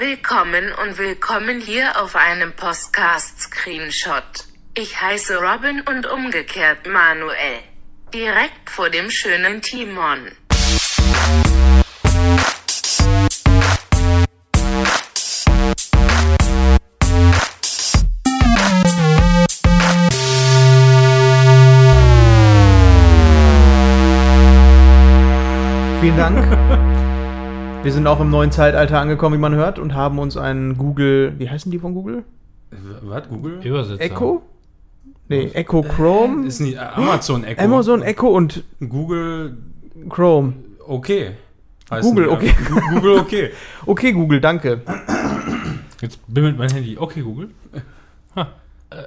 Willkommen und willkommen hier auf einem Postcast-Screenshot. Ich heiße Robin und umgekehrt Manuel. Direkt vor dem schönen Timon. Vielen Dank. Wir sind auch im neuen Zeitalter angekommen, wie man hört, und haben uns einen Google, wie heißen die von Google? Was, Google? Übersetzer. Echo? Nee, Echo Chrome. Ist nicht Amazon Echo. Amazon Echo und Google Chrome. okay. Google die, okay. Gu- Google okay. Okay, Google, danke. Jetzt bimmelt mein Handy. Okay, Google.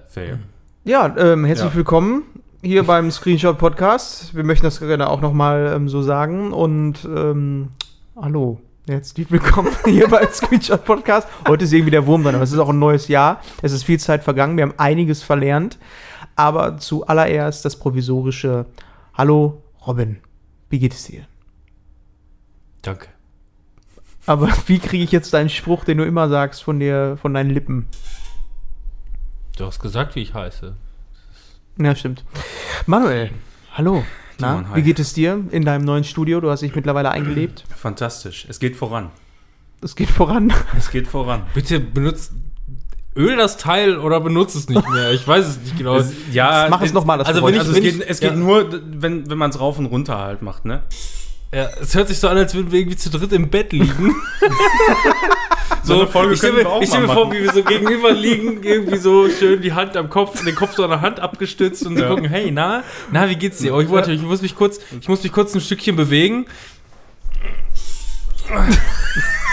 Fail. Ja, ähm, herzlich Ja. willkommen hier beim Screenshot Podcast. Wir möchten das gerne auch nochmal ähm, so sagen. Und ähm, hallo, herzlich willkommen hier beim Screenshot Podcast. Heute ist irgendwie der Wurm drin, aber es ist auch ein neues Jahr. Es ist viel Zeit vergangen, wir haben einiges verlernt. Aber zuallererst das provisorische Hallo, Robin. Wie geht es dir? Danke. Aber wie kriege ich jetzt deinen Spruch, den du immer sagst, von dir, von deinen Lippen? Du hast gesagt, wie ich heiße. Ja, stimmt. Manuel, hallo. Na, wie geht es dir in deinem neuen Studio? Du hast dich mittlerweile eingelebt. Fantastisch. Es geht voran. Es geht voran. Es geht voran. Bitte benutzt Öl das Teil oder benutzt es nicht mehr. Ich weiß es nicht genau. Es- ja, Mach es noch mal, das Also, wenn ich, also wenn es geht, ich- es geht ja. nur, wenn, wenn man es rauf und runter halt macht, ne? ja, es hört sich so an, als würden wir irgendwie zu dritt im Bett liegen. So eine Folge ich stelle können wir mir, auch ich stell mal mir vor, wie wir so gegenüber liegen, irgendwie so schön die Hand am Kopf, den Kopf so an der Hand abgestützt und so Ja. gucken, hey, na, na, wie geht's dir? Oh, ich wollte, ich muss mich kurz, ich muss mich kurz ein Stückchen bewegen.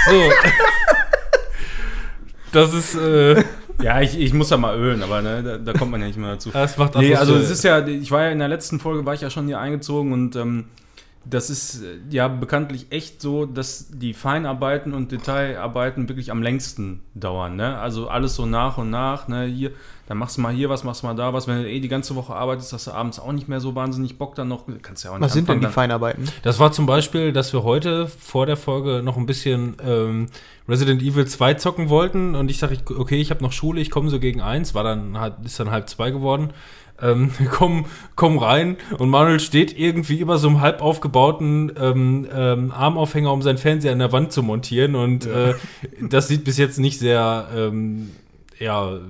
So. Das ist, äh, Ja, ich, ich muss ja mal ölen, aber ne, da, da kommt man ja nicht mehr dazu. das macht Nee, also es ist ja, ich war ja in der letzten Folge, war ich ja schon hier eingezogen und ähm, das ist äh, ja bekanntlich echt so, dass die Feinarbeiten und Detailarbeiten wirklich am längsten dauern. Ne? Also alles so nach und nach. Ne? Hier, dann machst du mal hier was, machst du mal da was. Wenn du eh die ganze Woche arbeitest, hast du abends auch nicht mehr so wahnsinnig Bock dann noch. Kannst ja auch nicht Was sind denn die anfangen, Feinarbeiten? Das war zum Beispiel, dass wir heute vor der Folge noch ein bisschen ähm, Resident Evil 2 zocken wollten und ich sage, okay, ich habe noch Schule, ich komme so gegen eins, war dann halt, ist dann halb zwei geworden. Ähm, wir kommen, kommen rein und Manuel steht irgendwie über so einem halb aufgebauten ähm, ähm, Armaufhänger, um seinen Fernseher an der Wand zu montieren und äh, das sieht bis jetzt nicht sehr, ähm, ja,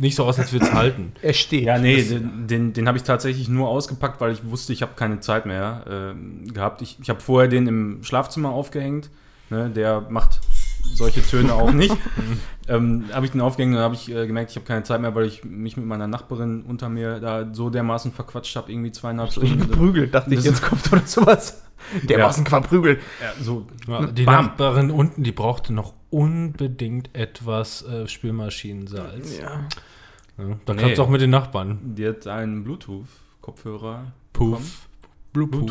nicht so aus, als würde es halten. Er steht. Ja, nee, den, den, den habe ich tatsächlich nur ausgepackt, weil ich wusste, ich habe keine Zeit mehr ähm, gehabt. Ich, ich habe vorher den im Schlafzimmer aufgehängt. Ne, der macht solche Töne auch nicht. ähm, habe ich den aufgehängt und habe ich äh, gemerkt, ich habe keine Zeit mehr, weil ich mich mit meiner Nachbarin unter mir da so dermaßen verquatscht habe, irgendwie zweieinhalb Ich Stunden. geprügelt, dachte ich, jetzt kommt oder sowas. Der Ja. verprügelt. Ja, so, Ja, die Bam. Nachbarin unten, die brauchte noch unbedingt etwas äh, Spülmaschinensalz. Ja. Ja, da Nee. klappt es auch mit den Nachbarn. die hat einen Bluetooth-Kopfhörer. Puff. Bluetooth.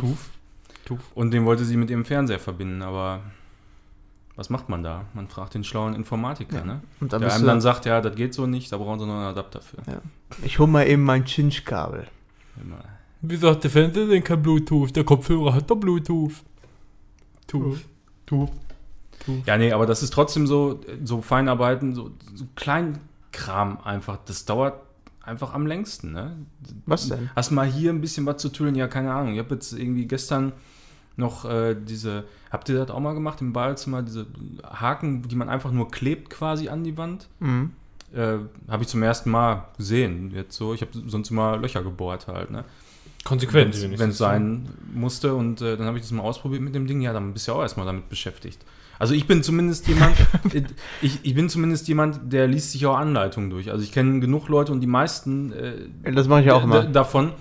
Puff. Und den wollte sie mit ihrem Fernseher verbinden, aber was macht man da? Man fragt den schlauen Informatiker, ne? Und dann der einem dann sagt, ja, das geht so nicht, da brauchen sie noch einen Adapter für. ich hol mal eben mein Chinch-Kabel. Wie sagt der Fernseher denn kein Bluetooth? Der Kopfhörer hat doch Bluetooth. Tooth. Tooth. Ja, nee, aber das ist trotzdem so, so Feinarbeiten, so, so Kleinkram einfach. Das dauert einfach am längsten, ne? Was denn? Hast mal hier ein bisschen was zu tun? Ja, keine Ahnung. Ich habe jetzt irgendwie gestern noch äh, diese, habt ihr das auch mal gemacht im Badezimmer, diese Haken, die man einfach nur klebt quasi an die Wand? Mhm. Äh, habe ich zum ersten Mal gesehen. Jetzt so, ich habe sonst immer Löcher gebohrt halt, ne? Konsequent. Wenn es sein musste und äh, dann habe ich das mal ausprobiert mit dem Ding. Ja, dann bist du ja auch erstmal damit beschäftigt. Also ich bin zumindest jemand, ich, ich bin zumindest jemand, der liest sich auch Anleitungen durch. Also ich kenne genug Leute und die meisten äh, Das mache ich auch immer. davon,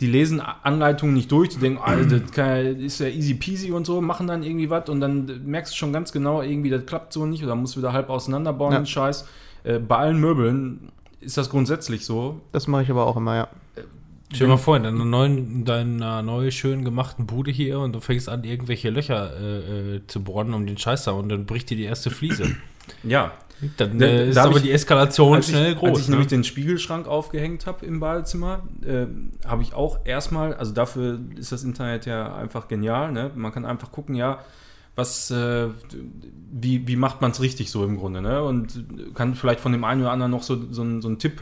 die lesen Anleitungen nicht durch, die denken, ah, das kann, ist ja easy peasy und so, machen dann irgendwie was und dann merkst du schon ganz genau, irgendwie das klappt so nicht oder musst wieder halb auseinanderbauen, Ja. den Scheiß. Äh, bei allen Möbeln ist das grundsätzlich so. Das mache ich aber auch immer, ja. Stell dir mal vor, in deiner neuen, in deiner neu schön gemachten Bude hier und du fängst an, irgendwelche Löcher äh, äh, zu bohren um den Scheiß da und dann bricht dir die erste Fliese. Ja, Dann Da- äh, da ist hab aber ich- die Eskalation als schnell ich, groß. Als ich ne? nämlich den Spiegelschrank aufgehängt habe im Badezimmer, äh, habe ich auch erstmal, also dafür ist das Internet ja einfach genial, ne? man kann einfach gucken, ja, was, äh, wie, wie macht man es richtig so im Grunde, ne? Und kann vielleicht von dem einen oder anderen noch so, so, so einen Tipp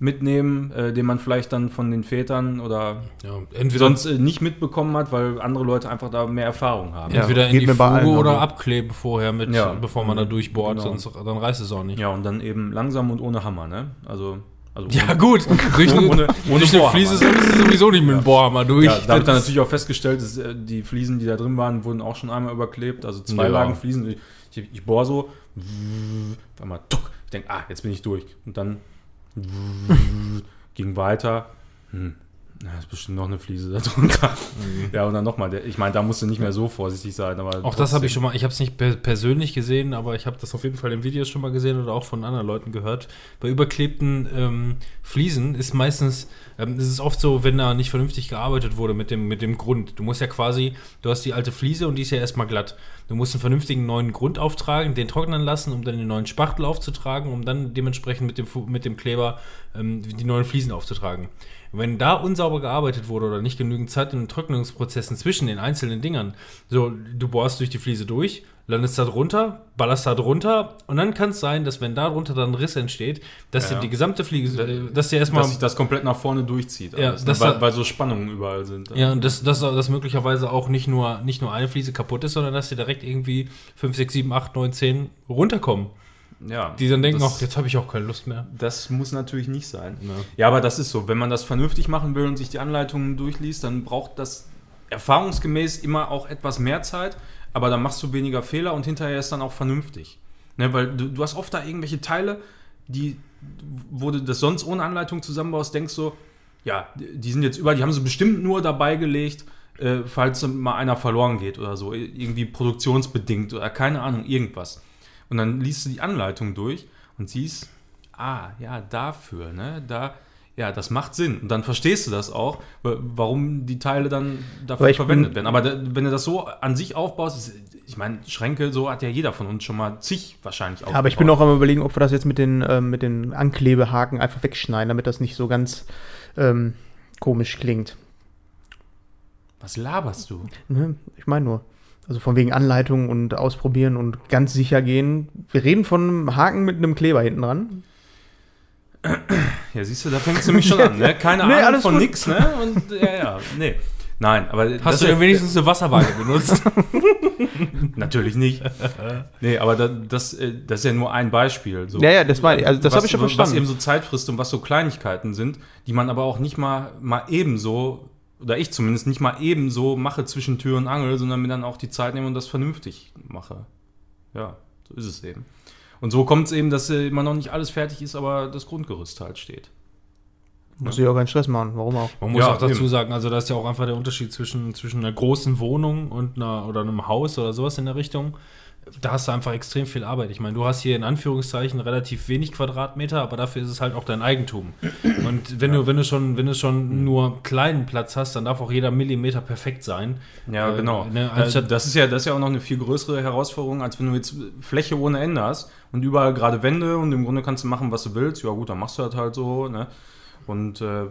mitnehmen, äh, den man vielleicht dann von den Vätern oder Ja, entweder, sonst äh, nicht mitbekommen hat, weil andere Leute einfach da mehr Erfahrung haben. Ja. entweder in die bei allen Fuge oder so. abkleben vorher, mit, Ja. bevor man da durchbohrt, Genau. sonst dann reißt es auch nicht. Ja, und dann eben langsam und ohne Hammer, ne? Also, also Ja, ohne- gut. Durch, ohne- eine- ohne durch eine Bohrhammer. Fliese du sowieso nicht mit dem Bohrhammer durch. Ja, da habe ich dann natürlich auch festgestellt, dass äh, die Fliesen, die da drin waren, wurden auch schon einmal überklebt. Also zwei Ja. Lagen Fliesen. Ich, ich, ich bohre so, auf einmal tuck. Ich denke, ah, jetzt bin ich durch. Und dann ging weiter. Hm, na, ist bestimmt noch eine Fliese da drunter. Ja, und dann nochmal. Ich meine, da musst du nicht mehr so vorsichtig sein. Aber Auch das habe ich schon mal, ich habe es nicht per persönlich gesehen, aber ich habe das auf jeden Fall in Videos schon mal gesehen oder auch von anderen Leuten gehört. Bei überklebten ähm, Fliesen ist meistens, ähm, es ist oft so, wenn da nicht vernünftig gearbeitet wurde mit dem, mit dem Grund. Du musst ja quasi, du hast die alte Fliese und die ist ja erstmal glatt. Du musst einen vernünftigen neuen Grund auftragen, den trocknen lassen, um dann den neuen Spachtel aufzutragen, um dann dementsprechend mit dem, mit dem Kleber ähm, die neuen Fliesen aufzutragen. Wenn da unsauber gearbeitet wurde oder nicht genügend Zeit in den Trocknungsprozessen zwischen den einzelnen Dingern, so du bohrst durch die Fliese durch, landest da drunter, ballerst da drunter und dann kann es sein, dass wenn da drunter dann ein Riss entsteht, dass Ja. dir die gesamte Fliese, äh, dass dir erstmal dass sich das komplett nach vorne durchzieht. Ja, alles, ne? weil, hat- weil so Spannungen überall sind. ja, und dass das, das möglicherweise auch nicht nur, nicht nur eine Fliese kaputt ist, sondern dass dir direkt irgendwie 5, 6, 7, 8, 9, 10 runterkommen. Ja Die dann denken, ach, jetzt habe ich auch keine Lust mehr. Das muss natürlich nicht sein. Ja. Ja, aber das ist so. Wenn man das vernünftig machen will und sich die Anleitungen durchliest, dann braucht das erfahrungsgemäß immer auch etwas mehr Zeit, aber dann machst du weniger Fehler und hinterher ist dann auch vernünftig. Ne, weil du, du hast oft da irgendwelche Teile, die, wo du das sonst ohne Anleitung zusammenbaust, denkst so, ja, die sind jetzt über, die haben sie bestimmt nur dabei gelegt, äh, falls mal einer verloren geht oder so, irgendwie produktionsbedingt oder keine Ahnung, irgendwas. Und dann liest du die Anleitung durch und siehst, ah, ja, dafür, ne, da, ja, das macht Sinn. Und dann verstehst du das auch, wa- warum die Teile dann dafür verwendet werden. Aber da, wenn du das so an sich aufbaust, ich meine, Schränke, so hat ja jeder von uns schon mal zig wahrscheinlich Aber ich bin auch am überlegen, ob wir das jetzt mit den, ähm, mit den Anklebehaken einfach wegschneiden, damit das nicht so ganz ähm, komisch klingt. Was laberst du? Ne? Ich meine nur. Also von wegen Anleitung und ausprobieren und ganz sicher gehen. Wir reden von einem Haken mit einem Kleber hinten dran. Ja, siehst du, da fängt es nämlich schon an, ne? Keine Nee, Ahnung alles von gut. nix, ne? Und ja, ja, nee. Nein, aber Hast das du denn wenigstens eine Wasserwaage benutzt? natürlich nicht. Nee, aber da, das, äh, das ist ja nur ein Beispiel. So. Ja, ja, das war- also das Was- habe ich schon Was verstanden. eben so Zeit frisst und was so Kleinigkeiten sind, die man aber auch nicht mal, mal ebenso, oder ich zumindest nicht mal ebenso mache zwischen Tür und Angel, sondern mir dann auch die Zeit nehme und das vernünftig mache. Ja, so ist es eben. Und so kommt es eben, dass äh, immer noch nicht alles fertig ist, aber das Grundgerüst halt steht. Muss ich auch keinen Stress machen. Warum auch? Man muss Ja, auch dazu eben. sagen, also da ist ja auch einfach der Unterschied zwischen, zwischen einer großen Wohnung und einer oder einem Haus oder sowas in der Richtung. Da hast du einfach extrem viel Arbeit. Ich meine, du hast hier in Anführungszeichen relativ wenig Quadratmeter, aber dafür ist es halt auch dein Eigentum. Und wenn du, wenn du schon, wenn du schon nur kleinen Platz hast, dann darf auch jeder Millimeter perfekt sein. Ja, Äh, genau. ne, das, ist ja, das ist ja auch noch eine viel größere Herausforderung, als wenn du jetzt Fläche ohne Ende hast und überall gerade Wände und im Grunde kannst du machen, was du willst. Ja gut, dann machst du das halt so. Ne? Und äh,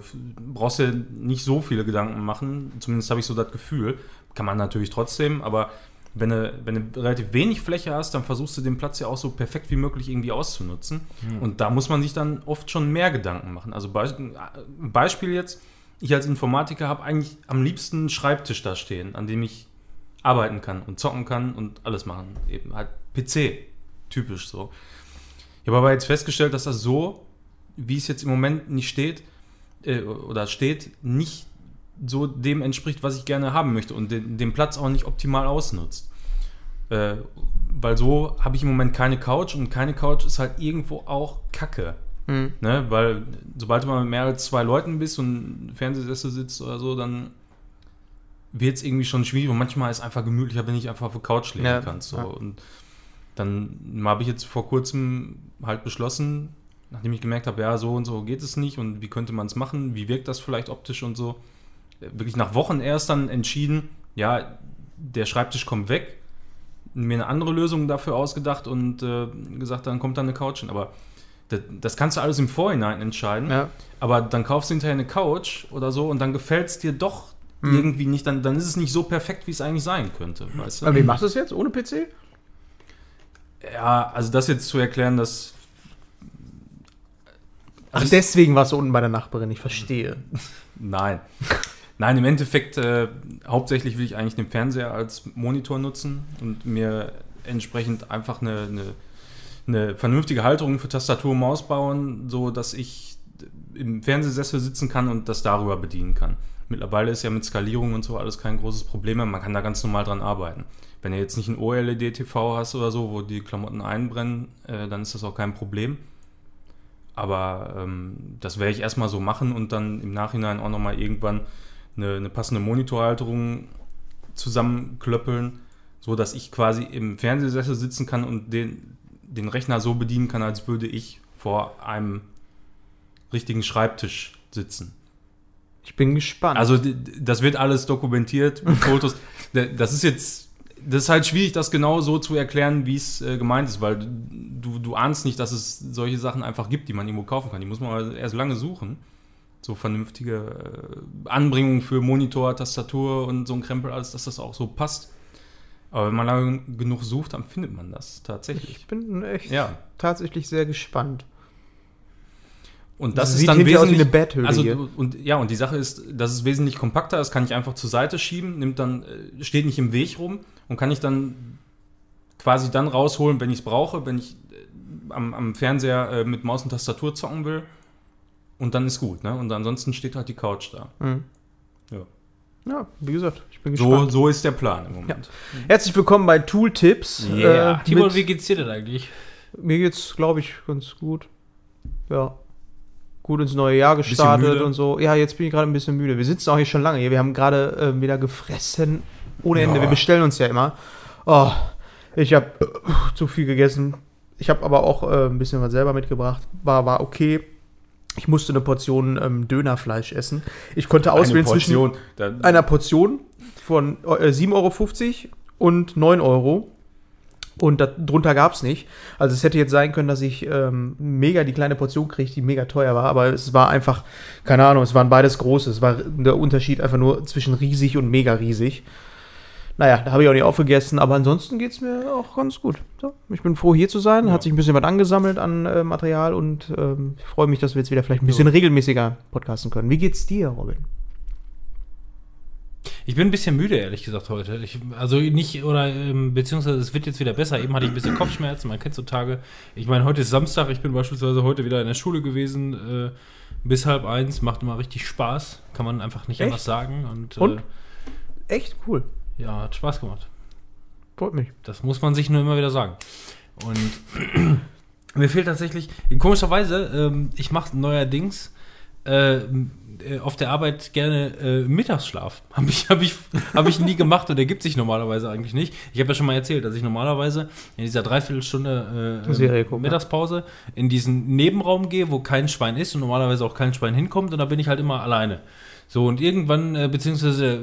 brauchst dir nicht so viele Gedanken machen. Zumindest habe ich so das Gefühl. Kann man natürlich trotzdem, aber wenn du, wenn du relativ wenig Fläche hast, dann versuchst du den Platz ja auch so perfekt wie möglich irgendwie auszunutzen. Und da muss man sich dann oft schon mehr Gedanken machen. Also Be ein Beispiel jetzt, ich als Informatiker habe eigentlich am liebsten einen Schreibtisch da stehen, an dem ich arbeiten kann und zocken kann und alles machen. Eben halt PC, typisch so. Ich habe aber jetzt festgestellt, dass das so, wie es jetzt im Moment nicht steht, äh, oder steht, nicht so dem entspricht, was ich gerne haben möchte und den, den Platz auch nicht optimal ausnutzt. Äh, weil so habe ich im Moment keine Couch und keine Couch ist halt irgendwo auch Kacke. Hm. Ne? Weil sobald du mal mit mehr als zwei Leuten bist und Fernsehsessel sitzt oder so, dann wird es irgendwie schon schwierig und manchmal ist es einfach gemütlicher, wenn ich einfach auf der Couch legen Ja, kann. So. ja. Und dann habe ich jetzt vor kurzem halt beschlossen, nachdem ich gemerkt habe, ja, so und so geht es nicht und wie könnte man es machen, wie wirkt das vielleicht optisch und so, wirklich nach Wochen erst dann entschieden, ja, der Schreibtisch kommt weg, mir eine andere Lösung dafür ausgedacht und äh, gesagt, dann kommt da eine Couch hin. Aber das, das kannst du alles im Vorhinein entscheiden. Ja. Aber dann kaufst du hinterher eine Couch oder so und dann gefällt es dir doch irgendwie nicht, dann, dann ist es nicht so perfekt, wie es eigentlich sein könnte. Weißt du? Aber wie machst du es jetzt? Ohne PC? Ja, also das jetzt zu erklären, dass. Ach, Also- deswegen warst du unten bei der Nachbarin, ich verstehe. Nein. Nein, im Endeffekt, äh, hauptsächlich will ich eigentlich den Fernseher als Monitor nutzen und mir entsprechend einfach eine, eine, eine vernünftige Halterung für Tastatur und Maus bauen, so dass ich im Fernsehsessel sitzen kann und das darüber bedienen kann. Mittlerweile ist ja mit Skalierung und so alles kein großes Problem mehr. Man kann da ganz normal dran arbeiten. Wenn du jetzt nicht ein OLED-TV hast oder so, wo die Klamotten einbrennen, äh, dann ist das auch kein Problem. Aber ähm, das werde ich erstmal so machen und dann im Nachhinein auch nochmal irgendwann eine, eine passende Monitorhalterung zusammenklöppeln, so dass ich quasi im Fernsehsessel sitzen kann und den, den Rechner so bedienen kann, als würde ich vor einem richtigen Schreibtisch sitzen. Ich bin gespannt. Also das wird alles dokumentiert mit Fotos. Das ist jetzt, das ist halt schwierig, das genau so zu erklären, wie es äh, gemeint ist, weil du, du ahnst nicht, dass es solche Sachen einfach gibt, die man irgendwo kaufen kann. Die muss man aber erst lange suchen. So vernünftige äh, Anbringungen für Monitor, Tastatur und so ein Krempel, alles, dass das auch so passt. Aber wenn man lange genug sucht, dann findet man das tatsächlich. ich bin echt Ja. tatsächlich sehr gespannt. Und das Sieht ist dann hinterher aus wie wesentlich, eine Betthöhle also und ja und die Sache ist, das ist wesentlich kompakter. Das kann ich einfach zur Seite schieben, nimmt dann äh, steht nicht im Weg rum und kann ich dann quasi dann rausholen, wenn ich es brauche, wenn ich äh, am, am Fernseher äh, mit Maus und Tastatur zocken will. Und dann ist gut, ne? Und ansonsten steht halt die Couch da. Mhm. Ja. Ja, wie gesagt, ich bin So, gespannt. so ist der Plan im Moment. Herzlich willkommen bei Tooltips. Yeah. Äh, Timon, wie geht's dir denn eigentlich? Mir geht's, glaube ich, ganz gut. Ja. Gut ins neue Jahr gestartet müde? und so. Ja, jetzt bin ich gerade ein bisschen müde. Wir sitzen auch hier schon lange hier. Wir haben gerade äh, wieder gefressen ohne Ende. Ja. Wir bestellen uns ja immer. Oh, ich habe zu viel gegessen. Ich habe aber auch äh, ein bisschen was selber mitgebracht. War, war okay. Ich musste eine Portion ähm, Dönerfleisch essen. Ich konnte auswählen zwischen Da, einer Portion von äh, 7,50 Euro und 9 Euro. Und darunter gab es nicht. Also es hätte jetzt sein können, dass ich ähm, mega die kleine Portion kriege, die mega teuer war. Aber es war einfach, keine Ahnung, es waren beides große. Es war der Unterschied einfach nur zwischen riesig und mega riesig. Naja, da habe ich auch nicht aufgegessen, aber ansonsten geht es mir auch ganz gut. So, ich bin froh, hier zu sein. Ja. Hat sich ein bisschen was angesammelt an äh, Material und ähm, ich freue mich, dass wir jetzt wieder vielleicht ein bisschen regelmäßiger podcasten können. Wie geht's dir, Robin? Ich bin ein bisschen müde, ehrlich gesagt, heute. Ich, also nicht, oder ähm, beziehungsweise es wird jetzt wieder besser. Eben hatte ich ein bisschen Kopfschmerzen, man kennt so Tage. Ich meine, heute ist Samstag, ich bin beispielsweise heute wieder in der Schule gewesen, äh, bis halb eins, macht immer richtig Spaß. Kann man einfach nicht Echt? anders sagen. Und, Und? Äh, Echt cool. Ja, hat Spaß gemacht. Freut mich. Das muss man sich nur immer wieder sagen. Und mir fehlt tatsächlich, komischerweise, ähm, ich mache neuerdings äh, äh, auf der Arbeit gerne äh, Mittagsschlaf. Habe ich, hab ich, hab ich nie gemacht und ergibt sich normalerweise eigentlich nicht. Ich habe ja schon mal erzählt, dass ich normalerweise in dieser Dreiviertelstunde äh, äh, gucken, Mittagspause in diesen Nebenraum gehe, wo kein Schwein ist und normalerweise auch kein Schwein hinkommt und da bin ich halt immer alleine. So, und irgendwann, äh, beziehungsweise,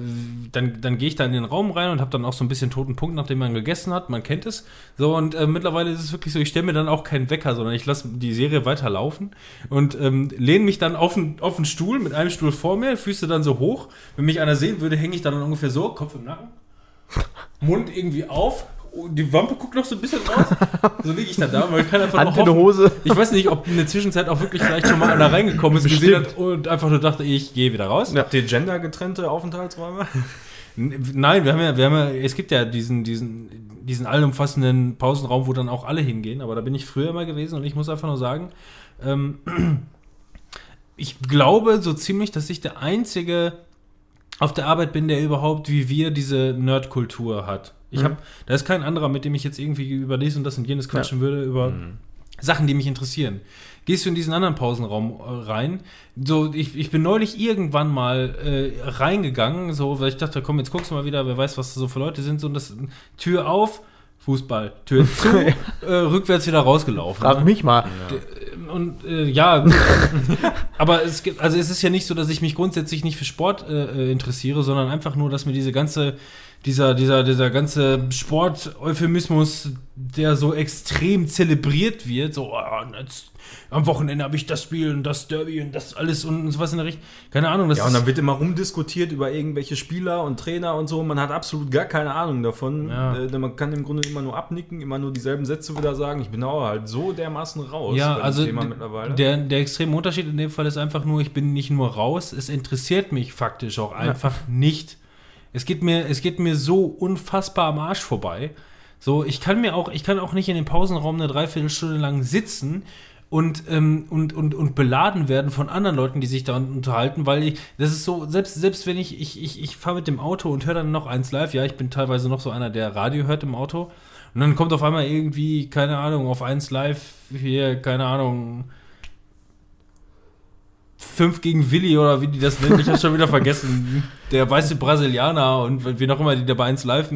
dann, dann gehe ich da in den Raum rein und habe dann auch so ein bisschen toten Punkt, nachdem man gegessen hat. Man kennt es. So, und äh, mittlerweile ist es wirklich so, ich stelle mir dann auch keinen Wecker, sondern ich lasse die Serie weiterlaufen und ähm, lehne mich dann auf einen, auf einen Stuhl mit einem Stuhl vor mir, Füße dann so hoch. Wenn mich einer sehen würde, hänge ich dann ungefähr so, Kopf im Nacken, Mund irgendwie auf. Und Die Wampe guckt noch so ein bisschen raus. So liege ich dann da, weil ich kann einfach Hand in der hoffen, Hose. ich weiß nicht, ob in der Zwischenzeit auch wirklich vielleicht schon mal einer reingekommen ist, gesehen hat und einfach nur dachte, ich gehe wieder raus. Ja. Habt ihr gendergetrennte Aufenthaltsräume? Nein, wir haben ja, wir haben ja, es gibt ja diesen, diesen, diesen allumfassenden Pausenraum, wo dann auch alle hingehen, aber da bin ich früher mal gewesen und ich muss einfach nur sagen, ähm, ich glaube so ziemlich, dass ich der Einzige auf der Arbeit bin, der überhaupt wie wir diese Nerdkultur hat. Ich Mhm. habe, da ist kein anderer, mit dem ich jetzt irgendwie über dies und das und jenes quatschen würde, über Sachen, die mich interessieren. Gehst du in diesen anderen Pausenraum äh, rein? So, ich, ich bin neulich irgendwann mal äh, reingegangen, so, weil ich dachte, komm, jetzt guckst du mal wieder, wer weiß, was so für Leute sind. So, und das Tür auf, Fußball, Tür zu, äh, rückwärts wieder rausgelaufen. Frag ne? mich mal. Und äh, ja, aber es gibt, also es ist ja nicht so, dass ich mich grundsätzlich nicht für Sport äh, äh, interessiere, sondern einfach nur, dass mir diese ganze, dieser, dieser, dieser ganze Sport-Euphemismus, der so extrem zelebriert wird, so, oh, jetzt, am Wochenende habe ich das Spiel und das Derby und das alles und sowas in der Richtung. Keine Ahnung. Das Ja, und dann wird immer rumdiskutiert über irgendwelche Spieler und Trainer und so. Man hat absolut gar keine Ahnung davon. Ja. Äh, man kann im Grunde immer nur abnicken, immer nur dieselben Sätze wieder sagen. Ich bin auch halt so dermaßen raus ja, also. Der, der extreme Unterschied in dem Fall ist einfach nur, ich bin nicht nur raus, es interessiert mich faktisch auch einfach nicht. Es geht mir, es geht mir so unfassbar am Arsch vorbei. So, ich kann mir auch, ich kann auch nicht in dem Pausenraum eine Dreiviertelstunde lang sitzen und, ähm, und, und, und beladen werden von anderen Leuten, die sich da unterhalten, weil ich, das ist so, selbst, selbst wenn ich, ich, ich, ich fahre mit dem Auto und höre dann noch eins live, ja, ich bin teilweise noch so einer, der Radio hört im Auto, und dann kommt auf einmal irgendwie, keine Ahnung, auf eins live, hier, keine Ahnung, 5 gegen Willi oder wie die das nennen, ich habe schon wieder vergessen. Der weiße Brasilianer und wie noch immer die da bei 1 live.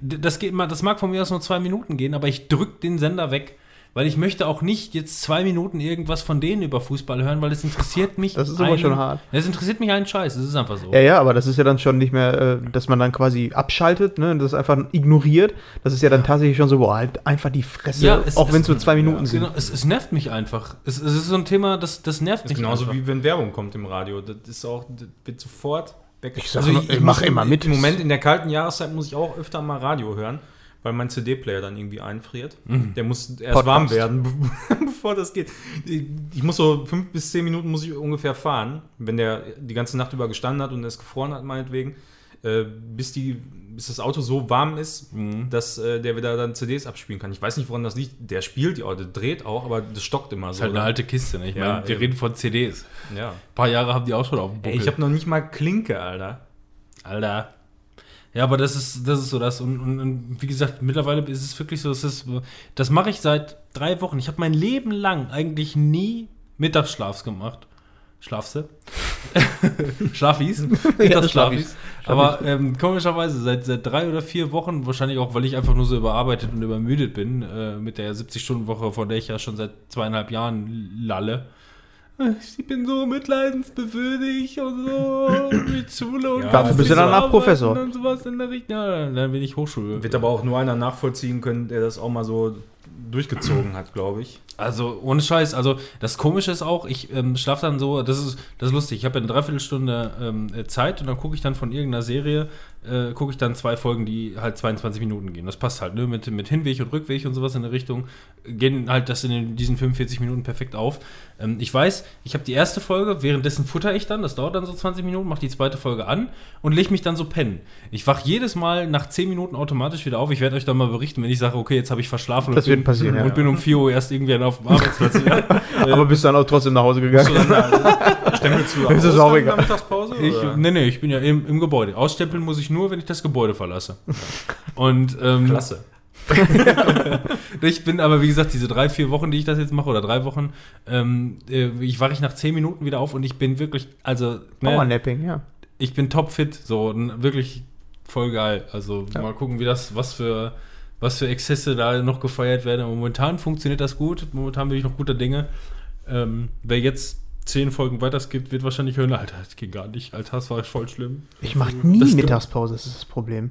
Das, geht mal, das mag von mir aus nur zwei Minuten gehen, aber ich drück den Sender weg. Weil ich möchte auch nicht jetzt zwei Minuten irgendwas von denen über Fußball hören, weil es interessiert mich. Das ist aber einen- schon hart. Es interessiert mich einen Scheiß, das ist einfach so. Ja, ja, aber das ist ja dann schon nicht mehr, äh, dass man dann quasi abschaltet, ne, das einfach ignoriert. Das ist ja dann tatsächlich schon so, boah, halt einfach die Fresse, es- auch es- wenn es nur zwei Minuten sind. Genau, es, es nervt mich einfach. Es, es ist so ein Thema, das, das nervt mich genauso einfach. wie wenn Werbung kommt im Radio. Das ist auch, das wird sofort weg. Ich immer, ich mach muss immer im- mit. Im Moment in der kalten Jahreszeit muss ich auch öfter mal Radio hören, weil mein CD-Player dann irgendwie einfriert. Der muss erst Mhm. Podcast. warm werden, bevor das geht. Ich muss so fünf bis zehn Minuten muss ich ungefähr fahren, wenn der die ganze Nacht über gestanden hat und es gefroren hat, meinetwegen, äh, bis, die, bis das Auto so warm ist, Mhm. dass äh, der wieder dann CDs abspielen kann. Ich weiß nicht, woran das liegt. Der spielt, ja, der dreht auch, aber das stockt immer Das ist so. halt eine ne? alte Kiste, ne? Ich Ja, meine, wir reden von CDs. Ja. Ein paar Jahre haben die auch schon auf dem Buckel. Ey, ich habe noch nicht mal Klinke, Alter. Alter. Ja, aber das ist, das ist so das. Und, und, und wie gesagt, mittlerweile ist es wirklich so, das, ist, das mache ich seit drei Wochen. Ich habe mein Leben lang eigentlich nie Mittagsschlafs gemacht. Schlafse? Schlafis? Mittagsschlafis. Aber ähm, komischerweise, seit, seit drei oder vier Wochen, wahrscheinlich auch, weil ich einfach nur so überarbeitet und übermüdet bin, äh, mit der 70-Stunden-Woche, von der ich ja schon seit zweieinhalb Jahren lalle. Ich bin so mitleidensbewürdig und so mit Schule und Ja, Dafür bist du danach Professor. Und sowas in der Richtung. Ja, dann bin ich Hochschule. Wird aber auch nur einer nachvollziehen können, der das auch mal so durchgezogen hat, glaube ich. Also ohne Scheiß, also das Komische ist auch, ich ähm, schlafe dann so, das ist, das ist lustig, ich habe eine Dreiviertelstunde ähm, äh, Zeit und dann gucke ich dann von irgendeiner Serie, äh, gucke ich dann zwei Folgen, die halt 22 Minuten gehen. Das passt halt, ne, mit, mit Hinweg und Rückweg und sowas in der Richtung, gehen halt das in den, diesen 45 Minuten perfekt auf. Ähm, ich weiß, ich habe die erste Folge, währenddessen futter ich dann, das dauert dann so 20 Minuten, mache die zweite Folge an und lege mich dann so pennen. Ich wach jedes Mal nach 10 Minuten automatisch wieder auf. Ich werde euch dann mal berichten, wenn ich sage, okay, jetzt habe ich verschlafen Das und wird bin, passieren, ja. und bin um 4 Uhr erst irgendwie auf dem Arbeitsplatz. ja. Aber bist dann auch trotzdem nach Hause gegangen. Stempelst du Das ist aus auch egal. Mittagspause? Ich, oder? nee, nee, ich bin ja im, im Gebäude. Ausstempeln muss ich nur, wenn ich das Gebäude verlasse. Und ähm, Klasse. ich bin aber, wie gesagt, diese drei, vier Wochen, die ich das jetzt mache, oder drei Wochen, ähm, äh, ich wache ich nach zehn Minuten wieder auf und ich bin wirklich, also, ne, Powernapping, ja. ich bin topfit, so wirklich voll geil. Also Ja. mal gucken, wie das, was für, was für Exzesse da noch gefeiert werden. Momentan funktioniert das gut. Momentan bin ich noch guter Dinge. Ähm, wer jetzt zehn Folgen weiter skippt, wird wahrscheinlich hören, Alter, das ging gar nicht. Alter, das war voll schlimm. Ich mache nie Das- Mittagspause, das ist das Problem.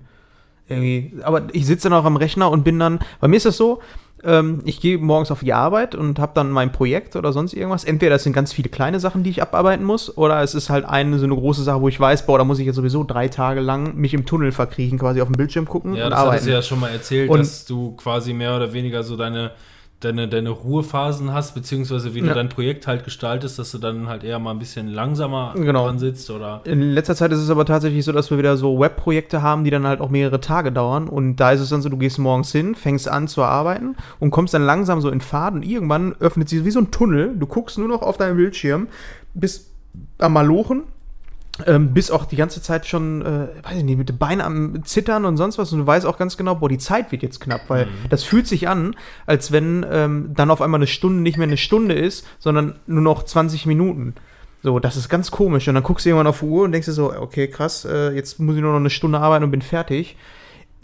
Irgendwie, aber ich sitze dann auch am Rechner und bin dann, bei mir ist das so, ähm, ich gehe morgens auf die Arbeit und habe dann mein Projekt oder sonst irgendwas. Entweder das sind ganz viele kleine Sachen, die ich abarbeiten muss, oder es ist halt eine so eine große Sache, wo ich weiß, boah, da muss ich jetzt sowieso drei Tage lang mich im Tunnel verkriechen, quasi auf dem Bildschirm gucken Ja, und das arbeiten. du ja schon mal erzählt, Und- dass du quasi mehr oder weniger so deine, deine, deine Ruhephasen hast, beziehungsweise wie Ja. du dein Projekt halt gestaltest, dass du dann halt eher mal ein bisschen langsamer Genau. dran sitzt oder. In letzter Zeit ist es aber tatsächlich so, dass wir wieder so Webprojekte haben, die dann halt auch mehrere Tage dauern. Und da ist es dann so, du gehst morgens hin, fängst an zu arbeiten und kommst dann langsam so in Fahrt und irgendwann öffnet sich wie so ein Tunnel. Du guckst nur noch auf deinen Bildschirm, bist am Malochen, ähm, bist auch die ganze Zeit schon, äh, weiß ich nicht, mit den Beinen am Zittern und sonst was. Und du weißt auch ganz genau, boah, die Zeit wird jetzt knapp, weil das fühlt sich an, als wenn ähm, dann auf einmal eine Stunde nicht mehr eine Stunde ist, sondern nur noch 20 Minuten. So, das ist ganz komisch. Und dann guckst du irgendwann auf die Uhr und denkst dir so, okay, krass, äh, jetzt muss ich nur noch eine Stunde arbeiten und bin fertig.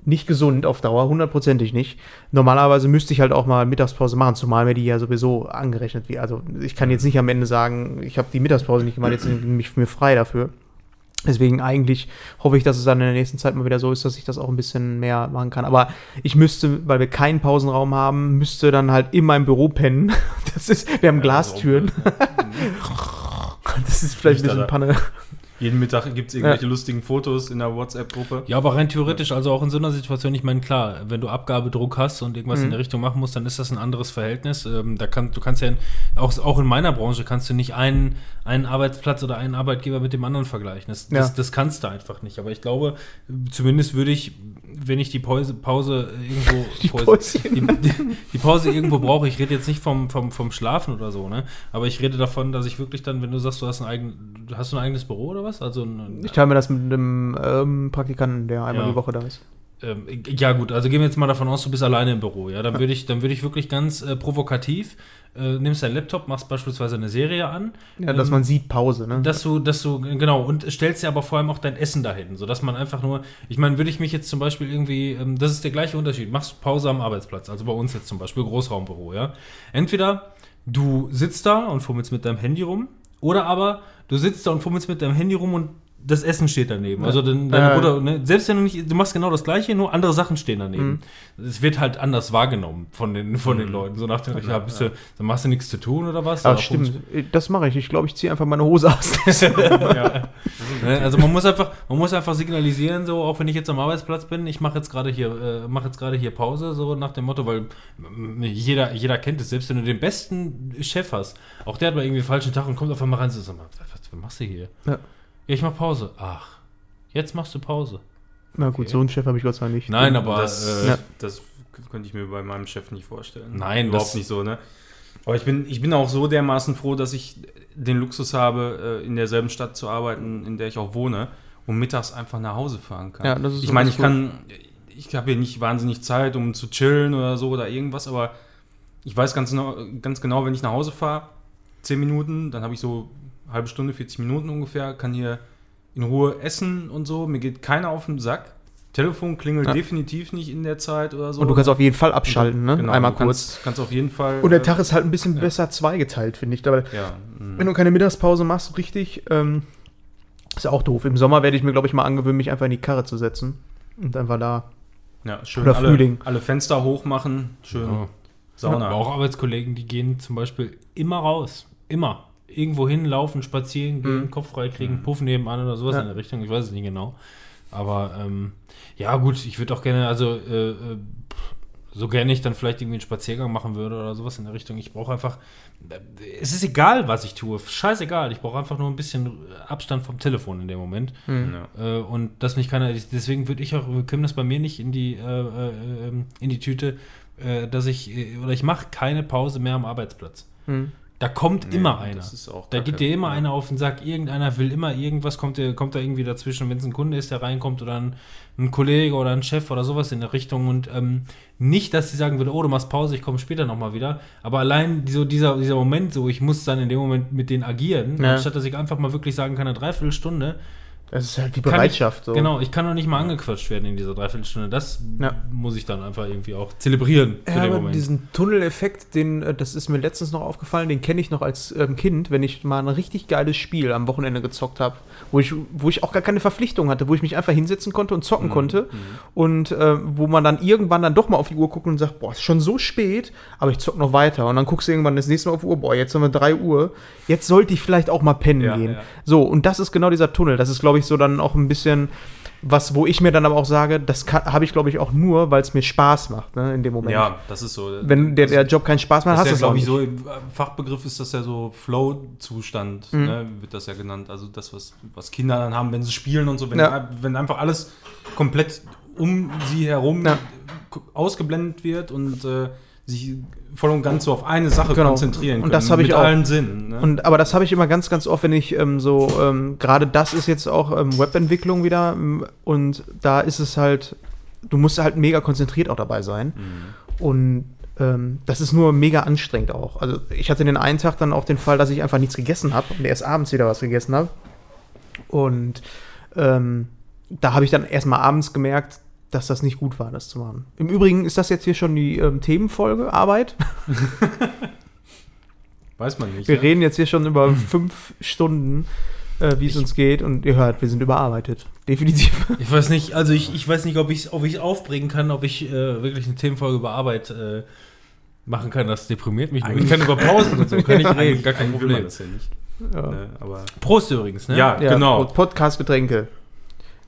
Nicht gesund auf Dauer, hundertprozentig nicht. Normalerweise müsste ich halt auch mal Mittagspause machen, zumal mir die ja sowieso angerechnet wird. Also ich kann jetzt nicht am Ende sagen, ich habe die Mittagspause nicht gemacht, jetzt nehme ich mir frei dafür. Deswegen eigentlich hoffe ich, dass es dann in der nächsten Zeit mal wieder so ist, dass ich das auch ein bisschen mehr machen kann. Aber ich müsste, weil wir keinen Pausenraum haben, müsste dann halt in meinem Büro pennen. Das ist, wir haben Glastüren. Das ist vielleicht ein bisschen. Panne. Jeden Mittag gibt es irgendwelche lustigen Fotos in der WhatsApp-Gruppe. Ja, aber rein theoretisch, also auch in so einer Situation, ich meine, klar, wenn du Abgabedruck hast und irgendwas in der Richtung machen musst, dann ist das ein anderes Verhältnis. Ähm, da kann, du kannst ja, in, auch, auch in meiner Branche kannst du nicht einen, einen Arbeitsplatz oder einen Arbeitgeber mit dem anderen vergleichen. Das, das, Ja. das kannst du einfach nicht. Aber ich glaube, zumindest würde ich, wenn ich die Pause, Pause irgendwo Die Päuschen. die, die, die Pause irgendwo brauche, ich rede jetzt nicht vom, vom, vom Schlafen oder so, ne? Aber ich rede davon, dass ich wirklich dann, wenn du sagst, du hast ein, eigen, hast du ein eigenes Büro oder was? Also ein, Ich teile mir das mit einem ähm, Praktikanten, der einmal Ja. die Woche da ist. ähm, ja gut, also gehen wir jetzt mal davon aus, du bist alleine im Büro, ja, dann würde ich, dann würde ich wirklich ganz äh, provokativ, äh, nimmst deinen Laptop, machst beispielsweise eine Serie an, Ja, dass ähm, man sieht Pause, ne? dass du, dass du, genau, und stellst dir aber vor allem auch dein Essen dahin, sodass man einfach nur, ich meine, würde ich mich jetzt zum Beispiel irgendwie, ähm, das ist der gleiche Unterschied, machst Pause am Arbeitsplatz, also bei uns jetzt zum Beispiel Großraumbüro, ja. Entweder du sitzt da und fummelst mit deinem Handy rum, oder aber du sitzt da und fummelst mit deinem Handy rum und das Essen steht daneben. Also dann, deine Ja. Bruder, ne, selbst wenn du nicht, du machst genau das gleiche, nur andere Sachen stehen daneben. Mhm. Es wird halt anders wahrgenommen von den, von den Leuten. So nach dem, ja, bist du, dann machst du nichts zu tun oder was? Oder stimmt, das mache ich. Ich glaube, ich ziehe einfach meine Hose aus. ja. Ne, Also man muss einfach, man muss einfach signalisieren, so auch wenn ich jetzt am Arbeitsplatz bin, ich mache jetzt gerade hier, äh, mache jetzt gerade hier Pause, so nach dem Motto, weil jeder, jeder kennt es, selbst wenn du den besten Chef hast, auch der hat mal irgendwie einen falschen Tag und kommt auf einmal rein, so sag mal, was, was machst du hier? Ja. Ja, ich mach Pause. Ach, jetzt machst du Pause. Na gut, so einen Chef habe ich Gott sei Dank nicht. Nein, aber das, äh, Ja. das könnte ich mir bei meinem Chef nicht vorstellen. Nein, überhaupt das- nicht so, ne? Aber ich bin, ich bin auch so dermaßen froh, dass ich den Luxus habe, äh, in derselben Stadt zu arbeiten, in der ich auch wohne und mittags einfach nach Hause fahren kann. Ja, das ist ich meine, ich kann, ich habe hier nicht wahnsinnig Zeit, um zu chillen oder so oder irgendwas, aber ich weiß ganz genau, ganz genau wenn ich nach Hause fahre, 10 Minuten, dann habe ich so halbe Stunde, 40 Minuten ungefähr, kann hier in Ruhe essen und so. Mir geht keiner auf den Sack. Telefon klingelt Ja. definitiv nicht in der Zeit oder so. Und du kannst auf jeden Fall abschalten, ne? Genau, Einmal du kurz. Kannst, kannst auf jeden Fall. Und der äh, Tag ist halt ein bisschen besser zweigeteilt, finde ich. Aber Ja. mm. wenn du keine Mittagspause machst, richtig, ähm, ist ja auch doof. Im Sommer werde ich mir, glaube ich, mal angewöhnen, mich einfach in die Karre zu setzen. Und einfach da. ja, schön oder alle, Frühling. alle Fenster hochmachen. Schön Ja. Sauna. Aber auch Arbeitskollegen, die gehen zum Beispiel immer raus. Immer. Irgendwo hinlaufen, spazieren gehen, Mhm. Kopf frei kriegen, Puff nebenan oder sowas Ja. in der Richtung. Ich weiß es nicht genau. Aber ähm, ja, gut, ich würde auch gerne, also äh, äh, so gerne ich dann vielleicht irgendwie einen Spaziergang machen würde oder sowas in der Richtung. Ich brauche einfach, äh, es ist egal, was ich tue. Scheißegal. Ich brauche einfach nur ein bisschen Abstand vom Telefon in dem Moment. Ja. Äh, und dass mich keiner, deswegen würde ich auch, wir können das bei mir nicht in die, äh, äh, ähm, in die Tüte, äh, dass ich, äh, oder ich mache keine Pause mehr am Arbeitsplatz. Hm. Da kommt Nee, immer einer. das ist auch Da geht dir immer einer auf den Sack. Irgendeiner will immer irgendwas, kommt, der, kommt da irgendwie dazwischen, wenn es ein Kunde ist, der reinkommt oder ein, ein Kollege oder ein Chef oder sowas in der Richtung. Und ähm, nicht, dass sie sagen würde, oh, du machst Pause, ich komme später nochmal wieder. Aber allein so dieser, dieser Moment, so ich muss dann in dem Moment mit denen agieren, Ja. anstatt dass ich einfach mal wirklich sagen kann, eine Dreiviertelstunde, Das ist halt die Bereitschaft. Ich, so. Genau, ich kann doch nicht mal angequatscht werden in dieser Dreiviertelstunde. Das Ja. muss ich dann einfach irgendwie auch zelebrieren für Ja, den aber Moment. diesen Tunneleffekt, den, äh, das ist mir letztens noch aufgefallen, den kenne ich noch als ähm, Kind, wenn ich mal ein richtig geiles Spiel am Wochenende gezockt habe, wo ich, wo ich auch gar keine Verpflichtung hatte, wo ich mich einfach hinsetzen konnte und zocken konnte und äh, wo man dann irgendwann dann doch mal auf die Uhr guckt und sagt, boah, ist schon so spät, aber ich zock noch weiter und dann guckst du irgendwann das nächste Mal auf die Uhr, boah, jetzt haben wir 3 Uhr, jetzt sollte ich vielleicht auch mal pennen Ja, gehen. ja. So, und das ist genau dieser Tunnel, das ist, glaube ich, so dann auch ein bisschen was, wo ich mir dann aber auch sage, das habe ich, glaube ich, auch nur, weil es mir Spaß macht, ne, in dem Moment. Ja, das ist so. Wenn der, der Job keinen Spaß macht, das hast du ist es ja, auch glaube ich, nicht. so im Fachbegriff ist das ja so Flow-Zustand, Mhm. ne, wird das ja genannt. Also das, was, was Kinder dann haben, wenn sie spielen und so, wenn, Ja. wenn einfach alles komplett um sie herum Ja. ausgeblendet wird und äh, sich voll und ganz so auf eine Sache Genau. konzentrieren Und das habe ich mit auch. allen Sinnen. Ne? Und, aber das habe ich immer ganz, ganz oft, wenn ich ähm, so, ähm, gerade das ist jetzt auch ähm, Webentwicklung wieder ähm, und da ist es halt, du musst halt mega konzentriert auch dabei sein. Mhm. Und ähm, das ist nur mega anstrengend auch. Also ich hatte den einen Tag dann auch den Fall, dass ich einfach nichts gegessen habe und erst abends wieder was gegessen habe. Und ähm, da habe ich dann erstmal abends gemerkt, dass das nicht gut war, das zu machen. Im Übrigen ist das jetzt hier schon die ähm, Themenfolge, Arbeit. Weiß man nicht. Wir ne? reden jetzt hier schon über fünf Stunden. äh, wie es uns geht. Und ihr hört, wir sind überarbeitet. Definitiv. Ich weiß nicht, also ich, ich weiß nicht, ob ich es ob ich's aufbringen kann, ob ich äh, wirklich eine Themenfolge über Arbeit äh, machen kann. Das deprimiert mich. nur. Ich kann über Pausen und so, kann ich reden, gar kein Problem. das ja nicht. Ja. Ne? Aber Prost übrigens, ne? ja, Ja, genau. Podcast-Getränke.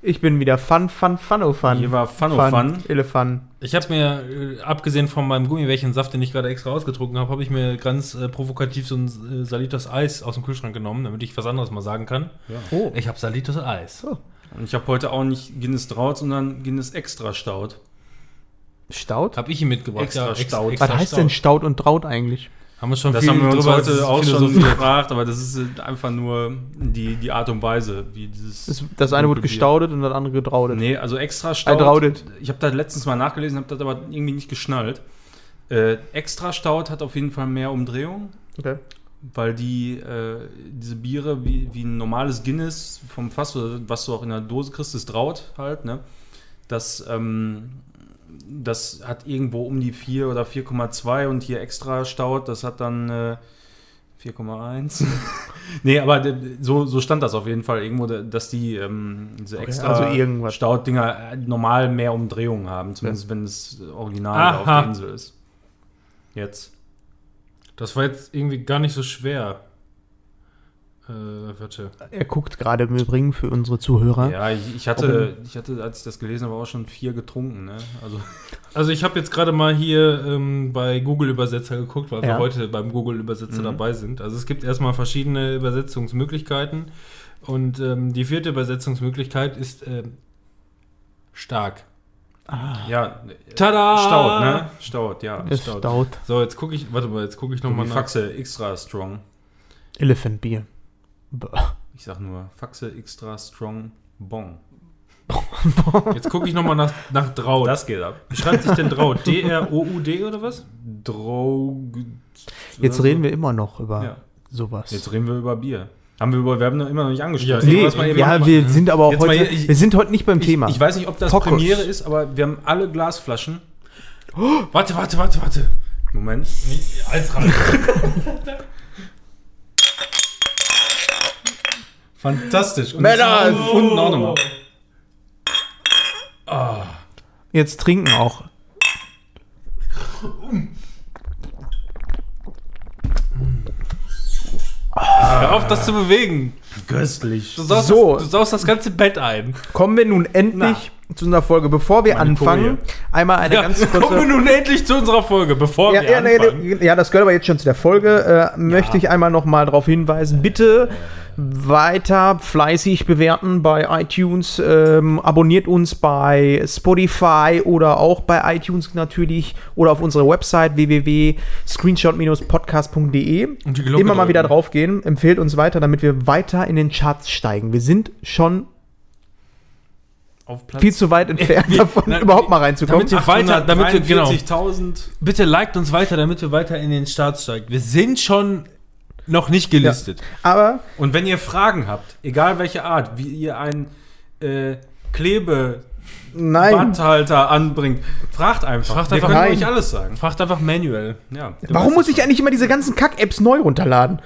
Ich bin wieder Fun, Fun, Fun, Fun. Hier war Fun, oh Fun. Elefant. Ich habe mir, äh, abgesehen von meinem Gummibärchensaft, den ich gerade extra ausgetrunken habe, habe ich mir ganz äh, provokativ so ein äh, Salitos Eis aus dem Kühlschrank genommen, damit ich was anderes mal sagen kann. Oh. Ich habe Salitos Eis. Und ich habe heute auch nicht Guinness Draut, sondern Guinness Extra Staut. Staut? Habe ich ihm mitgebracht. Extra Stout. Was heißt denn Staut und Traut eigentlich? Haben wir schon Das viel haben wir uns heute auch schon gefragt, aber das ist einfach nur die, die Art und Weise, wie dieses. Das, das eine wurde gestaudet und das andere getraudet. Nee, also extra Äh, Staut. Ich habe da letztens mal nachgelesen, habe das aber irgendwie nicht geschnallt. Äh, extra Staut hat auf jeden Fall mehr Umdrehung, Okay. weil die äh, diese Biere wie, wie ein normales Guinness vom Fass oder was du auch in der Dose kriegst, das Draut halt, ne? Das, ähm, das hat irgendwo um die 4 oder 4,2 und hier extra Staut, das hat dann äh, 4,1. nee, aber d- so, so stand das auf jeden Fall irgendwo, da- dass die ähm, diese Okay, extra also irgendwas. Stautdinger äh, normal mehr Umdrehungen haben, zumindest wenn es original Aha. auf der Insel ist. Jetzt. Das war jetzt irgendwie gar nicht so schwer. Äh, warte. Er guckt gerade im Übrigen für unsere Zuhörer. Ja, ich, ich, hatte, ich hatte, als ich das gelesen habe, auch schon vier getrunken. Ne? Also, Also ich habe jetzt gerade mal hier ähm, bei Google Übersetzer geguckt, weil Ja. wir heute beim Google Übersetzer Mhm. dabei sind. Also es gibt erstmal verschiedene Übersetzungsmöglichkeiten und ähm, die vierte Übersetzungsmöglichkeit ist ähm, stark. ja, Tada! Staut, ne? Staut, ja. Es Staut. Staut. So, jetzt gucke ich, warte mal, jetzt gucke ich So nochmal nach. Faxe extra strong. Elephant Beer. Ich sag nur Faxe extra strong bon. Jetzt gucke ich nochmal nach, nach Draut. Das geht ab. Wie schreibt sich denn Draut? D-R-O-U-D oder was? Drog. Jetzt reden wir immer noch über Ja. sowas. Jetzt reden wir über Bier. Haben wir, über, wir haben noch immer noch nicht Ja, angesprochen. nee, mal eben ja, mal- wir sind aber auch Jetzt heute. hier, ich- wir sind heute nicht beim ich, Thema. ich weiß nicht, ob das Fokus. Premiere ist, aber wir haben alle Glasflaschen. Warte, warte, warte, warte. Moment. Als Fantastisch. Und Männer! unten auch nochmal. Jetzt trinken auch. Hör auf, das zu bewegen. Köstlich. Du saust, So. das, du saust das ganze Bett ein. Kommen wir nun endlich zu unserer Folge. Bevor wir Meine anfangen, einmal eine Ja, ganz kommen wir kurze. nun endlich zu unserer Folge, bevor Ja, wir ja, nee, anfangen. nee, ja, das gehört aber jetzt schon zu der Folge. Äh, Möchte ich einmal noch mal darauf hinweisen, bitte weiter fleißig bewerten bei iTunes. Ähm, abonniert uns bei Spotify oder auch bei iTunes natürlich oder auf unserer Website www.screenshot-podcast.de. Immer mal wieder draufgehen. Empfehlt uns weiter, damit wir weiter in den Charts steigen. Wir sind schon Auf Platz viel zu weit entfernt wir- davon, na, überhaupt mal reinzukommen. damit wir weiter, damit wir, genau. 843.000. Bitte liked uns weiter, damit wir weiter in den Start steigen. Wir sind schon noch nicht gelistet. Aber Und wenn ihr Fragen habt, egal welche Art, wie ihr ein äh, Klebe nein. Bandhalter anbringt, fragt einfach. Fragt Wir einfach können rein. euch alles sagen. Fragt einfach manuell. Ja. Warum muss ich eigentlich immer diese ganzen Kack-Apps neu runterladen?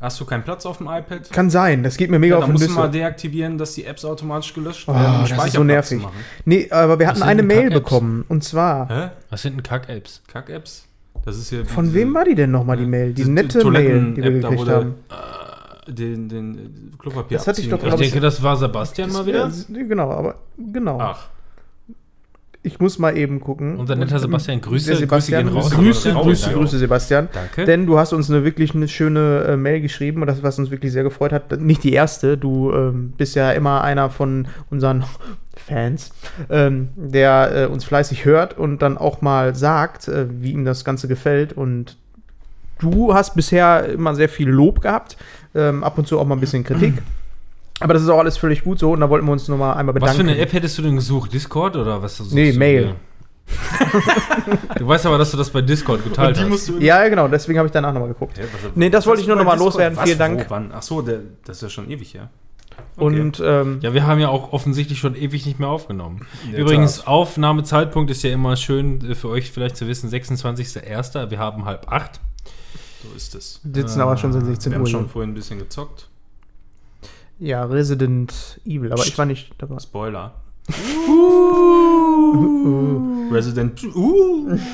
Hast du keinen Platz auf dem iPad? Kann sein, das geht mir mega Ja, auf dann den musst du mal Nüsse. deaktivieren, dass die Apps automatisch gelöscht Oh, werden. um das ist so nervig. machen. Nee, aber wir hatten eine Mail bekommen. Und zwar, Hä? Was sind denn Kack-Apps? Kack-Apps? Das ist wie von wem war die denn nochmal, die Mail? Die nette Mail, die wir gekriegt haben. äh, Den, den Klopapier Das hatte ich doch, Ich denke, das war Sebastian mal wieder. Ja, genau, aber genau. Ach, Ich muss mal eben gucken. Unser netter Sebastian, Grüße, Sebastian, Grüße Grüße, gehen Grüße, raus. Grüße, Ja. Grüße, Sebastian. Danke. Denn du hast uns eine wirklich eine schöne äh, Mail geschrieben und das, was uns wirklich sehr gefreut hat. Nicht die erste, du ähm, bist ja immer einer von unseren Fans, ähm, der äh, uns fleißig hört und dann auch mal sagt, äh, wie ihm das Ganze gefällt. Und du hast bisher immer sehr viel Lob gehabt, ähm, ab und zu auch mal ein bisschen Kritik. Aber das ist auch alles völlig gut so und da wollten wir uns nur mal einmal Was bedanken. für eine App hättest du denn gesucht? Discord oder was? Nee, Mail. du weißt aber, dass du das bei Discord geteilt hast. Ja, genau, deswegen habe ich danach nochmal geguckt. Hä, was- Nee, das wollte was ich nur bei noch mal Discord? loswerden. Was, Vielen Dank. Wo, wann? Ach so, der, das ist ja schon ewig, ja. Okay. Und ähm, Ja, wir haben ja auch offensichtlich schon ewig nicht mehr aufgenommen. Übrigens, Tat. Aufnahmezeitpunkt ist ja immer schön äh, für euch vielleicht zu wissen, 26.01. Wir haben halb acht. so ist es. sitzen aber schon seit 16 Wir Uhr. haben schon vorhin ein bisschen gezockt. Ja, Resident Evil, aber ich war nicht dabei. Spoiler. Resident. Uh.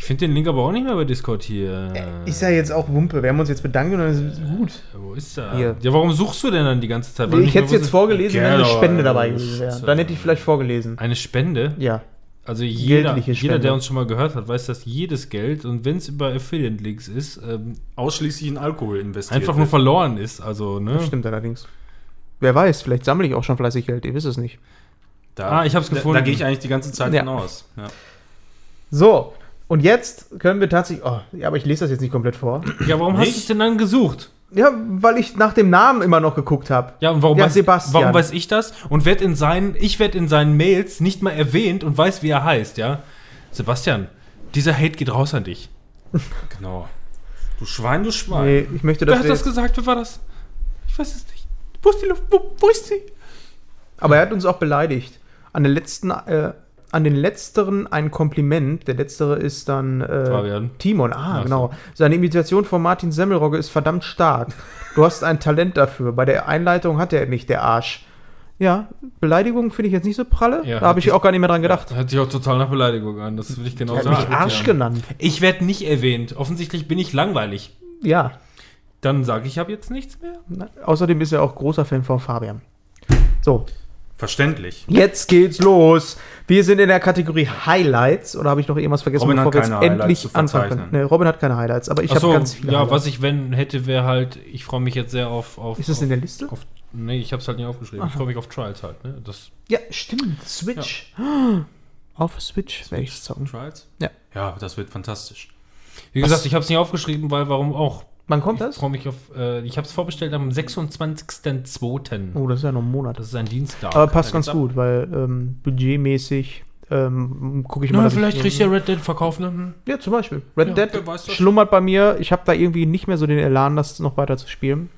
Ich finde den Link aber auch nicht mehr bei Discord hier. Ist ja jetzt auch Wumpe. Wir haben uns jetzt bedankt und dann ist es gut. Wo ist er? Hier. Ja, warum suchst du denn dann die ganze Zeit? Weil Ich hätte es jetzt vorgelesen, wenn eine Spende dabei gewesen wäre. ist, Dann äh, hätte ich vielleicht vorgelesen. Eine Spende? Ja. Also jeder, jeder, der uns schon mal gehört hat, weiß, dass jedes Geld, und wenn es über Affiliate-Links ist, ähm, Ausschließlich in Alkohol investiert. einfach nur verloren ist. Also, ne? Das stimmt allerdings. Wer weiß, vielleicht sammle ich auch schon fleißig Geld, ihr wisst es nicht. Da, Ah, ich hab's da- gefunden. Da, gehe ich eigentlich die ganze Zeit Ja. von aus. Ja. So, und jetzt können wir tatsächlich. Oh, ja, aber ich lese das jetzt nicht komplett vor. Ja, warum hast Nicht? du es denn dann gesucht? Ja, weil ich nach dem Namen immer noch geguckt habe. Ja, und warum, Ja, weiß, Sebastian. warum weiß ich das? Und werd in seinen, ich werde in seinen Mails nicht mal erwähnt und weiß, wie er heißt, ja? Sebastian, dieser Hate geht raus an dich. Genau. Du Schwein, du Schwein. Nee, ich möchte, Wer dass hat das gesagt? Wer war das? Ich weiß es nicht. Wo ist die Luft? Wo, wo ist sie? Aber er hat uns auch beleidigt. An den letzten, äh, an den letzteren ein Kompliment. Der letztere ist dann äh, Fabian. Timon. Ah, so. genau. Seine Imitation von Martin Semmelrogge ist verdammt stark. Du hast ein Talent dafür. Bei der Einleitung hat er nicht, der Arsch. Ja, Beleidigung finde ich jetzt nicht so pralle. Ja, da habe ich auch gar nicht mehr dran gedacht. Hört sich auch total nach Beleidigung an. Das will ich genau mich sagen. Arsch genannt. Ich werde nicht erwähnt. Offensichtlich bin ich langweilig. Ja. Dann sage ich, habe jetzt nichts mehr. Na, Außerdem ist er auch großer Fan von Fabian. So, Verständlich. jetzt geht's los. Wir sind in der Kategorie Highlights. Oder habe ich noch irgendwas vergessen, Robin hat bevor wir jetzt Highlights endlich anfangen können? Nee, Robin hat keine Highlights, aber ich habe ganz viele ja, Highlights. was ich wenn hätte, wäre halt, ich freue mich jetzt sehr auf. auf Ist das in der Liste? Auf, nee, ich habe es halt nicht aufgeschrieben. Ich Aha. freue mich auf Trials halt. Ne? Das, Ja, stimmt. Switch. Auf Switch werde ich zocken. Trials? Ja. Ja, das wird fantastisch. wie Was- gesagt, ich habe es nicht aufgeschrieben, weil warum auch? Wann kommt ich das? freue mich auf. Äh, ich habe es vorbestellt am 26.02. Oh, das ist ja noch ein Monat. Das ist ein Dienstag. Aber passt da ganz ab. gut, weil ähm, budgetmäßig ähm, gucke ich mal. Na, dass ich vielleicht kriegt irgendwie- ja Red Dead verkauft. Ne? Hm. Ja, zum Beispiel. Red Ja, Dead schlummert bei mir. Ich habe da irgendwie nicht mehr so den Elan, das noch weiter zu spielen.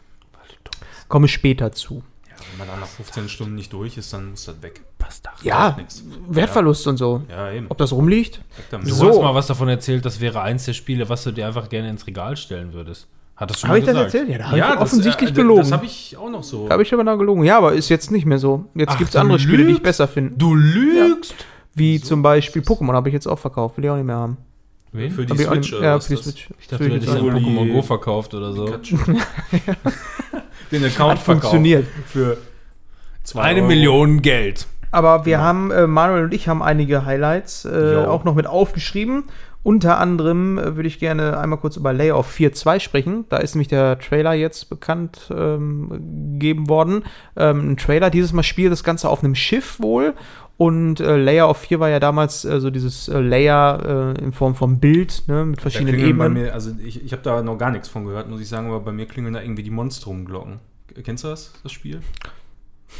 Komme später zu. Ja, wenn man da nach 15 Stunden nicht durch ist, dann muss das weg. Passt doch. Ja. Wertverlust und so. Ja, eben. Ob das rumliegt? Du So. hast mal was davon erzählt, das wäre eins der Spiele, was du dir einfach gerne ins Regal stellen würdest. Hattest du Habe mal ich das gesagt? erzählt? Ja, da habe ja, ich das, offensichtlich äh, gelogen. Das habe ich auch noch so. Habe ich aber noch gelogen. Ja, aber ist jetzt nicht mehr so. Jetzt gibt es andere Spiele, die ich lügst? besser finde. Du lügst! Wie So zum Beispiel. Pokémon habe ich jetzt auch verkauft. Will ich auch nicht mehr haben. Wen? Für die Hab Switch nicht, oder ja, was für die das? Switch. Ich dachte, du ich hättest ja. Pokémon Go verkauft oder so. Den Account Hat funktioniert. für zwei Eine Euro. Million Geld. Aber wir haben, äh, Manuel und ich haben einige Highlights äh, auch noch mit aufgeschrieben. Unter anderem äh, würde ich gerne einmal kurz über Layoff 4.2 sprechen. Da ist nämlich der Trailer jetzt bekannt ähm, gegeben worden. Ähm, ein Trailer, dieses Mal spielt das Ganze auf einem Schiff wohl. Und äh, Layer of 4 war ja damals äh, so dieses äh, Layer äh, in Form von Bild, ne, mit verschiedenen Ebenen. mir, also ich, ich habe da noch gar nichts von gehört, muss ich sagen, aber bei mir klingeln da irgendwie die Monstrum-Glocken. Kennst du das, das Spiel?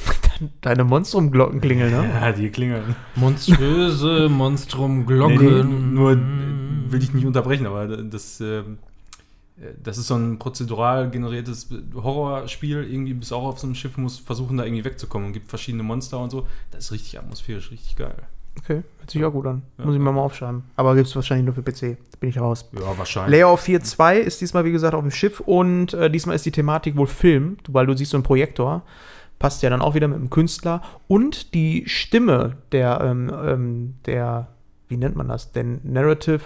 Deine Monstrum-Glocken klingeln, ne? Ja, die klingeln. Monströse Monstrum Nee, Glocken. nee, nur will ich nicht unterbrechen, aber das, ähm, äh, das ist so ein prozedural generiertes Horrorspiel. Irgendwie bist du auch auf so einem Schiff, musst versuchen, da irgendwie wegzukommen und gibt verschiedene Monster und so. Das ist richtig atmosphärisch, richtig geil. Okay, hört sich auch gut an. Ja. Muss ich mir mal aufschreiben. Aber gibt es wahrscheinlich nur für PC. Da bin ich raus. Ja, wahrscheinlich. Layout 4.2 ist diesmal, wie gesagt, auf dem Schiff und äh, diesmal ist die Thematik wohl Film, weil du siehst so einen Projektor. Passt ja dann auch wieder mit dem Künstler. Und die Stimme der, ähm, ähm, der, wie nennt man das? Der Narrative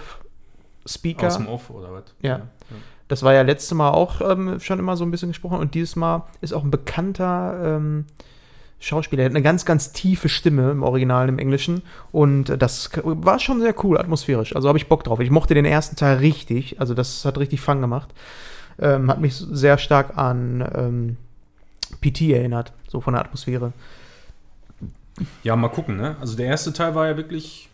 Speaker. Aus dem Off oder was? Ja. Das war ja letztes Mal auch ähm, schon immer so ein bisschen gesprochen und dieses Mal ist auch ein bekannter ähm, Schauspieler. Er hat eine ganz, ganz tiefe Stimme im Original, im Englischen. Und das war schon sehr cool, atmosphärisch. Also habe ich Bock drauf. Ich mochte den ersten Teil richtig. Also das hat richtig Fang gemacht. Ähm, hat mich sehr stark an ähm, PT erinnert, so von der Atmosphäre. Ja, mal gucken, ne? Also der erste Teil war ja wirklich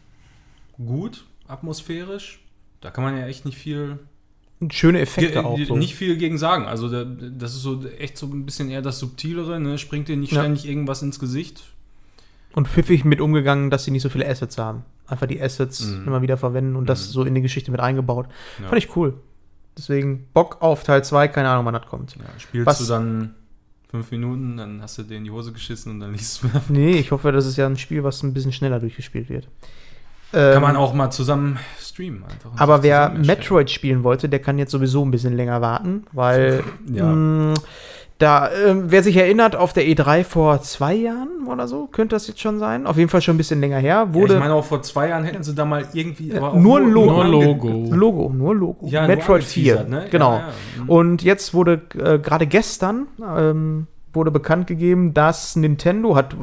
gut, atmosphärisch. Da kann man ja echt nicht viel, schöne Effekte auch. So. nicht viel gegen sagen. Also da, das ist so echt so ein bisschen eher das Subtilere, ne? Springt dir nicht Ja. ständig irgendwas ins Gesicht. Und pfiffig mit umgegangen, dass sie nicht so viele Assets haben. Einfach die Assets Mhm. immer wieder verwenden und das Mhm. so in die Geschichte mit eingebaut. Ja. Fand ich cool. Deswegen Bock auf Teil 2, keine Ahnung, wann das kommt. Ja, spielst Was- du dann fünf Minuten, dann hast du dir in die Hose geschissen und dann liest du mehr. Nee, ich hoffe, das ist ja ein Spiel, was ein bisschen schneller durchgespielt wird. Kann Ähm, man auch mal zusammen streamen einfach. Aber wer. Metroid spielen wollte, der kann jetzt sowieso ein bisschen länger warten, weil Ja. mh, Da, ähm, wer sich erinnert, auf der E3 vor zwei Jahren oder so, könnte das jetzt schon sein. Auf jeden Fall schon ein bisschen länger her. Ja, Wurde ich meine, auch vor zwei Jahren hätten sie da mal irgendwie. aber auch nur ein Logo. Nur Logo. Logo, nur Logo. Ja, nur Metroid 4. angeteasert, ne? Genau. Ja, ja. Mhm. Und jetzt wurde äh, gerade gestern ähm, wurde bekannt gegeben, dass Nintendo hat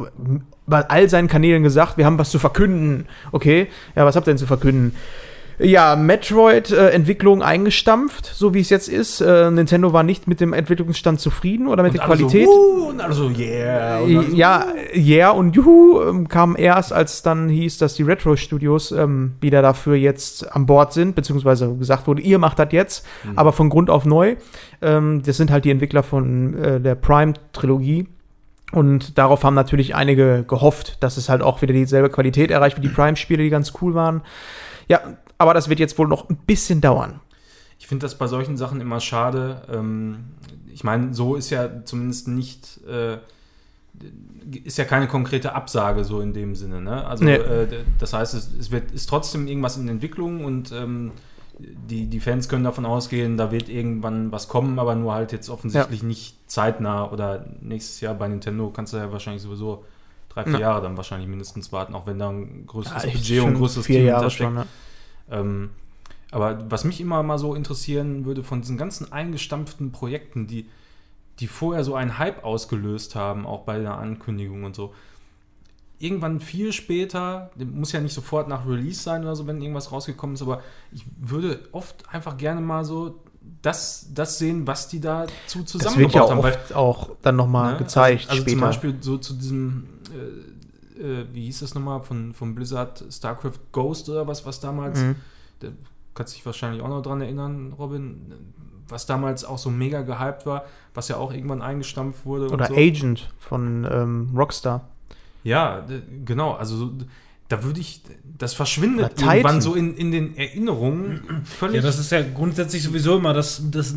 bei all seinen Kanälen gesagt, wir haben was zu verkünden. Okay, ja, was habt ihr denn zu verkünden? Ja, Metroid-Entwicklung eingestampft, so wie es jetzt ist. Äh, Nintendo war nicht mit dem Entwicklungsstand zufrieden oder mit Und der Qualität. So, und alle so, yeah. Und alle so, Ja, yeah und Juhu ähm, kam erst, als dann hieß, dass die Retro Studios ähm, wieder dafür jetzt an Bord sind, beziehungsweise gesagt wurde, ihr macht das jetzt, aber von Grund auf neu. Ähm, das sind halt die Entwickler von äh, der Prime-Trilogie. Und darauf haben natürlich einige gehofft, dass es halt auch wieder dieselbe Qualität erreicht wie die Prime-Spiele, die ganz cool waren. Ja, aber das wird jetzt wohl noch ein bisschen dauern. Ich finde das bei solchen Sachen immer schade. Ähm, ich meine, so ist ja zumindest nicht, äh, ist ja keine konkrete Absage so in dem Sinne. Ne? Also Nee. äh, das heißt, es, wird, ist trotzdem irgendwas in Entwicklung und ähm, die, die Fans können davon ausgehen, da wird irgendwann was kommen, aber nur halt jetzt offensichtlich nicht zeitnah oder nächstes Jahr bei Nintendo kannst du ja wahrscheinlich sowieso drei, vier Ja. Jahre dann wahrscheinlich mindestens warten, auch wenn da ein größeres echt Budget und ein größeres vier Team Jahre schon, ne? Ähm, aber was mich immer mal so interessieren würde, von diesen ganzen eingestampften Projekten, die, die vorher so einen Hype ausgelöst haben, auch bei der Ankündigung und so, irgendwann viel später, muss ja nicht sofort nach Release sein oder so, wenn irgendwas rausgekommen ist, aber ich würde oft einfach gerne mal so das, das sehen, was die da zu Das zusammengebaut wird ja haben. weil- oft auch dann nochmal Ne? gezeigt Also, also später. zum Beispiel so zu diesem, äh, wie hieß das nochmal, von, von Blizzard, StarCraft Ghost oder was, was damals, Mhm. da kannst dich wahrscheinlich auch noch dran erinnern, Robin, was damals auch so mega gehypt war, was ja auch irgendwann eingestampft wurde. und Oder so. Agent von ähm, Rockstar. Ja, genau, also so, da würde ich, das verschwindet irgendwann so in, in den Erinnerungen völlig. Ja, das ist ja grundsätzlich sowieso immer das, das,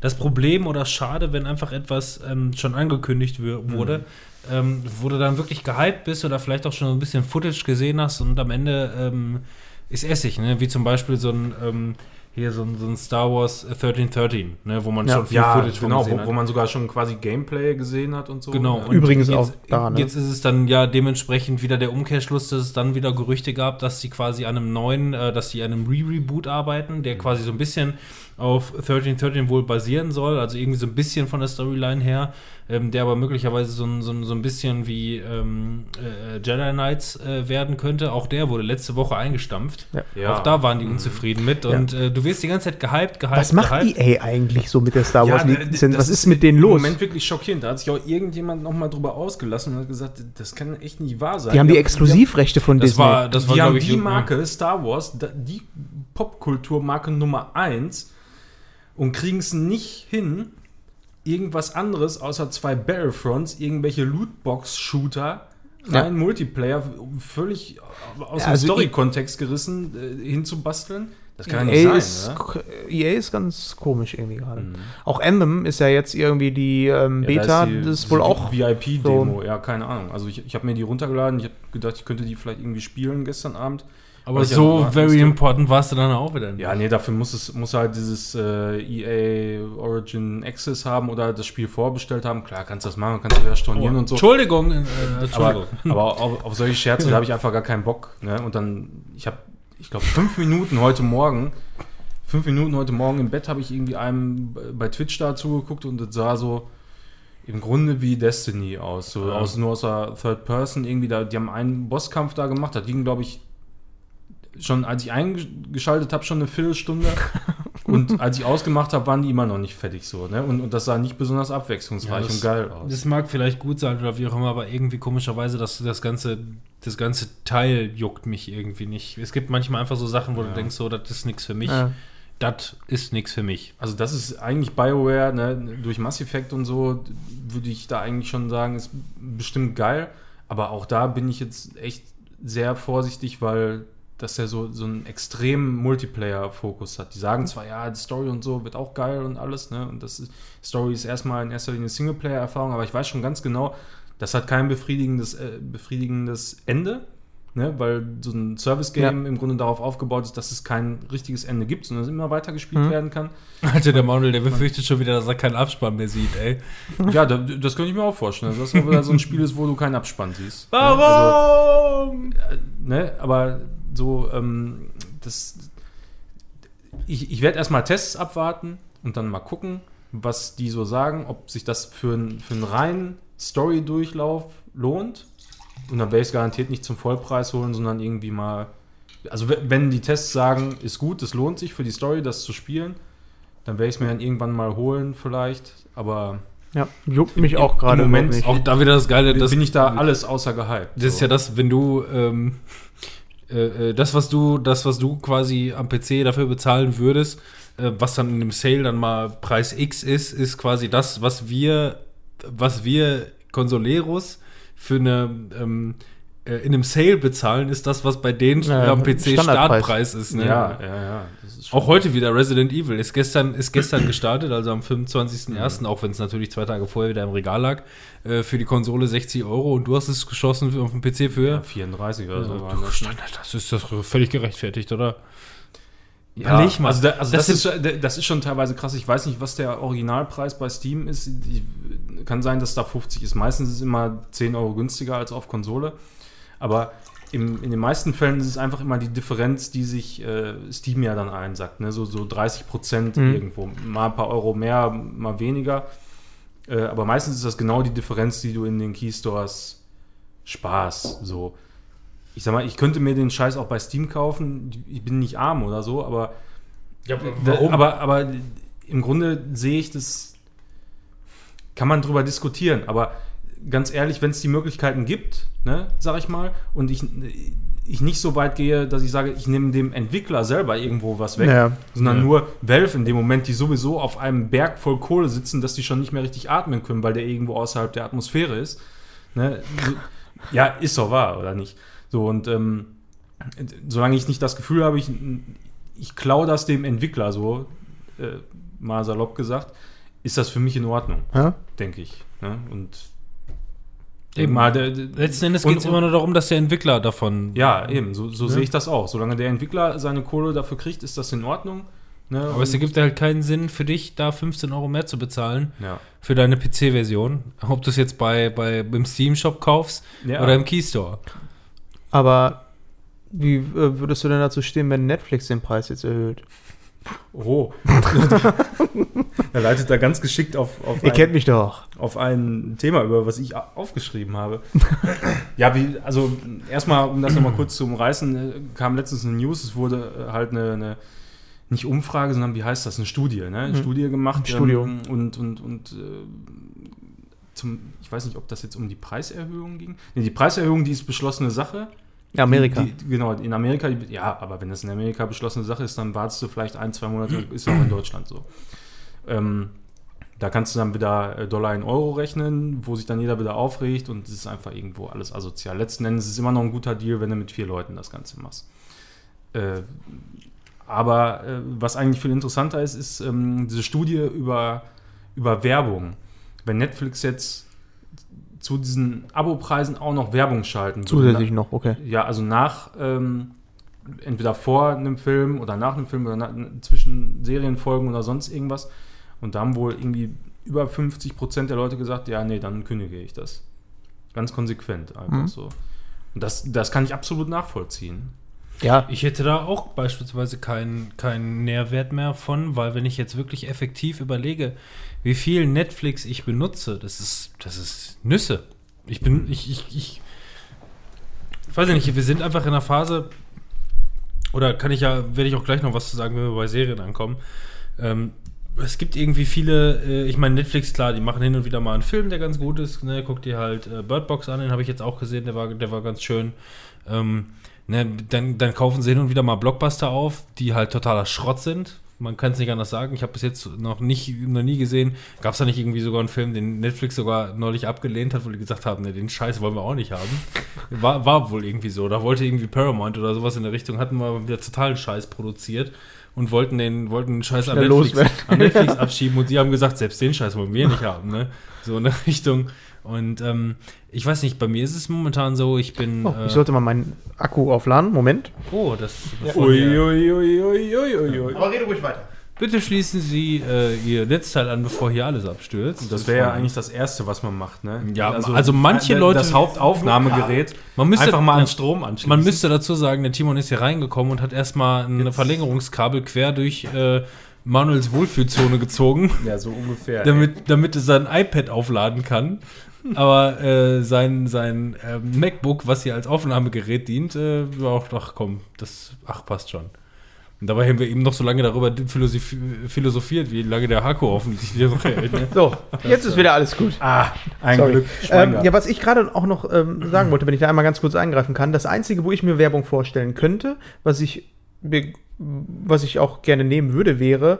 das Problem oder schade, wenn einfach etwas ähm, schon angekündigt wür- wurde, ähm, wo du dann wirklich gehypt bist oder vielleicht auch schon ein bisschen Footage gesehen hast und am Ende ähm, ist Essig, ne? wie zum Beispiel so ein, ähm, hier so ein, so ein Star Wars 1313, ne? wo man Ja. schon viel ja, Footage genau, gesehen wo, hat. wo man sogar schon quasi Gameplay gesehen hat und so. Genau. Und Übrigens jetzt, auch da, ne? Jetzt ist es dann ja dementsprechend wieder der Umkehrschluss, dass es dann wieder Gerüchte gab, dass sie quasi an einem neuen, äh, dass sie an einem Re-Reboot arbeiten, der quasi so ein bisschen auf 1313 wohl basieren soll, also irgendwie so ein bisschen von der Storyline her, ähm, der aber möglicherweise so ein, so ein, so ein bisschen wie ähm, äh, Jedi Knights äh, werden könnte. Auch der wurde letzte Woche eingestampft. Ja. Auch da waren die unzufrieden mit und äh, du wirst die ganze Zeit gehypt, gehypt, Was macht gehypt. EA eigentlich so mit der Star Wars Ja, Lizenz? das Was ist mit denen im los? Moment wirklich schockierend. Da hat sich auch irgendjemand noch mal drüber ausgelassen und hat gesagt, das kann echt nicht wahr sein. Die haben die Exklusivrechte von Das Disney. war, das Die, war die haben die ja. Marke Star Wars, die Popkulturmarke Nummer 1 und kriegen es nicht hin, irgendwas anderes außer zwei Battlefronts, irgendwelche Lootbox-Shooter, Ja. rein Multiplayer, völlig aus Ja, dem also Story-Kontext gerissen, äh, hinzubasteln. Das kann ja EA nicht ist, sein, k- EA ist ganz komisch irgendwie gerade. Auch Anthem ist ja jetzt irgendwie die ähm, Ja, Beta, da die- das ist wohl auch. VIP-Demo, ja, keine Ahnung. Also ich, ich habe mir die runtergeladen, ich habe gedacht, ich könnte die vielleicht irgendwie spielen gestern Abend. Aber ja so warten very important warst du dann auch wieder. nicht. Ja, nee, dafür muss es muss halt dieses äh, EA Origin Access haben oder das Spiel vorbestellt haben. Klar, kannst du das machen, kannst du ja stornieren und so. Entschuldigung, äh, Entschuldigung. Aber, aber auf, auf solche Scherze, da habe ich einfach gar keinen Bock. Ne? Und dann, ich habe, ich glaube, fünf Minuten heute Morgen, fünf Minuten heute Morgen im Bett habe ich irgendwie einem bei Twitch da zugeguckt und das sah so im Grunde wie Destiny aus. So Ja. aus, nur aus der Third Person irgendwie. Da, die haben einen Bosskampf da gemacht, das ging, glaube ich, schon, als ich eingeschaltet habe, schon eine Viertelstunde. und als ich ausgemacht habe, waren die immer noch nicht fertig so. Ne? Und, und das sah nicht besonders abwechslungsreich Ja, das- und geil aus. Das mag vielleicht gut sein oder wie auch immer, aber irgendwie komischerweise, dass das ganze, das ganze Teil juckt mich irgendwie nicht. Es gibt manchmal einfach so Sachen, wo Ja. du denkst, so, das ist nichts für mich. Ja. Das ist nichts für mich. Also das ist eigentlich BioWare, ne, durch Mass Effect und so, würde ich da eigentlich schon sagen, ist bestimmt geil. Aber auch da bin ich jetzt echt sehr vorsichtig, weil das ja so, so einen extremen Multiplayer-Fokus hat. Die sagen zwar, ja, die Story und so wird auch geil und alles, ne? Und das ist, Story ist erstmal in erster Linie Singleplayer-Erfahrung, aber ich weiß schon ganz genau, das hat kein befriedigendes, äh, befriedigendes Ende. Ne, weil so ein Service-Game im Grunde darauf aufgebaut ist, dass es kein richtiges Ende gibt, sondern es immer weiter gespielt Mhm. werden kann. Alter, der Manuel, der befürchtet schon wieder, dass er keinen Abspann mehr sieht, ey. Ja, da, das könnte ich mir auch vorstellen, dass das wieder so ein Spiel ist, wo du keinen Abspann siehst. Warum? ne, aber so, ähm, das. Ich, ich werde erstmal Tests abwarten und dann mal gucken, was die so sagen, ob sich das für, ein, für einen reinen Story-Durchlauf lohnt. Und dann werde ich es garantiert nicht zum Vollpreis holen, sondern irgendwie mal. Also, we- wenn die Tests sagen, ist gut, es lohnt sich für die Story, das zu spielen, dann werde ich es mir dann irgendwann mal holen, vielleicht. Aber Ja, juckt mich Im- auch im gerade Moment überhaupt Auch nicht. da wieder das Geile, das bin ich da alles außer gehypt. Das ist ja das, wenn du ähm, äh, äh, das, was du, das, was du quasi am PC dafür bezahlen würdest, äh, was dann in dem Sale dann mal Preis X ist, ist quasi das, was wir, was wir Consoleros für eine ähm, äh, in einem Sale bezahlen, ist das, was bei denen Ja, am PC. Startpreis ist. Ne? ja, ja, ja. Das Auch heute wieder Resident Evil ist gestern, ist gestern gestartet, also am 25.01., auch wenn es natürlich zwei Tage vorher wieder im Regal lag, äh, für die Konsole 60 Euro und du hast es geschossen auf dem PC für. Ja, 34 oder so. Ja, waren das, das ist doch völlig gerechtfertigt, oder? Ja, Überleg mal. Also, da, also das, Das ist, das ist schon teilweise krass. Ich weiß nicht, was der Originalpreis bei Steam ist. Ich, kann sein, dass da 50 ist. Meistens ist es immer 10 Euro günstiger als auf Konsole. Aber im, in den meisten Fällen ist es einfach immer die Differenz, die sich äh, Steam ja dann einsackt. Ne? So, so 30 Prozent Mhm. irgendwo. Mal ein paar Euro mehr, mal weniger. Äh, aber meistens ist das genau die Differenz, die du in den Keystores sparst. So. Ich sag mal, ich könnte mir den Scheiß auch bei Steam kaufen. Ich bin nicht arm oder so, aber Ja, da- aber, aber im Grunde sehe ich das, kann man drüber diskutieren, aber ganz ehrlich, wenn es die Möglichkeiten gibt, ne, sag ich mal, und ich, ich nicht so weit gehe, dass ich sage, ich nehme dem Entwickler selber irgendwo was weg, Ja. sondern Ja. nur Valve in dem Moment, die sowieso auf einem Berg voll Kohle sitzen, dass die schon nicht mehr richtig atmen können, weil der irgendwo außerhalb der Atmosphäre ist. Ne? Ja, ist doch wahr, oder nicht? So, und ähm, solange ich nicht das Gefühl habe, ich, ich klaue das dem Entwickler, so äh, mal salopp gesagt, ist das für mich in Ordnung, Ja? denke ich. Ne? Und Eben. mal, der, der, Letzten Endes geht es immer nur darum, dass der Entwickler davon. ja, eben, so, so Ne? sehe ich das auch. Solange der Entwickler seine Kohle dafür kriegt, ist das in Ordnung. Ne? Aber es ergibt halt keinen Sinn für dich, da 15 Euro mehr zu bezahlen ja. für deine PC-Version. Ob du es jetzt bei, bei, im Steam-Shop kaufst Ja. oder im Keystore. Aber wie äh, würdest du denn dazu stehen, wenn Netflix den Preis jetzt erhöht? Oh. er leitet da ganz geschickt auf, auf, Ihr ein, kennt mich doch. auf ein Thema über, was ich aufgeschrieben habe. ja, wie, also erstmal, um das nochmal kurz zu umreißen, äh, kam letztens eine News, es wurde äh, halt eine, eine nicht Umfrage, sondern wie heißt das, eine Studie, ne? Eine Mhm. Studie gemacht. Ein Studio. Ähm, und und, und äh, zum, ich weiß nicht, ob das jetzt um die Preiserhöhung ging. Nee, die Preiserhöhung, die ist beschlossene Sache. Amerika. Die, die, genau, in Amerika, ja, aber wenn das in Amerika beschlossene Sache ist, dann wartest du vielleicht ein, zwei Monate, ist auch in Deutschland so. Ähm, da kannst du dann wieder äh, Dollar in Euro rechnen, wo sich dann jeder wieder aufregt und es ist einfach irgendwo alles asozial. Letzten Endes ist es immer noch ein guter Deal, wenn du mit vier Leuten das Ganze machst. Äh, aber äh, was eigentlich viel interessanter ist, ist ähm, diese Studie über, über Werbung. Wenn Netflix jetzt zu diesen Abopreisen auch noch Werbung schalten Zusätzlich noch, okay. ja, also nach, ähm, entweder vor einem Film oder nach einem Film oder nach, zwischen Serienfolgen oder sonst irgendwas. Und da haben wohl irgendwie über 50 Prozent der Leute gesagt, ja, nee, dann kündige ich das. Ganz konsequent einfach Mhm. so. Und das, das kann ich absolut nachvollziehen. Ja, Ich hätte da auch beispielsweise keinen keinen Nährwert mehr von, weil wenn ich jetzt wirklich effektiv überlege, wie viel Netflix ich benutze, das ist, das ist Nüsse. Ich bin, ich, ich, ich, ich weiß nicht, wir sind einfach in einer Phase, oder kann ich ja, werde ich auch gleich noch was zu sagen, wenn wir bei Serien ankommen. Ähm, es gibt irgendwie viele, äh, ich meine, Netflix, klar, die machen hin und wieder mal einen Film, der ganz gut ist. Ne? Guck dir halt äh, Bird Box an, den habe ich jetzt auch gesehen, der war, der war ganz schön. Ähm, ne, dann, dann kaufen sie hin und wieder mal Blockbuster auf, die halt totaler Schrott sind. Man kann es nicht anders sagen. Ich habe bis jetzt noch nicht, noch nie gesehen. Gab es da nicht irgendwie sogar einen Film, den Netflix sogar neulich abgelehnt hat, wo die gesagt haben, ne, den Scheiß wollen wir auch nicht haben. War, war wohl irgendwie so. Da wollte irgendwie Paramount oder sowas in der Richtung, hatten wir wieder totalen Scheiß produziert und wollten den, wollten den Scheiß an. Netflix, an Netflix abschieben und sie haben gesagt, selbst den Scheiß wollen wir nicht haben. Ne? So in der Richtung. Und ähm, ich weiß nicht, bei mir ist es momentan so, ich bin. Oh, äh, ich sollte mal meinen Akku aufladen. Moment. oh, das. Uiuiuiuiui. Aber rede ruhig weiter. Bitte schließen Sie äh, Ihr Netzteil an, bevor hier alles abstürzt. Das wäre ja eigentlich das Erste, was man macht, ne? Ja, also manche äh, Leute- Das Hauptaufnahmegerät Man müsste- einfach mal an Strom anschließen. Man müsste dazu sagen, der Timon ist hier reingekommen und hat erstmal ein Verlängerungskabel quer durch äh, Manuels Wohlfühlzone gezogen, Ja, so ungefähr. damit, damit er sein iPad aufladen kann. Aber äh, sein, sein äh, MacBook, was hier als Aufnahmegerät dient, äh, war auch, ach komm, das, ach, passt schon. Und dabei haben wir eben noch so lange darüber philosophi philosophiert, wie lange der Akku offensichtlich noch hält. Ne? So, jetzt ist wieder alles gut. Ah, ein Sorry. Glück. Ähm, ja, was ich gerade auch noch ähm, sagen wollte, wenn ich da einmal ganz kurz eingreifen kann, das Einzige, wo ich mir Werbung vorstellen könnte, was ich, was ich auch gerne nehmen würde, wäre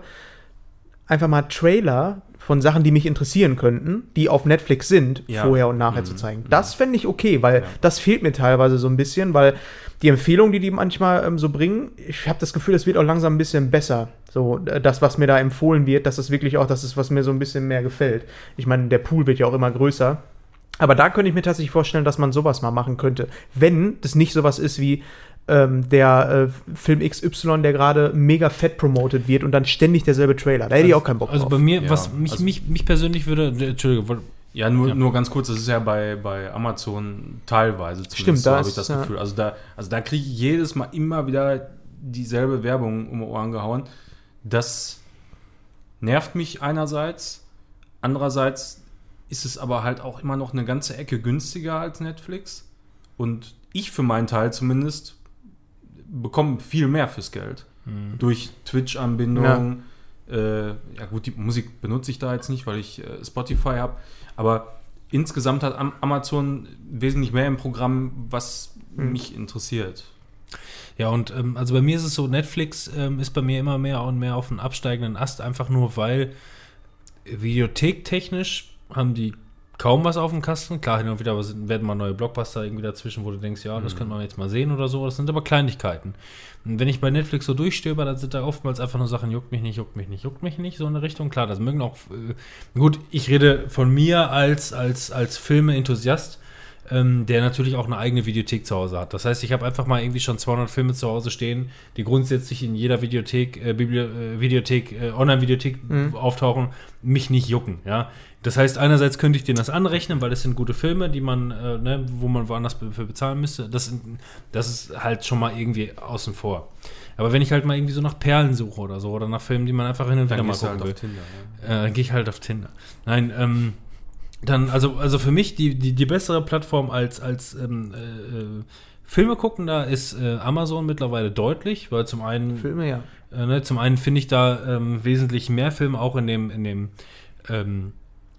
einfach mal Trailer von Sachen, die mich interessieren könnten, die auf Netflix sind, Ja. vorher und nachher zu zeigen. Das fände ich okay, weil das fehlt mir teilweise so ein bisschen, weil die Empfehlungen, die die manchmal ähm, so bringen, ich habe das Gefühl, es wird auch langsam ein bisschen besser. So, äh, das, was mir da empfohlen wird, dass es wirklich auch das ist, was mir so ein bisschen mehr gefällt. Ich meine, der Pool wird ja auch immer größer. Aber da könnte ich mir tatsächlich vorstellen, dass man sowas mal machen könnte. Wenn das nicht sowas ist wie ähm, der äh, Film XY, der gerade mega fett promoted wird und dann ständig derselbe Trailer. Da hätte ich auch keinen Bock Also drauf. bei mir, Ja, was mich, also- mich, mich persönlich würde, äh, Entschuldigung, Ja, nur, Ja. nur ganz kurz, das ist ja bei, bei Amazon teilweise zumindest, Stimmt, so da habe ich das ja. Gefühl. Also da, also da kriege ich jedes Mal immer wieder dieselbe Werbung um die Ohren gehauen. Das nervt mich einerseits, andererseits ist es aber halt auch immer noch eine ganze Ecke günstiger als Netflix. Und ich für meinen Teil zumindest bekomme viel mehr fürs Geld. Durch Twitch-Anbindung. Äh, ja gut, die Musik benutze ich da jetzt nicht, weil ich äh, Spotify habe. Aber insgesamt hat Am Amazon wesentlich mehr im Programm, was mich interessiert. Ja, und ähm, also bei mir ist es so, Netflix ähm, ist bei mir immer mehr und mehr auf einen absteigenden Ast, einfach nur weil videothektechnisch haben die kaum was auf dem Kasten. Klar, hin und wieder werden mal neue Blockbuster irgendwie dazwischen, wo du denkst, ja, das könnte man jetzt mal sehen oder so. Das sind aber Kleinigkeiten. Und wenn ich bei Netflix so durchstöber, dann sind da oftmals einfach nur Sachen, juckt mich nicht, juckt mich nicht, juckt mich nicht, so in der Richtung. Klar, das mögen auch, äh, gut, ich rede von mir als, als, als Filme-Enthusiast, ähm, der natürlich auch eine eigene Videothek zu Hause hat. Das heißt, ich habe einfach mal irgendwie schon 200 Filme zu Hause stehen, die grundsätzlich in jeder Videothek, äh, Bibli äh, Videothek, äh, Online-Videothek auftauchen, mich nicht jucken. Ja, das heißt, einerseits könnte ich denen das anrechnen, weil das sind gute Filme, die man, äh, ne, wo man woanders für bezahlen müsste. Das, das ist halt schon mal irgendwie außen vor. Aber wenn ich halt mal irgendwie so nach Perlen suche oder so oder nach Filmen, die man einfach hin und wieder mal du gucken halt will, Tinder. Ja. äh, dann gehe ich halt auf Tinder. Nein, ähm, dann, also, also für mich die, die, die bessere Plattform als, als ähm, äh, äh, Filme gucken, da ist äh, Amazon mittlerweile deutlich, weil zum einen, Filme, ja. äh, ne, zum einen finde ich da ähm, wesentlich mehr Filme auch in dem, in dem, ähm,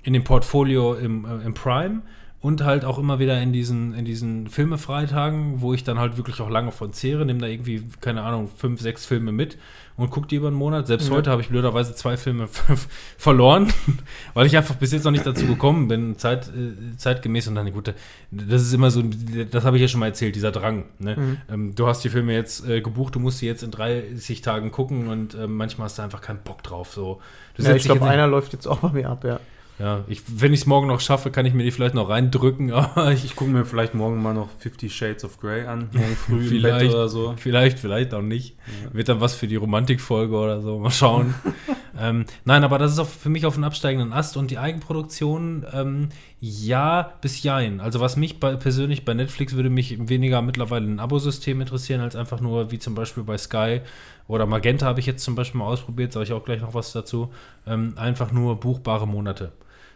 in dem Portfolio im, äh, im Prime und halt auch immer wieder in diesen, in diesen Filmefreitagen, wo ich dann halt wirklich auch lange von zehre, nehme da irgendwie, keine Ahnung, fünf, sechs Filme mit und gucke die über einen Monat. Selbst Ja. heute habe ich blöderweise zwei Filme verloren, weil ich einfach bis jetzt noch nicht dazu gekommen bin, zeit, äh, zeitgemäß und dann, gut, das ist immer so, das habe ich ja schon mal erzählt, dieser Drang. Ne? Mhm. Ähm, du hast die Filme jetzt äh, gebucht, du musst sie jetzt in 30 Tagen gucken und ähm, manchmal hast du einfach keinen Bock drauf. So. Du ja ich glaube, einer läuft jetzt auch bei mir ab, ja. Ja, ich, wenn ich es morgen noch schaffe, kann ich mir die vielleicht noch reindrücken, aber ich, Ich gucke mir vielleicht morgen mal noch Fifty Shades of Grey an, morgen früh Vielleicht. oder so. Vielleicht, vielleicht auch nicht. Wird dann was für die Romantikfolge oder so. Mal schauen. ähm, nein, aber das ist auch für mich auf einem absteigenden Ast und die Eigenproduktion, ähm, ja bis jein. Also was mich bei, persönlich bei Netflix würde mich weniger mittlerweile ein Abosystem interessieren, als einfach nur wie zum Beispiel bei Sky oder Magenta habe ich jetzt zum Beispiel mal ausprobiert, sage ich auch gleich noch was dazu. Ähm, einfach nur buchbare Monate.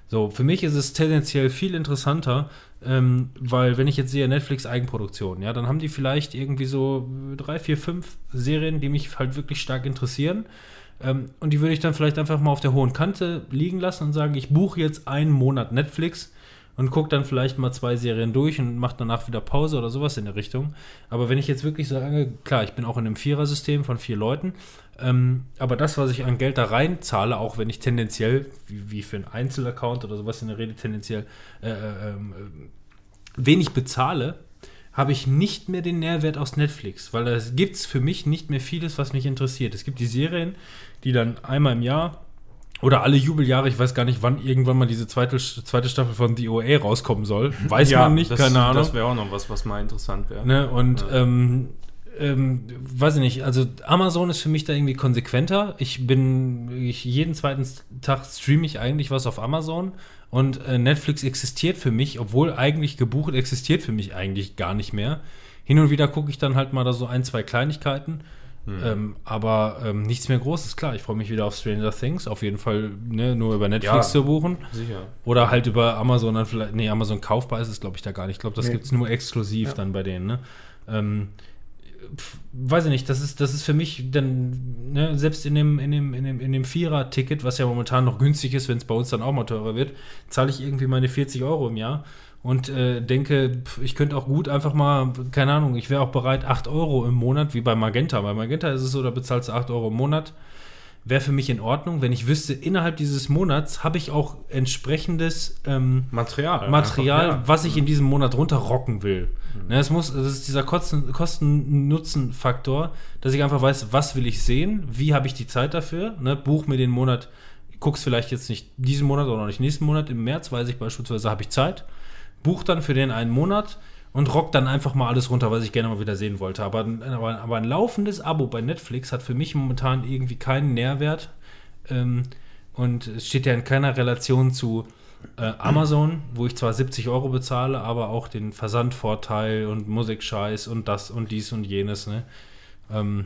So, für mich ist es tendenziell viel interessanter, ähm, weil wenn ich jetzt sehe Netflix Eigenproduktion, ja, dann haben die vielleicht irgendwie so drei, vier, fünf Serien, die mich halt wirklich stark interessieren. Ähm, und die würde ich dann vielleicht einfach mal auf der hohen Kante liegen lassen und sagen, ich buche jetzt einen Monat Netflix und gucke dann vielleicht mal zwei Serien durch und mache danach wieder Pause oder sowas in der Richtung. Aber wenn ich jetzt wirklich sage, klar, ich bin auch in einem Vierersystem von vier Leuten, ähm, aber das, was ich an Geld da reinzahle, auch wenn ich tendenziell, wie, wie für einen Einzelaccount oder sowas in der Rede tendenziell äh, ähm, äh, wenig bezahle, habe ich nicht mehr den Nährwert aus Netflix, weil da gibt es für mich nicht mehr vieles, was mich interessiert. Es gibt die Serien, die dann einmal im Jahr Oder alle Jubeljahre, ich weiß gar nicht, wann irgendwann mal diese zweite, zweite Staffel von The OA rauskommen soll. Weiß man nicht, das, keine Ahnung. Das wäre auch noch was, was mal interessant wäre. Ne? Und Ja. ähm, ähm, weiß ich nicht, also Amazon ist für mich da irgendwie konsequenter. Ich bin, ich, jeden zweiten Tag streame ich eigentlich was auf Amazon und äh, Netflix existiert für mich, obwohl eigentlich gebucht existiert für mich eigentlich gar nicht mehr. Hin und wieder gucke ich dann halt mal da so ein, zwei Kleinigkeiten. Ähm, aber ähm, nichts mehr Großes, klar. Ich freue mich wieder auf Stranger Things, auf jeden Fall ne, nur über Netflix Ja. zu buchen. Sicher. Oder halt über Amazon dann vielleicht, nee, Amazon kaufbar ist es, glaube ich, da gar nicht. Ich glaube, das Nee. gibt es nur exklusiv dann bei denen, ne? Ähm, pf, weiß ich nicht, das ist, das ist für mich dann, ne, selbst in dem, in dem, in dem, in dem Vierer-Ticket, was ja momentan noch günstig ist, wenn es bei uns dann auch mal teurer wird, zahle ich irgendwie meine 40 Euro im Jahr und äh, denke, pf, ich könnte auch gut einfach mal, keine Ahnung, ich wäre auch bereit, 8 Euro im Monat, wie bei Magenta. Bei Magenta ist es so, da bezahlst du 8 Euro im Monat wäre für mich in Ordnung, wenn ich wüsste, innerhalb dieses Monats habe ich auch entsprechendes ähm, Material. Material, einfach, ja. was ich in diesem Monat runterrocken will. Ne, es muss, das ist dieser Kosten- Kosten-Nutzen-Faktor, dass ich einfach weiß, was will ich sehen, wie habe ich die Zeit dafür, ne, buch mir den Monat, guck's vielleicht jetzt nicht diesen Monat oder nicht nächsten Monat, im März weiß ich beispielsweise, habe ich Zeit, buch dann für den einen Monat und rock dann einfach mal alles runter, was ich gerne mal wieder sehen wollte. Aber, aber, aber ein laufendes Abo bei Netflix hat für mich momentan irgendwie keinen Nährwert. Ähm, und es steht ja in keiner Relation zu äh, Amazon, wo ich zwar 70 Euro bezahle, aber auch den Versandvorteil und Musikscheiß und das und dies und jenes. Ne? Ähm,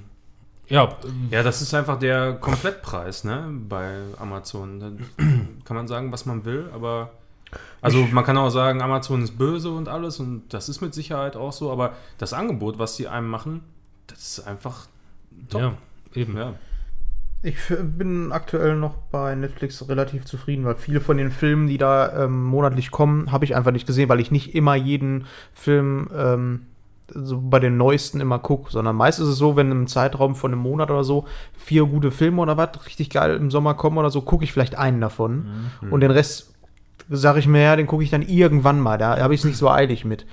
ja, Ja, das ist einfach der Komplettpreis, ne, bei Amazon. Da kann man sagen, was man will, aber also man kann auch sagen, Amazon ist böse und alles und das ist mit Sicherheit auch so, aber das Angebot, was sie einem machen, das ist einfach top. ja, eben. Ja. Ich bin aktuell noch bei Netflix relativ zufrieden, weil viele von den Filmen, die da ähm, monatlich kommen, habe ich einfach nicht gesehen, weil ich nicht immer jeden Film ähm, so bei den neuesten immer gucke, sondern meist ist es so, wenn im Zeitraum von einem Monat oder so vier gute Filme oder was richtig geil im Sommer kommen oder so, gucke ich vielleicht einen davon und den Rest sage ich mir, ja, den gucke ich dann irgendwann mal, da habe ich es nicht so eilig mit.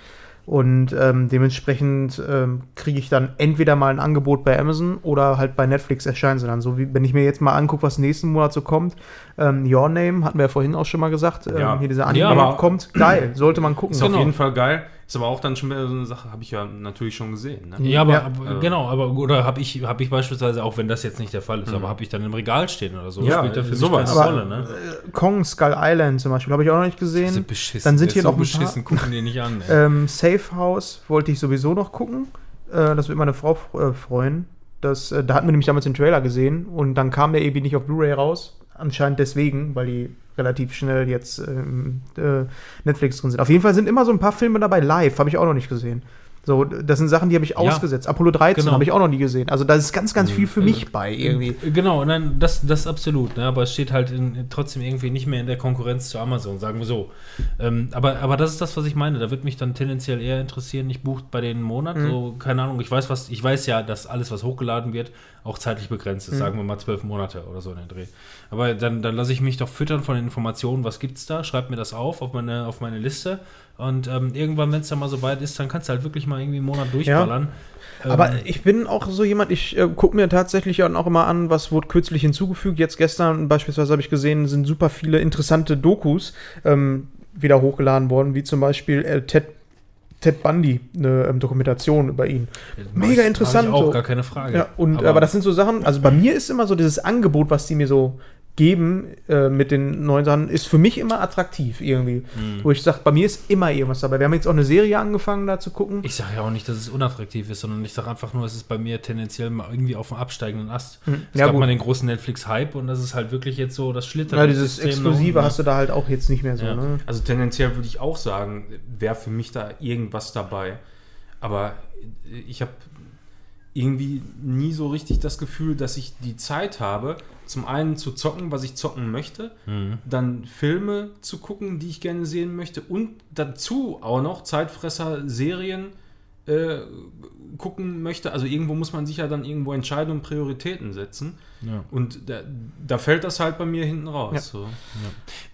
Und ähm, dementsprechend ähm, kriege ich dann entweder mal ein Angebot bei Amazon oder halt bei Netflix erscheinen sie dann. So wie wenn ich mir jetzt mal angucke, was nächsten Monat so kommt. Ähm, Your Name hatten wir ja vorhin auch schon mal gesagt. Ähm, Ja. Hier dieser Anime Ja, kommt. Geil, sollte man gucken. Ist auf Genau. jeden Fall geil. Ist aber auch dann schon wieder so eine Sache, habe ich ja natürlich schon gesehen. Ne? Ja, aber, Ja. aber genau, aber oder habe ich, hab ich beispielsweise, auch wenn das jetzt nicht der Fall ist, aber habe ich dann im Regal stehen oder so, Ja, spielt da für mich sowas. keine Aber, Rolle, ne? Äh, Kong Skull Island zum Beispiel habe ich auch noch nicht gesehen. beschissen, Dann sind hier so noch beschissen, gucken die nicht an. Ähm, Safe House wollte ich sowieso noch gucken. Äh, das wird meine Frau äh, freuen. Das, äh, da hatten wir nämlich damals den Trailer gesehen und dann kam der irgendwie nicht auf Blu-ray raus. Anscheinend deswegen, weil die relativ schnell jetzt ähm, äh, Netflix drin sind. Auf jeden Fall sind immer so ein paar Filme dabei. Live habe ich auch noch nicht gesehen. So, das sind Sachen, die habe ich ausgesetzt. Apollo 13 genau. habe ich auch noch nie gesehen. Also da ist ganz, ganz viel für mich bei irgendwie. Genau, nein, das, das absolut, ne? aber es steht halt in, trotzdem irgendwie nicht mehr in der Konkurrenz zu Amazon, sagen wir so. Ähm, aber, aber das ist das, was ich meine. Da wird mich dann tendenziell eher interessieren, ich buche bei den Monat, so, keine Ahnung, ich weiß was, ich weiß ja, dass alles, was hochgeladen wird, auch zeitlich begrenzt ist, sagen wir mal zwölf Monate oder so in den Dreh. Aber dann, dann lasse ich mich doch füttern von den Informationen, was gibt's da, schreib mir das auf, auf meine, auf meine Liste. Und ähm, irgendwann, wenn es dann mal so weit ist, dann kannst du halt wirklich mal irgendwie einen Monat durchballern. Ähm, Aber ich bin auch so jemand, ich äh, gucke mir tatsächlich auch immer an, was wurde kürzlich hinzugefügt. Jetzt gestern beispielsweise habe ich gesehen, sind super viele interessante Dokus ähm, wieder hochgeladen worden, wie zum Beispiel äh, Ted, Ted Bundy, eine ähm, Dokumentation über ihn. mega interessant, Ich auch, so. gar keine Frage. Ja, und aber, das sind so Sachen, also bei mir ist immer so dieses Angebot, was die mir so geben äh, mit den neuen Sachen, ist für mich immer attraktiv irgendwie. Mhm. Wo ich sage, bei mir ist immer irgendwas dabei. Wir haben jetzt auch eine Serie angefangen, da zu gucken. Ich sage ja auch nicht, dass es unattraktiv ist, sondern ich sage einfach nur, es ist bei mir tendenziell mal irgendwie auf dem absteigenden Ast. Es Hm. Ja, gab gut. mal den großen Netflix-Hype und das ist halt wirklich jetzt so das Schlittern. Ja, dieses Exklusive hast du da halt auch jetzt nicht mehr so. Ja. Ne? Also tendenziell würde ich auch sagen, wäre für mich da irgendwas dabei. Aber ich habe irgendwie nie so richtig das Gefühl, dass ich die Zeit habe, zum einen zu zocken, was ich zocken möchte, Mhm. dann Filme zu gucken, die ich gerne sehen möchte und dazu auch noch Zeitfresser, Serien äh, gucken möchte. Also irgendwo muss man sich ja dann irgendwo entscheiden und Prioritäten setzen. Ja. Und da, da fällt das halt bei mir hinten raus. Ja. So.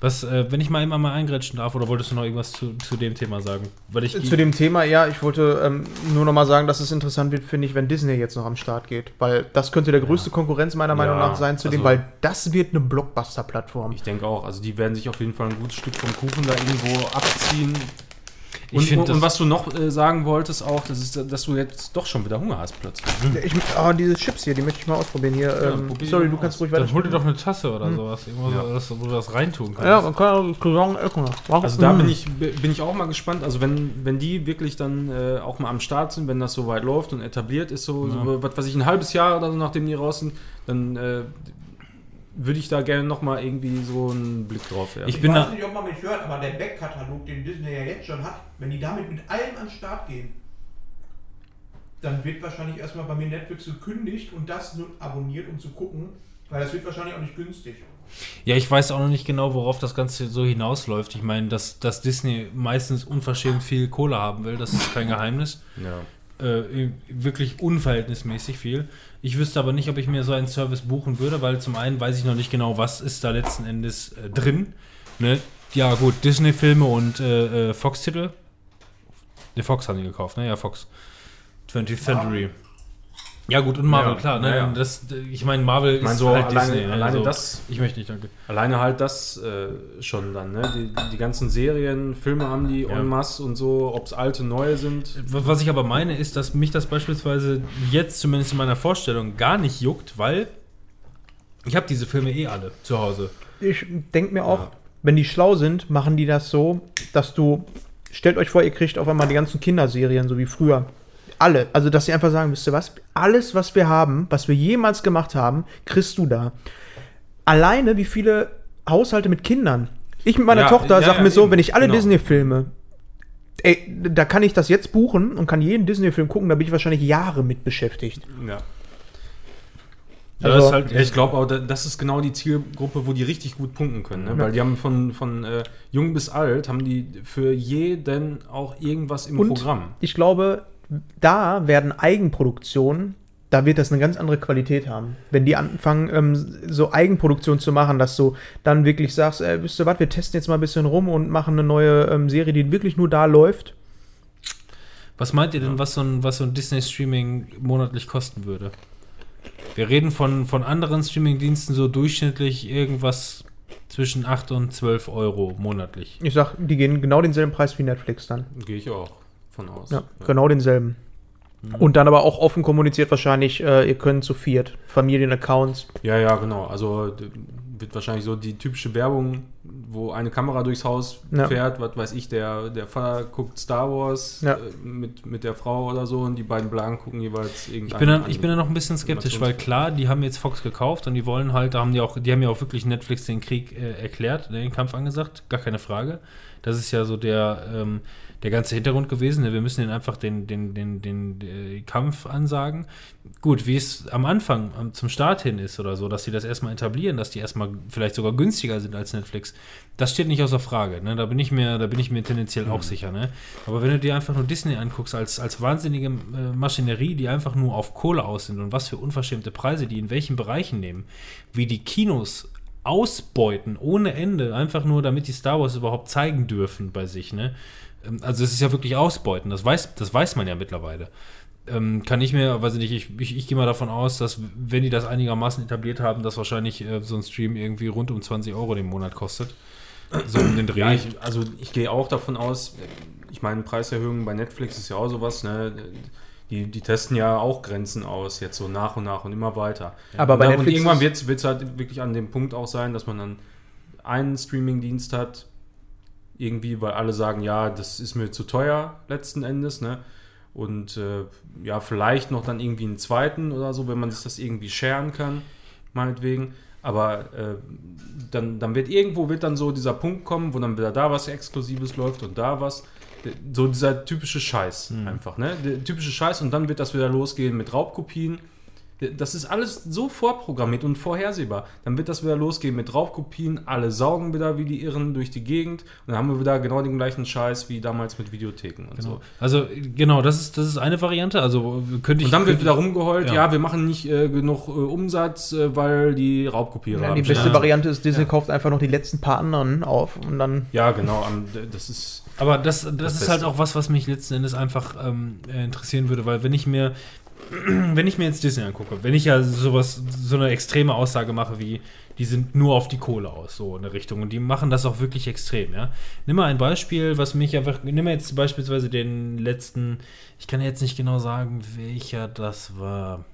Was, äh, wenn ich mal immer mal eingrätschen darf, oder wolltest du noch irgendwas zu, zu dem Thema sagen? Weil ich Zu dem Thema, ja, ich wollte ähm, nur noch mal sagen, dass es interessant wird, finde ich, wenn Disney jetzt noch am Start geht. Weil das könnte der größte Konkurrenz meiner Meinung Ja, nach sein zu dem, also- weil das wird eine Blockbuster-Plattform. Ich denke auch, also die werden sich auf jeden Fall ein gutes Stück vom Kuchen da irgendwo abziehen. Ich Und, find und, was du noch äh, sagen wolltest auch, das ist, dass du jetzt doch schon wieder Hunger hast plötzlich. Ich, oh, diese Chips hier, die möchte ich mal ausprobieren hier. ähm, probier sorry, du kannst aus. ruhig dann weiter. hol dir doch eine Tasse oder sowas, irgendwo Ja. so, wo du das reintun kannst. Ja, man kann auch zusammen essen. Warum? Also da bin ich, bin ich auch mal gespannt. Also wenn, wenn die wirklich dann äh, auch mal am Start sind, wenn das so weit läuft und etabliert ist, so, so was weiß ich, ein halbes Jahr oder so, nachdem die raus sind, dann äh, würde ich da gerne nochmal irgendwie so einen Blick drauf werfen. Ich bin da, nicht, ob man mich hört, aber der Backkatalog, den Disney ja jetzt schon hat, wenn die damit mit allem an den Start gehen, dann wird wahrscheinlich erstmal bei mir Netflix gekündigt und das nur abonniert, um zu gucken, weil das wird wahrscheinlich auch nicht günstig. ja, ich weiß auch noch nicht genau, worauf das Ganze so hinausläuft. Ich meine, dass, dass Disney meistens unverschämt viel Kohle haben will, das ist kein Geheimnis. ja. äh, wirklich unverhältnismäßig viel. Ich wüsste aber nicht, ob ich mir so einen Service buchen würde, weil zum einen weiß ich noch nicht genau, was ist da letzten Endes äh, drin. Ne? Ja gut, Disney-Filme und äh, äh, Fox-Titel. Ne, Fox haben die gekauft, ne? Ja, Fox. 20th Century. Ja gut, und Marvel, Ja, klar. Ne? ja, ja. Das, ich meine, Marvel Ich meine, ist so halt alleine, Disney. ne? alleine Also, das, Ich möchte nicht, danke. alleine halt das äh, schon dann, ne? Die, die ganzen Serien, Filme haben die Ja. en masse und so, ob es alte, neue sind. Was ich aber meine, ist, dass mich das beispielsweise jetzt zumindest in meiner Vorstellung gar nicht juckt, weil ich habe diese Filme eh alle zu Hause. Ich denke mir auch, wenn die schlau sind, machen die das so, dass du, stellt euch vor, ihr kriegt auf einmal die ganzen Kinderserien, so wie früher. Alle. Also, dass sie einfach sagen, wisst ihr was? Alles, was wir haben, was wir jemals gemacht haben, kriegst du da. Alleine, wie viele Haushalte mit Kindern. Ich mit meiner Ja, Tochter ja, sag ja, mir so, wenn ich alle Genau. Disney-Filme, ey, da kann ich das jetzt buchen und kann jeden Disney-Film gucken, da bin ich wahrscheinlich Jahre mit beschäftigt. Ja. Also- das ist halt, ich glaube auch, das ist genau die Zielgruppe, wo die richtig gut punkten können. Ne? Ja. Weil die haben von, von äh, jung bis alt, haben die für jeden auch irgendwas im Und Programm. ich glaube, da werden Eigenproduktionen, da wird das eine ganz andere Qualität haben. Wenn die anfangen, ähm, so Eigenproduktion zu machen, dass du dann wirklich sagst, äh, wisst ihr was, wir testen jetzt mal ein bisschen rum und machen eine neue ähm, Serie, die wirklich nur da läuft. was meint ihr denn, was so ein, was so ein Disney-Streaming monatlich kosten würde? Wir reden von, von anderen Streaming-Diensten so durchschnittlich irgendwas zwischen 8 und 12 Euro monatlich. Ich sag, die gehen genau denselben Preis wie Netflix dann. Gehe ich auch von aus. Ja, genau denselben. Und dann aber auch offen kommuniziert wahrscheinlich, äh, ihr könnt zu viert, Familienaccounts. Ja, ja, genau. Also wird wahrscheinlich so die typische Werbung, wo eine Kamera durchs Haus Ja. fährt, was weiß ich, der, der Vater guckt Star Wars Ja. äh, mit, mit der Frau oder so und die beiden Blagen gucken jeweils Ich irgendeinen bin, dann, an. ich bin da noch ein bisschen skeptisch, weil klar, die haben jetzt Fox gekauft und die wollen halt, da haben die auch, die haben ja auch wirklich Netflix den Krieg äh, erklärt, den Kampf angesagt, gar keine Frage. Das ist ja so der, ähm, der ganze Hintergrund gewesen. ne? Wir müssen den einfach den, den, den, den, äh, Kampf ansagen. Gut, wie es am Anfang am, zum Start hin ist oder so, dass sie das erstmal etablieren, dass die erstmal vielleicht sogar günstiger sind als Netflix, das steht nicht außer Frage. Ne? Da bin ich mir, da bin ich mir tendenziell auch sicher. Ne? Aber wenn du dir einfach nur Disney anguckst als, als wahnsinnige äh, Maschinerie, die einfach nur auf Kohle aus sind und was für unverschämte Preise die in welchen Bereichen nehmen, wie die Kinos ausbeuten ohne Ende, einfach nur damit die Star Wars überhaupt zeigen dürfen bei sich. Ne? Ähm, Also es ist ja wirklich Ausbeuten, das weiß, das weiß man ja mittlerweile. Ähm, kann ich mir, weiß ich nicht, ich, ich, ich gehe mal davon aus, dass wenn die das einigermaßen etabliert haben, dass wahrscheinlich äh, so ein Stream irgendwie rund um 20 Euro den Monat kostet. So um den Dreh. Ja, ich, also ich gehe auch davon aus, ich meine, Preiserhöhungen bei Netflix ist ja auch sowas, ne? Die, die testen ja auch Grenzen aus, jetzt so nach und nach und immer weiter. Aber und, bei dann, und Netflix irgendwann ist- wird es halt wirklich an dem Punkt auch sein, dass man dann einen Streaming-Dienst hat, irgendwie, weil alle sagen, ja, das ist mir zu teuer letzten Endes, ne? Und äh, ja, vielleicht noch dann irgendwie einen zweiten oder so, wenn man sich das irgendwie scheren kann, meinetwegen. Aber äh, dann, dann wird irgendwo wird dann so dieser Punkt kommen, wo dann wieder da was Exklusives läuft und da was. So dieser typische Scheiß einfach, ne? Der typische Scheiß und dann wird das wieder losgehen mit Raubkopien. Das ist alles so vorprogrammiert und vorhersehbar. Dann wird das wieder losgehen mit Raubkopien, alle saugen wieder wie die Irren durch die Gegend und dann haben wir wieder genau den gleichen Scheiß wie damals mit Videotheken und so. Also genau, das ist, das ist eine Variante. Also könnte ich. Und dann wird wieder rumgeheult, Ja. ja, wir machen nicht äh, genug äh, Umsatz, äh, weil die Raubkopierer Ja, die beste sind. Variante ist, Disney kauft einfach noch die letzten paar anderen auf und dann. Ja, genau, das ist Aber das, das, Das ist Beste. halt auch was, was mich letzten Endes einfach ähm, äh, interessieren würde, weil wenn ich mir, wenn ich mir jetzt Disney angucke, wenn ich ja sowas, so eine extreme Aussage mache wie, die sind nur auf die Kohle aus, so in der Richtung. Und die machen das auch wirklich extrem, ja. Nimm mal ein Beispiel, was mich einfach, nimm mal jetzt beispielsweise den letzten, ich kann jetzt nicht genau sagen, welcher das war.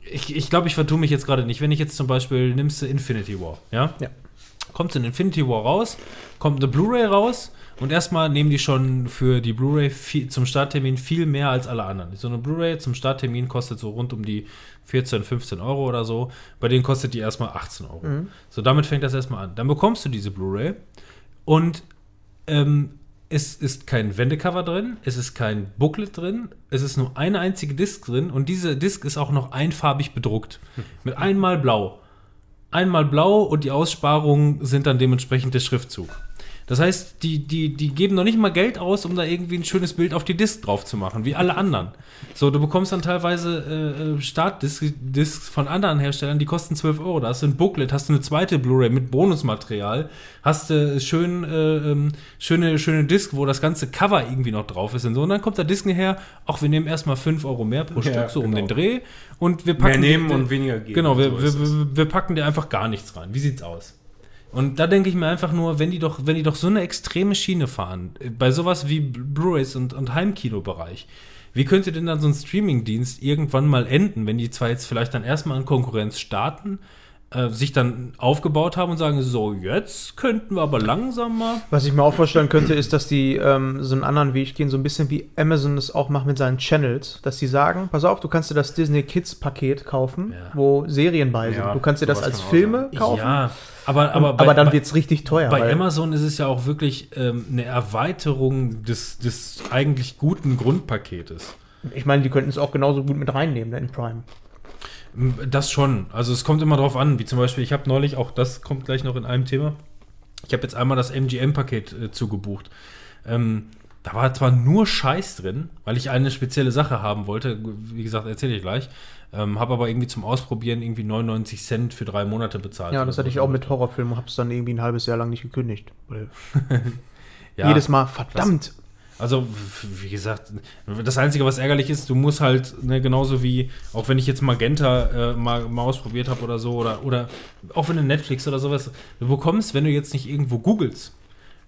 Ich, ich glaube, ich vertue mich jetzt gerade nicht. Wenn ich jetzt zum Beispiel, nimmst du Infinity War, ja? Ja. kommt in Infinity War raus, kommt eine Blu-ray raus und erstmal nehmen die schon für die Blu-ray zum Starttermin viel mehr als alle anderen. So eine Blu-ray zum Starttermin kostet so rund um die 14, 15 Euro oder so. Bei denen kostet die erstmal 18 Euro. So, damit fängt das erstmal an. Dann bekommst du diese Blu-ray und ähm, es ist kein Wendecover drin, es ist kein Booklet drin, es ist nur eine einzige Disc drin und diese Disc ist auch noch einfarbig bedruckt. Mit einmal blau einmal blau und die Aussparungen sind dann dementsprechend der Schriftzug. Das heißt, die, die, die geben noch nicht mal Geld aus, um da irgendwie ein schönes Bild auf die Disk drauf zu machen, wie alle anderen. So, du bekommst dann teilweise äh, äh, Startdiscs Discs von anderen Herstellern, die kosten 12 Euro. Da hast du ein Booklet, hast du eine zweite Blu-ray mit Bonusmaterial, hast du schön, äh, ähm, schöne, schöne Disc, wo das ganze Cover irgendwie noch drauf ist und so. Und dann kommt der Disney her, auch wir nehmen erstmal 5 Euro mehr pro Ja, Stück, so um genau. den Dreh. Und wir mehr packen nehmen die- und weniger geben. Genau, wir, So wir, wir, wir packen dir einfach gar nichts rein. Wie sieht's aus? Und da denke ich mir einfach nur, wenn die doch, wenn die doch so eine extreme Schiene fahren, äh, bei sowas wie Blu-rays und, und Heimkinobereich, wie könnte denn dann so ein Streamingdienst irgendwann mal enden, wenn die zwar jetzt vielleicht dann erstmal in Konkurrenz starten, äh, sich dann aufgebaut haben und sagen, so, jetzt könnten wir aber langsam mal. Was ich mir auch vorstellen könnte, ist, dass die ähm, so einen anderen Weg gehen, so ein bisschen wie Amazon es auch macht mit seinen Channels, dass die sagen, pass auf, du kannst dir das Disney Kids Paket kaufen, Ja. wo Serien bei sind. Ja, du kannst dir das als Filme kaufen, Ja, aber, aber, aber, bei- dann bei- wird es richtig teuer. Bei weil- Amazon ist es ja auch wirklich ähm, eine Erweiterung des, des eigentlich guten Grundpaketes. Ich meine, die könnten es auch genauso gut mit reinnehmen, ne, in Prime. Das schon. Also es kommt immer drauf an, wie zum Beispiel, ich habe neulich, auch das kommt gleich noch in einem Thema, ich habe jetzt einmal das MGM-Paket äh, zugebucht. Ähm, da war zwar nur Scheiß drin, weil ich eine spezielle Sache haben wollte, wie gesagt, erzähle ich gleich, ähm, habe aber irgendwie zum Ausprobieren irgendwie 99 Cent für drei Monate bezahlt. Ja, das hatte so. ich auch mit Horrorfilmen, hab's dann irgendwie ein halbes Jahr lang nicht gekündigt. Ja, Jedes Mal, verdammt. Also, wie gesagt, das Einzige, was ärgerlich ist, du musst halt, ne, genauso wie, auch wenn ich jetzt Magenta äh, mal, mal ausprobiert habe oder so, oder, oder auch wenn du Netflix oder sowas, du bekommst, wenn du jetzt nicht irgendwo googelst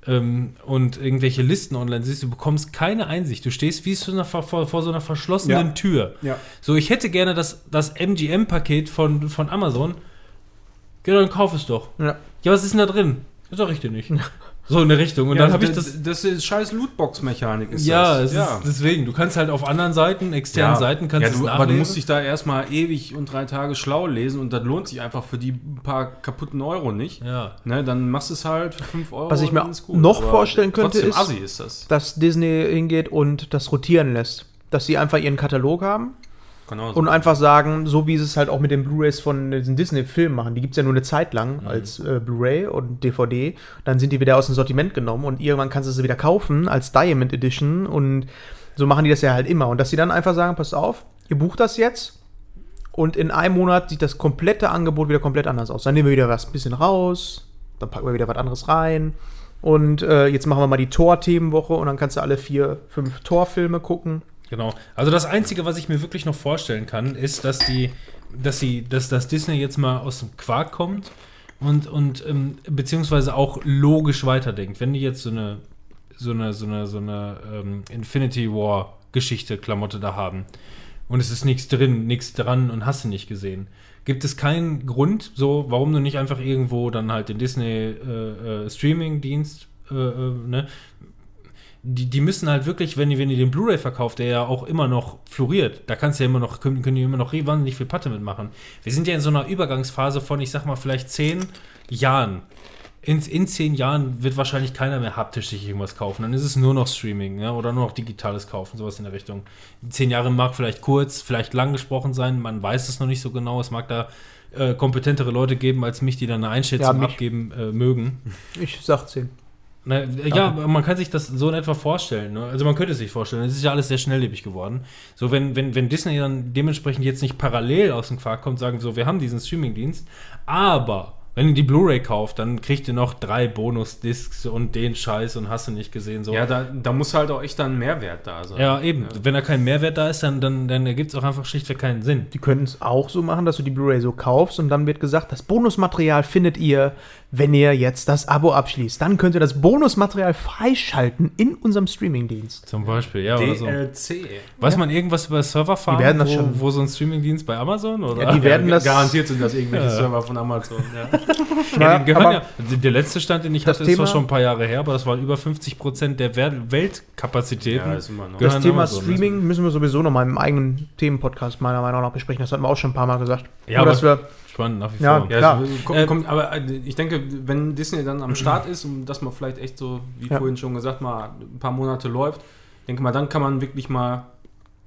ähm, und irgendwelche Listen online siehst, du bekommst keine Einsicht. Du stehst wie so einer, vor, vor so einer verschlossenen Ja. Tür. Ja. So, ich hätte gerne das, das MGM-Paket von, von Amazon. Ja, dann kauf es doch. Ja. Ja, was ist denn da drin? Das sag ich dir nicht. So in der Richtung. Und ja, dann habe ich das, das. ist scheiß Lootbox-Mechanik. Ist Ja, das. es Ist, deswegen. Du kannst halt auf anderen Seiten, externen Seiten, kannst ja, es du, aber du musst dich da erstmal ewig und drei Tage schlau lesen und das lohnt sich einfach für die paar kaputten Euro nicht. ja. Ne, dann machst du es halt für 5 Euro. Was ich mir gut. noch Aber vorstellen könnte, ist- ist das. Dass Disney hingeht und das rotieren lässt. Dass sie einfach ihren Katalog haben Genau und einfach sagen, so wie sie es halt auch mit den Blu-Rays von diesen Disney-Filmen machen. Die gibt es ja nur eine Zeit lang als äh, Blu-ray und DVD. Dann sind die wieder aus dem Sortiment genommen und irgendwann kannst du sie wieder kaufen als Diamond Edition. Und so machen die das ja halt immer. Und dass sie dann einfach sagen, passt auf, ihr bucht das jetzt. Und in einem Monat sieht das komplette Angebot wieder komplett anders aus. Dann nehmen wir wieder was ein bisschen raus, dann packen wir wieder was anderes rein. Und äh, jetzt machen wir mal die Tor-Themenwoche und dann kannst du alle vier, fünf Tor-Filme gucken. Genau. Also das Einzige, was ich mir wirklich noch vorstellen kann, ist, dass die, dass sie, dass das Disney jetzt mal aus dem Quark kommt und, und ähm, beziehungsweise auch logisch weiterdenkt. Wenn die jetzt so eine, so eine, so eine, so eine ähm, Infinity War Geschichte, Klamotte da haben und es ist nichts drin, nichts dran und hast du nicht gesehen. Gibt es keinen Grund, so, warum du nicht einfach irgendwo dann halt den Disney äh, äh, Streaming-Dienst, äh, äh, ne, die, die müssen halt wirklich, wenn die, wenn die den Blu-ray verkauft, der ja auch immer noch floriert, da kannst du ja immer noch, können, können die immer noch wahnsinnig viel Patte mitmachen. Wir sind ja in so einer Übergangsphase von, ich sag mal, vielleicht zehn Jahren. in, in zehn Jahren wird wahrscheinlich keiner mehr haptisch sich irgendwas kaufen. Dann ist es nur noch Streaming ja, oder nur noch digitales Kaufen, sowas in der Richtung. Zehn Jahren mag vielleicht kurz, vielleicht lang gesprochen sein, man weiß es noch nicht so genau. Es mag da äh, kompetentere Leute geben als mich, die dann eine Einschätzung Ja, abgeben äh, mögen. Ich sag 10. Na, ja, aber man kann sich das so in etwa vorstellen. Ne? Also man könnte es sich vorstellen. Es ist ja alles sehr schnelllebig geworden. So, wenn, wenn, wenn Disney dann dementsprechend jetzt nicht parallel aus dem Quark kommt, sagen so, wir haben diesen Streamingdienst, aber wenn ihr die Blu-ray kauft, dann kriegt ihr noch drei Bonus-Discs und den Scheiß und hast du nicht gesehen. So. Ja, da, da muss halt auch echt dann Mehrwert da sein. Ja, eben. Wenn da kein Mehrwert da ist, dann, dann, dann ergibt es auch einfach schlichtweg keinen Sinn. Die könnten es auch so machen, dass du die Blu-ray so kaufst und dann wird gesagt, das Bonusmaterial findet ihr, wenn ihr jetzt das Abo abschließt. Dann könnt ihr das Bonusmaterial freischalten in unserem Streamingdienst. Zum Beispiel, ja, oder so. DLC. Weiß man irgendwas über Serverfarmen, Die werden das wo, schon- wo so ein Streamingdienst bei Amazon? Oder? Ja, die werden das. Garantiert sind das irgendwelche Server von Amazon. Ja. Ja, die gehören aber ja, der- letzte Stand, den ich das hatte, ist zwar Thema- schon ein paar Jahre her, aber das waren über 50 Prozent der Wel- Weltkapazitäten. Ja, das Thema Amazon, ne? Streaming müssen wir sowieso noch mal im eigenen Themenpodcast meiner Meinung nach besprechen. Das hatten wir auch schon ein paar Mal gesagt. Ja, Nur, aber- Spannend nach wie Ja, vor. Ja, es kommt, Äh, kommt, aber äh, ich denke, wenn Disney dann am Start ist und das mal vielleicht echt so, wie Ja. vorhin schon gesagt, mal ein paar Monate läuft, denke mal, dann kann man wirklich mal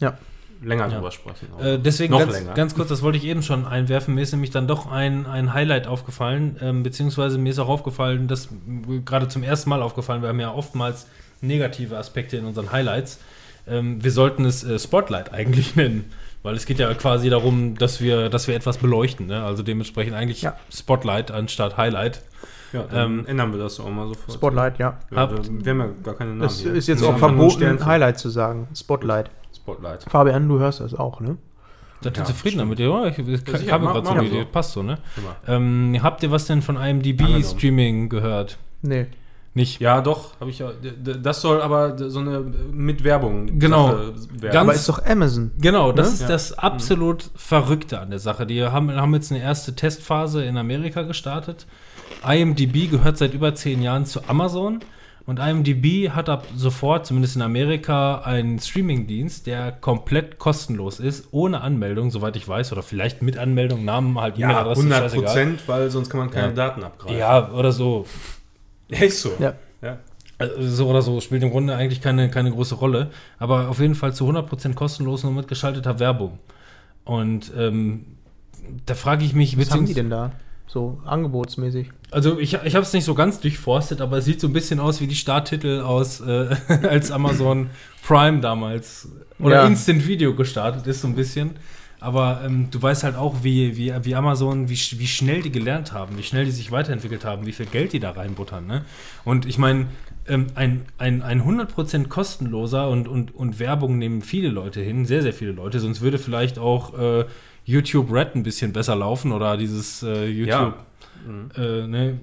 Ja. Länger Ja. drüber sprechen. Äh, deswegen Noch ganz, länger. ganz kurz, das wollte ich eben schon einwerfen. Mir ist nämlich dann doch ein, ein Highlight aufgefallen, ähm, beziehungsweise mir ist auch aufgefallen, dass gerade zum ersten Mal aufgefallen, wir haben ja oftmals negative Aspekte in unseren Highlights. Ähm, wir sollten es äh, Spotlight eigentlich nennen, weil es geht ja quasi darum, dass wir, dass wir etwas beleuchten. Ne? Also dementsprechend eigentlich Ja. Spotlight anstatt Highlight. ja, dann ähm, ändern wir das auch mal sofort. Spotlight, ja. Wir, Habt- wir, wir haben ja gar keine Namen. Das hier. ist jetzt Wir auch verboten. Highlight zu sagen. Spotlight. Spotlight. Fabian, du hörst das auch, ne? Seid ihr Ja, zufrieden stimmt. damit? Ja, ich, ich sicher, habe gerade so eine. Idee. Passt so, ne? Ähm, habt ihr was denn von IMDb Angenommen. Streaming gehört? Nee. Nicht? Ja, doch, habe ich ja. Das soll aber so eine mit Werbung Genau. Werden. Ganz- Aber ist doch Amazon. Genau, das Ne? ist Ja. das absolut Verrückte an der Sache. Die haben, haben jetzt eine erste Testphase in Amerika gestartet. IMDb gehört seit über zehn Jahren zu Amazon. Und IMDb hat ab sofort, zumindest in Amerika, einen Streamingdienst, der komplett kostenlos ist, ohne Anmeldung, soweit ich weiß, oder vielleicht mit Anmeldung, Namen, halt ja, E-Mail-Adresse, 100 scheißegal. Prozent, weil sonst kann man keine Ja. Daten abgreifen. Ja, oder so. Ja, ist so. Ja. Ja. Also so oder so spielt im Grunde eigentlich keine, keine große Rolle. Aber auf jeden Fall zu 100% kostenlos nur mit geschalteter Werbung. Und ähm, da frage ich mich, Was haben die denn da? So angebotsmäßig. Also ich, ich habe es nicht so ganz durchforstet, aber es sieht so ein bisschen aus wie die Starttitel aus, äh, als Amazon Prime damals oder Ja. Instant Video gestartet ist, so ein bisschen. Aber ähm, du weißt halt auch, wie, wie, wie Amazon, wie, wie schnell die gelernt haben, wie schnell die sich weiterentwickelt haben, wie viel Geld die da reinbuttern. Ne? Und ich meine, ähm, ein, ein, ein 100% kostenloser und, und, und Werbung nehmen viele Leute hin, sehr, sehr viele Leute, sonst würde vielleicht auch äh, YouTube Red ein bisschen besser laufen oder dieses äh, YouTube. Ja. Äh, ne?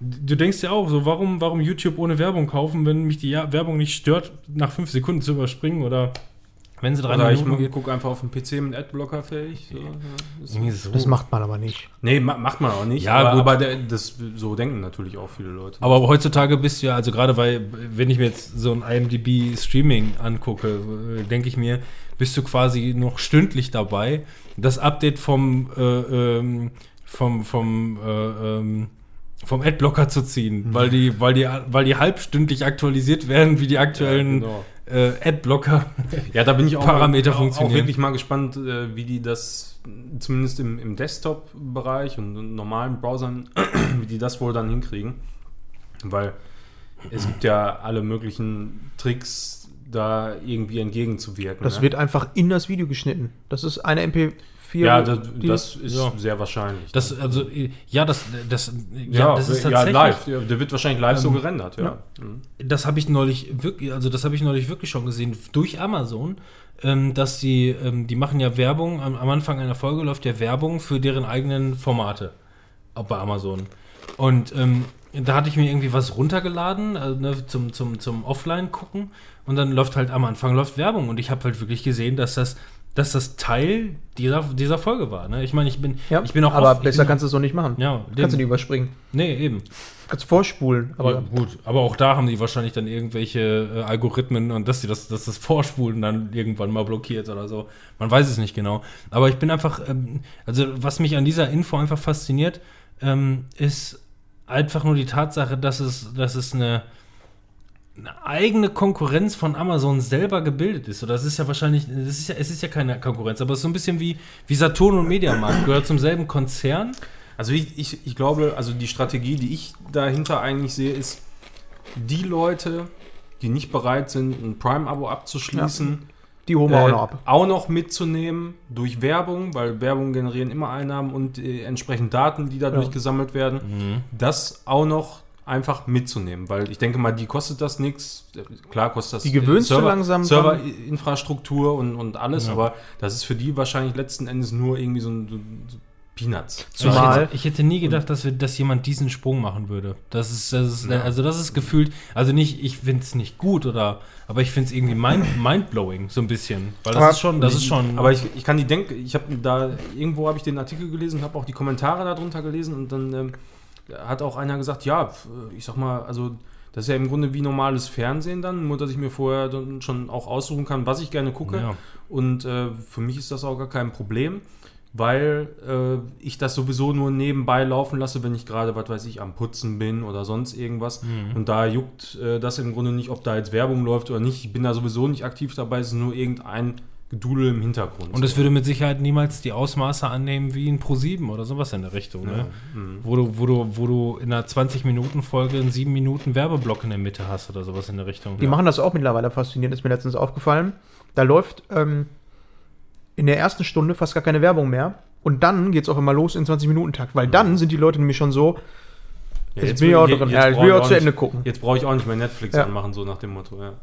Du denkst ja auch so, warum, warum YouTube ohne Werbung kaufen, wenn mich die Werbung nicht stört, nach fünf Sekunden zu überspringen oder wenn sie drei Oder ich Minuten geht. gucke einfach auf dem PC mit Adblocker fähig. So, ja, Irgendwie so. Das macht man aber nicht. Nee, ma macht man auch nicht. Ja, aber, gut. aber der, das, so denken natürlich auch viele Leute. Aber heutzutage bist du ja, also gerade weil, wenn ich mir jetzt so ein IMDb Streaming angucke, äh, denke ich mir, bist du quasi noch stündlich dabei, das Update vom, äh, ähm, vom, vom, äh, ähm, vom Adblocker zu ziehen, weil die, weil die, weil die halbstündlich aktualisiert werden, wie die aktuellen genau. äh, Adblocker. Ja, da bin ich auch, Parameter auch, auch funktionieren. wirklich mal gespannt, äh, wie die das zumindest im, im Desktop-Bereich und in normalen Browsern, wie die das wohl dann hinkriegen. Weil es gibt ja alle möglichen Tricks, da irgendwie entgegenzuwirken. Das ne? wird einfach in das Video geschnitten. Das ist eine MP4. ja, das, die- das ist ja. sehr wahrscheinlich. Das, also, ja, das, das, ja, ja, das ist ja, tatsächlich. live. Ja, der wird wahrscheinlich live so Ähm, gerendert, ja. Mhm. Das habe ich neulich wirklich, also das habe ich neulich wirklich schon gesehen durch Amazon, ähm, dass sie, ähm, die machen ja Werbung, am, am Anfang einer Folge läuft ja Werbung für deren eigenen Formate auch bei Amazon. Und ähm, da hatte ich mir irgendwie was runtergeladen also, ne, zum, zum, zum Offline gucken und dann läuft halt am Anfang läuft Werbung und ich habe halt wirklich gesehen, dass das, dass das Teil dieser, dieser Folge war. Ne? Ich meine, ich bin, Ja, ich bin auch aber oft- besser kannst du es so nicht machen. Ja, kannst du dem- die überspringen. Nee, eben. Kannst vorspulen. Aber ja, gut, aber auch da haben die wahrscheinlich dann irgendwelche äh, Algorithmen und dass sie das, dass das Vorspulen dann irgendwann mal blockiert oder so. Man weiß es nicht genau. Aber ich bin einfach, ähm, also was mich an dieser Info einfach fasziniert, ähm, ist, einfach nur die Tatsache, dass es, dass es eine, eine eigene Konkurrenz von Amazon selber gebildet ist. Oder das ist ja wahrscheinlich, das ist ja, es ist ja keine Konkurrenz, aber es ist so ein bisschen wie, wie Saturn und Mediamarkt, gehört zum selben Konzern. Also ich, ich, ich glaube, also die Strategie, die ich dahinter eigentlich sehe, ist, die Leute, die nicht bereit sind, ein Prime-Abo abzuschließen, Die holen wir auch äh, noch ab. auch noch mitzunehmen durch Werbung, weil Werbung generieren immer Einnahmen und äh, entsprechend Daten, die dadurch Ja. gesammelt werden, das auch noch einfach mitzunehmen, weil ich denke mal, die kostet das nichts. Klar kostet das Die gewöhnst du langsam. Serverinfrastruktur und, und alles, Ja. aber das ist für die wahrscheinlich letzten Endes nur irgendwie so ein so, Peanuts. Zumal- ich, hätte, ich hätte nie gedacht, dass, wir, dass jemand diesen Sprung machen würde. Das ist, das ist also das ist gefühlt, also nicht, ich finde es nicht gut oder, aber ich finde es irgendwie mind, mindblowing, so ein bisschen. Weil das Aber- ist schon, das ist schon. Aber ich, ich kann die denken, ich habe da, irgendwo habe ich den Artikel gelesen, habe auch die Kommentare darunter gelesen und dann ähm, hat auch einer gesagt, ja, pf, ich sag mal, also das ist ja im Grunde wie normales Fernsehen dann, nur dass ich mir vorher dann schon auch aussuchen kann, was ich gerne gucke. Ja. Und äh, für mich ist das auch gar kein Problem, weil äh, ich das sowieso nur nebenbei laufen lasse, wenn ich gerade, was weiß ich, am Putzen bin oder sonst irgendwas. Mhm. Und da juckt äh, das im Grunde nicht, ob da jetzt Werbung läuft oder nicht. Ich bin da sowieso nicht aktiv dabei, es ist nur irgendein Gedudel im Hintergrund. Und es würde mit Sicherheit niemals die Ausmaße annehmen wie ein Pro7 oder sowas in der Richtung, ne? Mhm. Wo du, wo du, wo du in einer 20-Minuten-Folge einen 7 Minuten Werbeblock in der Mitte hast oder sowas in der Richtung. Die machen das auch mittlerweile faszinierend, ist mir letztens aufgefallen. Da läuft ähm, in der ersten Stunde fast gar keine Werbung mehr. Und dann geht es auch immer los in 20-Minuten-Takt, weil dann sind die Leute nämlich schon so, Ja, jetzt bin ich auch drin. jetzt Ja, ich brauche will auch auch zu nicht- Ende gucken. Jetzt brauche ich auch nicht mehr Netflix Ja. anmachen, so nach dem Motto. Ja.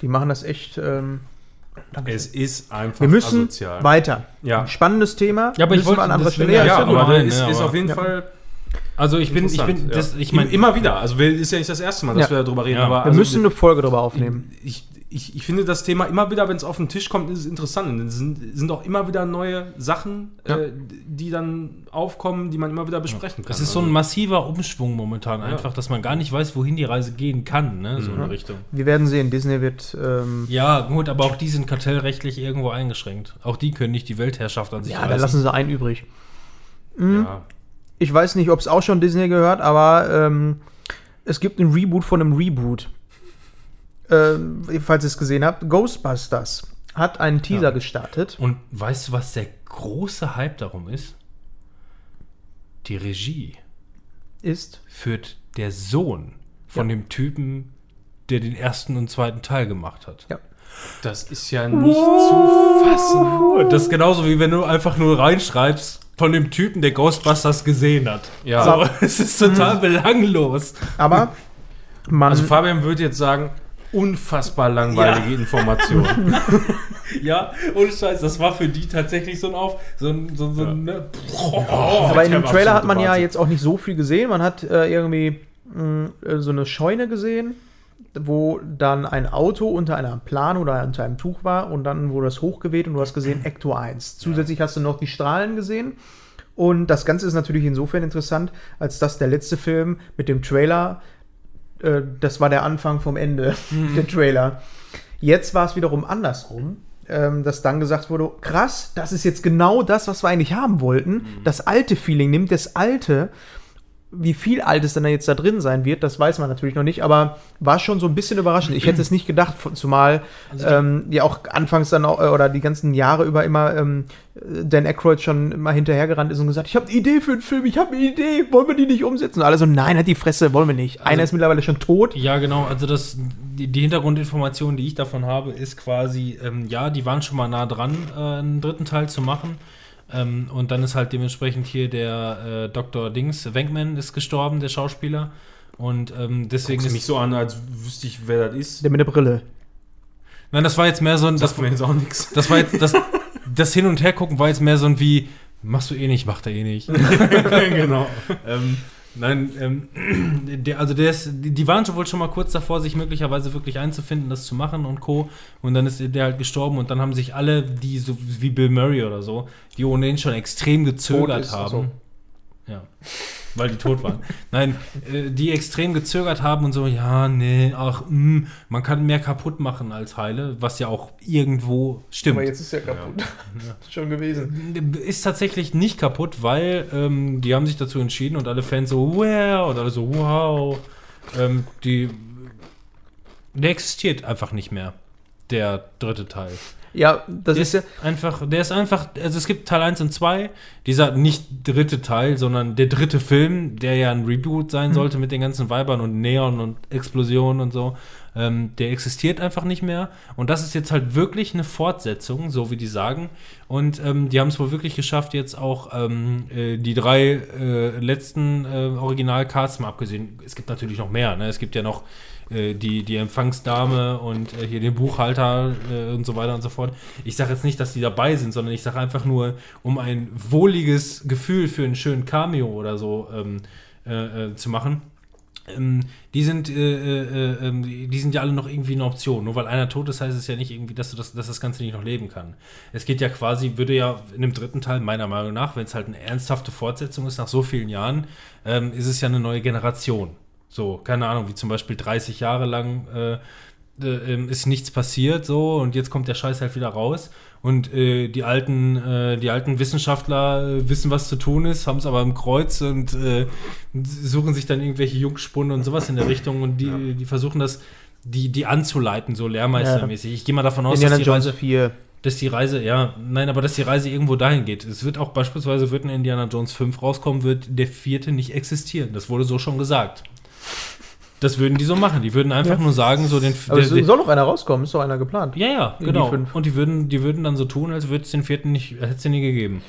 die machen das echt. Ähm. Es ist einfach wir müssen asozial. weiter. Ja. Spannendes Thema. Ja, aber ich Müssen wollte- wir an anderer Stelle. ja, Ja, ist aber- nein, ist, ja, ist auf jeden ja. Fall Also ich bin, ich bin, das, ich meine, immer wieder. Also ist ja nicht das erste Mal, dass Ja. wir darüber reden. Ja. Aber Wir also, müssen eine Folge darüber aufnehmen. ich, ich, ich finde das Thema immer wieder, wenn es auf den Tisch kommt, ist es interessant. Es sind, sind auch immer wieder neue Sachen, Ja. äh, die dann aufkommen, die man immer wieder besprechen kann. Es ist so ein Also, massiver Umschwung momentan einfach, dass man gar nicht weiß, wohin die Reise gehen kann, ne? so in eine Richtung. Wir werden sehen, Disney wird. Ähm, Ja, gut, aber auch die sind kartellrechtlich irgendwo eingeschränkt. Auch die können nicht die Weltherrschaft an sich ja, da lassen sie einen übrig. ja. Ich weiß nicht, ob es auch schon Disney gehört, aber ähm, es gibt ein Reboot von einem Reboot. Ähm, falls ihr es gesehen habt, Ghostbusters hat einen Teaser gestartet. Und weißt du, was der große Hype darum ist? Die Regie Ist. führt der Sohn von dem Typen, der den ersten und zweiten Teil gemacht hat. Ja. Das ist ja nicht zu fassen. Das ist genauso wie wenn du einfach nur reinschreibst von dem Typen, der Ghostbusters gesehen hat. Ja. So, es ist total belanglos. Aber man. Also Fabian würde jetzt sagen, unfassbar langweilige Informationen. Ja, ohne Scheiß, das war für die tatsächlich so ein Auf, so ein, so, so ein, ne? aber in dem Trailer hat man ja Wahnsinn. jetzt auch nicht so viel gesehen. Man hat äh, irgendwie mh, äh, so eine Scheune gesehen, wo dann ein Auto unter einer Plane oder unter einem Tuch war und dann wurde das hochgeweht und du hast gesehen Ecto 1. Zusätzlich hast du noch die Strahlen gesehen. Und das Ganze ist natürlich insofern interessant, als dass der letzte Film mit dem Trailer, äh, das war der Anfang vom Ende, der Trailer. Jetzt war es wiederum andersrum, ähm, dass dann gesagt wurde, krass, das ist jetzt genau das, was wir eigentlich haben wollten. Das alte Feeling nimmt das alte. Wie viel Altes dann jetzt da drin sein wird, das weiß man natürlich noch nicht, aber war schon so ein bisschen überraschend. Ich hätte es nicht gedacht, zumal ähm, ja auch anfangs dann auch, äh, oder die ganzen Jahre über immer ähm, Dan Aykroyd schon immer hinterhergerannt ist und gesagt, ich habe eine Idee für einen Film, ich habe eine Idee, wollen wir die nicht umsetzen? Und alle so, nein, hat die Fresse, wollen wir nicht. Einer ist mittlerweile schon tot. Ja, genau. Also das, die, die Hintergrundinformation, die ich davon habe, ist quasi, ähm, ja, die waren schon mal nah dran, äh, einen dritten Teil zu machen. Ähm, und dann ist halt dementsprechend hier der äh, Dr. Dings, Wenkman ist gestorben, der Schauspieler. Und ähm, deswegen Guckst ist. mich so an, als wüsste ich, wer das ist. Der mit der Brille. Nein, das war jetzt mehr so ein. Das Das, mir jetzt auch nichts. das war jetzt. Das, das Hin- und Hergucken war jetzt mehr so ein wie. Machst du eh nicht, macht er eh nicht. genau. ähm, nein, ähm, der, also der ist, die, waren schon wohl schon mal kurz davor, sich möglicherweise wirklich einzufinden, das zu machen und Co. Und dann ist der halt gestorben und dann haben sich alle, die so wie Bill Murray oder so, die ohnehin schon extrem gezögert haben. also. Ja. Weil die tot waren. Nein, äh, die extrem gezögert haben und so, ja, nee, ach, mh, man kann mehr kaputt machen als heile, was ja auch irgendwo stimmt. Aber jetzt ist ja kaputt. Schon gewesen. Ist tatsächlich nicht kaputt, weil ähm, die haben sich dazu entschieden und alle Fans so, wow, und alle so, wow. Ähm, die, der existiert einfach nicht mehr, der dritte Teil. Ja, das Der ist ja. einfach, der ist einfach, also es gibt Teil 1 und 2, dieser nicht dritte Teil, sondern der dritte Film, der ja ein Reboot sein sollte mit den ganzen Weibern und Neon und Explosionen und so, ähm, der existiert einfach nicht mehr. Und das ist jetzt halt wirklich eine Fortsetzung, so wie die sagen. Und ähm, die haben es wohl wirklich geschafft, jetzt auch ähm, äh, die drei äh, letzten äh, Original-Casts mal abgesehen. Es gibt natürlich noch mehr, ne? Es gibt ja noch äh, die, die Empfangsdame und äh, hier den Buchhalter äh, und so weiter und so fort. Ich sage jetzt nicht, dass die dabei sind, sondern ich sage einfach nur, um ein wohliges Gefühl für einen schönen Cameo oder so ähm, äh, äh, zu machen. Ähm, die sind, äh, äh, äh, die sind ja alle noch irgendwie eine Option. Nur weil einer tot ist, heißt es ja nicht irgendwie, dass, du das, dass das Ganze nicht noch leben kann. Es geht ja quasi, würde ja in dem dritten Teil, meiner Meinung nach, wenn es halt eine ernsthafte Fortsetzung ist, nach so vielen Jahren, ähm, ist es ja eine neue Generation. So, keine Ahnung, wie zum Beispiel 30 Jahre lang äh, äh, ähm, ist nichts passiert, so, und jetzt kommt der Scheiß halt wieder raus. Und äh, die alten, äh, die alten Wissenschaftler äh, wissen, was zu tun ist, haben es aber im Kreuz und äh, suchen sich dann irgendwelche Jungspunde und sowas in der Richtung und die, die versuchen das, die, die anzuleiten, so lehrmeistermäßig. Ich gehe mal davon aus, Indiana dass die Jones Reise, 4. dass die Reise, ja, nein, aber dass die Reise irgendwo dahin geht. Es wird auch beispielsweise, wird ein Indiana Jones 5 rauskommen, wird der vierte nicht existieren. Das wurde so schon gesagt. Das würden die so machen. Die würden einfach Ja. nur sagen, so den. Aber es der- soll noch einer rauskommen, ist doch einer geplant. ja, ja, die genau. fünf. Und die würden, die würden dann so tun, als würde es den vierten nicht, hätte es den nie gegeben.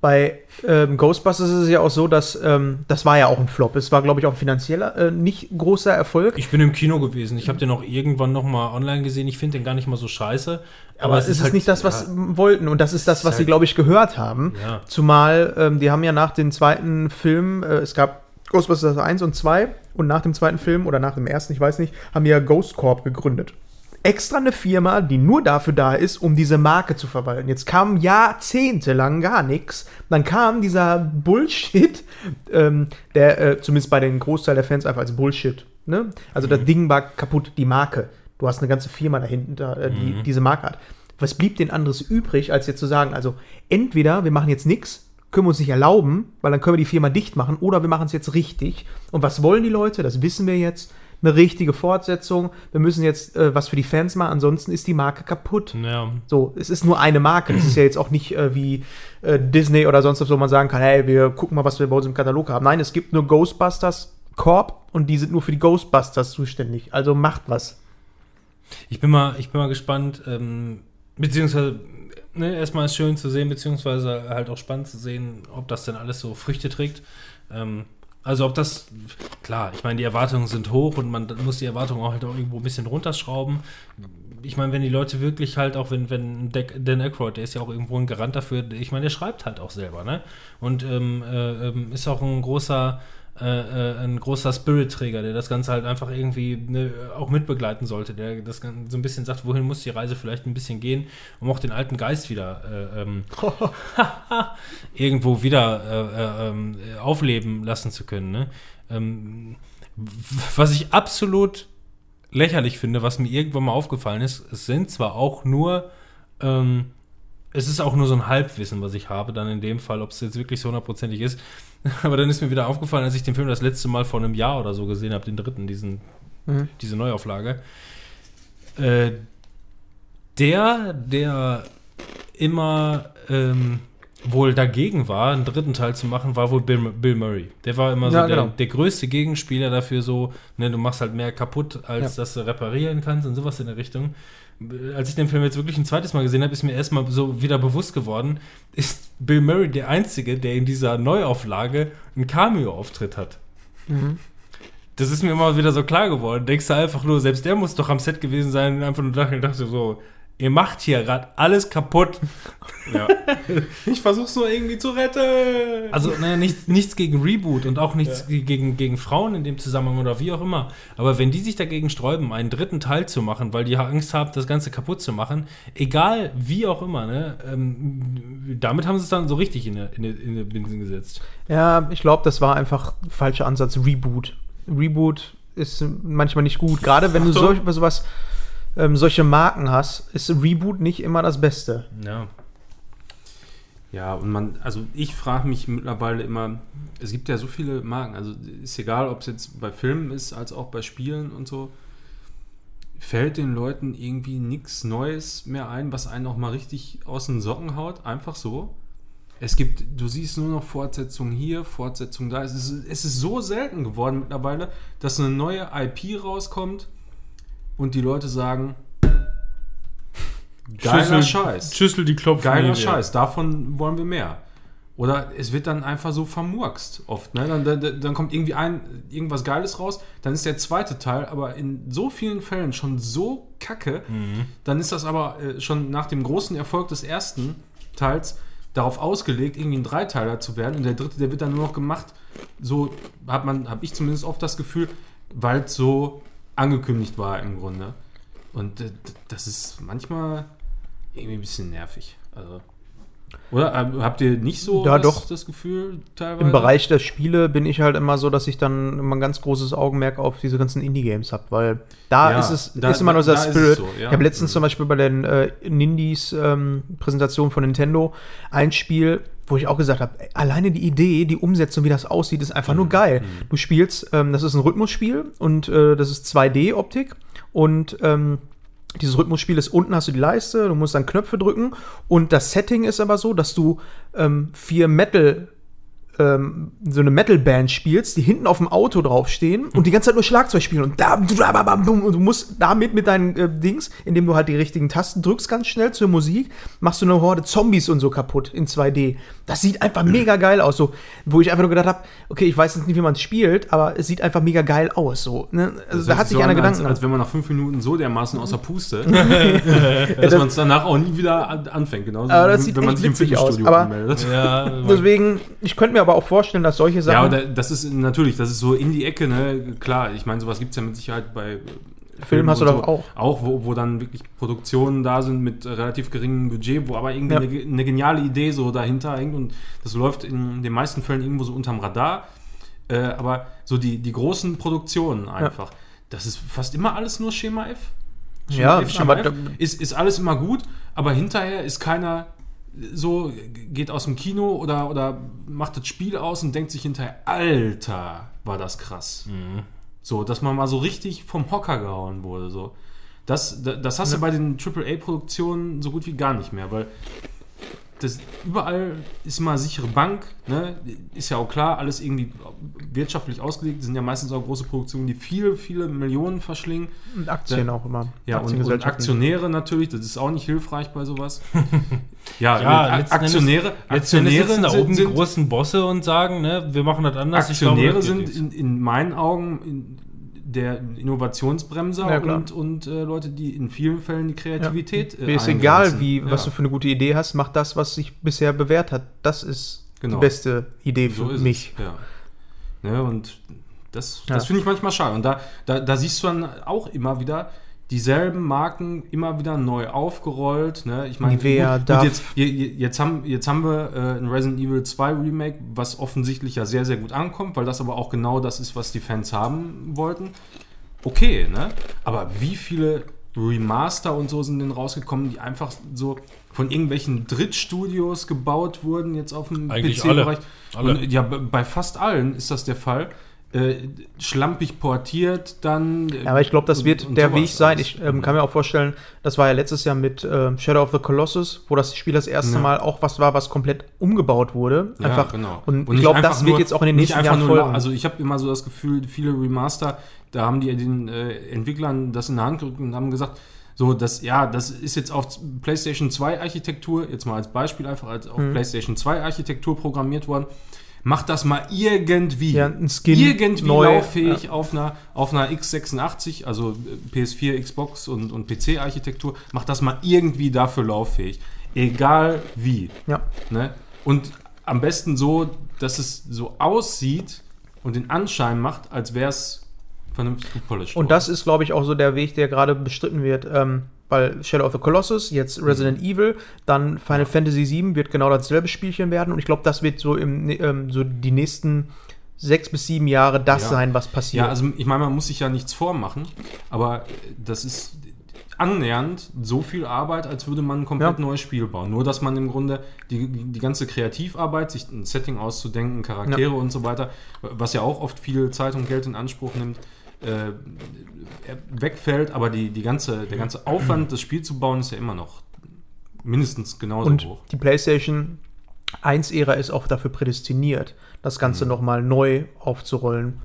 Bei ähm, Ghostbusters ist es ja auch so, dass ähm, das war ja auch ein Flop. Es war, glaube ich, auch ein finanzieller, äh, nicht großer Erfolg. Ich bin im Kino gewesen. Ich habe den auch irgendwann noch mal online gesehen. Ich finde den gar nicht mal so scheiße. Aber es ist, halt- nicht das, was ja, sie wollten. Und das ist das, ist was sie, halt- glaube ich, gehört haben. Ja. Zumal, ähm, die haben ja nach dem zweiten Film, äh, es gab Ghostbusters 1 und 2 und nach dem zweiten Film oder nach dem ersten, ich weiß nicht, haben ja Ghost Corp gegründet. Extra eine Firma, die nur dafür da ist, um diese Marke zu verwalten. Jetzt kam jahrzehntelang gar nichts. Dann kam dieser Bullshit, ähm, der äh, zumindest bei den Großteil der Fans einfach als Bullshit. Ne? Also das Ding war kaputt, die Marke. Du hast eine ganze Firma dahinter, äh, die diese Marke hat. Was blieb denn anderes übrig, als jetzt zu sagen, also entweder wir machen jetzt nichts, können wir uns nicht erlauben, weil dann können wir die Firma dicht machen, oder wir machen es jetzt richtig. Und was wollen die Leute? Das wissen wir jetzt. Eine richtige Fortsetzung. Wir müssen jetzt äh, was für die Fans machen, ansonsten ist die Marke kaputt. Ja. So, es ist nur eine Marke. Das ist ja jetzt auch nicht äh, wie äh, Disney oder sonst was, wo man sagen kann, hey, wir gucken mal, was wir bei uns im Katalog haben. Nein, es gibt nur Ghostbusters Corp und die sind nur für die Ghostbusters zuständig. Also macht was. Ich bin mal, ich bin mal gespannt, ähm, beziehungsweise ne, erstmal ist schön zu sehen, beziehungsweise halt auch spannend zu sehen, ob das denn alles so Früchte trägt. Ähm, also ob das, klar, ich meine, die Erwartungen sind hoch und man muss die Erwartungen auch halt auch irgendwo ein bisschen runterschrauben. Ich meine, wenn die Leute wirklich halt auch, wenn, wenn Dan Aykroyd, der ist ja auch irgendwo ein Garant dafür, ich meine, der schreibt halt auch selber, ne? Und ähm, äh, ähm, ist auch ein großer, ein großer Spirit-Träger, der das Ganze halt einfach irgendwie ne, auch mitbegleiten sollte, der das Ganze so ein bisschen sagt, wohin muss die Reise vielleicht ein bisschen gehen, um auch den alten Geist wieder äh, ähm, irgendwo wieder äh, äh, ähm, aufleben lassen zu können. Ne? Ähm, was ich absolut lächerlich finde, was mir irgendwann mal aufgefallen ist, es sind zwar auch nur, ähm, es ist auch nur so ein Halbwissen, was ich habe, dann in dem Fall, ob es jetzt wirklich so hundertprozentig ist, aber dann ist mir wieder aufgefallen, als ich den Film das letzte Mal vor einem Jahr oder so gesehen habe, den dritten, diesen, Mhm. diese Neuauflage, äh, der, der immer ähm, wohl dagegen war, einen dritten Teil zu machen, war wohl Bill, Bill Murray. Der war immer so Ja, der, genau. der größte Gegenspieler dafür, so, ne, du machst halt mehr kaputt, als Ja. dass du reparieren kannst und sowas in der Richtung. Als ich den Film jetzt wirklich ein zweites Mal gesehen habe, ist mir erstmal so wieder bewusst geworden, ist Bill Murray der Einzige, der in dieser Neuauflage einen Cameo-Auftritt hat. Das ist mir immer wieder so klar geworden. Denkst du einfach nur, selbst der muss doch am Set gewesen sein und einfach nur dachte, dachte so, ihr macht hier gerade alles kaputt. Ja. Ich versuch's nur irgendwie zu retten. Also, naja, nichts, nichts gegen Reboot und auch nichts gegen, gegen Frauen in dem Zusammenhang oder wie auch immer. Aber wenn die sich dagegen sträuben, einen dritten Teil zu machen, weil die Angst haben, das Ganze kaputt zu machen, egal wie auch immer, ne, ähm, damit haben sie es dann so richtig in der, in der, in der Binsen gesetzt. Ja, ich glaube, das war einfach falscher Ansatz. Reboot. Reboot ist manchmal nicht gut. Gerade wenn du solch, sowas, ähm, solche Marken hast, ist Reboot nicht immer das Beste. Ja. Ja, und man, also ich frage mich mittlerweile immer, es gibt ja so viele Marken, also ist egal, ob es jetzt bei Filmen ist, als auch bei Spielen und so, fällt den Leuten irgendwie nichts Neues mehr ein, was einen auch mal richtig aus den Socken haut, einfach so. Es gibt, du siehst nur noch Fortsetzungen hier, Fortsetzungen da. Es ist, es ist so selten geworden mittlerweile, dass eine neue IP rauskommt und die Leute sagen, geiler Scheiß. Schüssel, die klopfen. Geiler. Scheiß, davon wollen wir mehr. Oder es wird dann einfach so vermurkst oft. Ne? Dann, dann, dann kommt irgendwie ein, irgendwas Geiles raus, dann ist der zweite Teil aber in so vielen Fällen schon so kacke, dann ist das aber äh, schon nach dem großen Erfolg des ersten Teils darauf ausgelegt, irgendwie ein Dreiteiler zu werden und der dritte, der wird dann nur noch gemacht, so hat man, habe ich zumindest oft das Gefühl, weil es so angekündigt war im Grunde. Und äh, das ist manchmal irgendwie ein bisschen nervig. Also. Oder äh, habt ihr nicht so Ja, das, doch. das Gefühl teilweise? Im Bereich der Spiele bin ich halt immer so, dass ich dann immer ein ganz großes Augenmerk auf diese ganzen Indie-Games habe, weil da Ja, ist es da- ist immer nur ist Spirit. so, ja. Ich habe letztens Mhm. zum Beispiel bei den äh, Nindies ähm, Präsentation von Nintendo ein Spiel, wo ich auch gesagt habe, alleine die Idee, die Umsetzung, wie das aussieht, ist einfach nur geil. Du spielst, ähm, das ist ein Rhythmusspiel und äh, das ist 2D-Optik und ähm, dieses Rhythmusspiel ist unten hast du die Leiste, du musst dann Knöpfe drücken und das Setting ist aber so, dass du ähm, vier Metal ähm, so eine Metal-Band spielst, die hinten auf dem Auto draufstehen und die ganze Zeit nur Schlagzeug spielen und da und du musst damit mit deinen äh, Dings, indem du halt die richtigen Tasten drückst ganz schnell zur Musik, machst du eine Horde Zombies und so kaputt in 2D. Das sieht einfach mega geil aus, so wo ich einfach nur gedacht habe, okay, ich weiß jetzt nicht, wie man es spielt, aber es sieht einfach mega geil aus, so. Ne? Also Das da hat sich so einer an, Gedanken. Als, als wenn man nach fünf Minuten so dermaßen außer Puste, dass das- man es danach auch nie wieder an, anfängt. Genauso Aber das wie sieht wenn man sich im aus, Fitnessstudio aber- anmeldet. Ja, Deswegen, ich könnte mir aber auch vorstellen, dass solche Ja, Sachen. aber da- das ist natürlich, das ist so in die Ecke, ne? Klar, ich meine, sowas gibt es ja mit Sicherheit bei Filmen hast du doch auch. Auch, wo, wo dann wirklich Produktionen da sind mit relativ geringem Budget, wo aber irgendwie Ja. eine, eine geniale Idee so dahinter hängt und das läuft in den meisten Fällen irgendwo so unterm Radar. Äh, aber so die, die großen Produktionen einfach, das ist fast immer alles nur Schema F. Ja, F, Schema F. da- Ist, ist alles immer gut, aber hinterher ist keiner so, geht aus dem Kino oder, oder macht das Spiel aus und denkt sich hinterher, Alter, war das krass. So, dass man mal so richtig vom Hocker gehauen wurde. So. Das, das, das hast du bei den AAA-Produktionen so gut wie gar nicht mehr, weil das, überall ist immer sichere Bank, ne? ist ja auch klar, alles irgendwie wirtschaftlich ausgelegt, das sind ja meistens auch große Produktionen, die viele, viele Millionen verschlingen. Und Aktien Ja. auch immer. Ja, und, und. Aktionäre natürlich, das ist auch nicht hilfreich bei sowas. ja, Ja, Endes- Aktionäre, Endes sitzen da sind- oben die sind- großen Bosse und sagen, ne, wir machen das anders. Ich Aktionäre glaube, das sind in, in meinen Augen in der Innovationsbremser Ja, und, und äh, Leute, die in vielen Fällen die Kreativität Mir ist äh, egal, wie, was Ja, du für eine gute Idee hast, mach das, was sich bisher bewährt hat. Das ist Genau. die beste Idee für so mich. Es, ja. Ne, und das, Ja. das finde ich manchmal schade. Und da, da, da siehst du dann auch immer wieder dieselben Marken immer wieder neu aufgerollt. Ne? Ich meine, Nivea, gut, Dove. gut, jetzt, je- je- jetzt, haben, jetzt haben wir äh, ein Resident Evil 2 Remake, was offensichtlich ja sehr, sehr gut ankommt, weil das aber auch genau das ist, was die Fans haben wollten. Okay, ne? Aber wie viele Remaster und so sind denn rausgekommen, die einfach so von irgendwelchen Drittstudios gebaut wurden, jetzt auf dem. PC-Bereich? Ja, bei fast allen ist das der Fall. Äh, schlampig portiert, dann. Ja, aber ich glaube, das und- wird und der sowas Weg sein. Ich ähm, kann mir auch vorstellen, das war ja letztes Jahr mit ähm, Shadow of the Colossus, wo das Spiel das erste Ja. Mal auch was war, was komplett umgebaut wurde. Ja, einfach. genau. Und, ich nicht glaube, das wird jetzt auch in den nächsten Jahren folgen. Also ich habe immer so das Gefühl, viele Remaster, da haben die den äh, Entwicklern das in der Hand gedrückt und haben gesagt, so, das, ja, das ist jetzt auf PlayStation 2 Architektur, jetzt mal als Beispiel einfach als auf Mhm. PlayStation 2 Architektur programmiert worden. Macht das mal irgendwie. Ja, ein Skin irgendwie neu, lauffähig auf, einer, auf einer x86, also äh, PS4, Xbox und, und PC-Architektur. Macht das mal irgendwie dafür lauffähig. Egal wie. Ja. Ne? Und am besten so, dass es so aussieht und den Anschein macht, als wäre es vernünftig gepolished. Und worden. das ist, glaube ich, auch so der Weg, der gerade bestritten wird. Ähm, weil Shadow of the Colossus, jetzt Resident Evil, dann Final Fantasy VII wird genau dasselbe Spielchen werden. Und ich glaube, das wird so, im, ähm, so die nächsten sechs bis sieben Jahre das Ja. sein, was passiert. Ja, also ich meine, man muss sich ja nichts vormachen, aber das ist annähernd so viel Arbeit, als würde man ein komplett Ja. neues Spiel bauen. Nur, dass man im Grunde die, die ganze Kreativarbeit, sich ein Setting auszudenken, Charaktere und so weiter, was ja auch oft viel Zeit und Geld in Anspruch nimmt, äh, wegfällt, aber die, die ganze, der ganze Aufwand, das Spiel zu bauen, ist ja immer noch mindestens genauso Und hoch. die PlayStation 1-Ära ist auch dafür prädestiniert, das Ganze Mhm. noch mal neu aufzurollen.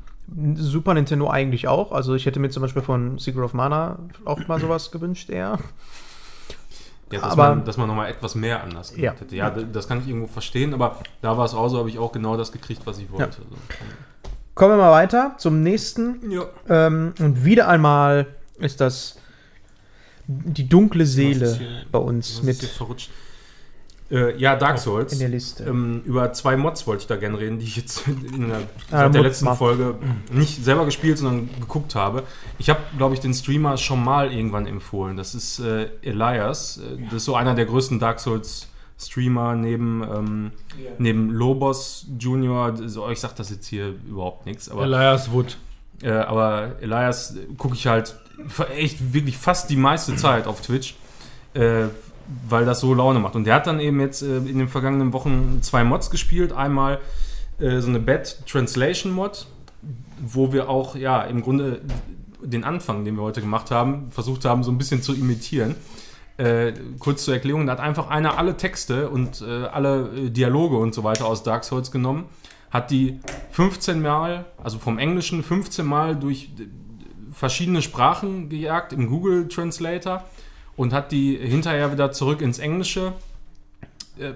Super Nintendo eigentlich auch. Also ich hätte mir zum Beispiel von Secret of Mana auch mal sowas gewünscht, eher. Ja, dass Aber- man, dass man nochmal etwas mehr anders gemacht Ja. hätte. Ja, das kann ich irgendwo verstehen, aber da war es auch so, habe ich auch genau das gekriegt, was ich wollte. Also, Kommen wir mal weiter zum nächsten. Ja. Ähm, und wieder einmal ist das die dunkle Seele hier- bei uns mit? Äh, ja, Dark Souls. in der Liste. Ähm, über zwei Mods wollte ich da gerne reden, die ich jetzt in der, Ah, seit der letzten mal. Folge nicht selber gespielt, sondern geguckt habe. Ich habe, glaube ich, den Streamer schon mal irgendwann empfohlen. Das ist äh, Elias. Äh, Das ist so einer der größten Dark Souls Streamer neben, ähm, neben Lobos Junior. So, euch sagt das jetzt hier überhaupt nichts. Aber Elias Wood. äh, aber Elias gucke ich halt echt wirklich fast die meiste Zeit auf Twitch, äh, weil das so Laune macht. Und der hat dann eben jetzt äh, in den vergangenen Wochen zwei Mods gespielt. Einmal äh, so eine Bad Translation Mod, wo wir auch ja im Grunde den Anfang, den wir heute gemacht haben, versucht haben, so ein bisschen zu imitieren. Äh, kurz zur Erklärung, da hat einfach einer alle Texte und äh, alle äh, Dialoge und so weiter aus Dark Souls genommen, hat die 15 Mal, also vom Englischen 15 Mal durch äh, verschiedene Sprachen gejagt im Google Translator und hat die hinterher wieder zurück ins Englische äh,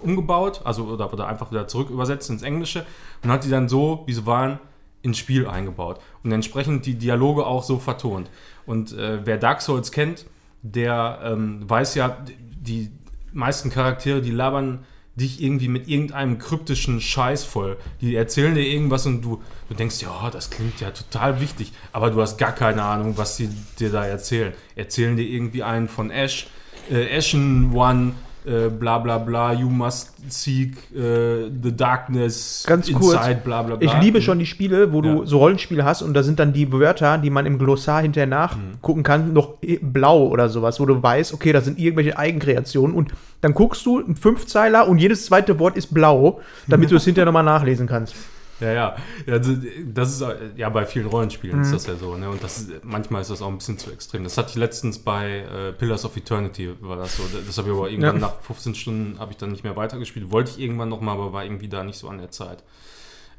umgebaut, also oder, oder einfach wieder zurück übersetzt ins Englische und hat die dann so, wie sie waren, ins Spiel eingebaut und entsprechend die Dialoge auch so vertont. Und äh, wer Dark Souls kennt, der ähm, weiß ja, die meisten Charaktere, die labern dich irgendwie mit irgendeinem kryptischen Scheiß voll. Die erzählen dir irgendwas und du, du denkst, ja, das klingt ja total wichtig, aber du hast gar keine Ahnung, was sie dir da erzählen. Erzählen dir irgendwie einen von Ash, äh, Ashen One, äh, bla bla bla, you must seek äh, the darkness Ganz kurz, inside, bla bla bla. Ich liebe schon die Spiele, wo du Ja. so Rollenspiele hast und da sind dann die Wörter, die man im Glossar hinterher nachgucken kann, noch blau oder sowas, wo du weißt, okay, das sind irgendwelche Eigenkreationen und dann guckst du einen Fünfzeiler und jedes zweite Wort ist blau, damit du es hinterher nochmal nachlesen kannst. Ja, ja. Also, das ist ja bei vielen Rollenspielen Mhm. ist das ja so, ne? Und das ist, manchmal ist das auch ein bisschen zu extrem. Das hatte ich letztens bei äh, Pillars of Eternity, war das so. Das habe ich aber irgendwann Ja. nach 15 Stunden habe ich dann nicht mehr weitergespielt. Wollte ich irgendwann nochmal, aber war irgendwie da nicht so an der Zeit.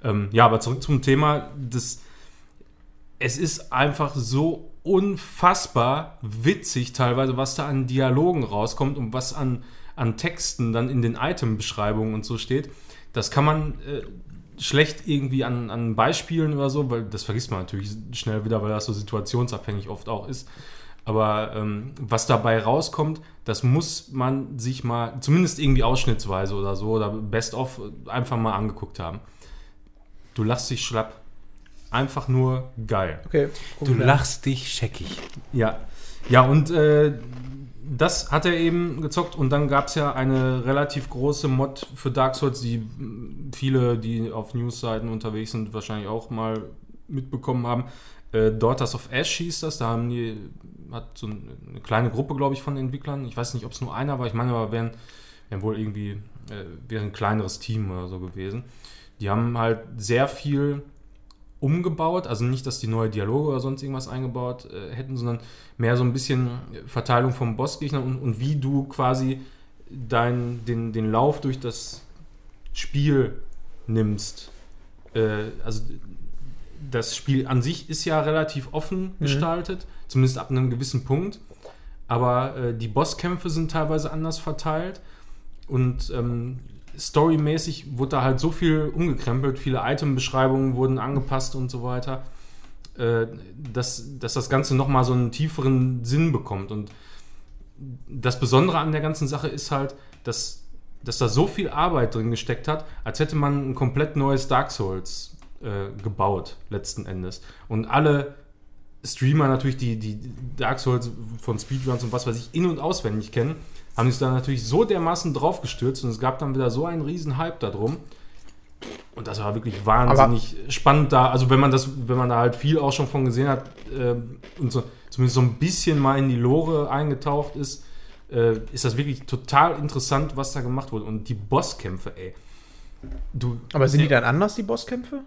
Ähm, ja, aber zurück zum Thema. Das, es ist einfach so unfassbar witzig teilweise, was da an Dialogen rauskommt und was an, an Texten dann in den Item-Beschreibungen und so steht. Das kann man äh, schlecht irgendwie an, an Beispielen oder so, weil das vergisst man natürlich schnell wieder, weil das so situationsabhängig oft auch ist. Aber ähm, was dabei rauskommt, das muss man sich mal, zumindest irgendwie ausschnittsweise oder so, oder best of einfach mal angeguckt haben. Du lachst dich schlapp. Einfach nur geil. Okay. Du lachst dich scheckig. Ja. Ja, und äh, das hat er eben gezockt und dann gab es ja eine relativ große Mod für Dark Souls, die viele, die auf Newsseiten unterwegs sind, wahrscheinlich auch mal mitbekommen haben. Äh, Daughters of Ash hieß das, da haben die, hat so ein- eine kleine Gruppe, glaube ich, von Entwicklern. Ich weiß nicht, ob es nur einer war, ich meine aber, wären, wären wohl irgendwie, äh, wäre ein kleineres Team oder so gewesen. Die haben halt sehr viel umgebaut, also nicht, dass die neue Dialoge oder sonst irgendwas eingebaut äh, hätten, sondern mehr so ein bisschen Verteilung vom Bossgegner und, und wie du quasi dein, den, den Lauf durch das Spiel nimmst. Äh, also das Spiel an sich ist ja relativ offen gestaltet, zumindest ab einem gewissen Punkt. Aber äh, die Bosskämpfe sind teilweise anders verteilt und ähm, storymäßig wurde da halt so viel umgekrempelt, viele Itembeschreibungen wurden angepasst und so weiter, äh, dass, dass das Ganze nochmal so einen tieferen Sinn bekommt. Und das Besondere an der ganzen Sache ist halt, dass, dass da so viel Arbeit drin gesteckt hat, als hätte man ein komplett neues Dark Souls äh, gebaut, letzten Endes. Und alle Streamer natürlich, die, die Dark Souls von Speedruns und was weiß ich in- und auswendig kennen, haben sich da natürlich so dermaßen draufgestürzt und es gab dann wieder so einen riesen Hype darum. Und das war wirklich wahnsinnig spannend da. Also wenn man das, wenn man da halt viel auch schon von gesehen hat äh, und so, zumindest so ein bisschen mal in die Lore eingetaucht ist, äh, ist das wirklich total interessant, was da gemacht wurde. Und die Bosskämpfe, ey. Du, Aber sind die dann anders, die Bosskämpfe?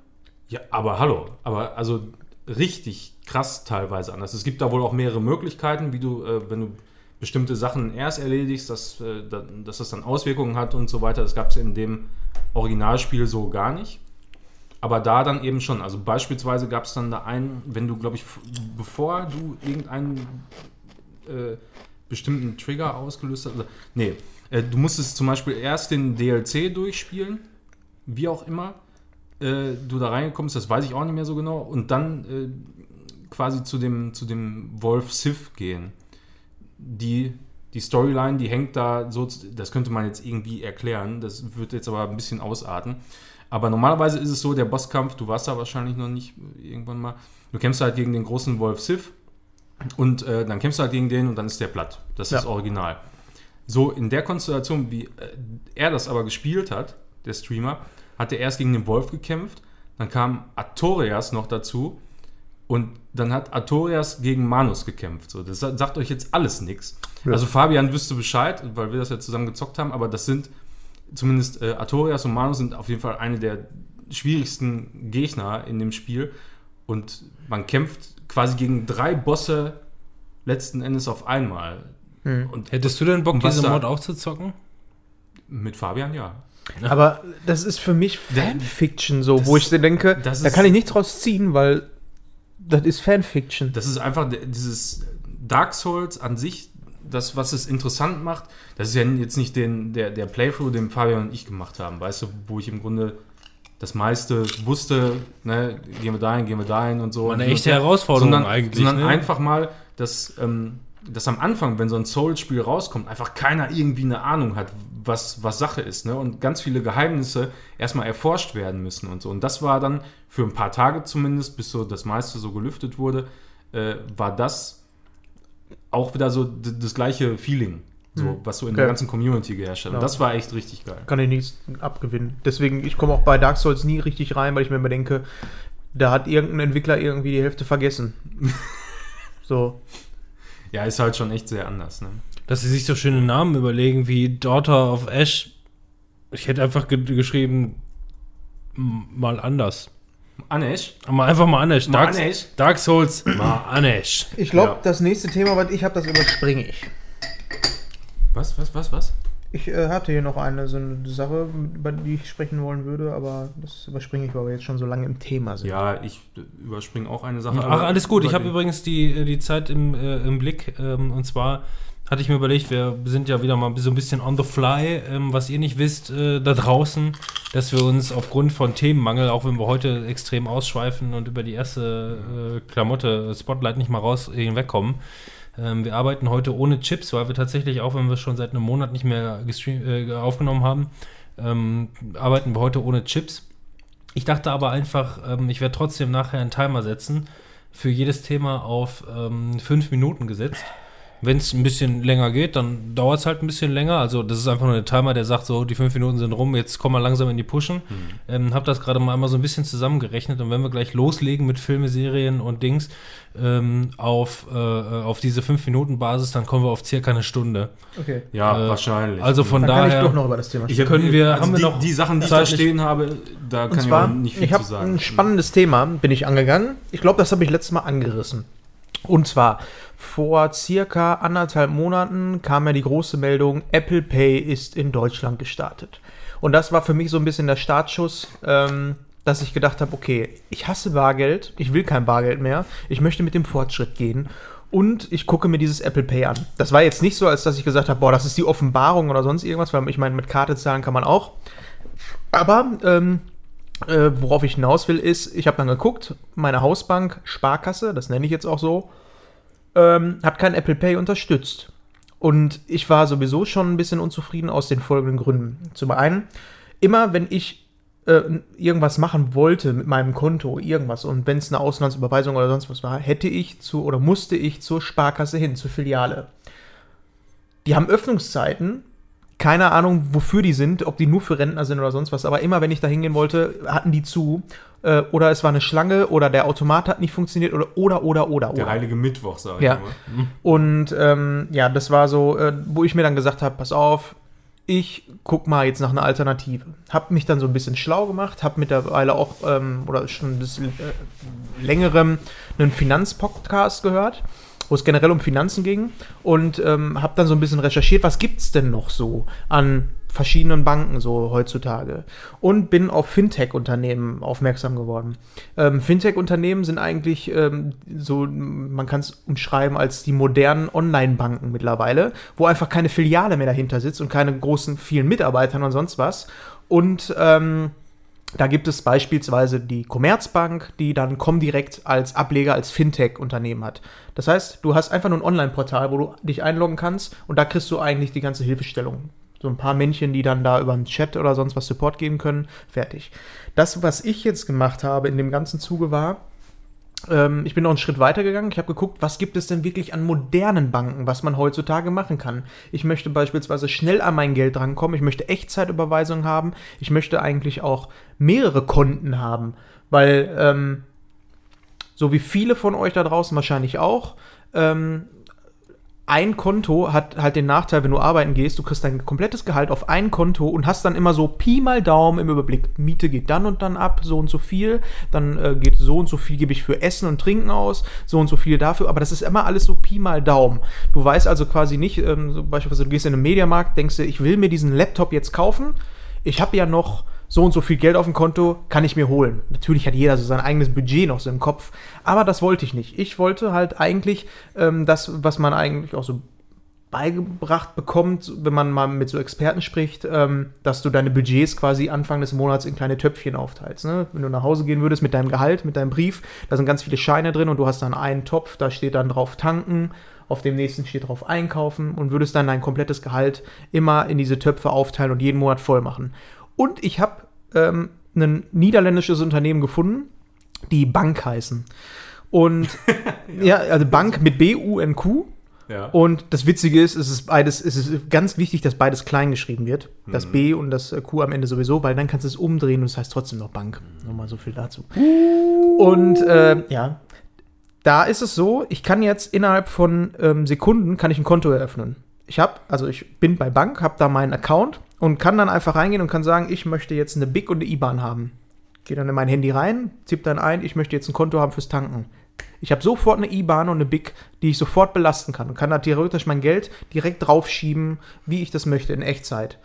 ja, aber hallo, aber also richtig krass teilweise anders. Es gibt da wohl auch mehrere Möglichkeiten, wie du, äh, wenn du bestimmte Sachen erst erledigst, dass, äh, da, dass das dann Auswirkungen hat und so weiter. Das gab es in dem Originalspiel so gar nicht. Aber da dann eben schon. Also beispielsweise gab es dann da einen, wenn du, glaube ich, bevor du irgendeinen äh, bestimmten Trigger ausgelöst hast. Also, nee, äh, du musstest zum Beispiel erst den DLC durchspielen, wie auch immer äh, du da reingekommen bist, das weiß ich auch nicht mehr so genau. Und dann äh, quasi zu dem, zu dem Wolf Sith gehen. Die, die Storyline, die hängt da so, das könnte man jetzt irgendwie erklären, das wird jetzt aber ein bisschen ausarten. Aber normalerweise ist es so, der Bosskampf, du warst da wahrscheinlich noch nicht äh, irgendwann mal, du kämpfst halt gegen den großen Wolf Sith und äh, dann kämpfst du halt gegen den und dann ist der platt. Das Ja. ist original. So, in der Konstellation, wie äh, er das aber gespielt hat, der Streamer, hat er erst gegen den Wolf gekämpft, dann kam Artorias noch dazu und dann hat Artorias gegen Manus gekämpft. So, das sa- sagt euch jetzt alles nichts. Ja. Also Fabian wüsste Bescheid, weil wir das ja zusammen gezockt haben, aber das sind zumindest äh, Artorias und Manus sind auf jeden Fall eine der schwierigsten Gegner in dem Spiel und man kämpft quasi gegen drei Bosse letzten Endes auf einmal. Und Hättest du denn Bock, diese Mod auch zu zocken? mit Fabian ja. Aber das ist für mich Fanfiction so, wo ich denke, das da kann ich nichts draus ziehen, weil das ist Fanfiction. Das ist einfach dieses Dark Souls an sich, das, was es interessant macht, das ist ja jetzt nicht den, der, der Playthrough, den Fabian und ich gemacht haben, weißt du, wo ich im Grunde das meiste wusste, ne, gehen wir dahin, gehen wir dahin und so. War eine Und echte. Herausforderung sondern, eigentlich, Sondern ne? einfach mal, dass, ähm, dass am Anfang, wenn so ein Souls-Spiel rauskommt, einfach keiner irgendwie eine Ahnung hat, was, was Sache ist. Ne? Und ganz viele Geheimnisse erstmal erforscht werden müssen und so. Und das war dann für ein paar Tage zumindest, bis so das meiste so gelüftet wurde, äh, war das auch wieder so das gleiche Feeling, so, was so in der Okay. ganzen Community geherrscht hat. Ja. Und das war echt richtig geil. Kann ich nichts abgewinnen. Deswegen, ich komme auch bei Dark Souls nie richtig rein, weil ich mir immer denke, da hat irgendein Entwickler irgendwie die Hälfte vergessen. so. Ja, ist halt schon echt sehr anders. Ne? Dass sie sich so schöne Namen überlegen wie Daughter of Ash. Ich hätte einfach ge geschrieben, mal anders. Anesh? Mal einfach mal anders. Mal Dark, anders. Dark Souls, mal anders. Ich glaube, Ja. das nächste Thema, was ich habe, das überspringe ich. Was, was, was, was? Ich äh, hatte hier noch eine so eine Sache, über die ich sprechen wollen würde, aber das überspringe ich, weil wir jetzt schon so lange im Thema sind. Ja, ich äh, überspringe auch eine Sache. Ach, aber- alles gut. Ich habe übrigens die, die Zeit im, äh, im Blick. Ähm, und zwar hatte ich mir überlegt, wir sind ja wieder mal so ein bisschen on the fly, ähm, was ihr nicht wisst äh, da draußen, dass wir uns aufgrund von Themenmangel, auch wenn wir heute extrem ausschweifen und über die erste äh, Klamotte Spotlight nicht mal raus hinwegkommen, ähm, wir arbeiten heute ohne Chips, weil wir tatsächlich, auch wenn wir schon seit einem Monat nicht mehr äh, aufgenommen haben, ähm, arbeiten wir heute ohne Chips. Ich dachte aber einfach, ähm, ich werde trotzdem nachher einen Timer setzen, für jedes Thema auf ähm, fünf Minuten gesetzt. Wenn es ein bisschen länger geht, dann dauert es halt ein bisschen länger. Also das ist einfach nur ein Timer, der sagt so, die fünf Minuten sind rum, jetzt kommen wir langsam in die Pushen. Ähm, hab das gerade mal einmal so ein bisschen zusammengerechnet und wenn wir gleich loslegen mit Filme, Serien und Dings ähm, auf, äh, auf diese fünf Minuten Basis, dann kommen wir auf circa eine Stunde. Okay. Ja, Äh, wahrscheinlich. Also von Dann kann ich daher. doch noch über das Thema sprechen. können wir- also haben wir die, noch die Sachen, die ich da stehen habe, da kann zwar, ich nicht viel ich zu habe sagen. ein spannendes Thema, bin ich angegangen. Ich glaube, das habe ich letztes Mal angerissen. Und zwar, vor circa anderthalb Monaten kam ja die große Meldung, Apple Pay ist in Deutschland gestartet. Und das war für mich so ein bisschen der Startschuss, ähm, dass ich gedacht habe, okay, ich hasse Bargeld, ich will kein Bargeld mehr, ich möchte mit dem Fortschritt gehen. und ich gucke mir dieses Apple Pay an. Das war jetzt nicht so, als dass ich gesagt habe, boah, das ist die Offenbarung oder sonst irgendwas, weil ich meine, mit Karte zahlen kann man auch. Aber ähm, äh, worauf ich hinaus will, ist, ich habe dann geguckt, meine Hausbank, Sparkasse, das nenne ich jetzt auch so, ähm, hat kein Apple Pay unterstützt. Und ich war sowieso schon ein bisschen unzufrieden aus den folgenden Gründen. Zum einen, immer wenn ich äh, irgendwas machen wollte mit meinem Konto, irgendwas, und wenn es eine Auslandsüberweisung oder sonst was war, hätte ich zu oder musste ich zur Sparkasse hin, zur Filiale. Die haben Öffnungszeiten, keine Ahnung, wofür die sind, ob die nur für Rentner sind oder sonst was, aber immer wenn ich da hingehen wollte, hatten die zu. Äh, oder es war eine Schlange oder der Automat hat nicht funktioniert oder oder oder oder. Der oder. heilige Mittwoch, sag ich Ja. mal. Und ähm, ja, das war so, äh, wo ich mir dann gesagt habe, pass auf, ich guck mal jetzt nach einer Alternative. Hab mich dann so ein bisschen schlau gemacht, hab mittlerweile auch, ähm, oder schon ein bisschen äh, längerem, einen Finanzpodcast gehört, wo es generell um Finanzen ging und ähm, hab dann so ein bisschen recherchiert, was gibt's denn noch so an verschiedenen Banken so heutzutage und bin auf Fintech-Unternehmen aufmerksam geworden. Ähm, Fintech-Unternehmen sind eigentlich ähm, so, man kann es umschreiben als die modernen Online-Banken mittlerweile, wo einfach keine Filiale mehr dahinter sitzt und keine großen, vielen Mitarbeitern und sonst was. Und ähm, da gibt es beispielsweise die Commerzbank, die dann Comdirect als Ableger, als Fintech-Unternehmen hat. Das heißt, du hast einfach nur ein Online-Portal, wo du dich einloggen kannst und da kriegst du eigentlich die ganze Hilfestellung. So ein paar Männchen, die dann da über einen Chat oder sonst was Support geben können. Fertig. Das, was ich jetzt gemacht habe in dem ganzen Zuge war, ähm, ich bin noch einen Schritt weiter gegangen. Ich habe geguckt, was gibt es denn wirklich an modernen Banken, was man heutzutage machen kann. Ich möchte beispielsweise schnell an mein Geld drankommen. Ich möchte Echtzeitüberweisungen haben. Ich möchte eigentlich auch mehrere Konten haben, weil ähm, so wie viele von euch da draußen wahrscheinlich auch, ähm, ein Konto hat halt den Nachteil, wenn du arbeiten gehst, du kriegst dein komplettes Gehalt auf ein Konto und hast dann immer so Pi mal Daumen im Überblick. Miete geht dann und dann ab, so und so viel, dann äh, geht so und so viel gebe ich für Essen und Trinken aus, so und so viel dafür, aber das ist immer alles so Pi mal Daumen. Du weißt also quasi nicht, ähm, so beispielsweise du gehst in den Mediamarkt, denkst dir, ich will mir diesen Laptop jetzt kaufen, ich habe ja noch so und so viel Geld auf dem Konto, kann ich mir holen. Natürlich hat jeder so sein eigenes Budget noch so im Kopf, aber das wollte ich nicht. Ich wollte halt eigentlich ähm, das, was man eigentlich auch so beigebracht bekommt, wenn man mal mit so Experten spricht, ähm, dass du deine Budgets quasi Anfang des Monats in kleine Töpfchen aufteilst. Ne? Wenn du nach Hause gehen würdest mit deinem Gehalt, mit deinem Brief, da sind ganz viele Scheine drin und du hast dann einen Topf, da steht dann drauf tanken, auf dem nächsten steht drauf einkaufen und würdest dann dein komplettes Gehalt immer in diese Töpfe aufteilen und jeden Monat voll machen. Und ich habe ähm, ein niederländisches Unternehmen gefunden, die Bank heißen. Und ja, also Bank mit B-U-N-Q. Ja. Und das Witzige ist, es ist beides, es ist ganz wichtig, dass beides klein geschrieben wird. Das B und das äh, Q am Ende sowieso, weil dann kannst du es umdrehen und es heißt trotzdem noch Bank. Nochmal so viel dazu. Und äh, ja, da ist es so, ich kann jetzt innerhalb von ähm, Sekunden kann ich ein Konto eröffnen. Ich habe, also ich bin bei Bank, habe da meinen Account und kann dann einfach reingehen und kann sagen, ich möchte jetzt eine BIC und eine IBAN haben. Gehe dann in mein Handy rein, tippe dann ein, ich möchte jetzt ein Konto haben fürs Tanken. Ich habe sofort eine IBAN und eine BIC, die ich sofort belasten kann und kann da theoretisch mein Geld direkt draufschieben, wie ich das möchte, in Echtzeit.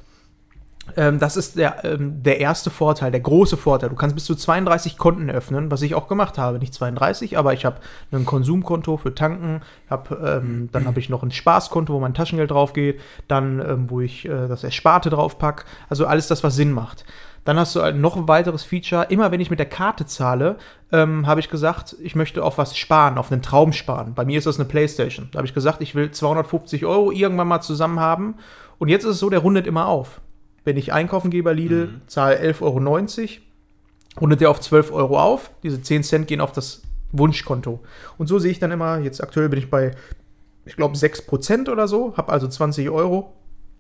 Ähm, das ist der, ähm, der erste Vorteil, der große Vorteil. Du kannst bis zu 32 Konten öffnen, was ich auch gemacht habe. Nicht 32, aber ich habe ein Konsumkonto für Tanken, hab, ähm, dann habe ich noch ein Spaßkonto, wo mein Taschengeld drauf geht, dann, ähm, wo ich äh, das Ersparte drauf pack. Also alles das, was Sinn macht. Dann hast du halt noch ein weiteres Feature. Immer wenn ich mit der Karte zahle, ähm, habe ich gesagt, ich möchte auf was sparen, auf einen Traum sparen. Bei mir ist das eine Playstation. Da habe ich gesagt, ich will 250 Euro irgendwann mal zusammen haben. Und jetzt ist es so, der rundet immer auf. Wenn ich einkaufen gehe bei Lidl, zahle 11,90 Euro, rundet der auf 12 Euro auf. Diese 10 Cent gehen auf das Wunschkonto. Und so sehe ich dann immer, jetzt aktuell bin ich bei, ich glaube, 6% oder so, habe also 20 Euro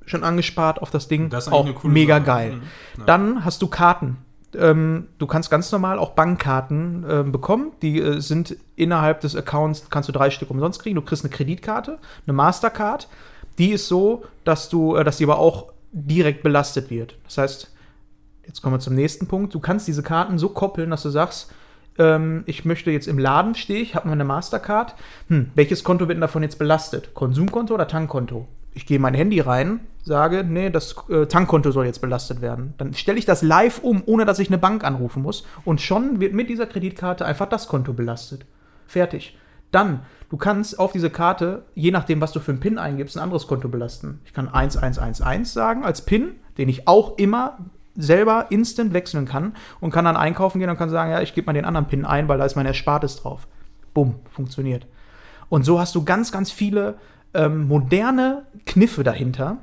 schon angespart auf das Ding. Das ist auch mega Sache. geil. Mhm. Ja. Dann hast du Karten. Ähm, du kannst ganz normal auch Bankkarten ähm, bekommen. Die äh, sind innerhalb des Accounts, kannst du drei Stück umsonst kriegen. Du kriegst eine Kreditkarte, eine Mastercard. Die ist so, dass du, äh, dass die aber auch direkt belastet wird. Das heißt, jetzt kommen wir zum nächsten Punkt. Du kannst diese Karten so koppeln, dass du sagst, ähm, ich möchte jetzt im Laden stehe ich, habe meine Mastercard. Hm, welches Konto wird denn davon jetzt belastet? Konsumkonto oder Tankkonto? Ich gehe in mein Handy rein, sage, nee, das äh, Tankkonto soll jetzt belastet werden. Dann stelle ich das live um, ohne dass ich eine Bank anrufen muss. Und schon wird mit dieser Kreditkarte einfach das Konto belastet. Fertig. Dann, du kannst auf diese Karte, je nachdem, was du für einen PIN eingibst, ein anderes Konto belasten. Ich kann 1111 sagen als PIN, den ich auch immer selber instant wechseln kann und kann dann einkaufen gehen und kann sagen, ja, ich gebe mal den anderen PIN ein, weil da ist mein Erspartes drauf. Bumm, funktioniert. Und so hast du ganz, ganz viele ähm, moderne Kniffe dahinter,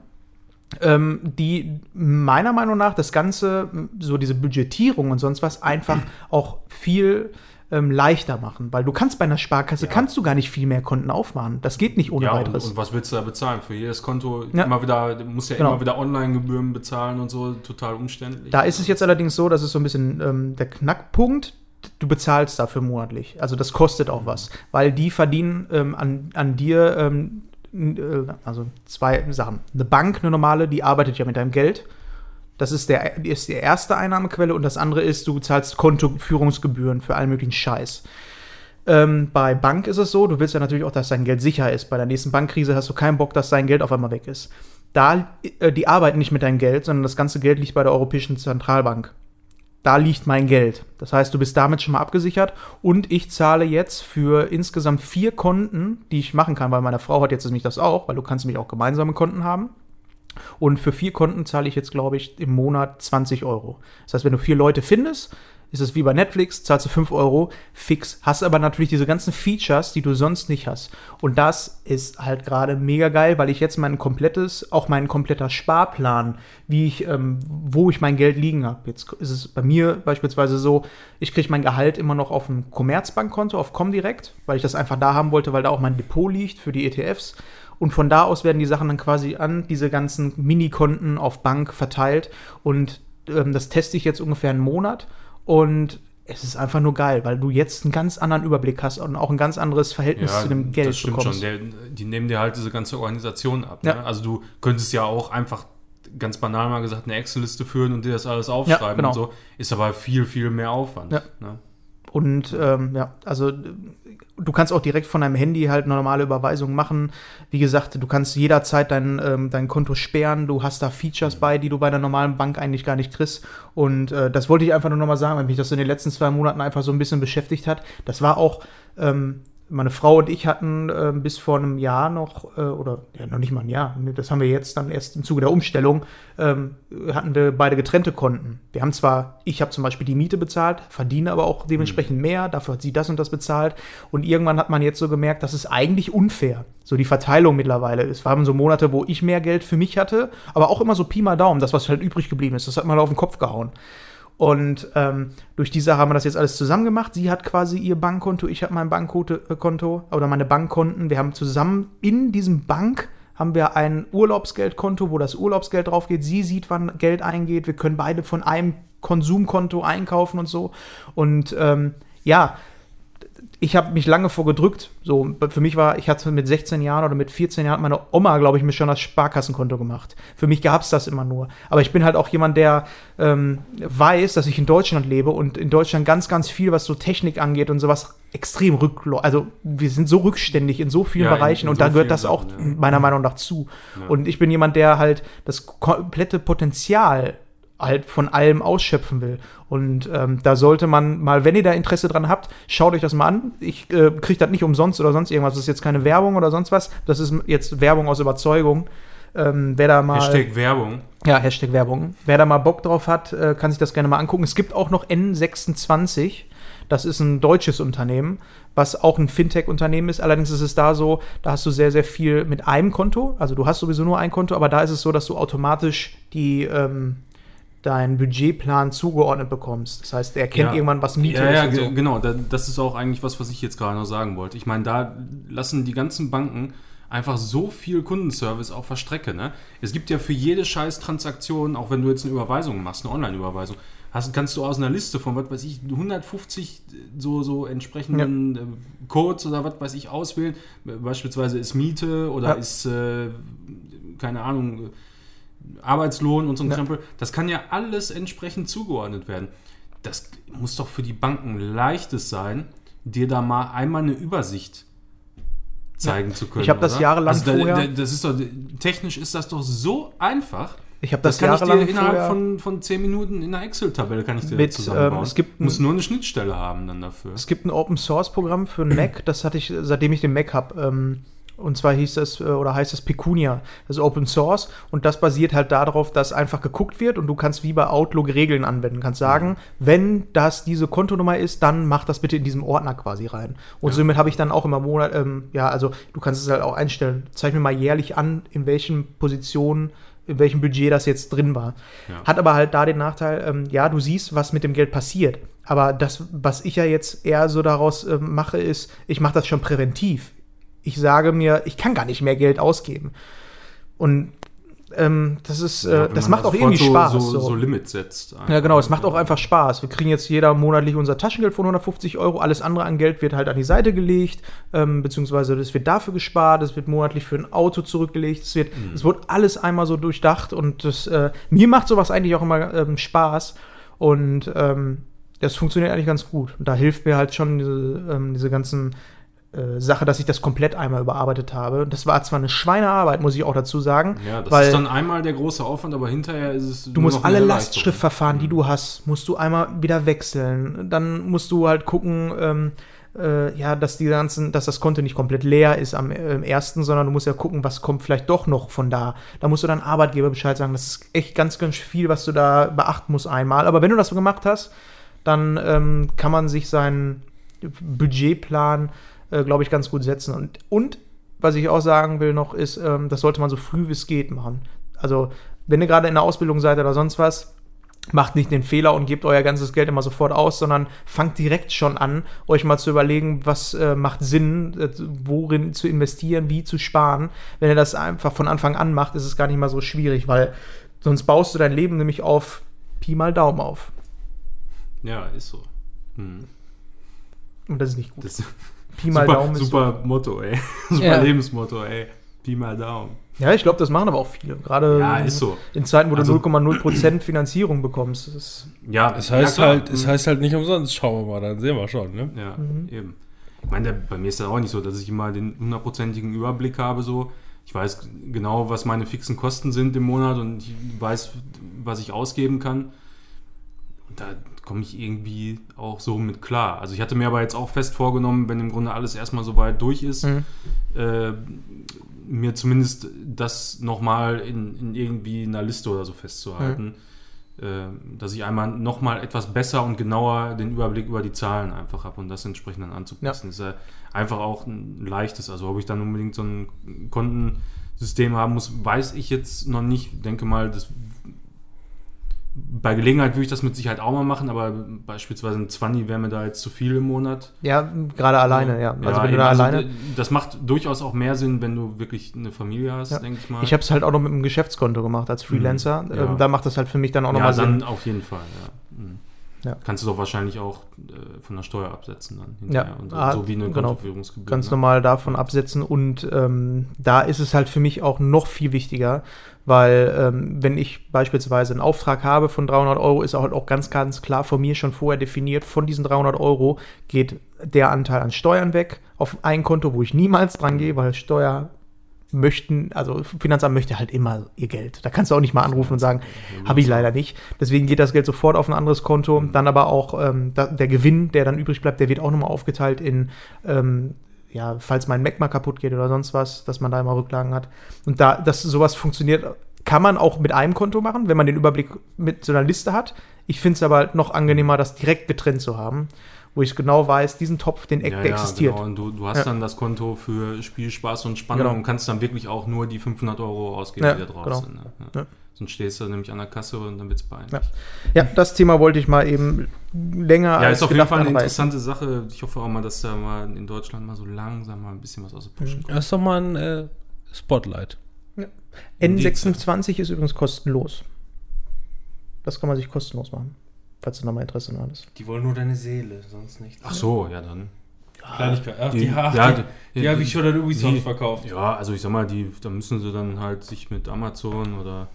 ähm, die meiner Meinung nach das Ganze, so diese Budgetierung und sonst was, einfach auch viel ähm, leichter machen. Weil du kannst bei einer Sparkasse, kannst du gar nicht viel mehr Konten aufmachen. Das geht nicht ohne Ja, und, weiteres. und was willst du da bezahlen? Für jedes Konto Ja. immer wieder, du musst ja Genau. immer wieder Online-Gebühren bezahlen und so, total umständlich. Da ist es jetzt allerdings so, dass es so ein bisschen ähm, der Knackpunkt, du bezahlst dafür monatlich. Also das kostet auch was, weil die verdienen ähm, an, an dir, ähm, äh, also zwei Sachen. Eine Bank, eine normale, die arbeitet ja mit deinem Geld. Das ist, der, ist die erste Einnahmequelle und das andere ist, du zahlst Kontoführungsgebühren für allen möglichen Scheiß. Ähm, bei Bank ist es so, du willst ja natürlich auch, dass dein Geld sicher ist. Bei der nächsten Bankkrise hast du keinen Bock, dass dein Geld auf einmal weg ist. Da, äh, die arbeiten nicht mit deinem Geld, sondern das ganze Geld liegt bei der Europäischen Zentralbank. Da liegt mein Geld. Das heißt, du bist damit schon mal abgesichert und ich zahle jetzt für insgesamt vier Konten, die ich machen kann, weil meine Frau hat jetzt nämlich das auch, weil du kannst nämlich auch gemeinsame Konten haben. Und für vier Konten zahle ich jetzt, glaube ich, im Monat 20 Euro. Das heißt, wenn du vier Leute findest, ist es wie bei Netflix, zahlst du 5 Euro fix. Hast aber natürlich diese ganzen Features, die du sonst nicht hast. Und das ist halt gerade mega geil, weil ich jetzt mein komplettes, auch mein kompletter Sparplan, wie ich, ähm, wo ich mein Geld liegen habe. Jetzt ist es bei mir beispielsweise so, ich kriege mein Gehalt immer noch auf ein Commerzbankkonto, auf Comdirect, weil ich das einfach da haben wollte, weil da auch mein Depot liegt für die ETFs. Und von da aus werden die Sachen dann quasi an diese ganzen Minikonten auf Bank verteilt. Und ähm, das teste ich jetzt ungefähr einen Monat. Und es ist einfach nur geil, weil du jetzt einen ganz anderen Überblick hast und auch ein ganz anderes Verhältnis zu dem Geld das stimmt bekommst. schon. Der, die nehmen dir halt diese ganze Organisation ab. Ja. Ne? Also du könntest ja auch einfach ganz banal mal gesagt eine Excel-Liste führen und dir das alles aufschreiben genau. und so. Ist aber viel, viel mehr Aufwand. Ja. Ne? Und ähm, ja, also du kannst auch direkt von deinem Handy halt normale Überweisungen machen. Wie gesagt, du kannst jederzeit dein, ähm, dein Konto sperren. Du hast da Features bei, die du bei der normalen Bank eigentlich gar nicht kriegst. Und äh, das wollte ich einfach nur nochmal sagen, weil mich das in den letzten zwei Monaten einfach so ein bisschen beschäftigt hat. Das war auch, ähm, meine Frau und ich hatten ähm, bis vor einem Jahr noch, äh, oder ja, noch nicht mal ein Jahr, ne, das haben wir jetzt dann erst im Zuge der Umstellung, ähm, hatten wir beide getrennte Konten. Wir haben zwar, ich habe zum Beispiel die Miete bezahlt, verdiene aber auch dementsprechend mehr, dafür hat sie das und das bezahlt. Und irgendwann hat man jetzt so gemerkt, das ist eigentlich unfair. So die Verteilung mittlerweile. Es waren so Monate, wo ich mehr Geld für mich hatte, aber auch immer so Pi mal Daumen, das, was halt übrig geblieben ist, das hat mal auf den Kopf gehauen. Und ähm, durch die Sache haben wir das jetzt alles zusammen gemacht. Sie hat quasi ihr Bankkonto, ich habe mein Bankkonto äh, oder meine Bankkonten. Wir haben zusammen in diesem Bank haben wir ein Urlaubsgeldkonto, wo das Urlaubsgeld drauf geht. Sie sieht, wann Geld eingeht. Wir können beide von einem Konsumkonto einkaufen und so. Und ähm, ja, ich habe mich lange vorgedrückt. So, für mich war, ich hatte mit 16 Jahren oder mit 14 Jahren meine Oma, glaube ich, mir schon das Sparkassenkonto gemacht. Für mich gab es das immer nur. Aber ich bin halt auch jemand, der ähm, weiß, dass ich in Deutschland lebe und in Deutschland ganz, ganz viel, was so Technik angeht und sowas, extrem rückläufig. Also wir sind so rückständig in so vielen Ja, in- Bereichen in und so da gehört das auch Sachen, ja. meiner Meinung nach zu. Und ich bin jemand, der halt das komplette Potenzial halt von allem ausschöpfen will. Und ähm, da sollte man mal, wenn ihr da Interesse dran habt, schaut euch das mal an. Ich äh, kriege das nicht umsonst oder sonst irgendwas. Das ist jetzt keine Werbung oder sonst was. Das ist jetzt Werbung aus Überzeugung. Ähm, wer da mal. Hashtag Werbung. Ja, Hashtag Werbung. Wer da mal Bock drauf hat, äh, kann sich das gerne mal angucken. Es gibt auch noch N26. Das ist ein deutsches Unternehmen, was auch ein Fintech-Unternehmen ist. Allerdings ist es da so, da hast du sehr, sehr viel mit einem Konto. Also du hast sowieso nur ein Konto, aber da ist es so, dass du automatisch die, ähm, deinen Budgetplan zugeordnet bekommst. Das heißt, er kennt Ja. irgendwann, was Miete ja, ja, ist. und so. genau. Da, das ist auch eigentlich was, was ich jetzt gerade noch sagen wollte. Ich meine, da lassen die ganzen Banken einfach so viel Kundenservice auf der Strecke. Ne? Es gibt ja für jede scheiß Transaktion, auch wenn du jetzt eine Überweisung machst, eine Online-Überweisung, hast, kannst du aus einer Liste von, was weiß ich, 150 so, so entsprechenden äh, Codes oder was weiß ich auswählen. Beispielsweise ist Miete oder Ja. ist, äh, keine Ahnung, Arbeitslohn und so ein Ja. Krempel. Das kann ja alles entsprechend zugeordnet werden. Das muss doch für die Banken leichtes sein, dir da mal einmal eine Übersicht zeigen zu können. Ich hab das jahrelang also da, vorher- Da, das ist doch, technisch ist das doch so einfach. Ich habe Das, das, kann ich dir jahrelang innerhalb von, von 10 Minuten in einer Excel-Tabelle kann ich dir Mit, zusammenbauen. ähm, es gibt ein- Muss nur eine Schnittstelle haben dann dafür. Es gibt ein Open Source Programm für einen Mac, das hatte ich, seitdem ich den Mac habe. Ähm, und zwar hieß das äh, oder heißt das Pecunia. Das ist Open Source und das basiert halt darauf, dass einfach geguckt wird und du kannst wie bei Outlook Regeln anwenden. Kannst sagen, wenn das diese Kontonummer ist, dann mach das bitte in diesem Ordner quasi rein. Und somit habe ich dann auch immer Monat, ähm, ja, also du kannst es halt auch einstellen. Zeig mir mal jährlich an, in welchen Positionen in welchem Budget das jetzt drin war. Ja. Hat aber halt da den Nachteil, ähm, ja, du siehst, was mit dem Geld passiert. Aber das, was ich ja jetzt eher so daraus ähm, mache, ist, ich mache das schon präventiv. Ich sage mir, ich kann gar nicht mehr Geld ausgeben. Und ähm, das ist, äh, Ja, das macht auch irgendwie so, Spaß. So, so. so Limits setzt. Ja, genau, es macht auch einfach Spaß. Wir kriegen jetzt jeder monatlich unser Taschengeld von 150 Euro. Alles andere an Geld wird halt an die Seite gelegt, ähm, beziehungsweise das wird dafür gespart, es wird monatlich für ein Auto zurückgelegt. Es wird, es wird alles einmal so durchdacht und das, äh, mir macht sowas eigentlich auch immer ähm, Spaß und ähm, das funktioniert eigentlich ganz gut. Und da hilft mir halt schon diese, ähm, diese ganzen äh, Sache, dass ich das komplett einmal überarbeitet habe. Das war zwar eine Schweinearbeit, muss ich auch dazu sagen. Ja, das weil ist dann einmal der große Aufwand, aber hinterher ist es. Du musst alle Lastschriftverfahren, die du hast, musst du einmal wieder wechseln. Dann musst du halt gucken, ähm, äh, ja, dass die ganzen, dass das Konto nicht komplett leer ist am äh, ersten, sondern du musst ja gucken, was kommt vielleicht doch noch von da. Da musst du dann Arbeitgeber Bescheid sagen. Das ist echt ganz, ganz viel, was du da beachten musst einmal. Aber wenn du das so gemacht hast, dann ähm, kann man sich seinen Budgetplan, äh, glaube ich, ganz gut setzen. Und, und was ich auch sagen will noch, ist, ähm, das sollte man so früh wie es geht machen. Also, wenn ihr gerade in der Ausbildung seid oder sonst was, macht nicht den Fehler und gebt euer ganzes Geld immer sofort aus, sondern fangt direkt schon an, euch mal zu überlegen, was äh, macht Sinn, äh, worin zu investieren, wie zu sparen. Wenn ihr das einfach von Anfang an macht, ist es gar nicht mal so schwierig, weil sonst baust du dein Leben nämlich auf Pi mal Daumen auf. Ja, ist so. Hm. Und das ist nicht gut. Das Pi mal super, Daumen ist super Motto, ey. Super Ja. Lebensmotto, ey. Pi mal Daumen. Ja, ich glaube, das machen aber auch viele. Gerade Ja, ist so. in Zeiten, wo Also- du 0,0% Finanzierung bekommst. Das ist, Ja, Es heißt ja, halt, es heißt halt nicht umsonst, schauen wir mal, dann sehen wir schon, ne? Ja, Mhm. eben. Ich meine, bei mir ist das auch nicht so, dass ich immer den hundertprozentigen Überblick habe. So. Ich weiß genau, was meine fixen Kosten sind im Monat und ich weiß, was ich ausgeben kann. Da komme ich irgendwie auch so mit klar. Also ich hatte mir aber jetzt auch fest vorgenommen, wenn im Grunde alles erstmal so weit durch ist, Mhm. äh, mir zumindest das nochmal in, in irgendwie einer Liste oder so festzuhalten. äh, dass ich einmal nochmal etwas besser und genauer den Überblick über die Zahlen einfach habe und das entsprechend dann anzupassen. Das ist ja einfach auch ein leichtes. Also ob ich dann unbedingt so ein Kontensystem haben muss, weiß ich jetzt noch nicht. Ich denke mal, das bei Gelegenheit würde ich das mit Sicherheit auch mal machen, aber beispielsweise ein 20 wäre mir da jetzt zu viel im Monat. ja, gerade alleine, ja. Also, wenn du da also alleine. das macht durchaus auch mehr Sinn, wenn du wirklich eine Familie hast, Ja. denke ich mal. Ich habe es halt auch noch mit einem Geschäftskonto gemacht als Freelancer. Mhm, ja. Ähm, da macht das halt für mich dann auch ja, nochmal dann Sinn. auf jeden Fall, ja. Mhm. Ja. Kannst du doch wahrscheinlich auch äh, von der Steuer absetzen dann Ja, Und so, ah, so wie eine genau. Kontoführungsgebühr. Ganz ne? normal davon absetzen. Und ähm, da ist es halt für mich auch noch viel wichtiger, weil ähm, wenn ich beispielsweise einen Auftrag habe von 300 Euro, ist halt auch ganz, ganz klar von mir schon vorher definiert, von diesen 300 Euro geht der Anteil an Steuern weg auf ein Konto, wo ich niemals dran gehe, weil Steuer möchten, also Finanzamt möchte halt immer ihr Geld. Da kannst du auch nicht mal anrufen und sagen, habe ich leider nicht. Deswegen geht das Geld sofort auf ein anderes Konto. Dann aber auch ähm, da, der Gewinn, der dann übrig bleibt, der wird auch nochmal aufgeteilt in, ähm, ja, falls mein Mac mal kaputt geht oder sonst was, dass man da immer Rücklagen hat. Und da, dass sowas funktioniert, kann man auch mit einem Konto machen, wenn man den Überblick mit so einer Liste hat. Ich finde es aber halt noch angenehmer, das direkt getrennt zu haben, wo ich genau weiß, diesen Topf, den ja, der ja, existiert. Genau. Und du, du hast Ja. dann das Konto für Spiel, Spaß und Spannung Genau. und kannst dann wirklich auch nur die 500 Euro ausgeben, die da drauf genau. sind. Ne? Ja. Ja. Sonst stehst du nämlich an der Kasse und dann wird es peinlich. Ja. Ja, das Thema wollte ich mal eben länger Ja, ist auf jeden Fall eine anreißen. interessante Sache. Ich hoffe auch mal, dass da mal in Deutschland mal so langsam mal ein bisschen was aus der Puschen kommt. Das ist doch mal ein äh, Spotlight. N26 ist übrigens kostenlos. Das kann man sich kostenlos machen, falls du da mal Interesse dran hast. Die wollen nur deine Seele, sonst nichts. Ach so, ja dann. Kleinigkeit. Ach, Die- ja, die, die- die habe ich schon an Ubisoft die- verkauft. Ja, also ich sag mal, die, da müssen sie dann halt sich mit Amazon oder.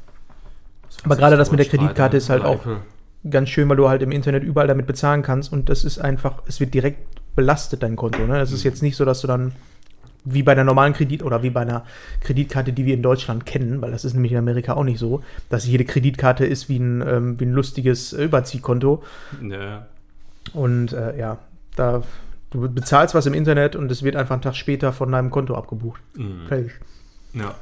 Aber gerade das mit der Kreditkarte ist halt auch-. Ganz schön, weil du halt im Internet überall damit bezahlen kannst und das ist einfach, es wird direkt belastet, dein Konto. Ne? Es ist jetzt nicht so, dass du dann wie bei einer normalen Kredit oder wie bei einer Kreditkarte, die wir in Deutschland kennen, weil das ist nämlich in Amerika auch nicht so, dass jede Kreditkarte ist wie ein, ähm, wie ein lustiges Überziehkonto. Ja. Und äh, ja, da du bezahlst was im Internet und es wird einfach einen Tag später von deinem Konto abgebucht. Mhm. Fertig. ja.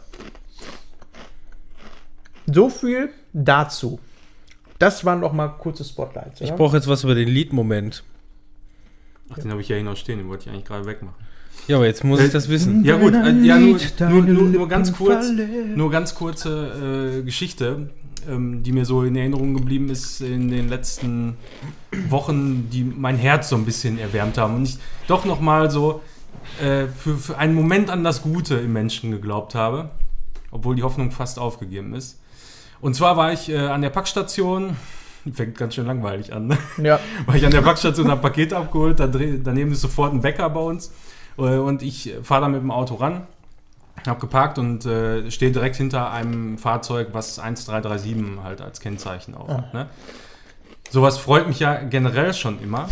So viel dazu. Das waren noch mal kurze Spotlights. Ich brauche jetzt was über den Liedmoment. Ach, den habe ich ja hier noch stehen, den wollte ich eigentlich gerade wegmachen. Ja, aber jetzt muss ich das wissen. Ja gut, äh, ja, nur, nur, nur, nur ganz kurz, nur ganz kurze äh, Geschichte, ähm, die mir so in Erinnerung geblieben ist in den letzten Wochen, die mein Herz so ein bisschen erwärmt haben und ich doch noch mal so äh, für, für einen Moment an das Gute im Menschen geglaubt habe, obwohl die Hoffnung fast aufgegeben ist. Und zwar war ich äh, an der Packstation, fängt ganz schön langweilig an, ne? Ja. war ich an der Packstation, habe Paket abgeholt, daneben ist sofort ein Bäcker bei uns äh, und ich fahre da mit dem Auto ran, habe geparkt und äh, stehe direkt hinter einem Fahrzeug, was 1337 halt als Kennzeichen auch hat. Ne? Sowas freut mich ja generell schon immer.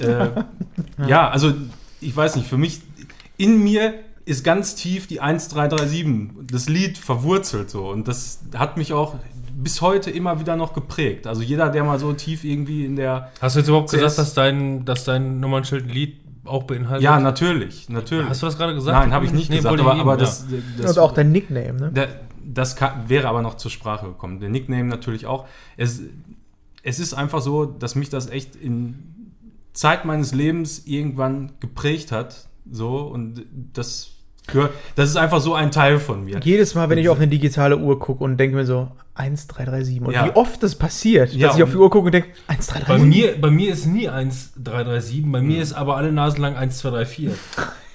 äh, ja, also ich weiß nicht, für mich, in mir ist ganz tief die 1337, das Lied verwurzelt so und das hat mich auch bis heute immer wieder noch geprägt. Also jeder, der mal so tief irgendwie in der Hast du jetzt überhaupt gesagt, Zuerst- dass dein, dass dein Nummernschild ein Lied auch beinhaltet? Ja, natürlich, natürlich. Hast du das gerade gesagt? Nein, habe ich nicht Nee, gesagt, aber, aber das, das, Und auch dein Nickname, ne? da- das kann, wäre aber noch zur Sprache gekommen. Der Nickname natürlich auch. Es, es ist einfach so, dass mich das echt in Zeit meines Lebens irgendwann geprägt hat. So, und das das ist einfach so ein Teil von mir. Jedes Mal, wenn ich auf eine digitale Uhr gucke und denke mir so, 1337. Und Ja. wie oft das passiert, Ja, dass ich auf die Uhr gucke und denke, Bei 1337. mir, bei mir ist nie 1337, bei mir ist aber alle Nasen lang 1234.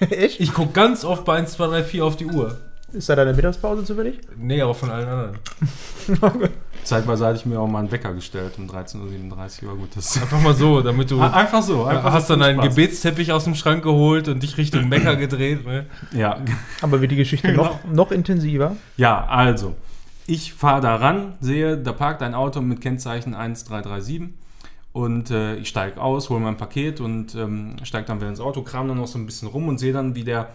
Echt? Ich gucke ganz oft bei 1234 auf die Uhr. Ist da deine Mittagspause zufällig? Nee, aber von allen anderen. Zeitweise hatte ich mir auch mal einen Wecker gestellt um 13.37 Uhr. Aber gut, das Einfach mal so, damit du einfach so. Einfach hast so dann einen Spaß. Gebetsteppich aus dem Schrank geholt und dich Richtung Mecker gedreht. Ne? Ja, Aber wird die Geschichte Genau. noch, noch intensiver? Ja, also, ich fahre da ran, sehe, da parkt ein Auto mit Kennzeichen 1337 und äh, ich steige aus, hole mein Paket und ähm, steige dann wieder ins Auto, kram dann noch so ein bisschen rum und sehe dann, wie der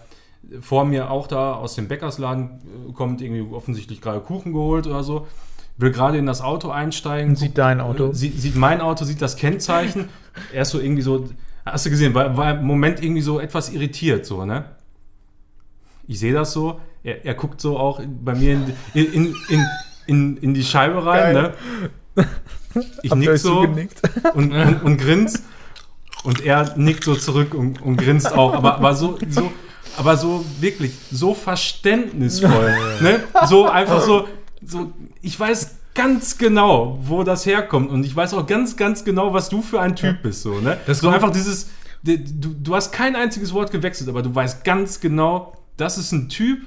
vor mir auch da aus dem Bäckersladen äh, kommt, irgendwie offensichtlich gerade Kuchen geholt oder so, will gerade in das Auto einsteigen. Und sieht dein Auto. Äh, Sieht, sieht mein Auto, sieht das Kennzeichen. er ist so irgendwie so, hast du gesehen, war, war im Moment irgendwie so etwas irritiert, so, ne? Ich sehe das so. Er, er guckt so auch bei mir in, in, in, in, in die Scheibe rein, Geil. ne? Ich Habt nick so und, und, und grinst. Und er nickt so zurück und, und grinst auch. Aber, aber so, so, aber so wirklich, so verständnisvoll. ne? So einfach so, so, ich weiß ganz genau, wo das herkommt. Und ich weiß auch ganz, ganz genau, was du für ein Typ bist. So, ne? Das so einfach dieses, du, du hast kein einziges Wort gewechselt, aber du weißt ganz genau, das ist ein Typ,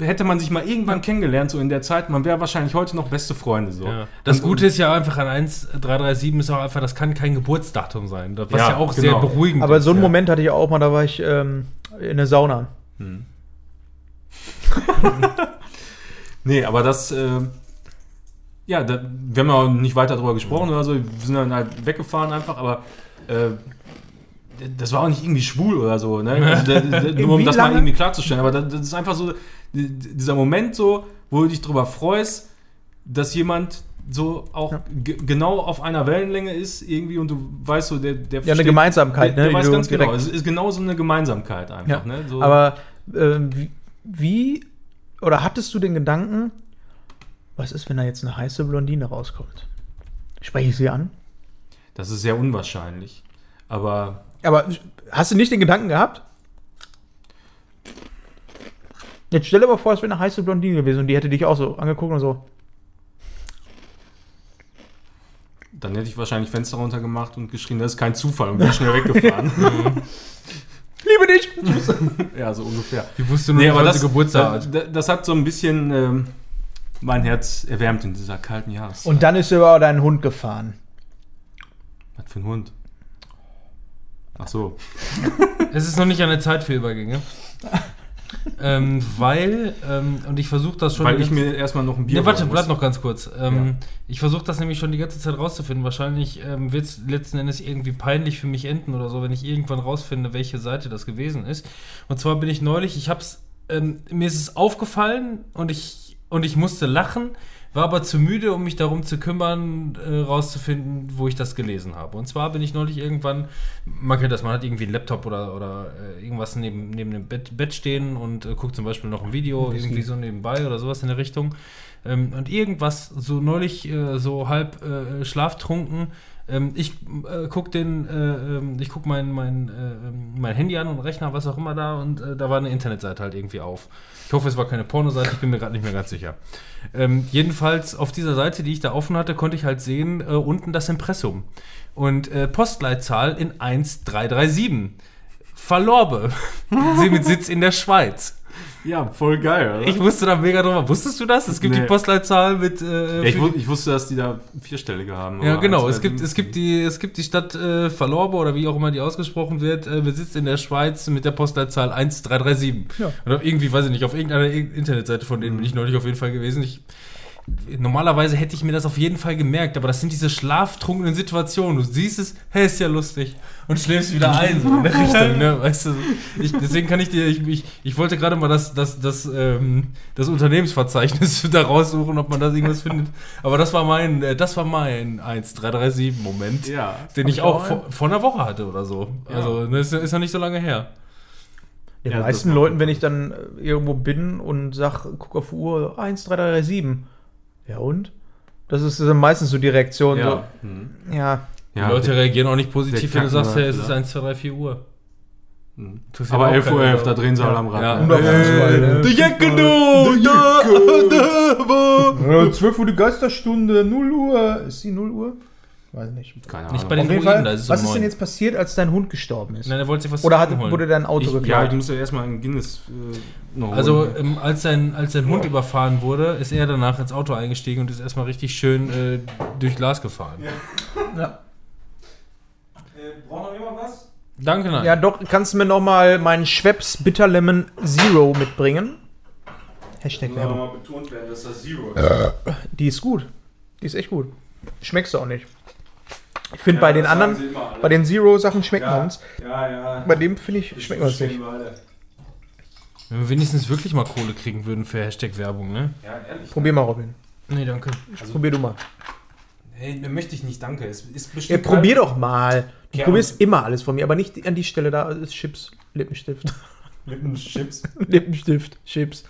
hätte man sich mal irgendwann kennengelernt, so in der Zeit, man wäre wahrscheinlich heute noch beste Freunde. So. Ja. Das Und- Gute ist ja einfach an 1337 ist auch einfach, das kann kein Geburtsdatum sein. Was ja, Ja, auch genau. sehr beruhigend Aber ist. so einen ja. Moment hatte ich auch mal, da war ich ähm, in der Sauna. Nee, aber das, äh, ja, da, wir haben ja auch nicht weiter drüber gesprochen oder so, wir sind dann halt weggefahren einfach, aber äh, das war auch nicht irgendwie schwul oder so, ne? Also, da, da, nur um das mal lange? irgendwie klarzustellen, aber das, ist einfach so, die- dieser Moment so, wo du dich drüber freust, dass jemand so auch ge- genau auf einer Wellenlänge ist irgendwie und du weißt so, der, der Ja, eine Gemeinsamkeit, der, ne, Der weiß die du ganz genau, es ist genau so eine Gemeinsamkeit einfach, Ja. ne? So, Aber ähm, wie, wie, oder hattest du den Gedanken, was ist, wenn da jetzt eine heiße Blondine rauskommt? Spreche ich sie an? das ist sehr unwahrscheinlich, aber Aber hast du nicht den Gedanken gehabt? Jetzt stell dir mal vor, es wäre eine heiße Blondine gewesen und die hätte dich auch so angeguckt und so. Dann hätte ich wahrscheinlich Fenster runtergemacht und geschrien, das ist kein Zufall und wäre schnell weggefahren. Liebe dich! ja, so ungefähr. Ich wusste nur, Nee, aber das, Geburtstag das, hat. das, hat so ein bisschen ähm, mein Herz erwärmt in dieser kalten Jahreszeit. Und dann ist er über deinen Hund gefahren. Was für ein Hund? Ach so. Es ist noch nicht eine Zeit für Übergänge. ähm, weil, ähm, und ich versuche das schon. Weil ich mir erstmal noch ein Bier Ne, warte, bleib noch ganz kurz. Ähm, Ich versuche das nämlich schon die ganze Zeit rauszufinden. Wahrscheinlich ähm, wird es letzten Endes irgendwie peinlich für mich enden oder so, wenn ich irgendwann rausfinde, welche Seite das gewesen ist. Und zwar bin ich neulich, ich hab's, ähm, mir ist es aufgefallen und ich, und ich musste lachen, war aber zu müde, um mich darum zu kümmern, äh, rauszufinden, wo ich das gelesen habe. Und zwar bin ich neulich irgendwann, man kennt das, man hat irgendwie einen Laptop oder, oder äh, irgendwas neben, neben dem Bett, Bett stehen und äh, guckt zum Beispiel noch ein Video, irgendwie so nebenbei oder sowas in der Richtung. Ähm, und irgendwas, so neulich, äh, so halb äh, schlaftrunken, ähm, ich äh, guck den, äh, ähm, ich guck mein, mein, äh, ähm, mein Handy an und Rechner, was auch immer da, und äh, da war eine Internetseite halt irgendwie auf. Ich hoffe, es war keine Pornoseite, ich bin mir gerade nicht mehr ganz sicher. Ähm, jedenfalls auf dieser Seite, die ich da offen hatte, konnte ich halt sehen, äh, unten das Impressum. Und äh, Postleitzahl in 1337. Verlorbe. Sie mit Sitz in der Schweiz. Ja, voll geil, oder? Ich wusste da mega drüber. Wusstest du das? Es gibt Nee. die Postleitzahl mit. Äh, ja, ich, ich wusste, dass die da vierstellige haben. ja, genau. Es gibt, es, gibt die, es gibt die Stadt äh, Verlorbe oder wie auch immer die ausgesprochen wird, äh, besitzt in der Schweiz mit der Postleitzahl 1337. Ja. Oder irgendwie, weiß ich nicht, auf irgendeiner Internetseite von denen bin ich neulich auf jeden Fall gewesen. Ich, normalerweise hätte ich mir das auf jeden Fall gemerkt, aber das sind diese schlaftrunkenen Situationen. Du siehst es, hey, ist ja lustig. Und schläfst wieder ein, so in der Richtung, ne? Weißt du, ich, deswegen kann ich dir, ich, ich, ich wollte gerade mal das, das, das, ähm, das Unternehmensverzeichnis da raussuchen, ob man da irgendwas findet. Aber das war mein, äh, das war mein 1337-Moment, Ja. den ich ich auch vor, vor einer Woche hatte oder so. Ja. Also, das ist, ist ja nicht so lange her. Den Ja, meisten Leuten, wenn ich dann äh, irgendwo bin und sag, guck auf die Uhr, 1, 3, 3, 7. Ja und? Das ist dann meistens so die Reaktion. Ja. Hm. So, ja. ja. Die Leute reagieren auch nicht positiv, wenn du sagst, hey, es ist ja. 1, 2, 3, 4 Uhr. Hm. Interessiert Aber auch 11 Uhr, keiner. 11, da drehen sie alle am Rad. Ja. Und auf Fußball, ne? Der Jacke, du! Ja! Ja, 12 Uhr die Geisterstunde, 0 Uhr. Ist die 0 Uhr? Weiß nicht. Keine Ahnung. Nicht bei den Auf jeden Druiden, Fall, da ist es was um ist denn neun. jetzt passiert, als dein Hund gestorben ist? Nein, er wollte sich was Oder hat, holen. wurde dein Auto ich, ja, geklaut? ich muss ja erstmal ein Guinness äh, noch Also, holen. ähm, als, sein, als sein Hund überfahren wurde, ist er danach ins Auto eingestiegen und ist erstmal richtig schön äh, durch Glas gefahren. ja. braucht noch jemand was? Danke, nein. ja, doch, kannst du mir noch mal meinen Schweppes Bitter Lemon Zero mitbringen? Hashtag Werbung. mal betont werden, dass das Zero ist. Die ist gut. Die ist echt gut. Schmeckst du auch nicht. Ich finde, bei den anderen, bei den Zero-Sachen schmecken wir uns. Ja, ja. Bei dem, finde ich, schmecken wir uns nicht. Wenn wir wenigstens wirklich mal Kohle kriegen würden für Hashtag-Werbung, ne? Ja, ehrlich. Probier mal, Robin. Nee, danke. Probier du mal. Hey, ne, möchte ich nicht, danke. Es ist Ja, bestimmt probier doch mal. Du Ja, probierst immer alles von mir, aber nicht an die Stelle da ist Chips. Lippenstift. Lippenchips. Lippenstift. Chips.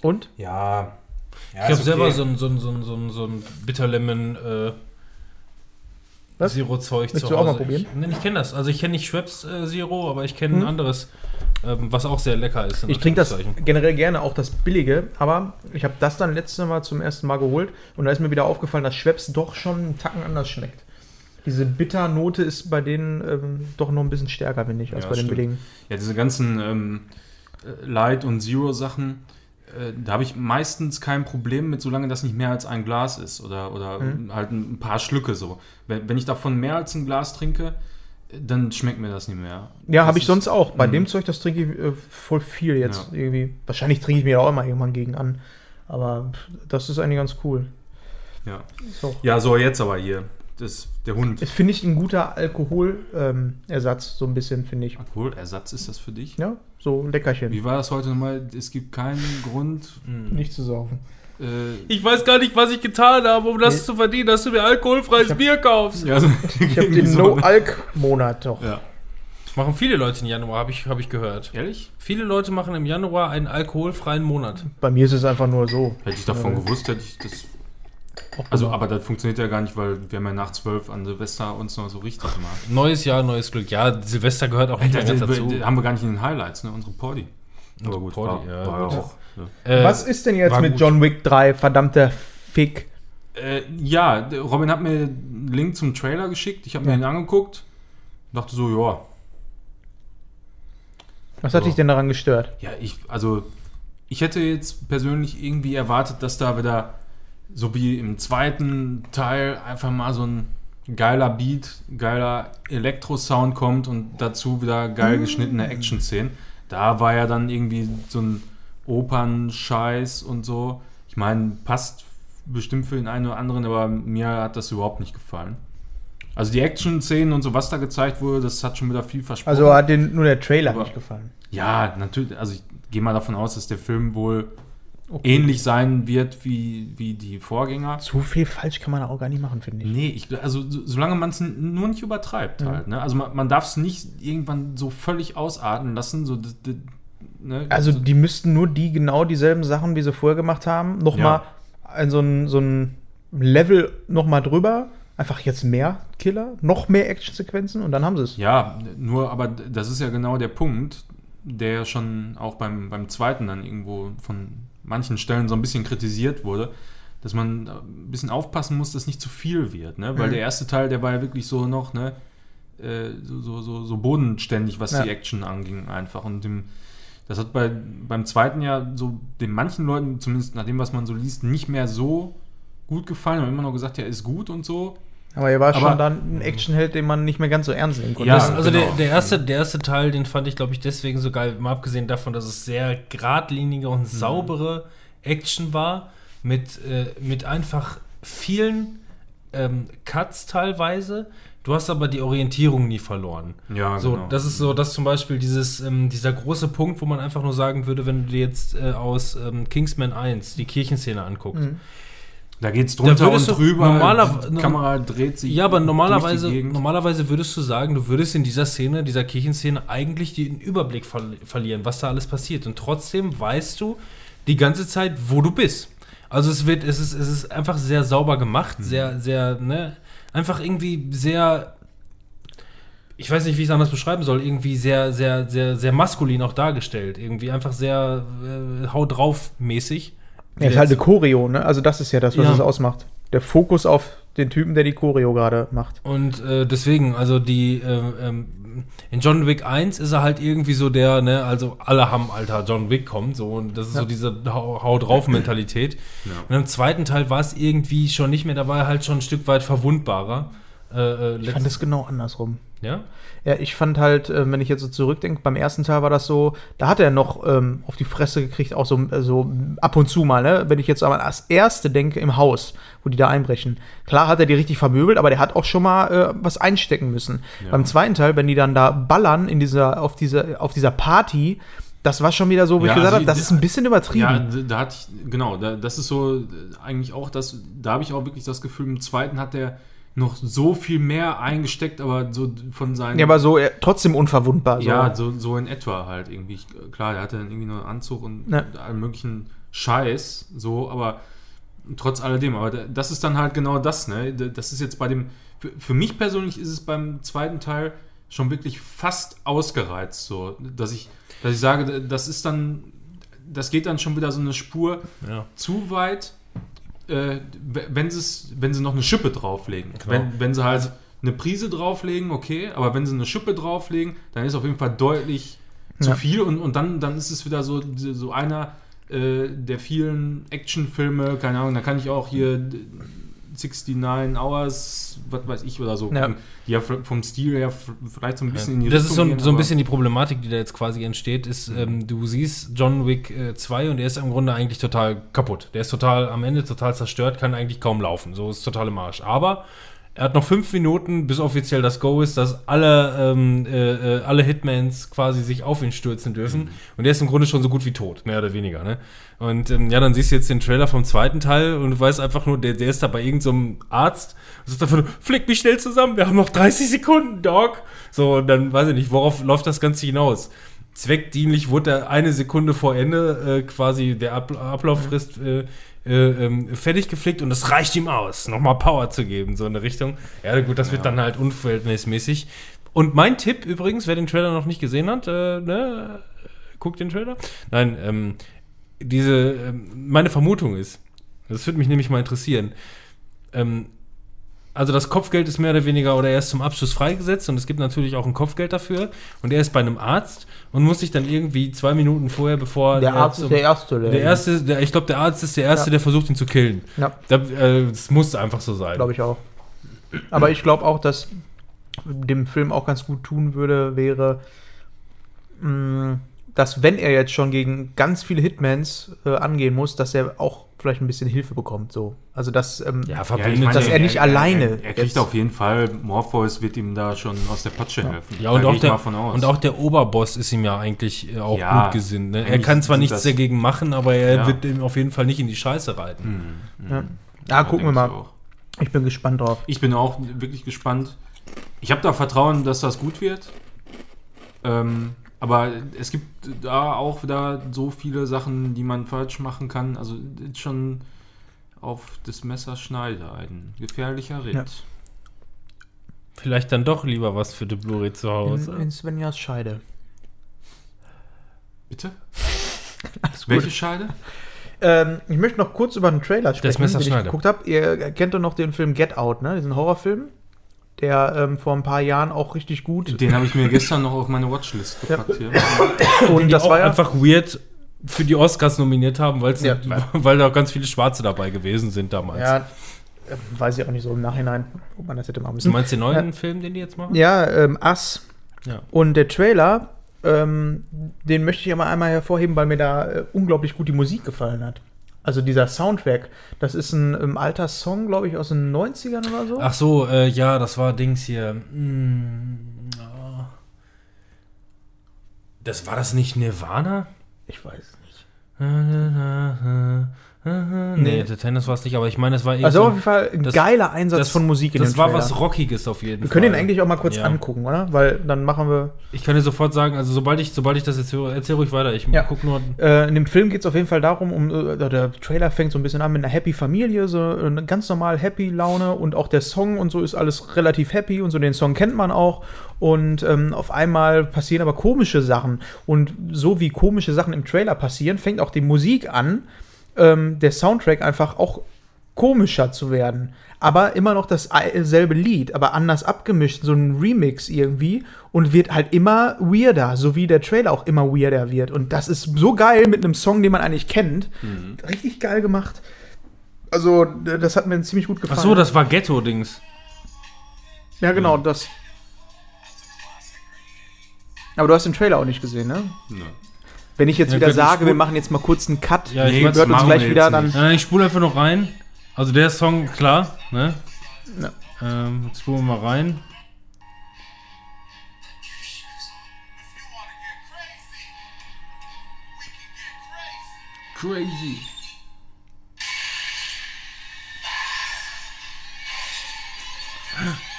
Und? Ja. Ja Ich habe selber okay. so ein, so ein, so ein, so ein, so ein Bitterlemon äh, Was? Zero-Zeug zu du auch mal Hause. probieren? Ich, nee, ich kenne das. Also ich kenne nicht Schweppes äh, Zero, aber ich kenne Hm. ein anderes, ähm, was auch sehr lecker ist. Ich trinke das generell gerne, auch das billige, aber ich habe das dann letztes Mal zum ersten Mal geholt und da ist mir wieder aufgefallen, dass Schweppes doch schon einen Tacken anders schmeckt. Diese Bitternote ist bei denen ähm, doch noch ein bisschen stärker, finde ich, als Ja, bei den stimmt. billigen. Ja, diese ganzen ähm, äh, Light- und Zero-Sachen, da habe ich meistens kein Problem mit, solange das nicht mehr als ein Glas ist oder, oder Mhm. halt ein paar Schlücke so. Wenn, wenn ich davon mehr als ein Glas trinke, äh, dann schmeckt mir das nicht mehr. Ja, habe ich sonst auch. Bei Mhm. dem Zeug, das trinke ich äh, voll viel jetzt Ja. irgendwie. Wahrscheinlich trinke ich mir auch immer irgendwann gegen an. Aber das ist eigentlich ganz cool. Ja. So. ja, so jetzt aber hier. Das, der Hund. Das finde ich ein guter Alkoholersatz, ähm, so ein bisschen, finde ich. Alkoholersatz ist das für dich? Ja, so Leckerchen. Wie war das heute nochmal? Es gibt keinen Grund. Nicht zu saufen. Äh, Ich weiß gar nicht, was ich getan habe, um das Nee. zu verdienen, dass du mir alkoholfreies hab- Bier kaufst. ja, so, Ich habe den No-Alk-Monat doch. Ja. Machen viele Leute im Januar, habe ich, hab ich gehört. Ehrlich? Viele Leute machen im Januar einen alkoholfreien Monat. Bei mir ist es einfach nur so. Hätte ich davon Ja. gewusst, hätte ich das. Also, aber das funktioniert ja gar nicht, weil wir haben ja nach zwölf an Silvester uns noch so richtig gemacht. Neues Jahr, neues Glück. Ja, Silvester gehört auch nicht mehr Das, ganz dazu. haben wir gar nicht in den Highlights, ne? Unsere Party. Aber gut, Party, war, ja, war gut. auch. Ja. Äh, Was ist denn jetzt mit gut. John Wick 3, verdammter Fick? Äh, ja, Robin hat mir einen Link zum Trailer geschickt. Ich habe mir Ja. den angeguckt. Dachte so, ja. Was hat So. dich denn daran gestört? Ja, ich, also, ich hätte jetzt persönlich irgendwie erwartet, dass da wieder, so wie im zweiten Teil, einfach mal so ein geiler Beat, geiler Elektro-Sound kommt und dazu wieder geil geschnittene Action-Szenen. Da war ja dann irgendwie so ein Opern-Scheiß und so. Ich meine, passt bestimmt für den einen oder anderen, aber mir hat das überhaupt nicht gefallen. Also die Action-Szenen und so, was da gezeigt wurde, das hat schon wieder viel versprochen. Also hat dir nur der Trailer Aber- nicht gefallen. Ja, natürlich. Also ich gehe mal davon aus, dass der Film wohl ähnlich sein wird wie, wie die Vorgänger. Zu viel falsch kann man auch gar nicht machen, finde ich. Nee, ich, also so, solange man es nur nicht übertreibt halt. Ne? Also man, man darf es nicht irgendwann so völlig ausarten lassen. So, ne? Also die müssten nur die genau dieselben Sachen, wie sie vorher gemacht haben, noch Ja. mal ein so ein, so ein Level noch mal drüber. Einfach jetzt mehr Killer, noch mehr Actionsequenzen und dann haben sie es. Ja, nur, aber das ist ja genau der Punkt, der ja schon auch beim, beim zweiten dann irgendwo von manchen Stellen so ein bisschen kritisiert wurde, dass man ein bisschen aufpassen muss, dass nicht zu viel wird, ne? Weil Mhm. der erste Teil, der war ja wirklich so noch, ne, äh, so, so, so, so bodenständig, was Ja. die Action anging, einfach. Und dem, das hat bei, beim zweiten ja so den manchen Leuten, zumindest nach dem, was man so liest, nicht mehr so gut gefallen. Haben immer noch gesagt, ja, ist gut und so. Aber er war Aber- schon dann ein Actionheld, den man nicht mehr ganz so ernst nehmen konnte. Ja, Das, also genau. der, der, erste, der erste Teil, den fand ich, glaube ich, deswegen so geil, mal abgesehen davon, dass es sehr geradlinige Mhm. und saubere Action war, mit, äh, mit einfach vielen ähm, Cuts teilweise. Du hast aber die Orientierung nie verloren. Ja, So, genau. das ist so, dass zum Beispiel dieses, ähm, dieser große Punkt, wo man einfach nur sagen würde, wenn du dir jetzt äh, aus ähm, Kingsman 1 die Kirchenszene anguckst. Mhm. Da geht's drunter würdest und drüber. normaler- die Kamera dreht sich. Ja, aber normalerweise, normalerweise würdest du sagen, du würdest in dieser Szene, dieser Kirchenszene, eigentlich den Überblick ver verlieren, was da alles passiert. Und trotzdem weißt du die ganze Zeit, wo du bist. Also es wird, es ist, es ist einfach sehr sauber gemacht, Mhm. sehr, sehr, ne, einfach irgendwie sehr, ich weiß nicht, wie ich es anders beschreiben soll, irgendwie sehr, sehr, sehr, sehr maskulin auch dargestellt. Irgendwie einfach sehr äh, haut drauf mäßig. Ja, ist halt eine Choreo, ne? Also das ist ja das, was Ja. es ausmacht. Der Fokus auf den Typen, der die Choreo gerade macht. Und äh, deswegen, also die, ähm, ähm, in John Wick 1 ist er halt irgendwie so der, ne, also alle haben, Alter, John Wick kommt, so, und das ist so diese Hau drauf Mentalität. Ja. Und im zweiten Teil war es irgendwie schon nicht mehr, da war er halt schon ein Stück weit verwundbarer. Äh, äh, Ich fand es genau andersrum. ja? Ja, ich fand halt, äh, wenn ich jetzt so zurückdenke, beim ersten Teil war das so, da hat er noch ähm, auf die Fresse gekriegt, auch so, so ab und zu mal, ne? Wenn ich jetzt aber an das erste denke im Haus, wo die da einbrechen. Klar hat er die richtig vermöbelt, aber der hat auch schon mal äh, was einstecken müssen. Beim zweiten Teil, wenn die dann da ballern in dieser, auf dieser, auf dieser Party, das war schon wieder so, wo Ja, ich gesagt habe, das ist ein bisschen übertrieben. Ja, da hatte ich, genau, da, das ist so äh, eigentlich auch das, da habe ich auch wirklich das Gefühl, im zweiten hat der noch so viel mehr eingesteckt, aber so von seinen. Ja, aber so äh, trotzdem unverwundbar. So. Ja, so, so in etwa halt irgendwie. Ich, klar, der hatte dann irgendwie nur einen Anzug und Ja. allen möglichen Scheiß, so, aber trotz alledem, aber da- das ist dann halt genau das, ne? Das ist jetzt bei dem, für, für mich persönlich ist es beim zweiten Teil schon wirklich fast ausgereizt, so, dass ich, dass ich sage, das ist dann, das geht dann schon wieder so eine Spur Ja. zu weit, äh, wenn, wenn sie noch eine Schippe drauflegen. Wenn, wenn sie halt eine Prise drauflegen, okay, aber wenn sie eine Schippe drauflegen, dann ist auf jeden Fall deutlich zu Ja. viel und, und dann, dann ist es wieder so, so einer äh, der vielen Actionfilme, keine Ahnung, da kann ich auch hier 69 Hours, was weiß ich, oder so Ja. die ja vom Stil her vielleicht so ein bisschen in die Das ist so, gehen, so ein bisschen die Problematik, die da jetzt quasi entsteht, ist, ähm, du siehst John Wick äh, 2 und der ist im Grunde eigentlich total kaputt. Der ist total am Ende total zerstört, kann eigentlich kaum laufen. So ist total im Arsch. Aber er hat noch fünf Minuten, bis offiziell das Go ist, dass alle, ähm, äh, äh, alle Hitmans quasi sich auf ihn stürzen dürfen. Und der ist im Grunde schon so gut wie tot, mehr oder weniger. Ne? Und ähm, ja, dann siehst du jetzt den Trailer vom zweiten Teil und du weißt einfach nur, der, der ist da bei irgendeinem Arzt und sagt einfach nur, flick mich schnell zusammen, wir haben noch 30 Sekunden, Doc. So, und dann weiß ich nicht, worauf läuft das Ganze hinaus? Zweckdienlich wurde er eine Sekunde vor Ende äh, quasi der Ab Ablauffrist äh, äh, ähm, fertig geflickt und das reicht ihm aus, nochmal Power zu geben, so in der Richtung. Ja, gut, das wird dann halt unverhältnismäßig. Und mein Tipp übrigens, wer den Trailer noch nicht gesehen hat, äh, ne, guckt den Trailer. Nein, ähm, diese, ähm, meine Vermutung ist, das würde mich nämlich mal interessieren, ähm, also das Kopfgeld ist mehr oder weniger oder er ist zum Abschluss freigesetzt und es gibt natürlich auch ein Kopfgeld dafür und er ist bei einem Arzt und muss sich dann irgendwie zwei Minuten vorher, bevor Der er Arzt ist der Erste. der erste, der, ich glaube, der Arzt ist der erste, Ja. der versucht ihn zu killen. Ja, Da, äh, das muss einfach so sein. glaube ich auch. Aber ich glaube auch, dass dem Film auch ganz gut tun würde, wäre, mh, dass wenn er jetzt schon gegen ganz viele Hitmans äh, angehen muss, dass er auch vielleicht ein bisschen Hilfe bekommt. So. Also dass, ähm, Ja, Ja, verbindet meine, dass er nicht alleine Er, er kriegt jetzt- auf jeden Fall, Morpheus wird ihm da schon aus der Patsche helfen. Ja, und auch, der, mal von aus. und auch der Oberboss ist ihm ja eigentlich äh, auch Ja, gut gesinnt. Ne? Er kann zwar nichts dagegen machen, aber er Ja. wird ihm auf jeden Fall nicht in die Scheiße reiten. Mhm. ja. ja, gucken wir mal. Ich bin gespannt drauf. Ich bin auch wirklich gespannt. Ich habe da Vertrauen, dass das gut wird. Ähm, aber es gibt da auch wieder so viele Sachen, die man falsch machen kann. Also ist schon auf das Messer schneide ein gefährlicher Ritt. Ja. Vielleicht dann doch lieber was für die Blu-ray zu In, Hause. in Svenjas Scheide. Bitte? Welche Scheide? Ähm, ich möchte noch kurz über einen Trailer sprechen, den ich geguckt habe. Ihr kennt doch noch den Film Get Out, ne? Diesen Horrorfilm, der ähm, vor ein paar Jahren auch richtig gut. Den habe ich mir gestern noch auf meine Watchlist gepackt hier. und die das auch war ja einfach weird für die Oscars nominiert haben, weil's, Ja. weil da auch ganz viele Schwarze dabei gewesen sind damals. Ja, äh, weiß ich auch nicht so im Nachhinein, ob man das hätte machen Du müssen. meinst den neuen Ja. Film, den die jetzt machen? Ja, ähm, Ass. Ja. Und der Trailer, ähm, den möchte ich aber einmal hervorheben, weil mir da äh, unglaublich gut die Musik gefallen hat. Also dieser Soundtrack, das ist ein ähm, alter Song, glaube ich, aus den 90ern oder so. Ach so, äh, ja, das war Dings hier. Hm, ah. Das war das nicht Nirvana? Ich weiß es nicht. Nee, The Tennis war es nicht, aber ich meine, es war Also so- auf jeden Fall ein das- geiler Einsatz das- von Musik in Das war Trailer. was Rockiges auf jeden Wir Fall. können den eigentlich auch mal kurz Ja. angucken, oder? Weil dann machen wir. Ich kann dir sofort sagen, also sobald ich, sobald ich das jetzt höre, erzähl ruhig weiter. Ich Ja. guck nur. Äh, in dem Film geht es auf jeden Fall darum, um, äh, der Trailer fängt so ein bisschen an mit einer Happy Familie, so eine ganz normal Happy Laune und auch der Song und so ist alles relativ happy und so den Song kennt man auch. Und ähm, auf einmal passieren aber komische Sachen. Und so wie komische Sachen im Trailer passieren, fängt auch die Musik an, ähm, der Soundtrack einfach auch komischer zu werden. Aber immer noch dasselbe Lied, aber anders abgemischt, so ein Remix irgendwie und wird halt immer weirder, so wie der Trailer auch immer weirder wird. Und das ist so geil mit einem Song, den man eigentlich kennt. Richtig geil gemacht. Also, das hat mir ziemlich gut gefallen. Ach so, das war Ghetto-Dings. Ja, genau, das. Aber du hast den Trailer auch nicht gesehen, ne? Ne. Wenn ich jetzt Ja, wieder sage, wir machen jetzt mal kurz einen Cut, Ja, Nee, hört uns gleich wieder dann. nein, ich spule einfach noch rein. Also der Song, klar, ne? Ja. Ähm, jetzt spulen wir mal rein. Crazy.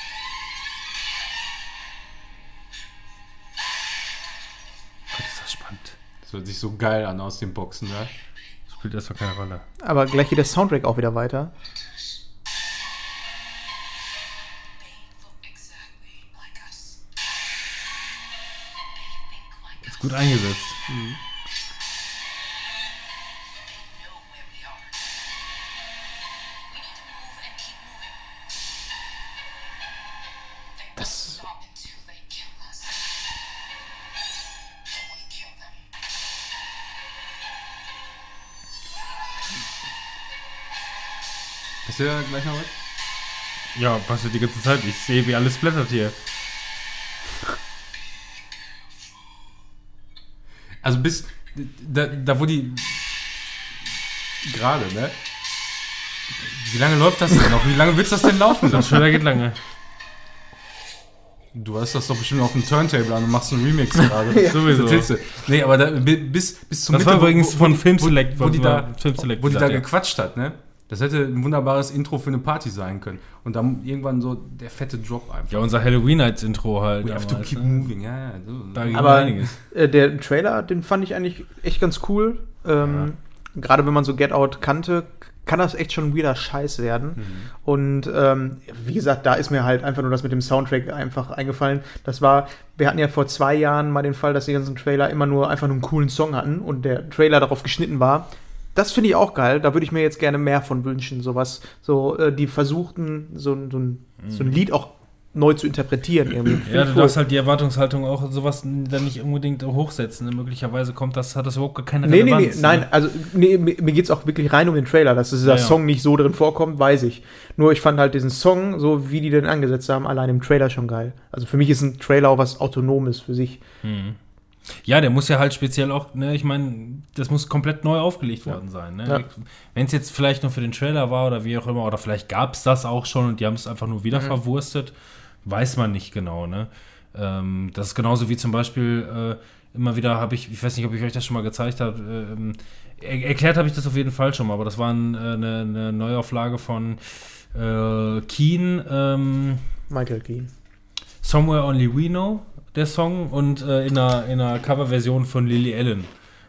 Das hört sich so geil an aus den Boxen, ne? Spielt erstmal keine Rolle. Aber gleich geht der Soundtrack auch wieder weiter. Ist gut eingesetzt. Das. Passiert da gleich noch was? Ja, passiert die ganze Zeit. Ich sehe, wie alles blättert hier. Also bis da, da wo die gerade, ne? Wie lange läuft das denn noch? Wie lange willst du das denn laufen? Das Trailer geht lange. Du hast das doch bestimmt auf dem Turntable an und machst einen Remix gerade. Ja. Sowieso. Du. Nee, aber da, bi- bis, bis zum Das war Mitte, wo- übrigens wo- von wo- Film wo- Select, wo die was da, Film Select wo die da ja. gequatscht hat, ne? Das hätte ein wunderbares Intro für eine Party sein können. Und dann irgendwann so der fette Drop einfach. Ja, unser Halloween Nights Intro halt. We have to damals, keep ne? moving, ja, ja. So. Da ging Aber einiges. äh, der Trailer, den fand ich eigentlich echt ganz cool. Ähm, Gerade wenn man so Get Out kannte, kann das echt schon wieder Scheiß werden. Und ähm, wie gesagt, da ist mir halt einfach nur das mit dem Soundtrack einfach eingefallen. Das war, wir hatten ja vor zwei Jahren mal den Fall, dass die ganzen Trailer immer nur einfach nur einen coolen Song hatten und der Trailer darauf geschnitten war. Das finde ich auch geil. Da würde ich mir jetzt gerne mehr von wünschen. Sowas, so äh, die versuchten, so, ein- so, ein, so ein Lied auch neu zu interpretieren irgendwie. Ja, du darfst halt die Erwartungshaltung auch sowas dann nicht unbedingt hochsetzen. Möglicherweise kommt das, hat das überhaupt gar keine Nee, nee, nee, Relevanz. nein, Ne? also nee, mir, geht es auch wirklich rein um den Trailer, dass dieser Ja, ja. Song nicht so drin vorkommt, weiß ich. Nur ich fand halt diesen Song, so wie die den angesetzt haben, allein im Trailer schon geil. Also für mich ist ein Trailer auch was Autonomes für sich. Ja, der muss ja halt speziell auch, ne, ich meine, das muss komplett neu aufgelegt worden sein. Ne? Ja. Wenn es jetzt vielleicht nur für den Trailer war oder wie auch immer, oder vielleicht gab es das auch schon und die haben es einfach nur wieder Mhm. verwurstet, weiß man nicht genau. Ne? Ähm, das ist genauso wie zum Beispiel äh, immer wieder habe ich, ich weiß nicht, ob ich euch das schon mal gezeigt habe, er erklärt habe ich das auf jeden Fall schon mal, aber das war ein, äh, eine, eine Neuauflage von äh, Keen, ähm, Michael Keane. Somewhere Only We Know, der Song, und äh, in einer, in einer Coverversion von Lily Allen.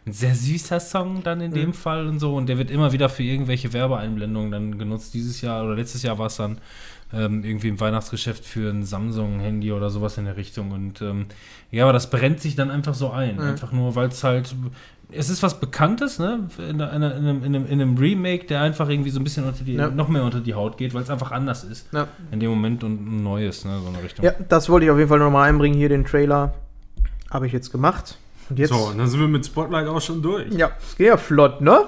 Ein sehr süßer Song dann in dem Fall und so. Und der wird immer wieder für irgendwelche Werbeeinblendungen dann genutzt. Dieses Jahr oder letztes Jahr war es dann ähm, irgendwie im Weihnachtsgeschäft für ein Samsung-Handy oder sowas in der Richtung. Und ähm, ja, aber das brennt sich dann einfach so ein. Einfach nur, weil es halt. Es ist was Bekanntes, ne? In, einer- in, einem, in, einem, in einem Remake, der einfach irgendwie so ein bisschen unter die, Ja. noch mehr unter die Haut geht, weil es einfach anders ist. Ja. In dem Moment und ein neues, ne? So eine Richtung. ja, das wollte ich auf jeden Fall nochmal einbringen, hier den Trailer. Habe ich jetzt gemacht. Und jetzt. So, und dann sind wir mit Spotlight auch schon durch. Ja, es geht ja flott, ne?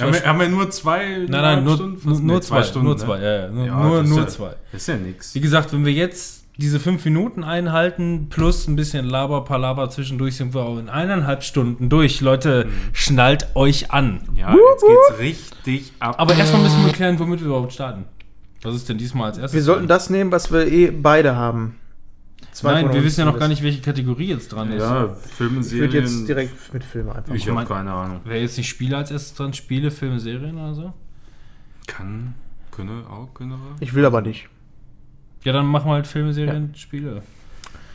Haben wir, haben wir nur zwei Nein, nein, nur, Stunden? nur, Nee, nur zwei, Stunden, nur ne? zwei, ja, ja, nur, Ja, nur, ja- zwei. Ist ja nix. Wie gesagt, wenn wir jetzt diese fünf Minuten einhalten, plus ein bisschen Laber, Palaber zwischendurch, sind wir auch in eineinhalb Stunden durch. Leute, Mhm. schnallt euch an. Ja, jetzt geht's richtig ab. Aber erstmal müssen wir klären, womit wir überhaupt starten. Was ist denn diesmal als erstes? Wir sollten das nehmen, was wir eh beide haben. Zwei Nein, wir wissen ja noch gar nicht, welche Kategorie jetzt dran ist. ja, Filme, Ich würde jetzt Serien. direkt mit Filmen einfach Ich habe keine Ahnung. Wer jetzt nicht Spiele als erstes dran? Spiele, Filme, Serien oder so? Kann, könne, auch, könne. Ich will aber nicht. Ja, dann machen wir halt Filme, Serien, Spiele.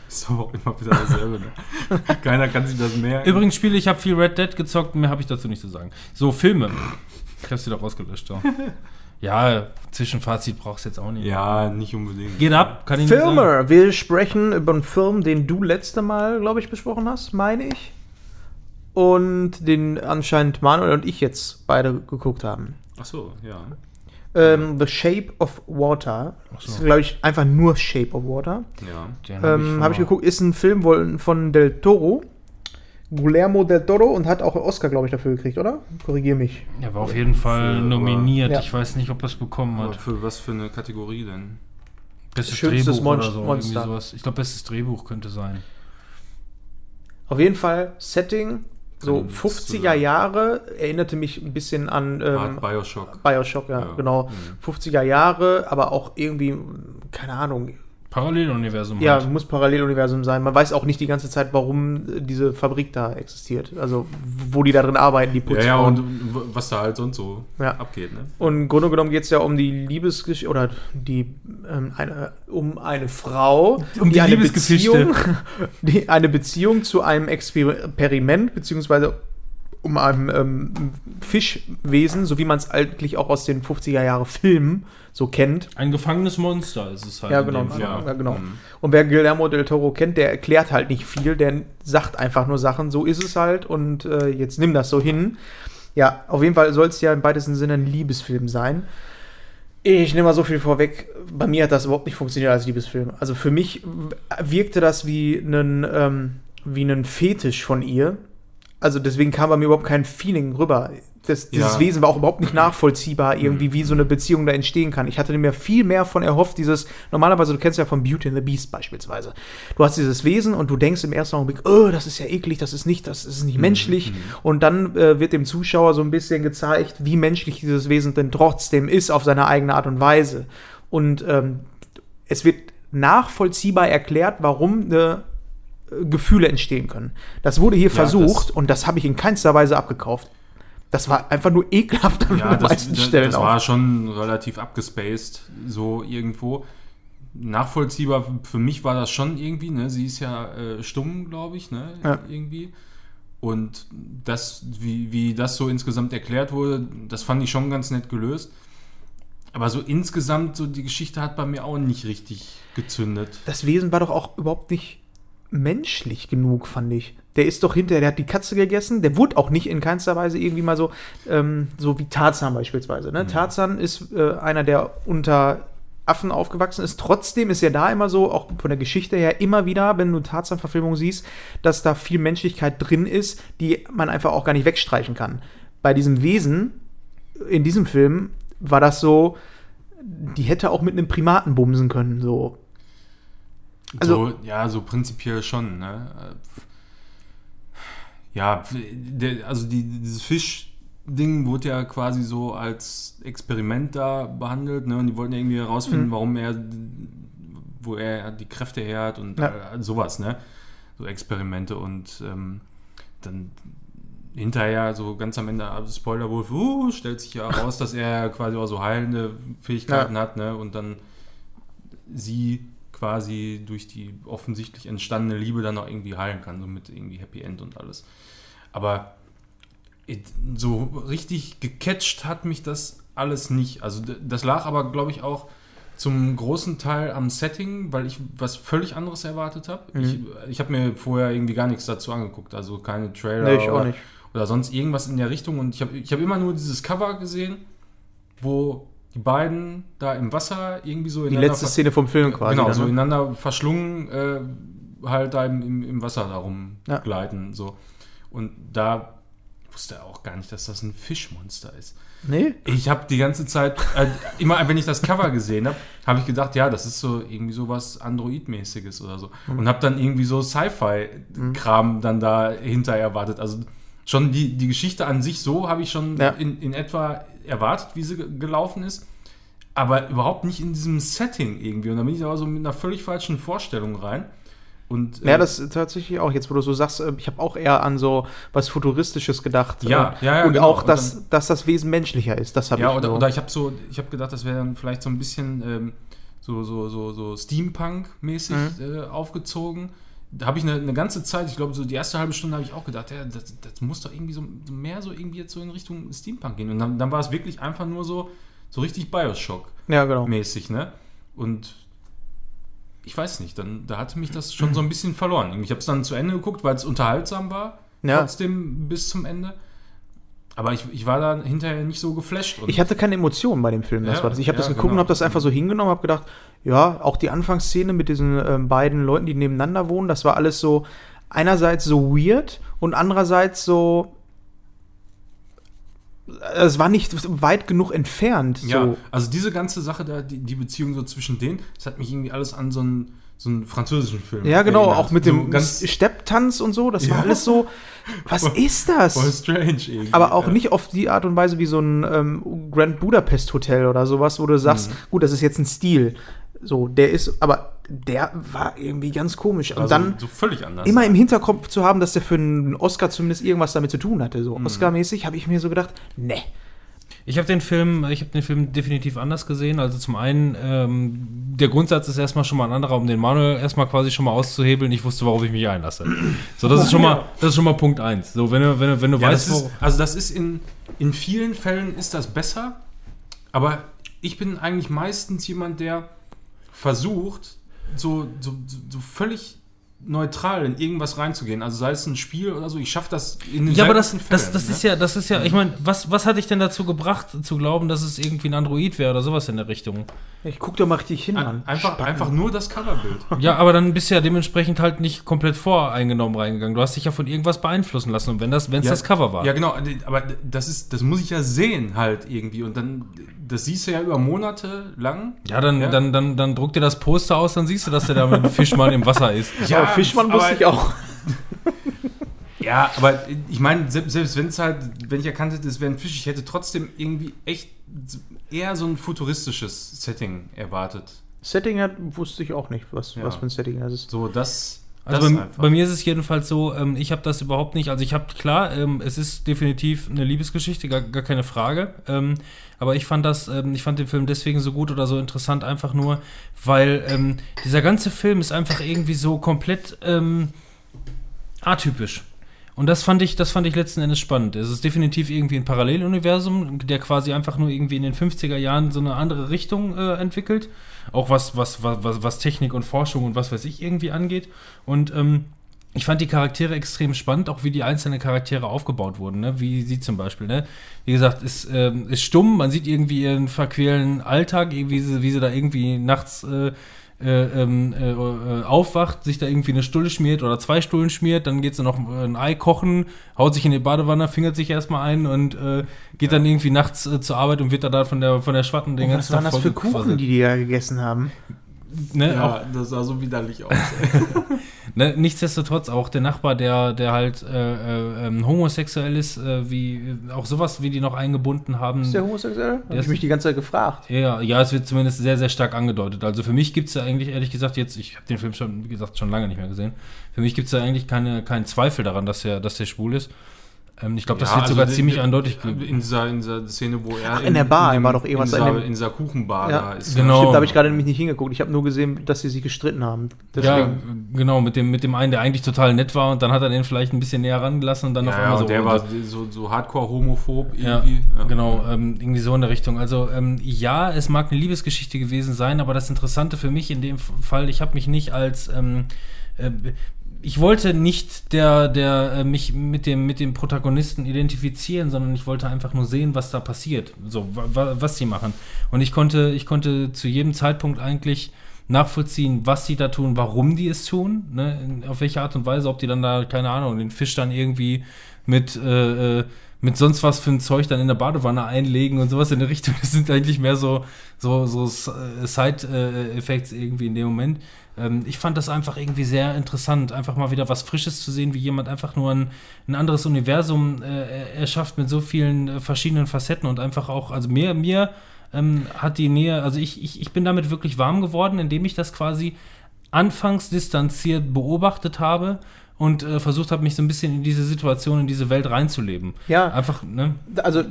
Ist aber auch immer wieder dasselbe. Ne? Keiner kann sich das merken. Übrigens, Spiele, ich habe viel Red Dead gezockt, mehr habe ich dazu nicht zu sagen. So, Filme. Ich habe sie doch rausgelöscht. So. Ja, Zwischenfazit brauchst du jetzt auch nicht. Ja, nicht unbedingt. Geht ab, kann ich nicht sagen. Filme. Wir sprechen über einen Film, den du letzte Mal, glaube ich, besprochen hast, meine ich. Und den anscheinend Manuel und ich jetzt beide geguckt haben. Ach so, ja. Ähm, The Shape of Water. so. Ist, glaube ich, einfach nur Shape of Water. Ja. Den Ähm, Habe ich vor- geguckt, ist ein Film von Del Toro. Guillermo del Toro und hat auch einen Oscar, glaube ich, dafür gekriegt, oder? Korrigier mich. Er war auf jeden Fall Für- nominiert. Ja. Ich weiß nicht, ob er es bekommen Aber hat. für was für eine Kategorie denn? Bestes Schönstes Drehbuch oder so. Monster. Irgendwie sowas. Ich glaube, bestes Drehbuch könnte sein. Auf jeden Fall Setting, so Kann nichts zu 50er sagen. Jahre, erinnerte mich ein bisschen an ähm, Bioshock. Bioshock, ja, Ja. genau. Mhm. 50er Jahre, aber auch irgendwie, keine Ahnung, Paralleluniversum. ja, halt. muss Paralleluniversum sein. Man weiß auch nicht die ganze Zeit, warum diese Fabrik da existiert. Also, wo die da drin arbeiten, die Ja, Putzfrauen. ja, und w- was da halt sonst so Ja. abgeht, ne? Und im Grunde genommen geht es ja um die Liebesgeschichte oder die ähm, eine, um eine Frau, Um die eine Liebesgeschichte. Beziehung, die eine Beziehung zu einem Experiment beziehungsweise um einem ähm, Fischwesen, so wie man es eigentlich auch aus den 50er Jahre Filmen so kennt. Ein gefangenes Monster ist es halt. Ja, genau. Ja. genau. Mhm. Und wer Guillermo del Toro kennt, der erklärt halt nicht viel, der sagt einfach nur Sachen, so ist es halt und äh, jetzt nimm das so hin. Ja, auf jeden Fall soll es ja im weitesten Sinne ein Liebesfilm sein. Ich nehme mal so viel vorweg. Bei mir hat das überhaupt nicht funktioniert als Liebesfilm. Also für mich wirkte das wie ein, ähm, wie ein Fetisch von ihr. Also deswegen kam bei mir überhaupt kein Feeling rüber. Das, dieses Ja. Wesen war auch überhaupt nicht nachvollziehbar, irgendwie, wie so eine Beziehung da entstehen kann. Ich hatte mir viel mehr von erhofft, dieses, normalerweise, du kennst ja von Beauty and the Beast beispielsweise. Du hast dieses Wesen und du denkst im ersten Augenblick, oh, das ist ja eklig, das ist nicht, das ist nicht menschlich. Und dann äh, wird dem Zuschauer so ein bisschen gezeigt, wie menschlich dieses Wesen denn trotzdem ist, auf seine eigene Art und Weise. Und ähm, es wird nachvollziehbar erklärt, warum eine Gefühle entstehen können. Das wurde hier Ja, versucht und das habe ich in keinster Weise abgekauft. Das war einfach nur ekelhaft an Ja, den meisten das, Stellen das auch. war schon relativ abgespaced, so irgendwo. Nachvollziehbar, für mich war das schon irgendwie, ne? Sie ist ja äh, stumm, glaube ich, ne? Ja. Irgendwie. Und das, wie, wie das so insgesamt erklärt wurde, das fand ich schon ganz nett gelöst. Aber so insgesamt, so die Geschichte hat bei mir auch nicht richtig gezündet. das Wesen war doch auch überhaupt nicht menschlich genug, fand ich. Der ist doch hinterher, der hat die Katze gegessen, der wurde auch nicht in keinster Weise irgendwie mal so, ähm, so wie Tarzan beispielsweise. Mhm. Ne? Tarzan ist äh, einer, der unter Affen aufgewachsen ist. Trotzdem ist ja da immer so, auch von der Geschichte her, immer wieder, wenn du Tarzan-Verfilmung siehst, dass da viel Menschlichkeit drin ist, die man einfach auch gar nicht wegstreichen kann. Bei diesem Wesen, in diesem Film, war das so, die hätte auch mit einem Primaten bumsen können, so. Also- so, ja, so prinzipiell schon, ne? Ja, der, also die, dieses Fisch-Ding wurde ja quasi so als Experiment da behandelt, ne? Und die wollten ja irgendwie herausfinden, Mhm. warum er, wo er die Kräfte her hat und Ja. äh, sowas, ne? So Experimente und ähm, dann hinterher, so ganz am Ende, also Spoilerwolf, uh, stellt sich ja heraus, dass er quasi auch so heilende Fähigkeiten hat, ne? Und dann sie quasi durch die offensichtlich entstandene Liebe dann auch irgendwie heilen kann, so mit irgendwie Happy End und alles. Aber so richtig gecatcht hat mich das alles nicht. Also das lag aber, glaube ich, auch zum großen Teil am Setting, weil ich was völlig anderes erwartet habe. Mhm. Ich, ich habe mir vorher irgendwie gar nichts dazu angeguckt, also keine Trailer Nee, oder, oder sonst irgendwas in der Richtung. Und ich habe ich hab immer nur dieses Cover gesehen, wo die beiden da im Wasser irgendwie so Die ineinander letzte Szene vom Film quasi. Genau, dann, so ne? ineinander verschlungen, äh, halt da im, im, Wasser darum Ja. gleiten. So. Und da wusste er auch gar nicht, dass das ein Fischmonster ist. Nee? Ich habe die ganze Zeit, äh, immer wenn ich das Cover gesehen habe, habe ich gedacht, ja, das ist so irgendwie so was Android-mäßiges oder so. Mhm. Und habe dann irgendwie so Sci-Fi-Kram dann dahinter erwartet. Also schon die, die Geschichte an sich so habe ich schon Ja. in, in etwa erwartet, wie sie ge- gelaufen ist. Aber überhaupt nicht in diesem Setting irgendwie. Und da bin ich aber so mit einer völlig falschen Vorstellung rein. Und, Ja, äh, das ist tatsächlich auch, jetzt wo du so sagst, äh, ich habe auch eher an so was Futuristisches gedacht. Ja, äh, ja, ja, Und genau. auch, Und dass, dann- dass das Wesen menschlicher ist. Das habe Ja, ich oder, so. oder ich habe so, ich habe gedacht, das wäre dann vielleicht so ein bisschen ähm, so, so, so, so Steampunk-mäßig Mhm. äh, aufgezogen. Da habe ich eine, eine ganze Zeit, ich glaube, so die erste halbe Stunde habe ich auch gedacht, ja, das, das muss doch irgendwie so, mehr so irgendwie jetzt so in Richtung Steampunk gehen. Und dann, dann war es wirklich einfach nur so, so richtig ja, genau. Bioshock-mäßig, ne? Und ich weiß nicht, dann, da hatte mich das schon so ein bisschen verloren. Ich habe es dann zu Ende geguckt, weil es unterhaltsam war, Ja. trotzdem bis zum Ende. Aber ich, ich war da hinterher nicht so geflasht. Ich hatte keine Emotionen bei dem Film. Das Ja, war das. Ich habe ja, das geguckt genau. und habe das einfach so hingenommen, habe gedacht, ja, auch die Anfangsszene mit diesen ähm, beiden Leuten, die nebeneinander wohnen, das war alles so einerseits so weird und andererseits so es war nicht weit genug entfernt. Ja, So. also diese ganze Sache da, die, die Beziehung so zwischen denen, das hat mich irgendwie alles an so einen, so einen französischen Film Ja, genau, auch mit so dem ganz Stepptanz und so, das war Ja. alles so, was ist voll das? strange irgendwie. Aber auch ja. nicht auf die Art und Weise wie so ein ähm, Grand Budapest Hotel oder sowas, wo du sagst, Mhm. gut, das ist jetzt ein Stil. So, der ist, aber der war irgendwie ganz komisch. Und also dann so völlig anders. immer im Hinterkopf zu haben, dass der für einen Oscar zumindest irgendwas damit zu tun hatte. Mhm. So Oscar-mäßig habe ich mir so gedacht, ne. Ich habe den Film, ich habe den Film definitiv anders gesehen. Also zum einen, ähm, der Grundsatz ist erstmal schon mal ein anderer, um den Manuel erstmal quasi schon mal auszuhebeln. Ich wusste, worauf ich mich einlasse. So, das ist schon mal, das ist schon mal Punkt eins. So, wenn du, wenn du, wenn du ja, weißt, das ist, also das ist in, in vielen Fällen ist das besser, aber ich bin eigentlich meistens jemand, der versucht, so, so, so völlig neutral in irgendwas reinzugehen. Also sei es ein Spiel oder so, ich schaffe das in den Ja, aber das, seltensten das, Fällen, das ne? ist ja, das ist ja, ich meine, was, was hat dich denn dazu gebracht, zu glauben, dass es irgendwie ein Android wäre oder sowas in der Richtung? Ich guck doch mal richtig hin. Ein- Einfach, Spacken. einfach nur das Coverbild. Ja, aber dann bist du ja dementsprechend halt nicht komplett voreingenommen reingegangen. Du hast dich ja von irgendwas beeinflussen lassen. Und wenn das, wenn es Ja, das Cover war. Ja, genau, aber das ist, das muss ich ja sehen halt irgendwie. Und dann, das siehst du ja über Monate lang. Ja, dann, Ja. Dann, dann, dann druck dir das Poster aus, dann siehst du, dass der da mit dem Fischmann im Wasser ist. Ja, aber Fischmann aber- wusste ich auch. Ja, aber ich meine, selbst, selbst wenn es halt, wenn ich erkannt hätte, es wäre ein Fisch, ich hätte trotzdem irgendwie echt eher so ein futuristisches Setting erwartet. Setting hat, wusste ich auch nicht, was, Ja. was für ein Setting das ist. So, das. Also bei, bei mir ist es jedenfalls so, ähm, ich habe das überhaupt nicht, also ich habe, klar, ähm, es ist definitiv eine Liebesgeschichte, gar, gar keine Frage, ähm, aber ich fand das, ähm, ich fand den Film deswegen so gut oder so interessant, einfach nur, weil ähm, dieser ganze Film ist einfach irgendwie so komplett ähm, atypisch. Und das fand ich, das fand ich letzten Endes spannend. Es ist definitiv irgendwie ein Paralleluniversum, der quasi einfach nur irgendwie in den 50er Jahren so eine andere Richtung äh, entwickelt. Auch was, was, was, was, Technik und Forschung und was weiß ich irgendwie angeht. Und ähm, ich fand die Charaktere extrem spannend, auch wie die einzelnen Charaktere aufgebaut wurden, ne? wie sie zum Beispiel. Ne? Wie gesagt, ist, ähm, ist stumm, man sieht irgendwie ihren verquälen Alltag, wie sie, wie sie da irgendwie nachts äh, äh, ähm, äh, äh, aufwacht, sich da irgendwie eine Stulle schmiert oder zwei Stullen schmiert, dann geht sie noch ein Ei kochen, haut sich in die Badewanne, fingert sich erstmal ein und äh, geht dann irgendwie nachts zur Arbeit und wird da von der, von der Schwatten den Was ganzen waren Tag das für Kuchen, die die da gegessen haben? Ne, auch, das sah so widerlich aus. ne, nichtsdestotrotz auch der Nachbar, der, der halt äh, äh, ähm, homosexuell ist, äh, wie auch sowas, wie die noch eingebunden haben. Ist der homosexuell? Hab Der ich ist- mich die ganze Zeit gefragt. Ja, ja, es wird zumindest sehr, sehr stark angedeutet. Also für mich gibt es ja eigentlich, ehrlich gesagt, jetzt, ich habe den Film schon, wie gesagt, schon lange nicht mehr gesehen. Für mich gibt es ja eigentlich keine, keinen Zweifel daran, dass er, dass der schwul ist. Ähm, ich glaube, das Ja, wird also sogar die- ziemlich die- eindeutig. In dieser, in dieser Szene, wo er. Ach, in der Bar, dem- war doch eh was in in dieser, in Kuchenbar Ja. da ist. Genau. Stimmt, da habe ich gerade nämlich nicht hingeguckt. Ich habe nur gesehen, dass sie sich gestritten haben. ja, genau, mit dem, mit dem einen, der eigentlich total nett war und dann hat er den vielleicht ein bisschen näher rangelassen und dann auf Ja, ja, einmal und der oh, war so, so hardcore homophob Ja, irgendwie. Ja. genau, ähm, irgendwie so in der Richtung. Also ähm, ja, es mag eine Liebesgeschichte gewesen sein, aber das Interessante für mich in dem Fall, ich habe mich nicht als ähm, äh, ich wollte nicht der, der äh, mich mit dem, mit dem Protagonisten identifizieren, sondern ich wollte einfach nur sehen, was da passiert, so wa, wa, was sie machen. Und ich konnte, ich konnte zu jedem Zeitpunkt eigentlich nachvollziehen, was sie da tun, warum die es tun, ne, auf welche Art und Weise, ob die dann da, keine Ahnung, den Fisch dann irgendwie mit, äh, äh, mit sonst was für ein Zeug dann in der Badewanne einlegen und sowas in der Richtung. Das sind eigentlich mehr so, so, so Side-Effects irgendwie in dem Moment. Ähm, ich fand das einfach irgendwie sehr interessant, einfach mal wieder was Frisches zu sehen, wie jemand einfach nur ein, ein anderes Universum äh, erschafft mit so vielen äh, verschiedenen Facetten und einfach auch, also mir, mir ähm, hat die Nähe, also ich, ich, ich bin damit wirklich warm geworden, indem ich das quasi anfangs distanziert beobachtet habe und äh, versucht habe, mich so ein bisschen in diese Situation, in diese Welt reinzuleben. Ja. Einfach, ne? Also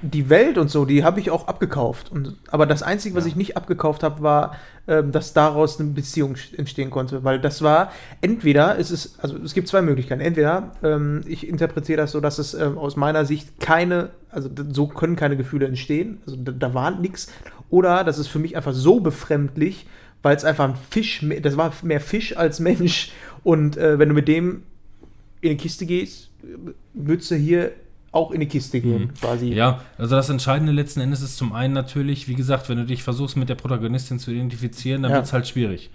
die Welt und so, die habe ich auch abgekauft. Und, aber das Einzige, was ich nicht abgekauft habe, war, ähm, dass daraus eine Beziehung entstehen konnte. Weil das war, entweder ist es, also es gibt zwei Möglichkeiten. Entweder ähm, ich interpretiere das so, dass es ähm, aus meiner Sicht keine, also so können keine Gefühle entstehen. Also da, da war nichts. Oder das ist für mich einfach so befremdlich, weil es einfach ein Fisch, das war mehr Fisch als Mensch. Und äh, wenn du mit dem in die Kiste gehst, würdest du hier auch in die Kiste gehen, quasi. Ja, also das Entscheidende letzten Endes ist zum einen natürlich, wie gesagt, wenn du dich versuchst mit der Protagonistin zu identifizieren, dann Ja. wird es halt schwierig.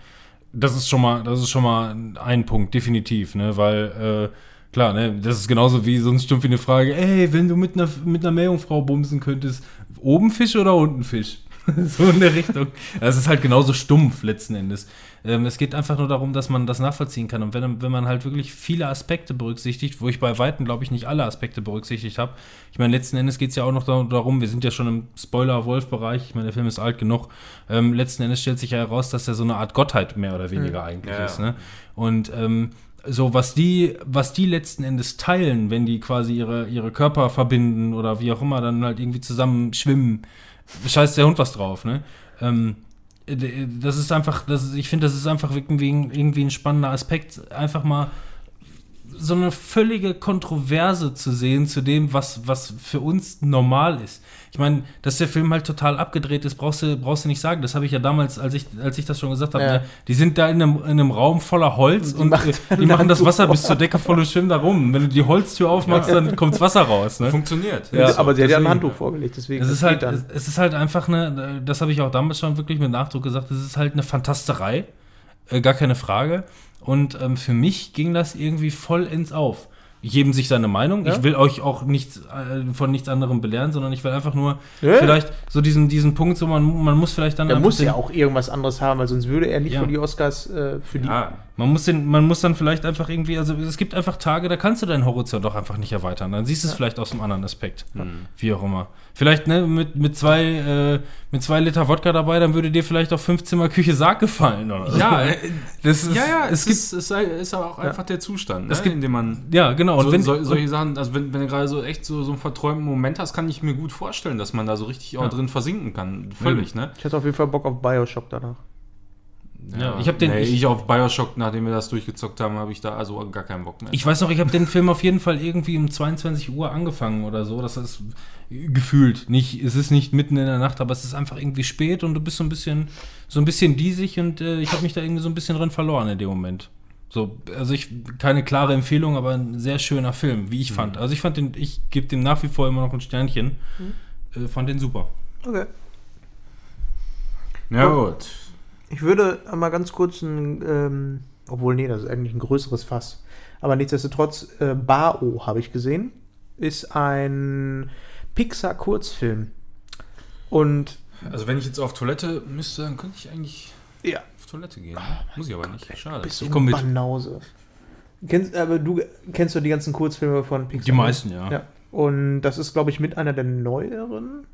Das ist schon mal, das ist schon mal ein Punkt, definitiv, ne, weil, äh, klar, ne, das ist genauso wie sonst stumpf wie eine Frage, ey, wenn du mit einer, mit einer Meerjungfrau bumsen könntest, oben Fisch oder unten Fisch? so in der Richtung. Das ist halt genauso stumpf letzten Endes. Ähm, es geht einfach nur darum, dass man das nachvollziehen kann. Und wenn, wenn man halt wirklich viele Aspekte berücksichtigt, wo ich bei Weitem, glaube ich, nicht alle Aspekte berücksichtigt habe. Ich meine, letzten Endes geht es ja auch noch da- darum, wir sind ja schon im Spoiler-Wolf-Bereich, ich meine, der Film ist alt genug. Ähm, letzten Endes stellt sich ja heraus, dass er so eine Art Gottheit mehr oder weniger eigentlich Ja, ja. ist. Ne? Und ähm, so, was die, was die letzten Endes teilen, wenn die quasi ihre, ihre Körper verbinden oder wie auch immer, dann halt irgendwie zusammen schwimmen, scheißt der Hund was drauf, ne? Ähm, das ist einfach, das ist, ich finde, das ist einfach irgendwie, irgendwie ein spannender Aspekt, einfach mal so eine völlige Kontroverse zu sehen zu dem, was, was für uns normal ist. Ich meine, dass der Film halt total abgedreht ist, brauchst du, brauchst du nicht sagen. Das habe ich ja damals, als ich, als ich das schon gesagt habe. Ja. Ne? Die sind da in einem, in einem Raum voller Holz Die und macht äh, dann die machen das Wasser bis zur Decke voll und schwimmen da rum. Wenn du die Holztür aufmachst, dann kommt's Wasser raus. Ne? Funktioniert. Ja, aber sie hat ja ein. Handtuch vorgelegt, deswegen. Es das ist halt, es, es ist halt einfach eine, das habe ich auch damals schon wirklich mit Nachdruck gesagt, es ist halt eine Fantasterei, äh, gar keine Frage. Und ähm, für mich ging das irgendwie vollends auf. Jedem sich seine Meinung. Ja. Ich will euch auch nichts, äh, von nichts anderem belehren, sondern ich will einfach nur Ja. vielleicht so diesen, diesen Punkt, so man, man muss vielleicht dann Er muss ja auch irgendwas anderes haben, weil sonst würde er nicht für die Oscars äh, für die. Ja, Man muss, den, man muss dann vielleicht einfach irgendwie, also es gibt einfach Tage, da kannst du deinen Horizont doch einfach nicht erweitern. Dann siehst du es vielleicht aus einem anderen Aspekt. Wie auch immer. Vielleicht ne, mit, mit, zwei, äh, mit zwei Liter Wodka dabei, dann würde dir vielleicht auch fünf Zimmer Küche Sarg gefallen. Oder so. ja, äh, das ist, ja, ja, es es, gibt, ist, ist aber auch einfach der Zustand, ne? Gibt- in dem man ja, genau. Und so, wenn, so, solche Sachen, also wenn, wenn du gerade so echt so, so einen verträumten Moment hast, kann ich mir gut vorstellen, dass man da so richtig auch Ja. drin versinken kann. Völlig, ne? Ich hatte auf jeden Fall Bock auf Bioshock danach. Ja, ich hab den- Nee, ich- ich, auf Bioshock, nachdem wir das durchgezockt haben, habe ich da also gar keinen Bock mehr. ich weiß noch, ich habe den Film auf jeden Fall irgendwie um 22 Uhr angefangen oder so. Das ist gefühlt nicht, es ist nicht mitten in der Nacht, aber es ist einfach irgendwie spät und du bist so ein bisschen, so ein bisschen diesig und äh, ich habe mich da irgendwie so ein bisschen drin verloren in dem Moment. So, also ich, keine klare Empfehlung, aber ein sehr schöner Film, wie ich fand. Also ich fand den, ich gebe dem nach wie vor immer noch ein Sternchen. Äh, fand den super. Okay. Ja, gut. Ich würde mal ganz kurz ein, ähm, obwohl, nee, das ist eigentlich ein größeres Fass. Aber nichtsdestotrotz, äh, Bao habe ich gesehen, ist ein Pixar-Kurzfilm. Und Also wenn ich jetzt auf Toilette müsste, dann könnte ich eigentlich ja, auf Toilette gehen. ne? Muss ich aber nicht. Schade. bist du Ich komm mit. Banause. Kennst, aber du kennst doch die ganzen Kurzfilme von Pixar? Die meisten, ja. Ja. Und das ist, glaube ich, mit einer der neueren.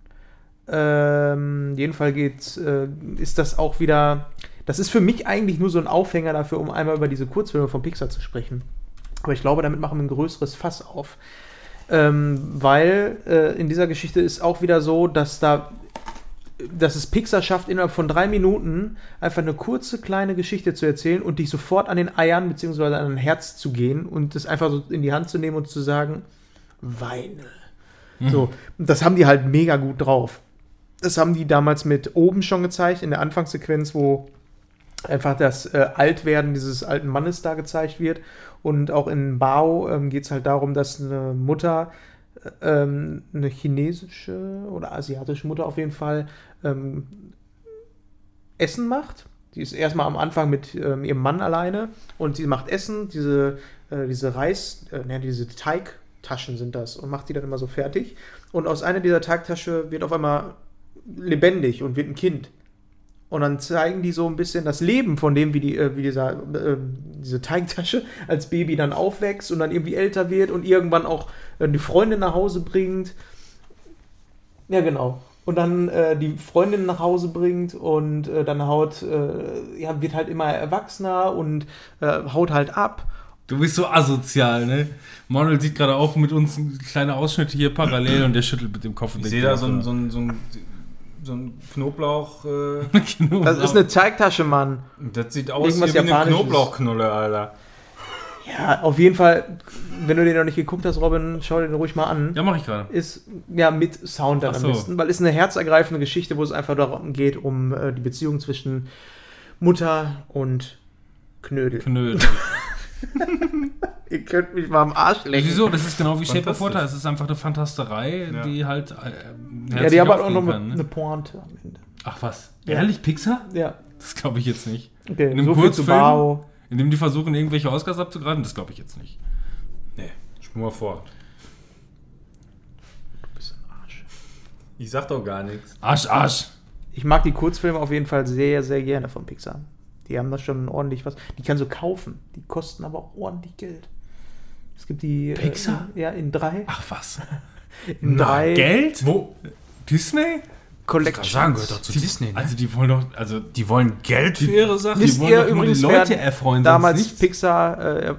Ähm, jedenfalls geht's, äh, ist das auch wieder. Das ist für mich eigentlich nur so ein Aufhänger dafür, um einmal über diese Kurzfilme von Pixar zu sprechen. Aber ich glaube, damit machen wir ein größeres Fass auf. Ähm, weil äh, in dieser Geschichte ist auch wieder so, dass da dass es Pixar schafft, innerhalb von drei Minuten einfach eine kurze, kleine Geschichte zu erzählen und dich sofort an den Eiern bzw. an dein Herz zu gehen und es einfach so in die Hand zu nehmen und zu sagen, weine. So, und das haben die halt mega gut drauf. Das haben die damals mit oben schon gezeigt, in der Anfangssequenz, wo einfach das äh, Altwerden dieses alten Mannes da gezeigt wird. Und auch in Bao ähm, geht es halt darum, dass eine Mutter, äh, ähm, eine chinesische oder asiatische Mutter auf jeden Fall, ähm, Essen macht. Die ist erstmal am Anfang mit ähm, ihrem Mann alleine und sie macht Essen, diese, äh, diese Reis, äh, diese Teigtaschen sind das und macht die dann immer so fertig. Und aus einer dieser Teigtasche wird auf einmal lebendig und wird ein Kind. Und dann zeigen die so ein bisschen das Leben von dem, wie, die, äh, wie dieser, äh, diese Teigtasche als Baby dann aufwächst und dann irgendwie älter wird und irgendwann auch äh, die Freundin nach Hause bringt. Ja, genau. Und dann äh, die Freundin nach Hause bringt und äh, dann haut, äh, ja, wird halt immer erwachsener und äh, haut halt ab. Du bist so asozial, ne? Manuel sieht gerade auch mit uns kleine Ausschnitte hier parallel und der schüttelt mit dem Kopf. und Ich sehe da so ein, so ein, so ein, so ein Knoblauch. Äh. Das ist eine Teigtasche, Mann. das sieht aus Irgendwas wie eine. Knoblauchknolle, Alter. Ja, auf jeden Fall, wenn du den noch nicht geguckt hast, Robin, schau dir den ruhig mal an. Ja, mach ich gerade. ist ja mit Sound dann Ach am so. besten, weil es eine herzergreifende Geschichte, wo es einfach darum geht, um äh, die Beziehung zwischen Mutter und Knödel. Knödel. Ihr könnt mich mal am Arsch lecken. Wieso? Das ist genau wie Shape of. Water. Es ist einfach eine Fantasterei, Ja. die halt. Äh, Ja, die haben halt auch noch eine, kann, ne? eine Pointe am Ende. Ach was? Ja. Ehrlich, Pixar? Ja, Das glaube ich jetzt nicht. okay. In einem so viel zu Kurzfilm? Bao. Indem die versuchen, irgendwelche Oscars abzugreifen? Das glaube ich jetzt nicht. Nee, spur mal vor. Du bist ein Arsch. Ich sag doch gar nichts. Arsch, Arsch. Ich mag die Kurzfilme auf jeden Fall sehr, sehr gerne von Pixar. Die haben da schon ordentlich was. Die kannst du kaufen. Die kosten aber auch ordentlich Geld. Es gibt die. Pixar? Äh, ja, in drei. Ach was? in drei Geld? Wo? Disney? Collections. gehört doch zu Disney, ne? Also die wollen doch, also die wollen Geld für ihre Sachen. Wisst wollen ihr doch nur übrigens, die Leute erfreuen, damals. Pixar, äh,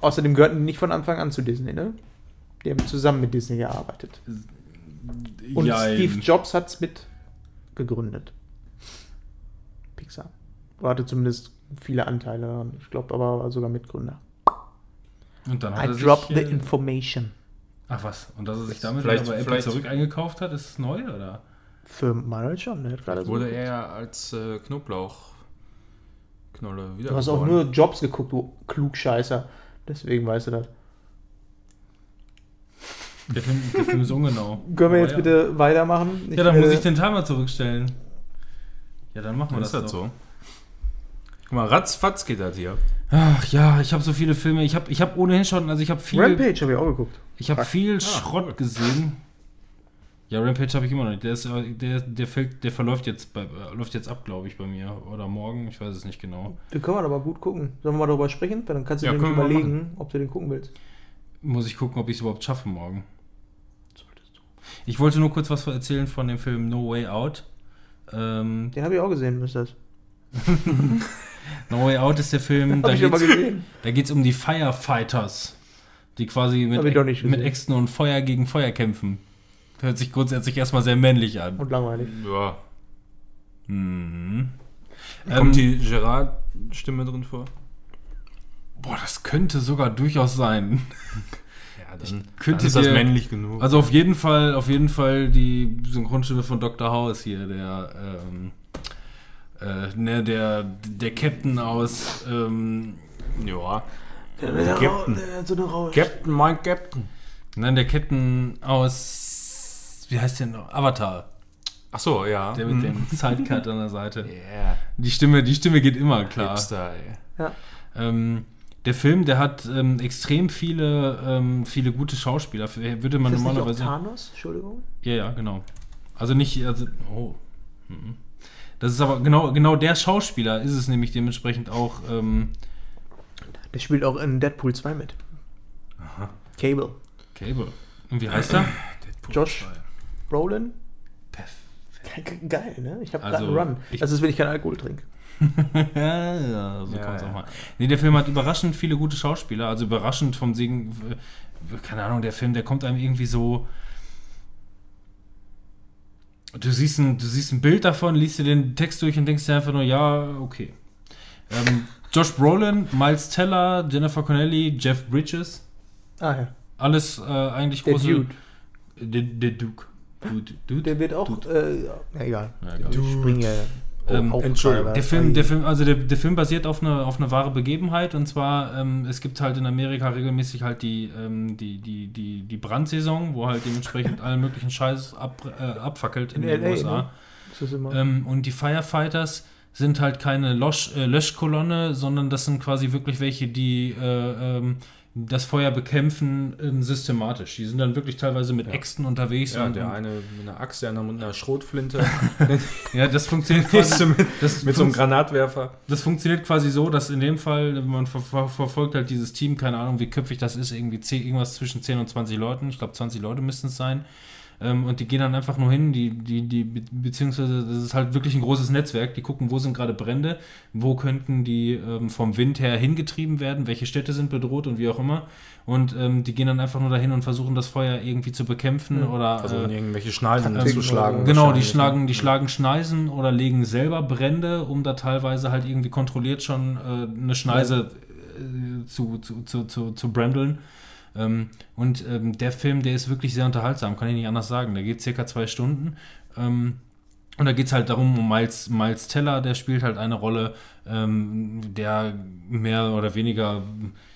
außerdem gehörten die nicht von Anfang an zu Disney, ne? Die haben zusammen mit Disney gearbeitet. Und Jein. Steve Jobs hat es mit gegründet. Pixar. Oder hatte zumindest viele Anteile. Ich glaube aber war sogar Mitgründer. Und dann hat I er sich, drop the äh, information. Ach was? Und dass er sich damit Vielleicht- aber Apple vielleicht- zurück eingekauft hat, ist es neu, oder? Für Manuel schon, ne? Gerade so Wurde geguckt. er ja als äh, Knoblauchknolle wieder Du hast auch nur Jobs geguckt, du Klugscheißer. Deswegen weißt du das. Der Film, der Film ist ungenau. Können wir jetzt ja. bitte weitermachen? Ja, dann muss ich den Timer zurückstellen. Ja, dann machen wir das, das doch. so? Guck mal, ratzfatz geht das hier. Ach ja, ich habe so viele Filme. Ich habe ich hab ohnehin schon, also ich habe viel, Rampage habe ich auch geguckt. ich habe viel Ah, Schrott gesehen. Ja, Rampage habe ich immer noch nicht. Der, ist, äh, der, der, fällt, der verläuft jetzt, bei, äh, läuft jetzt ab, glaube ich, bei mir. Oder morgen, ich weiß es nicht genau. Den können wir aber gut gucken. Sollen wir mal darüber sprechen? Dann kannst du Ja, dir überlegen, ob du den gucken willst. Muss ich gucken, ob ich es überhaupt schaffe morgen. Solltest du. Ich wollte nur kurz was erzählen von dem Film No Way Out. Ähm, Den habe ich auch gesehen, ist das. no Way Out ist der Film, da ich da geht's um die Firefighters, die quasi mit, ich mit. Äxten und Feuer gegen Feuer kämpfen. Hört sich grundsätzlich erstmal sehr männlich an. Und langweilig. Ja. Mhm. Kommt Ähm, die Gerard-Stimme drin vor? Boah, das könnte sogar durchaus sein. Ja, dann, könnte dann ist das dir- männlich genug. Also auf jeden Fall, auf jeden Fall die Synchronstimme von Dr. House hier, der, ähm, äh, ne, der, der Captain aus ähm, Ja. Captain. So eine Rausch. Captain, mein Captain. Nein, der Captain aus, wie heißt der noch? Avatar. Ach so, ja. Der mit dem Sidecut an der Seite. Yeah. Die Stimme, die Stimme geht immer klar. Hipster, ey. Ja. Ähm, der Film, der hat ähm, extrem viele, ähm, viele gute Schauspieler. Würde man Ist das nicht auch normalerweise. Thanos? Entschuldigung. Ja, ja, genau. Also nicht, also, oh. Mhm. Das ist aber genau, genau der Schauspieler ist es nämlich dementsprechend auch. Ähm, Der spielt auch in Deadpool 2 mit. Cable. Cable. Und wie heißt er? Josh Brolin. Geil, ne? Ich habe gerade Also, einen Run. ich- das ist, wenn ich keinen Alkohol trinke. ja, so Ja, kommt's ja. auch mal. Nee, der Film hat überraschend viele gute Schauspieler, also überraschend vom Segen, keine Ahnung, der Film, der kommt einem irgendwie so. Du siehst ein, du siehst ein Bild davon, liest dir den Text durch und denkst dir einfach nur, ja, okay. Ähm, Josh Brolin, Miles Teller, Jennifer Connelly, Jeff Bridges, Ah ja. alles äh, eigentlich Der große. Dude. Der, der Duke. Dude, Dude. Der wird auch. Äh, ja, egal. Ja, glaub ich springe ja. Ähm, auch Entschuldigung. Der Film, der Film, also der, der Film basiert auf eine, auf eine wahre Begebenheit und zwar, ähm, es gibt halt in Amerika regelmäßig halt die, ähm, die, die, die, die Brandsaison, wo halt dementsprechend allen möglichen Scheiß ab, äh, abfackelt in, In den LA, USA. ne? Ähm, und die Firefighters sind halt keine Losch, äh, Löschkolonne, sondern das sind quasi wirklich welche, die äh, ähm, das Feuer bekämpfen ähm, systematisch. Die sind dann wirklich teilweise mit Äxten unterwegs. Ja, und, der eine mit einer Axt, der andere mit einer Schrotflinte. ja, das funktioniert quasi mit, das mit so einem Granatwerfer. Das funktioniert quasi so, dass in dem Fall, man ver ver verfolgt halt dieses Team, keine Ahnung, wie köpfig das ist, irgendwie 10, irgendwas zwischen 10 und 20 Leuten. Ich glaube, 20 Leute müssten es sein. Ähm, und die gehen dann einfach nur hin, die, die, die, be- beziehungsweise das ist halt wirklich ein großes Netzwerk. Die gucken, wo sind gerade Brände, wo könnten die ähm, vom Wind her hingetrieben werden, welche Städte sind bedroht und wie auch immer. Und ähm, die gehen dann einfach nur dahin und versuchen das Feuer irgendwie zu bekämpfen oder Also äh, irgendwelche Schneisen Taktik zu schlagen. Genau, die schlagen, ne? die schlagen Schneisen oder legen selber Brände, um da teilweise halt irgendwie kontrolliert schon äh, eine Schneise äh, zu, zu, zu, zu, zu brandeln. Ähm, und ähm, der Film, der ist wirklich sehr unterhaltsam, kann ich nicht anders sagen. Der geht circa zwei Stunden. Ähm, und da geht es halt darum, um Miles, Miles Teller, der spielt halt eine Rolle, ähm, der mehr oder weniger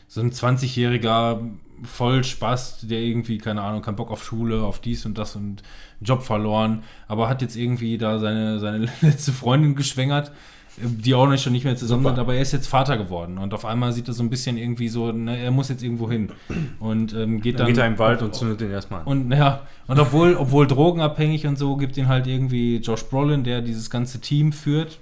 so ein 20-jähriger Vollspaß, der irgendwie, keine Ahnung, keinen Bock auf Schule, auf dies und das und Job verloren, aber hat jetzt irgendwie da seine, seine letzte Freundin geschwängert, die auch nicht schon nicht mehr zusammen sind, aber er ist jetzt Vater geworden und auf einmal sieht er so ein bisschen irgendwie so, ne, er muss jetzt irgendwo hin und ähm, geht Dann dann geht er im Wald und zündet den erstmal an. und ja, und obwohl, obwohl drogenabhängig und so, gibt ihn halt irgendwie Josh Brolin, der dieses ganze Team führt.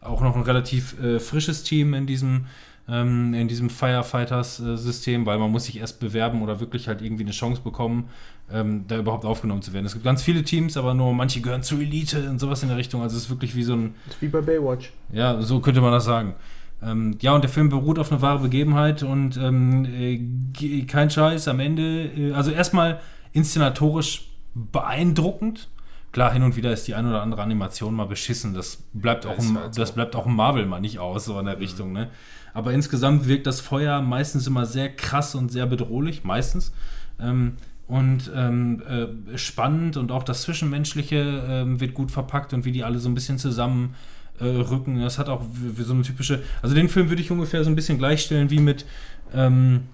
Auch noch ein relativ äh, frisches Team in diesem, ähm, in diesem Firefighters-System, weil man muss sich erst bewerben oder wirklich halt irgendwie eine Chance bekommen, ähm, da überhaupt aufgenommen zu werden. Es gibt ganz viele Teams, aber nur manche gehören zur Elite und sowas in der Richtung. Also es ist wirklich wie so ein, Das ist wie bei Baywatch. ja, so könnte man das sagen. Ähm, ja, und der Film beruht auf einer wahre Begebenheit und ähm, äh, kein Scheiß am Ende. Äh, also erstmal inszenatorisch beeindruckend. Klar, hin und wieder ist die ein oder andere Animation mal beschissen. Das bleibt, auch, im, das bleibt auch im Marvel mal nicht aus, so in der Richtung. Ne? Aber insgesamt wirkt das Feuer meistens immer sehr krass und sehr bedrohlich, meistens. Ähm, und ähm, äh, spannend und auch das Zwischenmenschliche ähm, wird gut verpackt und wie die alle so ein bisschen zusammen äh, rücken. Das hat auch so eine typische. Also den Film würde ich ungefähr so ein bisschen gleichstellen wie mit. Ähm,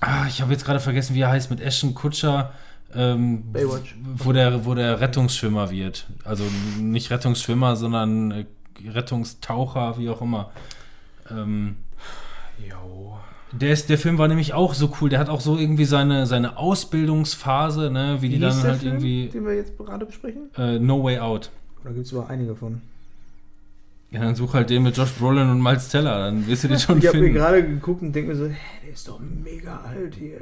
ah, ich habe jetzt gerade vergessen, wie er heißt, mit Ashton Kutscher. Ähm, Baywatch. Wo der, wo der Rettungsschwimmer wird. Also nicht Rettungsschwimmer, sondern äh, Rettungstaucher, wie auch immer. Ähm, Jo. Der, ist, der Film war nämlich auch so cool. Der hat auch so irgendwie seine, seine Ausbildungsphase, ne, wie die Wie dann hieß der halt Film, irgendwie. den wir jetzt gerade besprechen? Äh, no Way Out. Da gibt es aber einige von. Ja, dann such halt den mit Josh Brolin und Miles Teller, dann wirst du den schon ich habe mir finden. gerade geguckt und denke mir so, hä, der ist doch mega alt hier.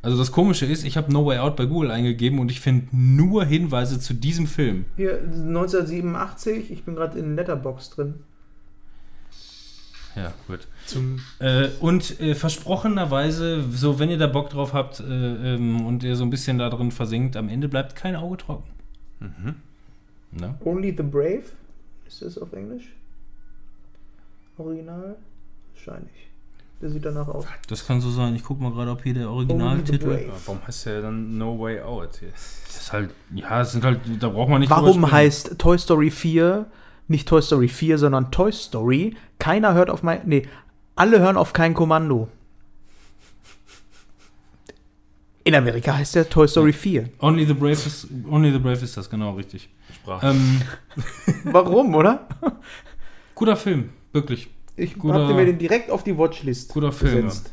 Also das Komische ist, ich habe No Way Out bei Google eingegeben und ich finde nur Hinweise zu diesem Film. Hier, 1987, ich bin gerade in Letterbox drin. Ja, gut. Zum Äh, und äh, versprochenerweise, so wenn ihr da Bock drauf habt äh, ähm, und ihr so ein bisschen da drin versinkt, am Ende bleibt kein Auge trocken. Mhm. Ne? Only the Brave? Ist das auf Englisch? Original? Wahrscheinlich. Der sieht danach aus. Das kann so sein. Ich guck mal gerade, ob hier der Originaltitel. Warum heißt der dann No Way Out? Das ist halt, ja, es sind halt, da braucht man nicht Warum heißt Toy Story 4 nicht Toy Story 4, sondern Toy Story? Keiner hört auf mein. Nee. alle hören auf kein Kommando. In Amerika heißt der Toy Story 4. Only the Brave ist, Only the Brave ist das, genau, richtig. Sprache. Ähm, Warum, oder? guter Film, wirklich. Ich Guter- hab mir den direkt auf die Watchlist Guter Film, gesetzt.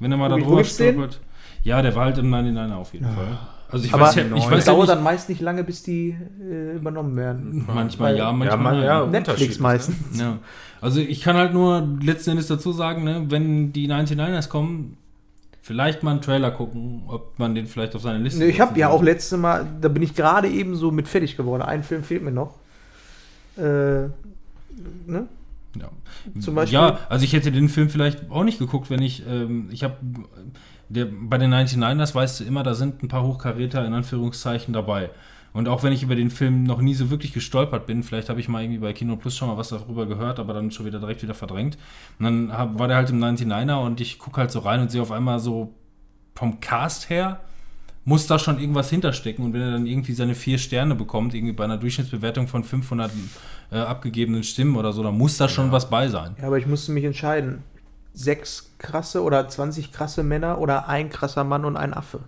Wenn er mal da drüber stolpert. Ja, der war halt im 99 auf jeden Fall. Also ich Aber weiß ja, ich es weiß ja dauert dann meist nicht lange, bis die äh, übernommen werden. manchmal ja, ja, manchmal man, ja. Netflix unterschiedlich, meistens. Ne? Ja. Also ich kann halt nur letzten Endes dazu sagen, ne, wenn die 99ers kommen, vielleicht mal einen Trailer gucken, ob man den vielleicht auf seine Liste Nee, ich habe ja auch letzte Mal, da bin ich gerade eben so mit fertig geworden. Ein Film fehlt mir noch. Äh, ne? Ja. Zum Beispiel- Ja, also ich hätte den Film vielleicht auch nicht geguckt, wenn ich, ähm, ich habe, der, bei den 99ers weißt du immer, da sind ein paar Hochkaräter in Anführungszeichen dabei. Und auch wenn ich über den Film noch nie so wirklich gestolpert bin, vielleicht habe ich mal irgendwie bei Kino Plus schon mal was darüber gehört, aber dann schon wieder direkt wieder verdrängt. Und dann hab, war der halt im 99er und ich gucke halt so rein und sehe auf einmal so vom Cast her, muss da schon irgendwas hinterstecken. Und wenn er dann irgendwie seine vier Sterne bekommt, irgendwie bei einer Durchschnittsbewertung von 500 äh, abgegebenen Stimmen oder so, dann muss da schon was bei sein. Ja, aber ich musste mich entscheiden. Sechs krasse oder 20 krasse Männer oder ein krasser Mann und ein Affe.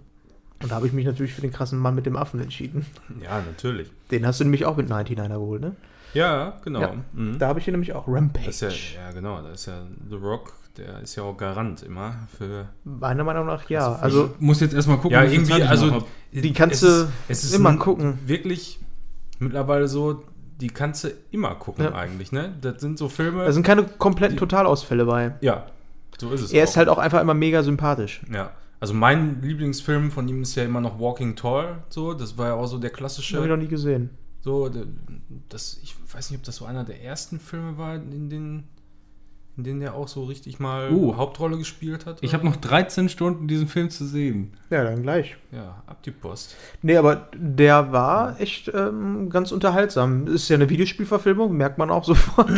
Und da habe ich mich natürlich für den krassen Mann mit dem Affen entschieden. Ja, natürlich. Den hast du nämlich auch mit 99er geholt, ne? Ja, genau. Ja. Mhm. Da habe ich hier nämlich auch Rampage. Das ist ja, ja, genau. Da ist ja The Rock, der ist ja auch Garant immer für. Meiner Meinung nach ja. Also Ich muss jetzt erstmal gucken, Ja, irgendwie, ich also. Die kannst es du ist, es ist immer gucken. Wirklich mittlerweile so, die kannst du immer gucken Ja. eigentlich, ne? Das sind so Filme. da sind keine kompletten Totalausfälle bei. ja, so ist es. Er auch. ist halt auch einfach immer mega sympathisch. Ja. Also mein Lieblingsfilm von ihm ist ja immer noch Walking Tall, so. Das war ja auch so der Habe ich klassische. noch nie gesehen. So, das, ich weiß nicht, ob das so einer der ersten Filme war, in denen, in denen er auch so richtig mal Uh. Hauptrolle gespielt hat. Ich habe noch 13 Stunden diesen Film zu sehen. Ja, dann gleich. Ja, ab die Post. Nee, aber der war echt ähm, ganz unterhaltsam. Ist ja eine Videospielverfilmung, merkt man auch sofort.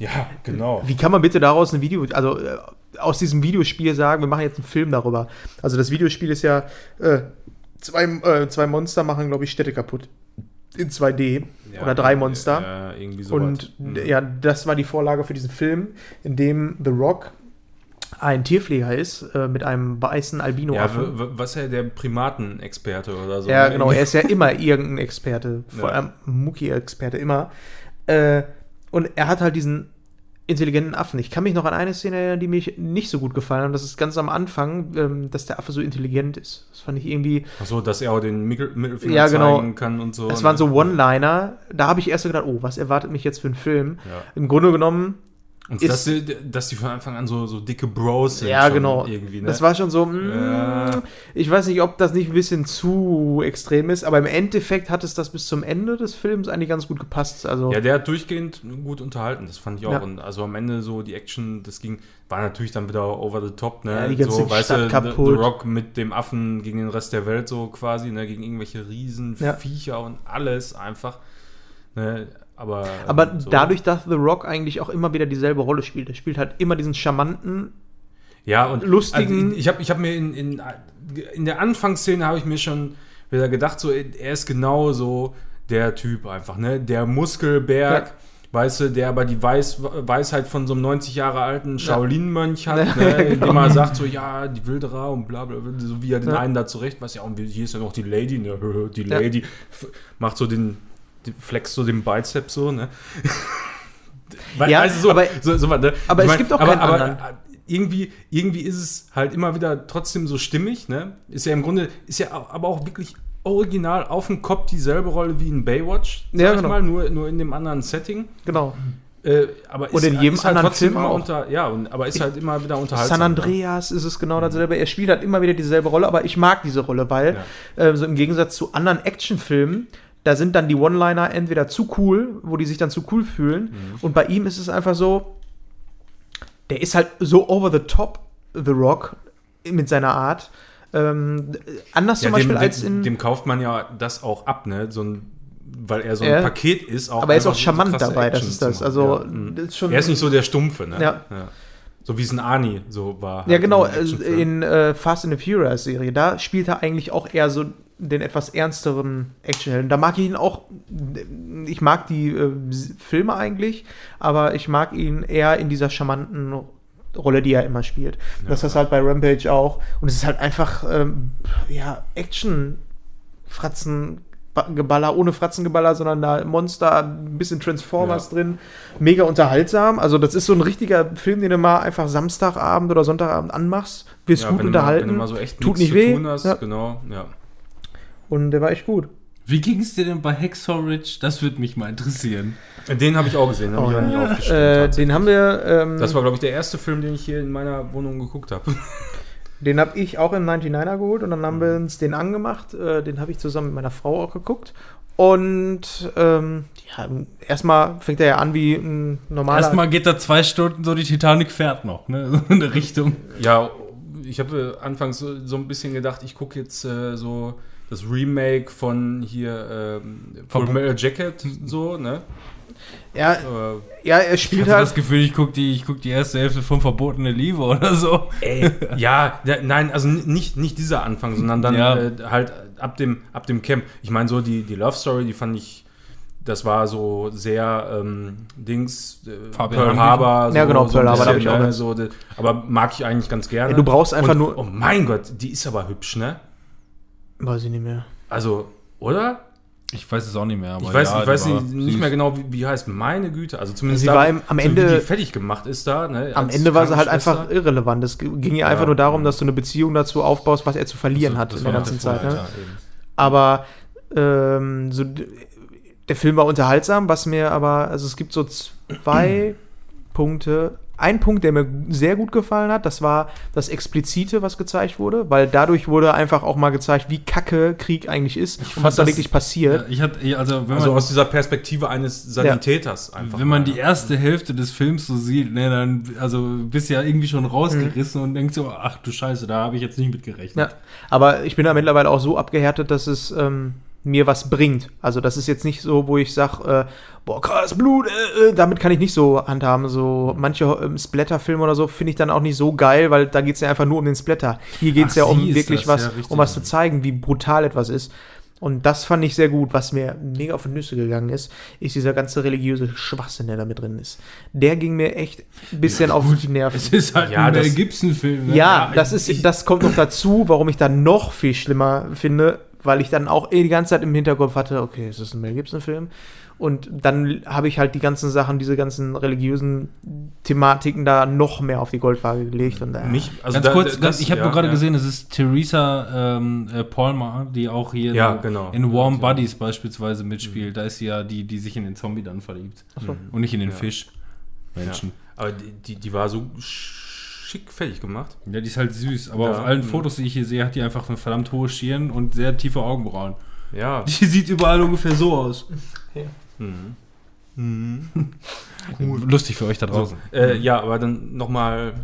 Ja, genau. Wie kann man bitte daraus ein Video, also äh, aus diesem Videospiel sagen, wir machen jetzt einen Film darüber? Also das Videospiel ist ja, äh, zwei, äh, zwei Monster machen, glaube ich, Städte kaputt. In 2D. Ja, oder drei Monster. Ja, irgendwie so. Und d- ja, das war die Vorlage für diesen Film, in dem The Rock ein Tierpfleger ist, äh, mit einem weißen Ja, w- w- was ja der Primatenexperte oder so. Ja, genau, er ist ja immer irgendein Experte, vor Ja. allem Mucki-Experte, immer. Äh, und er hat halt diesen intelligenten Affen. Ich kann mich noch an eine Szene erinnern, die mir nicht so gut gefallen hat. Und das ist ganz am Anfang, ähm, dass der Affe so intelligent ist. Das fand ich irgendwie. Achso, dass er auch den Mittel Mittelfinger Ja, genau. zeigen kann und so. Das ne? waren so One-Liner. Da habe ich erst so gedacht, oh, was erwartet mich jetzt für einen Film? Ja. Im Grunde genommen, Und ist- dass, die, dass die von Anfang an so, so dicke Bros sind. ja, genau. Irgendwie, ne? Das war schon so, mm, Ja. ich weiß nicht, ob das nicht ein bisschen zu extrem ist, aber im Endeffekt hat es das bis zum Ende des Films eigentlich ganz gut gepasst. Also, Ja, der hat durchgehend gut unterhalten, das fand ich auch. Ja. Und also am Ende so die Action, das ging, war natürlich dann wieder over the top, ne? Ja, die ganze so, weißt Stadt du, The, kaputt. The Rock mit dem Affen gegen den Rest der Welt so quasi, ne? Gegen irgendwelche riesen Ja. Viecher und alles einfach. Ne? Aber, Aber ähm, so. dadurch, dass The Rock eigentlich auch immer wieder dieselbe Rolle spielt. Er spielt halt immer diesen charmanten. Ja, und lustigen- Also ich habe ich hab mir in, in, in der Anfangsszene habe ich mir schon wieder gedacht, so er ist genau so der Typ einfach, ne? Der Muskelberg, Ja. weißt du, der aber die Weiß, Weisheit von so einem 90 Jahre alten Shaolin-Mönch hat, Ja, ne? genau. Dem er sagt so, ja, die Wilderer und bla bla, bla so wie er den Ja. einen da zurecht, weiß ja, und hier ist ja noch die Lady, ne? Die Ja. Lady f- macht so den, die flext so den Bizeps so, ne? Weil, Ja, also so, aber- so, so, ne? aber Ich es mein, gibt auch aber, keinen aber, anderen. irgendwie, irgendwie ist es halt immer wieder trotzdem so stimmig, ne? Ist ja im Grunde, ist ja aber auch wirklich original auf dem Kopf dieselbe Rolle wie in Baywatch, sag Ja, ich genau. mal, nur, nur in dem anderen Setting. Genau. Äh, aber Und in jedem ist halt anderen Film immer auch. unter, ja, und, aber ist halt immer wieder unterhaltsam. San Andreas ist es genau dasselbe. Er spielt halt immer wieder dieselbe Rolle, aber ich mag diese Rolle, weil äh, so im Gegensatz zu anderen Actionfilmen, da sind dann die One-Liner entweder zu cool, wo die sich dann zu cool fühlen. Mhm. Und bei ihm ist es einfach so, der ist halt so over the top, The Rock, mit seiner Art. Ähm, anders Ja, zum Beispiel dem, als dem, in. dem kauft man ja das auch ab, ne? So ein, weil er so ein Ja. Paket ist. Auch aber er ist auch so charmant krasse dabei, das Action ist zu das. Also, ja. das ist schon. er ist nicht so der Stumpfe, ne? Ja. So wie es ein Ani so war. Ja, halt genau. in also. In äh, Fast and the Furious Serie, da spielt er eigentlich auch eher so den etwas ernsteren Actionhelden. Da mag ich ihn auch, ich mag die äh, Filme eigentlich, aber ich mag ihn eher in dieser charmanten Rolle, die er immer spielt. Das ist halt bei Rampage auch. Und es ist halt einfach, ähm, ja, Action, Fratzen, Ba- Geballer, ohne Fratzengeballer, sondern da Monster, ein bisschen Transformers Ja. drin. Mega unterhaltsam. Also, das ist so ein richtiger Film, den du mal einfach Samstagabend oder Sonntagabend anmachst. Wirst gut wenn unterhalten. Mal, wenn du mal so echt tut nicht weh. hast, Ja. genau, ja. Und der war echt gut. Wie ging es dir denn bei Hacksaw Ridge? Das würde mich mal interessieren. Den habe ich auch gesehen, habe Oh, ja. nicht aufgeschrieben. Äh, den haben wir. Ähm, das war, glaube ich, der erste Film, den ich hier in meiner Wohnung geguckt habe. Den habe ich auch im 99er geholt und dann haben wir uns den angemacht. Äh, den habe ich zusammen mit meiner Frau auch geguckt. Und ähm, ja, erstmal fängt er ja an wie ein normaler. Erstmal geht da zwei Stunden so, die Titanic fährt noch, ne? So in der Richtung. Ja, ich habe äh, anfangs so, so ein bisschen gedacht, ich gucke jetzt äh, so das Remake von hier ähm, Full Metal Jacket, so, ne? ja, Äh, ja, er Ich spielt hatte halt. das Gefühl, ich gucke die, ich guck die erste Hälfte von Verbotene Liebe oder so. ey, ja, der, nein, also nicht, nicht dieser Anfang, sondern dann Ja. äh, halt ab dem, ab dem Camp. Ich meine, so die, die Love Story, die fand ich, das war so sehr ähm, Dings, äh, Fabian Pearl. Harbor. So, Ja, genau, so Pearl Harbor, ich auch ne, so, de- Aber mag ich eigentlich ganz gerne. Ja, du brauchst einfach Und, nur- Oh mein Gott, die ist aber hübsch, ne? Weiß ich nicht mehr. Also, oder? Ich weiß es auch nicht mehr. Aber Ich weiß, ja, ich weiß nicht, nicht süß. mehr genau, wie, wie heißt. Meine Güte. Also zumindest Sie da, war im- am so Ende- wie die fertig gemacht ist da. Ne, Am Ende war sie halt einfach irrelevant. Es ging ihr einfach Ja. nur darum, dass du eine Beziehung dazu aufbaust, was er zu verlieren Also, hat das in der ganzen davor, Zeit. Ne? ja. Aber ähm, so, der Film war unterhaltsam, was mir aber, also es gibt so zwei Punkte. Ein Punkt, der mir sehr gut gefallen hat, das war das Explizite, was gezeigt wurde, weil dadurch wurde einfach auch mal gezeigt, wie kacke Krieg eigentlich ist und fand was da das- wirklich passiert. Ja, ich hatte, also wenn Also man, aus dieser Perspektive eines Sanitäters einfach. wenn man mal, die erste Hälfte des Films so sieht, ne, dann also bist du ja irgendwie schon rausgerissen und denkst so, ach du Scheiße, da habe ich jetzt nicht mit gerechnet. Ja, aber ich bin da mittlerweile auch so abgehärtet, dass es ähm, mir was bringt. Also das ist jetzt nicht so, wo ich sage, äh, boah, krass, Blut, äh, äh, damit kann ich nicht so handhaben. So manche ähm, Splatter-Filme oder so finde ich dann auch nicht so geil, weil da geht es ja einfach nur um den Splatter. Hier geht es ja um wirklich das, was, ja, um was zu zeigen, wie brutal etwas ist. Und das fand ich sehr gut. Was mir mega auf die Nüsse gegangen ist, ist dieser ganze religiöse Schwachsinn, der da mit drin ist. Der ging mir echt ein bisschen auf die Nerven. Es ist halt Ja, ein Mel das- Gibson-Film. ne? Ja, das ich- ist, das kommt noch dazu, warum ich dann noch viel schlimmer finde, weil ich dann auch eh die ganze Zeit im Hinterkopf hatte, okay, es ist ein Mel Gibson-Film. Und dann habe ich halt die ganzen Sachen, diese ganzen religiösen Thematiken da noch mehr auf die Goldwaage gelegt. Und, äh, Mich, also ganz da- kurz, das- ganz, ich habe ja, nur gerade ja. gesehen, es ist Theresa ähm, äh, Palmer, die auch hier Ja, in, genau. in Warm Ja. Buddies beispielsweise mitspielt. Da ist sie ja die, die sich in den Zombie dann verliebt. so. Und nicht in den Ja. Fisch. Ja. Menschen. Aber die, die, die war so schick fertig gemacht. Ja. die ist halt süß. Aber Ja. auf allen Mhm. Fotos, die ich hier sehe, hat die einfach eine verdammt hohe Stirn und sehr tiefe Augenbrauen. Ja. Die sieht überall ungefähr so aus. Mhm. Lustig für euch da So, draußen. äh, ja, aber dann nochmal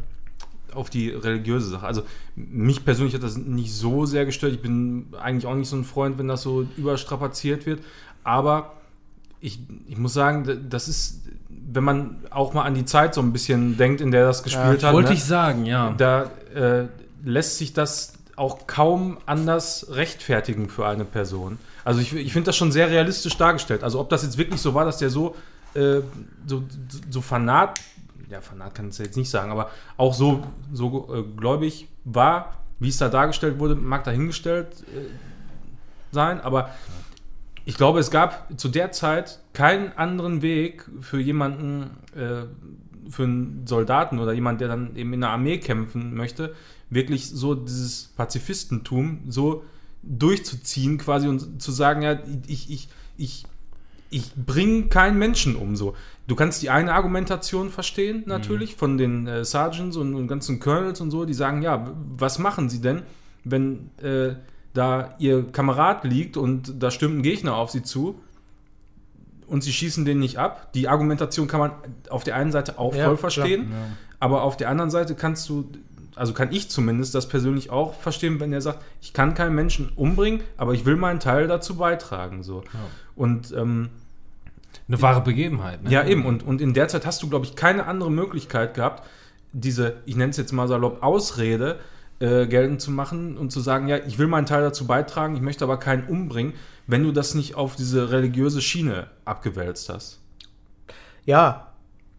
auf die religiöse Sache. Also mich persönlich hat das nicht so sehr gestört. Ich bin eigentlich auch nicht so ein Freund, wenn das so überstrapaziert wird. Aber ich, ich muss sagen, das ist, wenn man auch mal an die Zeit so ein bisschen denkt, in der das gespielt hat. Wollte ne? ich sagen, ja. da äh, lässt sich das auch kaum anders rechtfertigen für eine Person. Also ich, ich finde das schon sehr realistisch dargestellt. Also ob das jetzt wirklich so war, dass der so, äh, so, so fanat, ja fanat kann ich jetzt nicht sagen, aber auch so, so äh, gläubig war, wie es da dargestellt wurde, mag dahingestellt äh, sein, aber ich glaube, es gab zu der Zeit keinen anderen Weg für jemanden, äh, für einen Soldaten oder jemand, der dann eben in der Armee kämpfen möchte, wirklich so dieses Pazifistentum so durchzuziehen quasi und zu sagen, ja, ich, ich, ich, ich bringe keinen Menschen um so. Du kannst die eine Argumentation verstehen, natürlich, von den äh, Sergeants und, und ganzen Colonels und so, die sagen, ja, was machen sie denn, wenn äh, da ihr Kamerad liegt und da stürmt ein Gegner auf sie zu und sie schießen den nicht ab. Die Argumentation kann man auf der einen Seite auch Ja, voll klar. verstehen, aber auf der anderen Seite kannst du, also kann ich zumindest das persönlich auch verstehen, wenn er sagt, ich kann keinen Menschen umbringen, aber ich will meinen Teil dazu beitragen. So. Und ähm, Eine wahre Begebenheit. Ne? ja, eben. Und, und in der Zeit hast du, glaube ich, keine andere Möglichkeit gehabt, diese, ich nenne es jetzt mal salopp, Ausrede äh, geltend zu machen und zu sagen, ja, ich will meinen Teil dazu beitragen, ich möchte aber keinen umbringen, wenn du das nicht auf diese religiöse Schiene abgewälzt hast. Ja,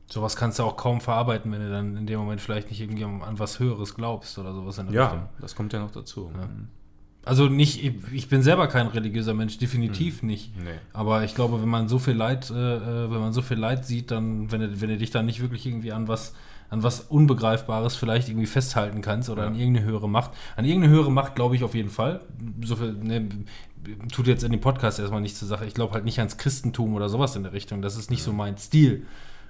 Sowas kannst du auch kaum verarbeiten, wenn du dann in dem Moment vielleicht nicht irgendwie an was Höheres glaubst oder sowas in der Richtung. Ja, das kommt ja noch dazu. Also nicht, ich, bin selber kein religiöser Mensch, definitiv nicht. Nee. Aber ich glaube, wenn man so viel Leid, äh, äh, wenn man so viel Leid sieht, dann, wenn du, wenn du dich dann nicht wirklich irgendwie an was, an was Unbegreifbares vielleicht irgendwie festhalten kannst oder Ja. an irgendeine höhere Macht. An irgendeine höhere Macht glaube ich auf jeden Fall. So viel, ne, tut jetzt in dem Podcast erstmal nichts zur Sache. Ich glaube halt nicht ans Christentum oder sowas in der Richtung. Das ist nicht so mein Stil.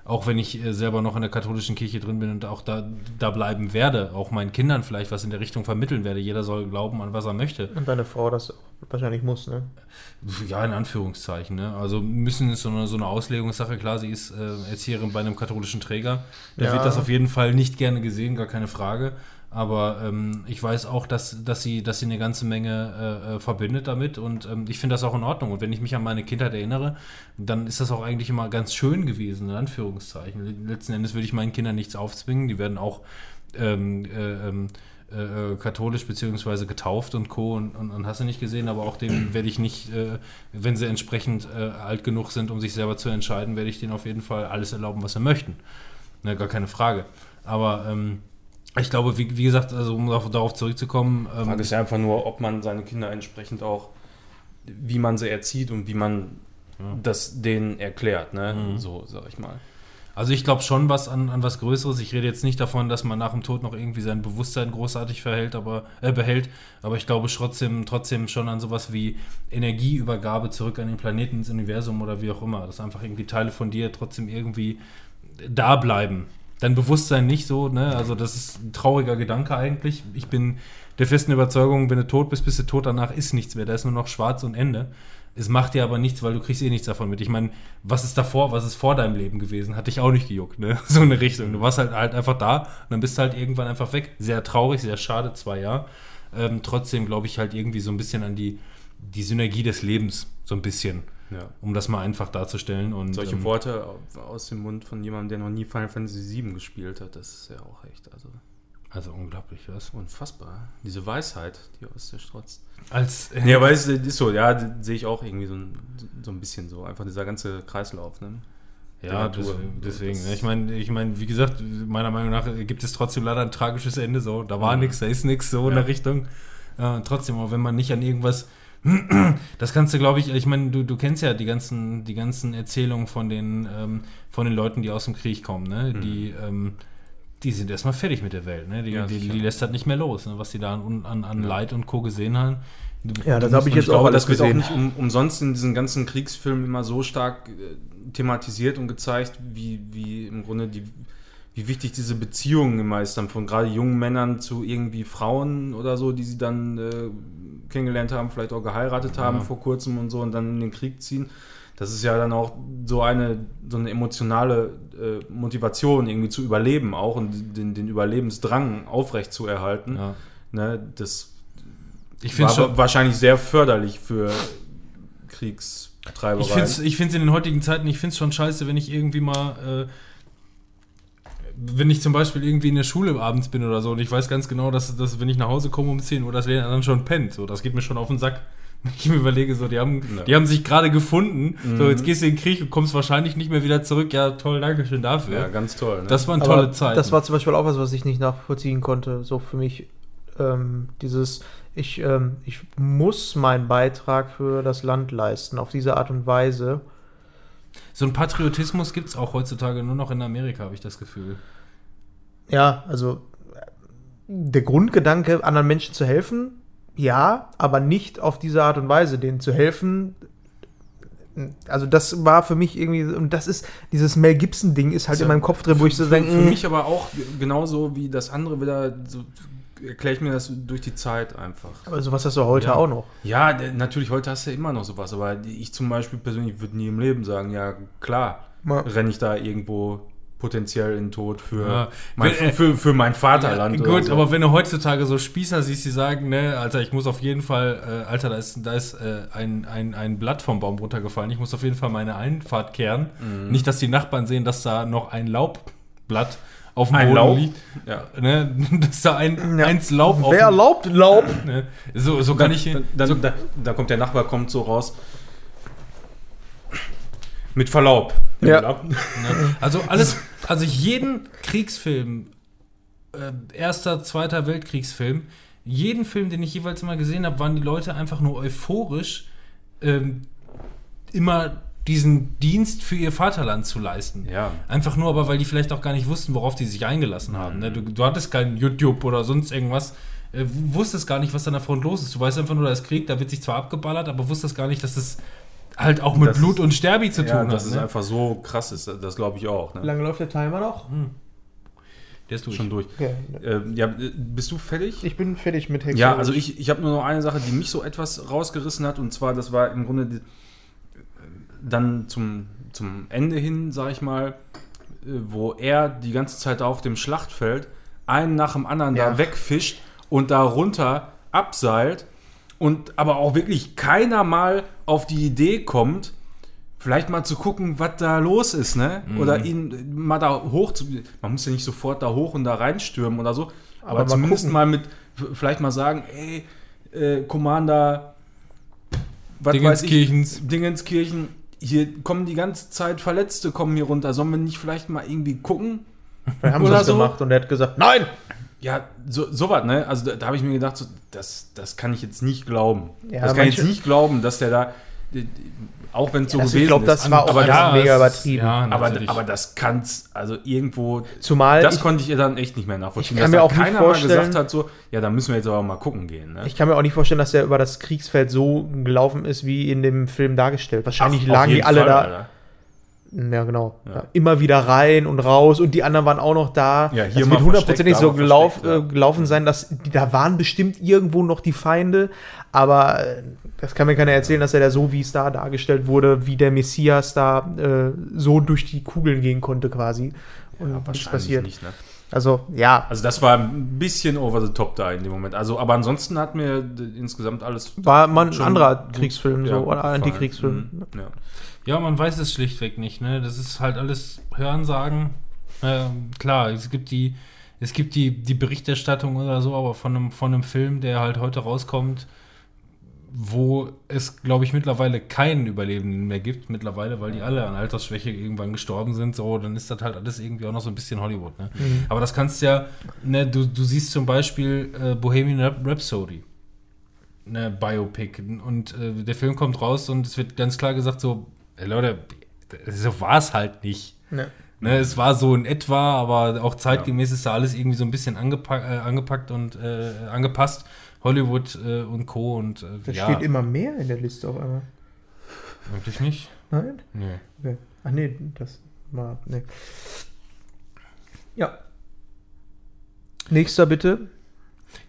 Auch wenn ich äh, selber noch in der katholischen Kirche drin bin und auch da, da bleiben werde, auch meinen Kindern vielleicht was in der Richtung vermitteln werde. Jeder soll glauben, an was er möchte. und deine Frau das wahrscheinlich muss, ne? Ja, in Anführungszeichen. Ne? Also müssen ist so eine, so eine Auslegungssache. Klar, sie ist äh, Erzieherin bei einem katholischen Träger. Da Ja. wird das auf jeden Fall nicht gerne gesehen, gar keine Frage. Aber ähm, ich weiß auch, dass, dass, sie, dass sie eine ganze Menge äh, äh, verbindet damit und ähm, ich finde das auch in Ordnung. Und wenn ich mich an meine Kindheit erinnere, dann ist das auch eigentlich immer ganz schön gewesen, in Anführungszeichen. Letzten Endes würde ich meinen Kindern nichts aufzwingen. Die werden auch ähm, äh, ähm, äh, äh, katholisch beziehungsweise getauft und Co. Und, und, und hast du nicht gesehen, aber auch denen werde ich nicht, äh, wenn sie entsprechend alt genug sind, um sich selber zu entscheiden, werde ich denen auf jeden Fall alles erlauben, was sie möchten. Ne, gar keine Frage. Aber ähm, ich glaube, wie, wie gesagt, also um darauf, zurückzukommen, Die ähm, Frage ist ja einfach nur, ob man seine Kinder entsprechend auch, wie man sie erzieht und wie man das denen erklärt, ne? So, sag ich mal. Also ich glaube schon was an, an was Größeres. Ich rede jetzt nicht davon, dass man nach dem Tod noch irgendwie sein Bewusstsein großartig verhält, aber, äh, behält, aber ich glaube trotzdem, trotzdem schon an sowas wie Energieübergabe zurück an den Planeten, ins Universum oder wie auch immer. Dass einfach irgendwie Teile von dir trotzdem irgendwie da bleiben. Dein Bewusstsein nicht so, ne? Also das ist ein trauriger Gedanke eigentlich. Ich bin der festen Überzeugung, wenn du tot bist, bist du tot, danach ist nichts mehr. Da ist nur noch schwarz und Ende. Es macht dir aber nichts, weil du kriegst eh nichts davon mit. Ich meine, was ist davor, was ist vor deinem Leben gewesen? Hat dich auch nicht gejuckt, ne? So eine Richtung. Du warst halt, halt einfach da und dann bist du halt irgendwann einfach weg. Sehr traurig, sehr schade, zwei Jahre. Ähm, trotzdem glaube ich halt irgendwie so ein bisschen an die, die Synergie des Lebens, so ein bisschen, Ja. um das mal einfach darzustellen. Und, Solche ähm, Worte aus dem Mund von jemandem, der noch nie Final Fantasy VII gespielt hat, das ist ja auch echt, also Also unglaublich, was? unfassbar. Diese Weisheit, die aus der strotzt. Als, Nee, aber es ist so, ja, sehe ich auch irgendwie so ein, so ein bisschen so. Einfach dieser ganze Kreislauf, ne? Ja, deswegen. deswegen. Das- ne? Ich meine, ich meine, wie gesagt, meiner Meinung nach gibt es trotzdem leider ein tragisches Ende. So, da war Mhm. nichts, da ist nichts so in Ja. der Richtung. Äh, trotzdem, aber wenn man nicht an irgendwas, das kannst du, glaube ich, ich meine, du, du kennst ja die ganzen, die ganzen Erzählungen von den, ähm, von den Leuten, die aus dem Krieg kommen, ne? Die, ähm, die sind erstmal fertig mit der Welt, ne? Die, Mhm. Ja, die, die lässt halt nicht mehr los, ne? was die da an, an, an. Leid und Co. gesehen haben. Ja, das muss habe ich man- jetzt auch glaube, alles das wird auch gesehen. nicht um, umsonst in diesen ganzen Kriegsfilmen immer so stark äh, thematisiert und gezeigt, wie, wie im Grunde die, wie wichtig diese Beziehungen immer ist, dann von gerade jungen Männern zu irgendwie Frauen oder so, die sie dann äh, kennengelernt haben, vielleicht auch geheiratet haben Ja. vor kurzem und so und dann in den Krieg ziehen. Das ist ja dann auch so eine, so eine emotionale äh, Motivation, irgendwie zu überleben auch und den, den Überlebensdrang aufrecht zu erhalten. Ja. Ne, das Ich finde war schon. wahrscheinlich sehr förderlich für Kriegstreiberei. Ich finde es in den heutigen Zeiten, ich finde es schon scheiße, wenn ich irgendwie mal, äh, wenn ich zum Beispiel irgendwie in der Schule abends bin oder so und ich weiß ganz genau, dass, dass wenn ich nach Hause komme um 10 Uhr, dass der anderen schon pennt. So, das geht mir schon auf den Sack. Wenn ich mir überlege, so, die haben, Ja. die haben sich gerade gefunden, so, Mhm. jetzt gehst du in den Krieg und kommst wahrscheinlich nicht mehr wieder zurück. Ja, toll, danke schön dafür. ja, ganz toll. Ne? das waren Aber tolle Zeiten. Das war zum Beispiel auch was, was ich nicht nachvollziehen konnte. So für mich ähm, dieses, ich, ähm, ich muss meinen Beitrag für das Land leisten, auf diese Art und Weise. So ein Patriotismus gibt es auch heutzutage nur noch in Amerika, habe ich das Gefühl. Ja, also der Grundgedanke, anderen Menschen zu helfen, ja, aber nicht auf diese Art und Weise, denen zu helfen. Also das war für mich irgendwie, und das ist, dieses Mel Gibson-Ding ist halt ja in meinem Kopf drin, wo ich so denke, für mm, mich aber auch genauso wie das andere wieder, so, erkläre ich mir das durch die Zeit einfach. aber sowas hast du heute Ja. auch noch. Ja, natürlich, heute hast du ja immer noch sowas, aber ich zum Beispiel persönlich würde nie im Leben sagen, ja klar, Ja. renne ich da irgendwo potenziell in den Tod für, Ja. mein, Wenn, äh, für, für mein Vaterland. Ja, gut, so. aber wenn du heutzutage so Spießer siehst, die sagen, ne, Alter, ich muss auf jeden Fall, äh, Alter, da ist, da ist äh, ein, ein, ein Blatt vom Baum runtergefallen, ich muss auf jeden Fall meine Einfahrt kehren. Mhm. Nicht, dass die Nachbarn sehen, dass da noch ein Laubblatt auf dem Ein Boden Laub. liegt. Ja. Ne? Dass da ein, Ja. eins Laub auf Wer dem, erlaubt Laub? ne? So, so kann ich. Dann, dann, da, da kommt der Nachbar, kommt so raus. Mit Verlaub. Ja. Ne? Also alles, also jeden Kriegsfilm, äh, erster, zweiter Weltkriegsfilm, jeden Film, den ich jeweils mal gesehen habe, waren die Leute einfach nur euphorisch, ähm, immer diesen Dienst für ihr Vaterland zu leisten. Ja. Einfach nur, aber weil die vielleicht auch gar nicht wussten, worauf die sich eingelassen haben. Ne? Du, du hattest kein YouTube oder sonst irgendwas, äh, wusstest gar nicht, was an der Front los ist. Du weißt einfach nur, da ist Krieg, da wird sich zwar abgeballert, aber wusstest gar nicht, dass es halt auch mit Das Blut und Sterbi zu Ja, tun dass hat. es Ne? einfach so krass ist, das glaube ich auch. Wie Ne? lange läuft der Timer noch? Der ist durch. Schon durch. Okay. Ähm, ja, äh, bist du fertig? Ich bin fertig mit Hex. Ja, also ich, ich habe nur noch eine Sache, die mich so etwas rausgerissen hat, und zwar, das war im Grunde die, dann zum, zum Ende hin, sag ich mal, äh, wo er die ganze Zeit auf dem Schlachtfeld einen nach dem anderen Ja. da wegfischt und da runter abseilt und aber auch wirklich keiner mal auf die Idee kommt, vielleicht mal zu gucken, was da los ist, ne? Mhm. Oder ihn mal da hoch zu. Man muss ja nicht sofort da hoch und da reinstürmen oder so, aber, Aber zumindest gucken. mal mit, vielleicht mal sagen, ey, äh, Commander, was Dingenskirchens. Dingenskirchen, hier kommen die ganze Zeit Verletzte, kommen hier runter. Sollen wir nicht vielleicht mal irgendwie gucken? Wir haben das so. gemacht und er hat gesagt, nein! Ja, so, so was, ne? Also da, da habe ich mir gedacht, so, das, das kann ich jetzt nicht glauben. Ja, das kann ich jetzt nicht glauben, dass der da, auch wenn es so Also gewesen ich glaube, ist, das war auch aber, ja, mega es- übertrieben. ja, aber, aber das kann's, also irgendwo, Zumal das ich, konnte ich ihr dann echt nicht mehr nachvollziehen. Ich kann mir auch nicht keiner vorstellen- mal gesagt hat, so, ja, da müssen wir jetzt aber mal gucken gehen. Ne? ich kann mir auch nicht vorstellen, dass er über das Kriegsfeld so gelaufen ist, wie in dem Film dargestellt. Wahrscheinlich Ach, lagen die alle Fall, da. Alter. Ja, genau. Ja. Ja. Immer wieder rein und raus und die anderen waren auch noch da. Ja, hier das wird hundertprozentig so gelauf, ja. äh, gelaufen sein, dass die, da waren bestimmt irgendwo noch die Feinde, aber äh, das kann mir keiner erzählen, dass er da so, wie es da dargestellt wurde, wie der Messias da äh, so durch die Kugeln gehen konnte quasi. Und nichts Wahrscheinlich passiert. nicht, ne? Also, ja, Also das war ein bisschen over the top da in dem Moment. Also, aber ansonsten hat mir insgesamt alles war mal ein anderer gut, Kriegsfilm, ja, so, oder gefallen. Antikriegsfilm. Mhm, Ja. Ja, man weiß es schlichtweg nicht. Ne? Das ist halt alles Hörensagen. Ähm, klar, es gibt die, es gibt die, die Berichterstattung oder so, aber von einem, von einem Film, der halt heute rauskommt, wo es, glaube ich, mittlerweile keinen Überlebenden mehr gibt, mittlerweile, weil die alle an Altersschwäche irgendwann gestorben sind, so, dann ist das halt alles irgendwie auch noch so ein bisschen Hollywood. Ne? Aber das kannst ja, ne, du, du siehst zum Beispiel äh, Bohemian Rhap- Rhapsody, ne, Biopic, und äh, der Film kommt raus und es wird ganz klar gesagt, so, ey, Leute, so war es halt nicht. Ja. Ne, es war so in etwa, aber auch zeitgemäß ist da alles irgendwie so ein bisschen angepack, äh, angepackt und äh, angepasst. Hollywood äh, und Co. und äh, Das ja, steht immer mehr in der Liste auf einmal. wirklich nicht. Nein? Nee. Okay. Ach nee, das war. Nee. Ja. Nächster bitte.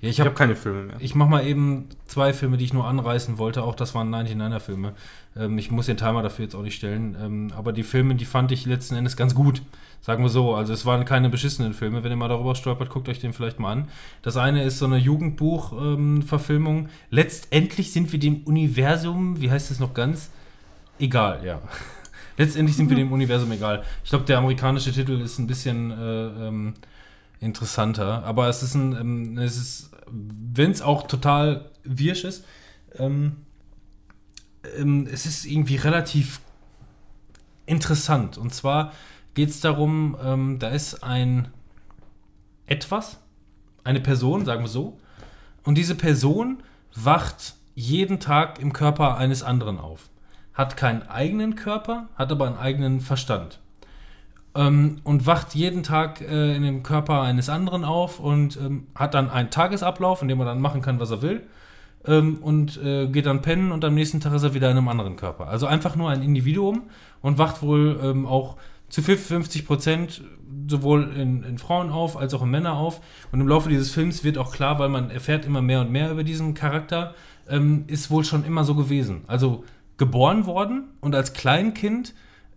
Ja, ich habe habe keine Filme mehr. Ich mache mal eben zwei Filme, die ich nur anreißen wollte. Auch das waren 99er-Filme. Ähm, ich muss den Timer dafür jetzt auch nicht stellen. Ähm, aber die Filme, die fand ich letzten Endes ganz gut. Sagen wir so. Also es waren keine beschissenen Filme. Wenn ihr mal darüber stolpert, guckt euch den vielleicht mal an. Das eine ist so eine Jugendbuch-Verfilmung. Letztendlich sind wir dem Universum, wie heißt es noch ganz? Egal, ja. Letztendlich sind wir dem Universum egal. Ich glaube, der amerikanische Titel ist ein bisschen äh, ähm, interessanter. Aber es ist ein, ähm, es ist, wenn es auch total wirsch ist, ähm, ähm, es ist irgendwie relativ interessant. Und zwar geht es darum, ähm, da ist ein etwas, eine Person, sagen wir so, und diese Person wacht jeden Tag im Körper eines anderen auf. Hat keinen eigenen Körper, hat aber einen eigenen Verstand. Ähm, und wacht jeden Tag äh, in dem Körper eines anderen auf und ähm, hat dann einen Tagesablauf, in dem er dann machen kann, was er will. Ähm, und äh, geht dann pennen und am nächsten Tag ist er wieder in einem anderen Körper. Also einfach nur ein Individuum und wacht wohl ähm, auch zu 50 Prozent sowohl in, in Frauen auf als auch in Männer auf. Und im Laufe dieses Films wird auch klar, weil man erfährt immer mehr und mehr über diesen Charakter, ähm, ist wohl schon immer so gewesen. Also geboren worden und als Kleinkind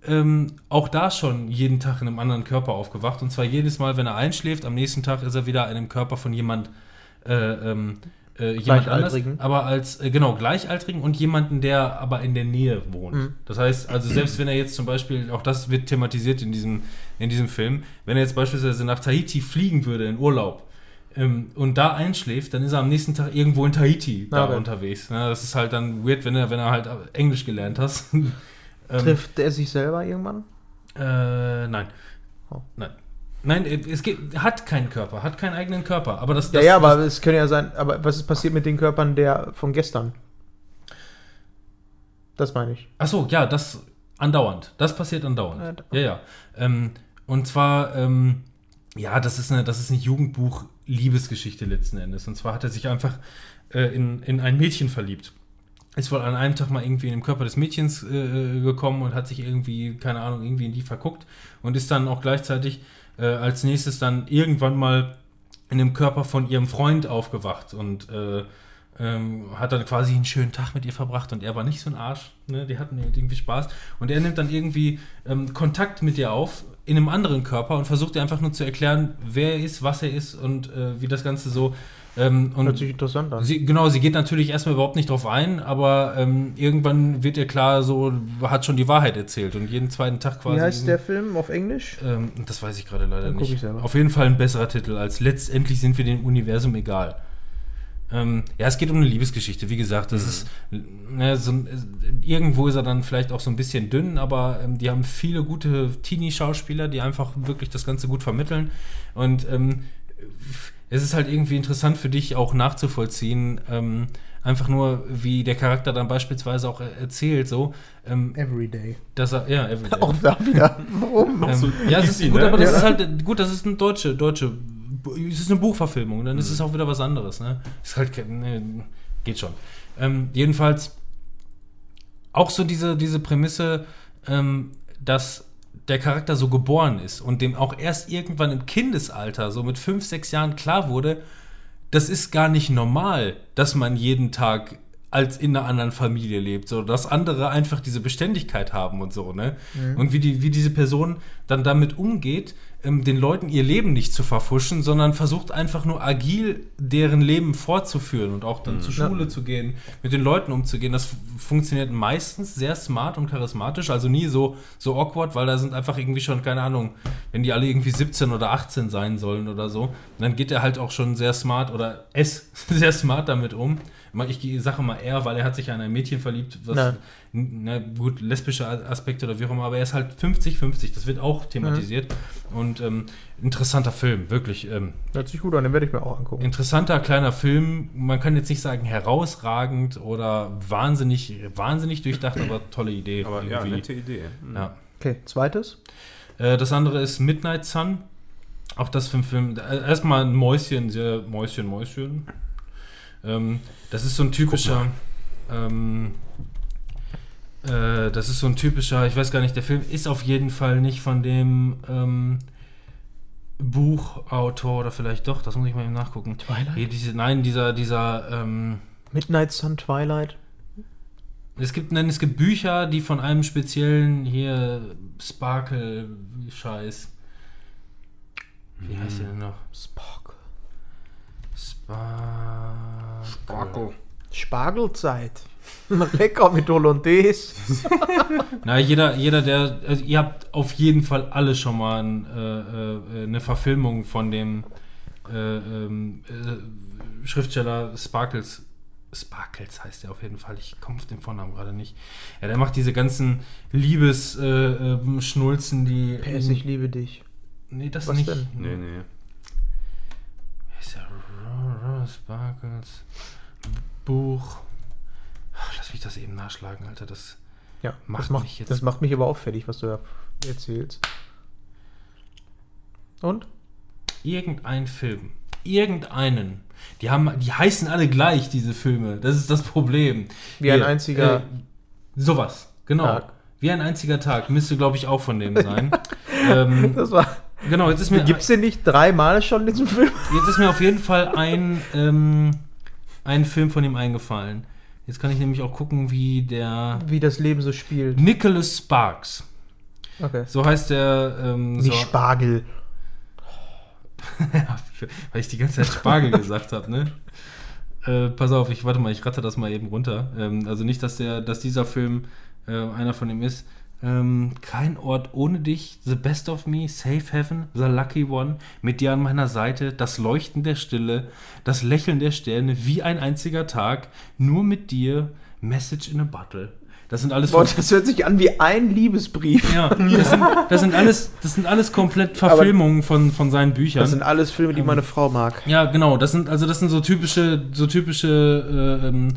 ähm, auch da schon jeden Tag in einem anderen Körper aufgewacht. Und zwar jedes Mal, wenn er einschläft, am nächsten Tag ist er wieder in einem Körper von jemand äh, ähm, äh, jemand anders, aber als, äh, genau, Gleichaltrigen und jemanden, der aber in der Nähe wohnt. Mhm. Das heißt, also selbst wenn er jetzt zum Beispiel, auch das wird thematisiert in diesem, in diesem Film, wenn er jetzt beispielsweise nach Tahiti fliegen würde in Urlaub, ähm, und da einschläft, dann ist er am nächsten Tag irgendwo in Tahiti da Okay. unterwegs. Das ist halt dann weird, wenn er, wenn er halt Englisch gelernt hast. ähm, Trifft er sich selber irgendwann? äh, nein. Oh. Nein. Nein, äh, es geht, hat keinen Körper, hat keinen eigenen Körper. Aber das, Ja, das ja, aber es könnte ja sein, aber was ist passiert mit den Körpern der von gestern? Das meine ich. Achso, ja, das andauernd. Das passiert andauernd. Ja, Ja, ja. Ähm, und zwar, ähm, ja, das ist eine, das ist eine Jugendbuch-Liebesgeschichte letzten Endes. Und zwar hat er sich einfach äh, in, in ein Mädchen verliebt. Ist wohl an einem Tag mal irgendwie in den Körper des Mädchens äh, gekommen und hat sich irgendwie, keine Ahnung, irgendwie in die verguckt und ist dann auch gleichzeitig äh, als nächstes dann irgendwann mal in dem Körper von ihrem Freund aufgewacht und äh, ähm, hat dann quasi einen schönen Tag mit ihr verbracht und er war nicht so ein Arsch, ne? die hatten irgendwie Spaß und er nimmt dann irgendwie ähm, Kontakt mit ihr auf in einem anderen Körper und versucht ihr einfach nur zu erklären, wer er ist, was er ist und äh, wie das Ganze so ähm, und Hört sich interessant an. Sie, genau, sie geht natürlich erstmal überhaupt nicht drauf ein, aber ähm, irgendwann wird ihr klar, so hat schon die Wahrheit erzählt und jeden zweiten Tag quasi. Wie heißt der Film auf Englisch? Ähm, das weiß ich gerade leider Dann nicht. Auf jeden Fall ein besserer Titel als letztendlich sind wir dem Universum egal. Ähm, ja, es geht um eine Liebesgeschichte, wie gesagt. Das ist ne, so, irgendwo ist er dann vielleicht auch so ein bisschen dünn, aber ähm, die haben viele gute Teenie-Schauspieler, die einfach wirklich das Ganze gut vermitteln. Und ähm, es ist halt irgendwie interessant für dich auch nachzuvollziehen, ähm, einfach nur, wie der Charakter dann beispielsweise auch er- erzählt, so, ähm, Everyday. dass er, ja, Everyday. Auch da wieder. Warum? Ähm, so ja, es ist gut, ne? aber das Ja. ist halt gut, das ist eine deutsche, deutsche, es ist eine Buchverfilmung, dann ist es auch wieder was anderes, ne? Ist halt, ne, geht schon. Ähm, jedenfalls auch so diese, diese Prämisse, ähm, dass der Charakter so geboren ist und dem auch erst irgendwann im Kindesalter, so mit fünf, sechs Jahren klar wurde, das ist gar nicht normal, dass man jeden Tag als in einer anderen Familie lebt, so dass andere einfach diese Beständigkeit haben und so, ne? Und wie die wie diese Person dann damit umgeht, ähm, den Leuten ihr Leben nicht zu verfuschen, sondern versucht einfach nur agil deren Leben fortzuführen und auch dann zur Schule zu gehen, mit den Leuten umzugehen. Das funktioniert meistens sehr smart und charismatisch, also nie so so awkward, weil da sind einfach irgendwie schon keine Ahnung, wenn die alle irgendwie 17 oder 18 sein sollen oder so, dann geht er halt auch schon sehr smart oder es sehr smart damit um. Ich sage mal er, weil er hat sich an ein Mädchen verliebt, was Na. n- na gut, lesbische Aspekte oder wie auch immer, aber er ist halt 50-50, das wird auch thematisiert. Und ähm, interessanter Film, wirklich. Ähm, Hört sich gut an, den werde ich mir auch angucken. interessanter kleiner Film. Man kann jetzt nicht sagen herausragend oder wahnsinnig, wahnsinnig durchdacht, aber tolle Idee. Aber ja, irgendwie. nette Idee. Mhm. ja. Okay, zweites. Äh, das andere ist Midnight Sun. Auch das für ein Film. äh, Erstmal ein Mäuschen, sehr Mäuschen, Mäuschen. Ähm, das ist so ein typischer. Ähm, äh, das ist so ein typischer, ich weiß gar nicht, der Film ist auf jeden Fall nicht von dem ähm, Buchautor oder vielleicht doch, das muss ich mal eben nachgucken. Twilight? Hier, diese, nein, dieser, dieser, ähm, Midnight Sun Twilight. es gibt, nein, es gibt Bücher, die von einem speziellen hier Sparkle-Scheiß. Wie heißt der denn noch? Sparkle. Sparkle. Spargelzeit. Lecker mit Hollandaise. Na, jeder, jeder, der. Also ihr habt auf jeden Fall alle schon mal ein, äh, äh, eine Verfilmung von dem äh, ähm, äh, Schriftsteller Sparkles. Sparkles heißt er auf jeden Fall. Ich komme auf den Vornamen gerade nicht. Ja, der macht diese ganzen Liebes-Schnulzen, äh, ähm, Schnulzen, die. PS, ich liebe dich. Nee, das Was nicht. denn? Nee, nee. Wie Ist der Ro- Ro- Sparkles Buch. Lass mich das eben nachschlagen, Alter. Das Ja, Macht das macht, mich jetzt- das macht mich aber auch fertig, was du da erzählst. Und? irgendein Film, irgendeinen. Die haben, die heißen alle gleich diese Filme. Das ist das Problem. Wie ein einziger Äh, sowas, genau. Tag. Wie ein einziger Tag müsste, glaube ich, auch von dem sein. ähm, Das war. Genau, jetzt ist mir Gibt's den nicht dreimal schon in diesem Film? jetzt ist mir auf jeden Fall ein ähm, ein Film von ihm eingefallen. Jetzt kann ich nämlich auch gucken, wie der Wie das Leben so spielt. Nicholas Sparks. Okay. So heißt der. Ähm, Nicht so, Spargel. weil ich die ganze Zeit Spargel gesagt habe, ne? Äh, pass auf, ich warte mal, ich ratte das mal eben runter. Ähm, also nicht, dass der, dass dieser Film äh, einer von ihm ist. Ähm, kein Ort ohne dich, The Best of Me, Safe Heaven, The Lucky One, mit dir an meiner Seite, das Leuchten der Stille, das Lächeln der Sterne, wie ein einziger Tag, nur mit dir, Message in a Bottle. Das sind alles Boah, das hört sich an wie ein Liebesbrief. ja, das, sind, das sind alles, das sind alles komplett Verfilmungen von, von seinen Büchern. Das sind alles Filme, die meine Frau mag. Ja, genau. Das sind also das sind so typische, so typische äh, ähm,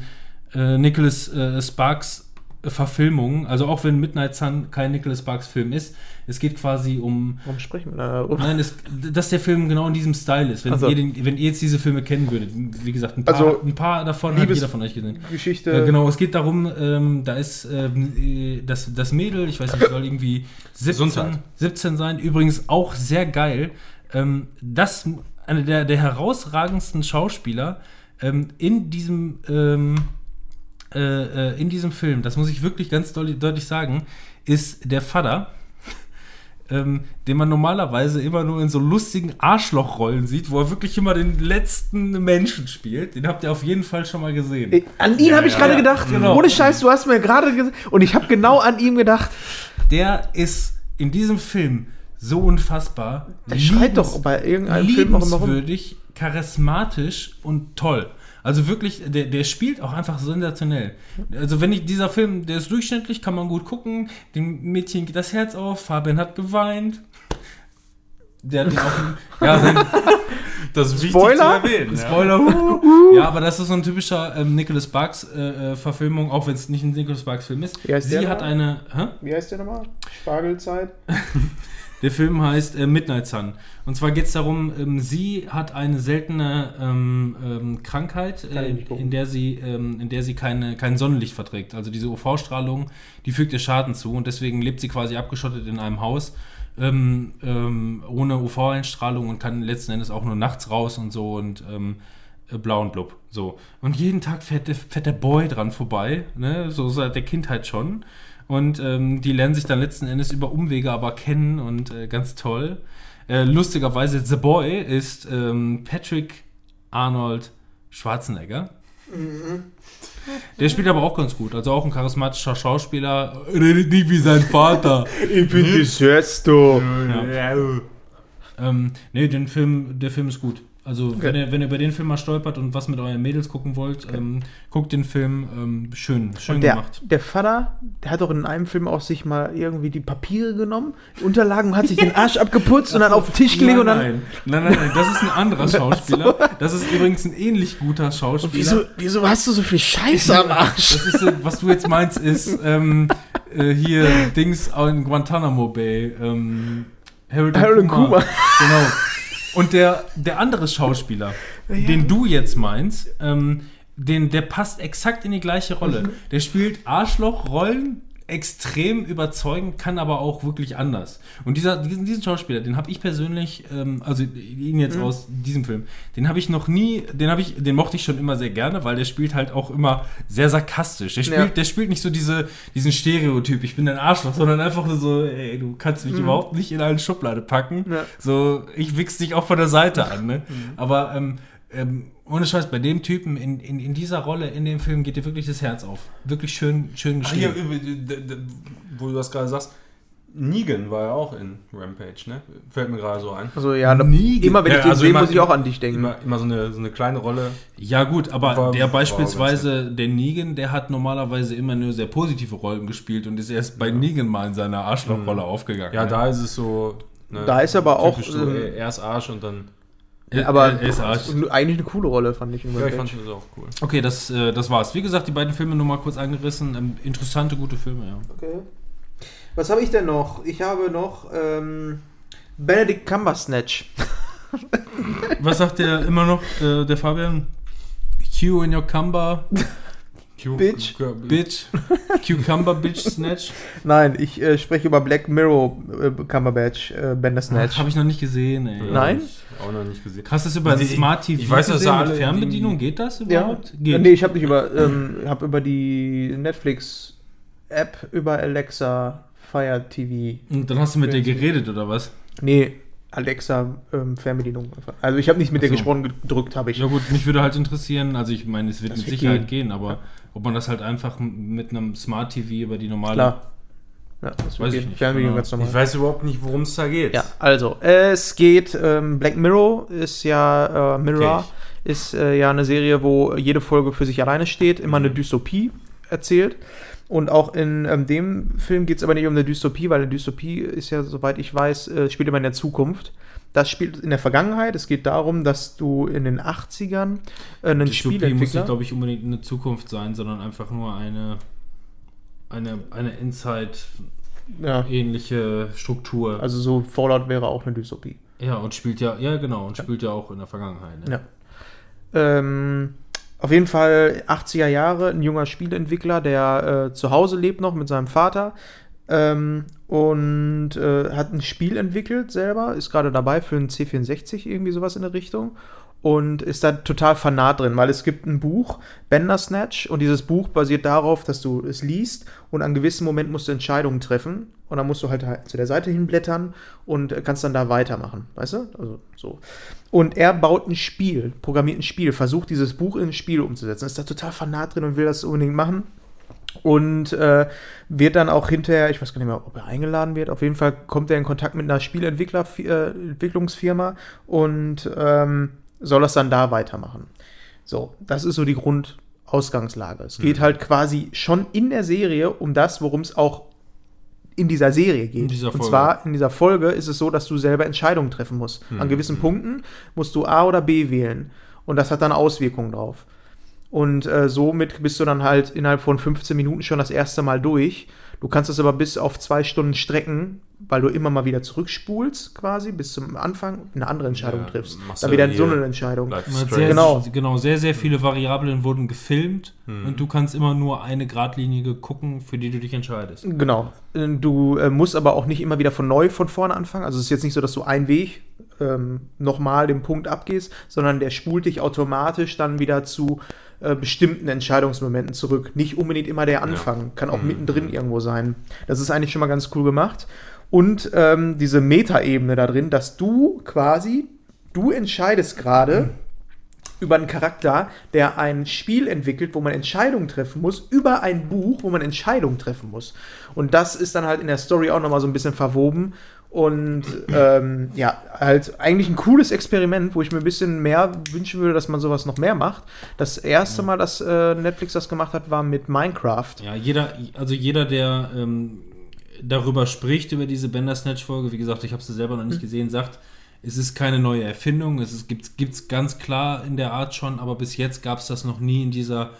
äh, Nicholas äh, Sparks Verfilmungen. Also auch wenn Midnight Sun kein Nicholas Sparks Film ist, es geht quasi um. Warum sprechen wir da darüber? Nein, es, dass der Film genau in diesem Style ist. Wenn, Ach so. ihr, den, wenn ihr jetzt diese Filme kennen würdet, wie gesagt, ein paar, Also, ein paar davon hat jeder von euch gesehen. Geschichte. Äh, genau, es geht darum, ähm, da ist ähm, äh, das, das Mädel, ich weiß nicht, soll irgendwie 17, Gesundheit. 17 sein, übrigens auch sehr geil. Ähm, das, einer der, der herausragendsten Schauspieler ähm, in diesem ähm, äh, äh, in diesem Film, das muss ich wirklich ganz deutlich sagen, ist der Vater, ähm, den man normalerweise immer nur in so lustigen Arschlochrollen sieht, wo er wirklich immer den letzten Menschen spielt. Den habt ihr auf jeden Fall schon mal gesehen. Äh, An ihn habe ich gerade ja, gedacht. genau. Ohne Scheiß, du hast mir gerade gesagt. Und ich habe genau an ihm gedacht. Der ist in diesem Film so unfassbar. Er schreit doch bei irgendeinem Film auch immer rum. charismatisch und toll. Also wirklich, der, der spielt auch einfach sensationell. Also wenn ich, dieser Film, der ist durchschnittlich, kann man gut gucken. Dem Mädchen geht das Herz auf, Fabian hat geweint. Der hat den auch, ja, sein, Das ist wichtig Spoiler? zu erwähnen. Ja. Spoiler. huh. Ja, aber das ist so ein typischer ähm, Nicholas Sparks äh, äh, Verfilmung, auch wenn es nicht ein Nicholas Sparks Film ist. Wie heißt Sie der hat noch? eine, hä? Wie heißt der nochmal? Spargelzeit? Der Film heißt äh, Midnight Sun. Und zwar geht es darum, ähm, sie hat eine seltene ähm, ähm, Krankheit, äh, in der sie, ähm, in der sie keine, kein Sonnenlicht verträgt. Also diese UV-Strahlung, die fügt ihr Schaden zu und deswegen lebt sie quasi abgeschottet in einem Haus ähm, ohne UV-Einstrahlung und kann letzten Endes auch nur nachts raus und so und äh, blau und blub. So. Und jeden Tag fährt der, fährt der Boy dran vorbei, ne? so seit der Kindheit schon. Und ähm, die lernen sich dann letzten Endes über Umwege aber kennen und äh, ganz toll. Äh, lustigerweise, The Boy ist ähm, Patrick Arnold Schwarzenegger. Der spielt aber auch ganz gut. Also auch ein charismatischer Schauspieler. Redet nicht wie sein Vater. Ich bin das Hörst-du. ähm, nee, den Film, der Film ist gut. Also wenn, ihr, wenn ihr über den Film mal stolpert und was mit euren Mädels gucken wollt, ähm, guckt den Film. Ähm, schön, schön der, gemacht. der Vater, der hat doch in einem Film auch sich mal irgendwie die Papiere genommen, die Unterlagen, hat sich den Arsch abgeputzt und dann auf den Tisch gelegt und dann. nein, nein, nein, nein, das ist ein anderer Schauspieler. Das ist übrigens ein ähnlich guter Schauspieler. Wieso, wieso hast du so viel Scheiße am Arsch? Das ist, so, was du jetzt meinst, ist ähm, äh, hier Dings in Guantanamo Bay. Ähm, Harold, Harold und Kumar. Kumar. Genau. Und der, der andere Schauspieler, den du jetzt meinst, ähm, den, der passt exakt in die gleiche Rolle. Mhm. Der spielt Arschlochrollen extrem überzeugend, kann aber auch wirklich anders. Und dieser, diesen, diesen Schauspieler, den habe ich persönlich, ähm, also ihn jetzt Mhm. aus diesem Film, den habe ich noch nie, den habe ich, den mochte ich schon immer sehr gerne, weil der spielt halt auch immer sehr sarkastisch. Der spielt, Ja. der spielt nicht so diese, diesen Stereotyp, ich bin ein Arschloch, sondern einfach nur so, ey, du kannst mich überhaupt nicht in eine Schublade packen. Mhm. Ja. So, ich wichs dich auch von der Seite an, ne? Aber ähm, ähm, ohne Scheiß, bei dem Typen in, in, in dieser Rolle, in dem Film, geht dir wirklich das Herz auf. Wirklich schön, schön hier, geschrieben. d- d- wo du das gerade sagst, Negan war ja auch in Rampage, ne? Fällt mir gerade so ein. Also ja, ge- immer wenn Ja, ich den also sehe, muss ich auch an dich denken. Immer, immer so, eine, so eine kleine Rolle. Ja, gut, aber War- der beispielsweise, der Negan, der hat normalerweise immer nur sehr positive Rollen gespielt und ist erst bei Negan mal in seiner Arschlochrolle aufgegangen. Ja, ne? da ist es so. Ne, Da ist aber auch, typisch So, ähm, erst Arsch und dann. Er- aber er ist Arsch. eigentlich eine coole Rolle, fand ich. in Ja, ich fand das auch cool. Okay, das, äh, das war's. Wie gesagt, die beiden Filme nur mal kurz angerissen. Ähm, interessante, gute Filme, ja. Okay. Was habe ich denn noch? Ich habe noch ähm, Benedict Cumbersnatch. Was sagt der immer noch, äh, der Fabian? Q in your cumber, Q- Bitch. Q- bitch. Cucumber, bitch, snatch. Nein, ich äh, spreche über Black Mirror äh, Cumberbatch, äh, Bandersnatch. Habe ich noch nicht gesehen, ey. Ja, Nein? Auch noch nicht gesehen. Hast du das über Also ich- Smart TV ich weiß, dass da mit alle Fernbedienung? Geht das ja. überhaupt? Geht. Nee, ich habe nicht über, ähm, hab über die Netflix-App über Alexa Fire TV. Und dann hast du mit der geredet, oder was? Nee, Alexa-Fernbedienung. also ich habe nicht mit der so. gesprochen gedrückt, habe ich. Ja gut, mich würde halt interessieren, also ich meine, es wird Das mit wird Sicherheit gehen. gehen, aber ob man das halt einfach mit einem Smart TV über die normale. Klar. Ja, das Weiß ich nicht. Fernbedienung Genau. ganz normal. Ich weiß überhaupt nicht, worum es da geht. Ja, also, es geht, ähm, Black Mirror ist ja, äh, Mirror Okay. ist äh, ja eine Serie, wo jede Folge für sich alleine steht, immer Mhm. eine Dystopie erzählt. Und auch in ähm, dem Film geht es aber nicht um eine Dystopie, weil eine Dystopie ist ja, soweit ich weiß, äh, spielt immer in der Zukunft. Das spielt in der Vergangenheit. Es geht darum, dass du in den 80ern äh, einen Dystopie muss nicht, glaube ich, unbedingt eine Zukunft sein, sondern einfach nur eine, eine, eine Inside-ähnliche ja, Struktur. also so Fallout wäre auch eine Dystopie. ja, und spielt ja, ja genau, und spielt ja auch in der Vergangenheit. Ne? Ja. Ähm, auf jeden Fall 80er Jahre, ein junger Spieleentwickler, der äh, zu Hause lebt noch mit seinem Vater ähm, und äh, hat ein Spiel entwickelt selber, ist gerade dabei für einen C64, irgendwie sowas in der Richtung. Und ist da total fanat drin, weil es gibt ein Buch, Bandersnatch, und dieses Buch basiert darauf, dass du es liest und an gewissen Momenten musst du Entscheidungen treffen. Und dann musst du halt, zu der Seite hinblättern und kannst dann da weitermachen. Weißt du? Also so. Und er baut ein Spiel, programmiert ein Spiel, versucht dieses Buch in ein Spiel umzusetzen. Ist da total fanat drin und will das unbedingt machen. Und äh, wird dann auch hinterher, ich weiß gar nicht mehr, ob er eingeladen wird, auf jeden Fall kommt er in Kontakt mit einer Spielentwickler, äh, und ähm, soll das dann da weitermachen. So, das ist so die Grundausgangslage. Es geht halt quasi schon in der Serie um das, worum es auch in dieser Serie geht. Dieser Und zwar in dieser Folge ist es so, dass du selber Entscheidungen treffen musst. An gewissen Punkten musst du A oder B wählen. Und das hat dann Auswirkungen drauf. Und äh, somit bist du dann halt innerhalb von 15 Minuten schon das erste Mal durch. Du kannst es aber bis auf zwei Stunden strecken, weil du immer mal wieder zurückspulst, quasi, bis zum Anfang eine andere Entscheidung Ja, triffst. Dann wieder hier so eine Entscheidung. Sehr, Genau. genau, sehr, sehr viele Variablen wurden gefilmt und du kannst immer nur eine Gradlinie gucken, für die du dich entscheidest. Genau. Du äh, musst aber auch nicht immer wieder von neu von vorne anfangen. Also es ist jetzt nicht so, dass du einen Weg ähm, nochmal den Punkt abgehst, sondern der spult dich automatisch dann wieder zu äh, bestimmten Entscheidungsmomenten zurück. Nicht unbedingt immer der Anfang, kann auch mittendrin irgendwo sein. Das ist eigentlich schon mal ganz cool gemacht. Und ähm, diese Metaebene da drin, dass du quasi, du entscheidest gerade über einen Charakter, der ein Spiel entwickelt, wo man Entscheidungen treffen muss, über ein Buch, wo man Entscheidungen treffen muss. Und das ist dann halt in der Story auch nochmal so ein bisschen verwoben. Und ähm, ja, halt eigentlich ein cooles Experiment, wo ich mir ein bisschen mehr wünschen würde, dass man sowas noch mehr macht. Das erste Mal, dass äh, Netflix das gemacht hat, war mit Minecraft. Ja, jeder, also jeder, der ähm, darüber spricht, über diese Bandersnatch-Folge, wie gesagt, ich habe sie selber noch nicht gesehen, sagt, es ist keine neue Erfindung, es gibt's, gibt's ganz klar in der Art schon, aber bis jetzt gab es das noch nie in dieser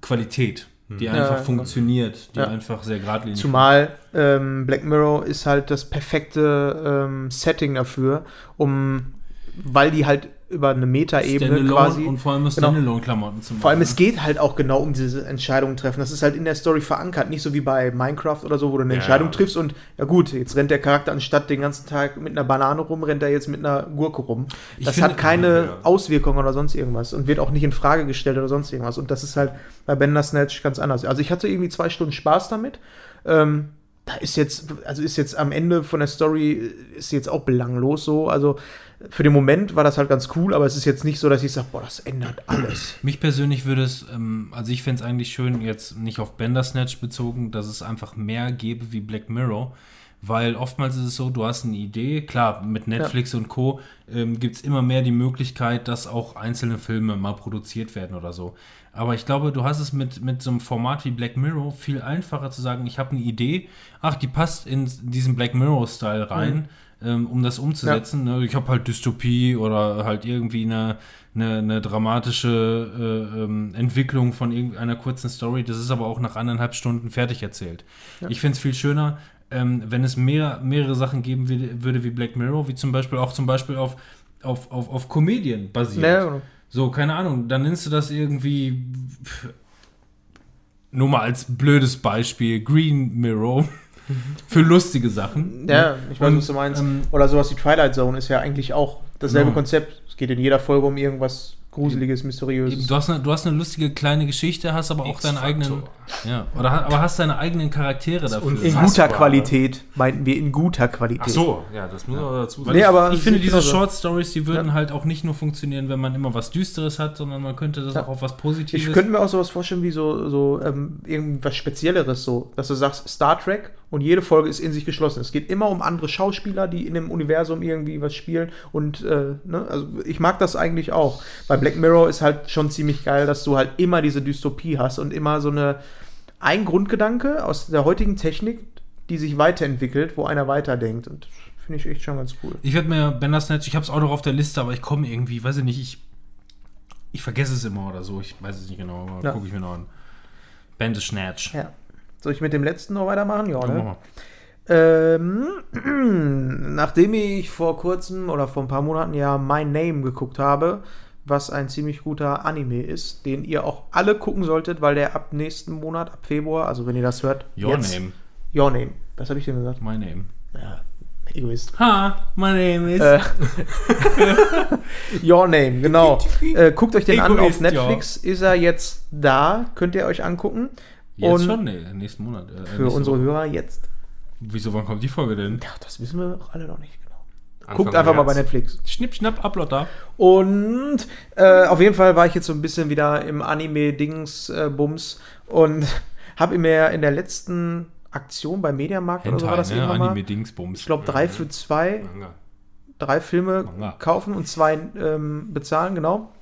Qualität, die einfach Ja, funktioniert, die ja. einfach sehr geradlinig Zumal ähm, Black Mirror ist halt das perfekte ähm, Setting dafür, um, weil die halt über eine Metaebene quasi. und vor allem Genau. Standalone-Klamotten zum Vor allem, es geht halt auch genau um diese Entscheidungen treffen. Das ist halt in der Story verankert. Nicht so wie bei Minecraft oder so, wo du eine Ja. Entscheidung triffst und, ja gut, jetzt rennt der Charakter anstatt den ganzen Tag mit einer Banane rum, rennt er jetzt mit einer Gurke rum. Ich Das hat keine Ja. Auswirkungen oder sonst irgendwas und wird auch nicht in Frage gestellt oder sonst irgendwas. Und das ist halt bei Bandersnatch ganz anders. Also ich hatte irgendwie zwei Stunden Spaß damit. Ähm, da ist jetzt, also ist jetzt am Ende von der Story, ist jetzt auch belanglos so. Also für den Moment war das halt ganz cool, aber es ist jetzt nicht so, dass ich sage, boah, das ändert alles. Mich persönlich würde es, ähm, also ich fände es eigentlich schön, jetzt nicht auf Bandersnatch bezogen, dass es einfach mehr gäbe wie Black Mirror. Weil oftmals ist es so, du hast eine Idee, klar, mit Netflix und Co. Ähm, gibt es immer mehr die Möglichkeit, dass auch einzelne Filme mal produziert werden oder so. Aber ich glaube, du hast es mit, mit so einem Format wie Black Mirror viel einfacher zu sagen, ich habe eine Idee, ach, die passt in diesen Black Mirror-Style rein, ähm, um das umzusetzen. Ne? Ich habe halt Dystopie oder halt irgendwie eine, eine, eine dramatische äh, ähm, Entwicklung von irgendeiner kurzen Story. Das ist aber auch nach anderthalb Stunden fertig erzählt. Ich finde es viel schöner, ähm, wenn es mehr, mehrere Sachen geben würde, wie Black Mirror, wie zum Beispiel auch zum Beispiel auf, auf, auf, auf Komödien basiert. Ja, genau. So, keine Ahnung, dann nennst du das irgendwie, pff, nur mal als blödes Beispiel, Green Mirror, für lustige Sachen. Ja, ich weiß, Und, was du meinst. ähm, Oder sowas wie Twilight Zone ist ja eigentlich auch dasselbe Genau. Konzept. Es geht in jeder Folge um irgendwas Gruseliges, Mysteriöses. Du hast, eine, du hast eine lustige kleine Geschichte, hast aber auch deinen eigenen, Ja, oder, aber hast deine eigenen Charaktere dafür. In guter Qualität, meinten wir in guter Qualität. Ach so, ja, das muss man dazu Weil sagen. Nee, ich, aber ich finde, sieht diese. Short Stories, die würden halt auch nicht nur funktionieren, wenn man immer was Düsteres hat, sondern man könnte das auch auf was Positives. Ich könnte mir auch sowas vorstellen wie so, so ähm, irgendwas Spezielleres, so, dass du sagst Star Trek und jede Folge ist in sich geschlossen. Es geht immer um andere Schauspieler, die in dem Universum irgendwie was spielen und äh, ne, also ich mag das eigentlich auch. Bei Black Mirror ist halt schon ziemlich geil, dass du halt immer diese Dystopie hast und immer so eine ein Grundgedanke aus der heutigen Technik, die sich weiterentwickelt, wo einer weiterdenkt und das finde ich echt schon ganz cool. Ich werde mir Bandersnatch, ich habe es auch noch auf der Liste, aber ich komme irgendwie, weiß ich nicht, ich, ich vergesse es immer oder so. Ich weiß es nicht genau, aber Ja. gucke ich mir noch an. Bandersnatch. Ja. Soll ich mit dem letzten noch weitermachen? Ja, Ja, ne? Ähm, nachdem ich vor kurzem oder vor ein paar Monaten ja My Name geguckt habe, was ein ziemlich guter Anime ist, den ihr auch alle gucken solltet, weil der ab nächsten Monat, ab Februar, also wenn ihr das hört, Your jetzt, name. Your Name. Was habe ich denn gesagt? My name. Ja, Egoist. Ha, my name is. Äh, Your Name, genau. Äh, guckt euch den an auf Egoist, Netflix. Ist er jetzt da? Könnt ihr euch angucken. Jetzt und schon? Nee, nächsten Monat. Äh, Für unsere Woche. Hörer jetzt. Wieso, wann kommt die Folge denn? Ja, das wissen wir auch alle noch nicht genau. Anfang Guckt einfach mal bei März. Netflix. Schnipp, schnapp, da. Und äh, auf jeden Fall war ich jetzt so ein bisschen wieder im Anime-Dings-Bums und habe mir in der letzten Aktion beim Mediamarkt oder so war Hentai, das ne? irgendwann mal, Anime-Dingsbums. ich glaube, drei für zwei, Manga. drei Filme Manga. kaufen und zwei ähm, bezahlen, genau.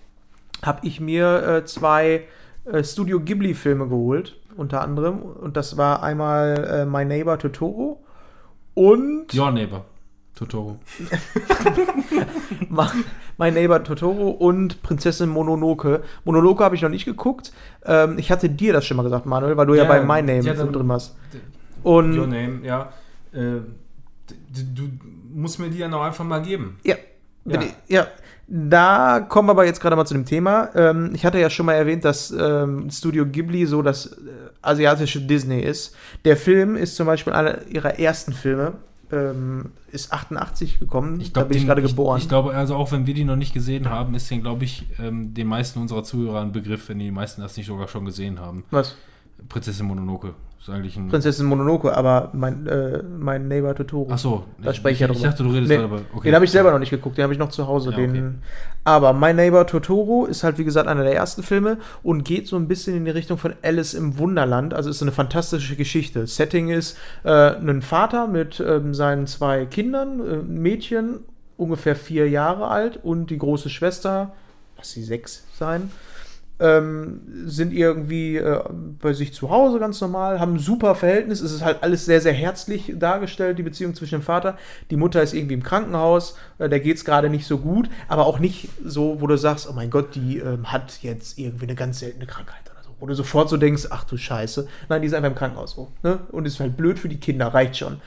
Habe ich mir äh, zwei äh, Studio Ghibli-Filme geholt, unter anderem. Und das war einmal äh, My Neighbor Totoro und Your Neighbor. Totoro. My Neighbor Totoro und Prinzessin Mononoke. Mononoke habe ich noch nicht geguckt. Ähm, ich hatte dir das schon mal gesagt, Manuel, weil du ja, Ja, bei My Name ja, drin warst. Your Und Name, ja. Äh, du musst mir die dann auch einfach mal geben. ja, Ja. ja, da kommen wir aber jetzt gerade mal zu dem Thema. Ähm, ich hatte ja schon mal erwähnt, dass ähm, Studio Ghibli so das äh, asiatische Disney ist. Der Film ist zum Beispiel einer ihrer ersten Filme. Ähm, ist 88 gekommen. Ich da glaub, bin ich den- gerade geboren. Ich, ich glaube, also auch wenn wir die noch nicht gesehen haben, ist den, glaube ich, ähm, den meisten unserer Zuhörer ein Begriff, wenn die meisten das nicht sogar schon gesehen haben. Was? Prinzessin Mononoke. Ist eigentlich ein. Prinzessin Mononoke, aber mein, äh, mein Neighbor Totoro. Ach so. Da spreche ich ja Ich drüber. dachte, du redest Nee, darüber. Okay. Den habe ich selber noch nicht geguckt, den habe ich noch zu Hause. Ja, den, okay. Aber My Neighbor Totoro ist halt, wie gesagt, einer der ersten Filme und geht so ein bisschen in die Richtung von Alice im Wunderland. Also ist so eine fantastische Geschichte. Setting ist äh, ein Vater mit ähm, seinen zwei Kindern, äh, ein Mädchen, ungefähr vier Jahre alt und die große Schwester, lass sie sechs sein, ähm, sind irgendwie äh, bei sich zu Hause ganz normal, haben ein super Verhältnis. Es ist halt alles sehr, sehr herzlich dargestellt, die Beziehung zwischen dem Vater. Die Mutter ist irgendwie im Krankenhaus, äh, der geht es gerade nicht so gut, aber auch nicht so, wo du sagst, oh mein Gott, die ähm, hat jetzt irgendwie eine ganz seltene Krankheit oder so. Wo du sofort so denkst, ach du Scheiße. Nein, die ist einfach im Krankenhaus so. Ne? Und ist halt blöd für die Kinder, reicht schon.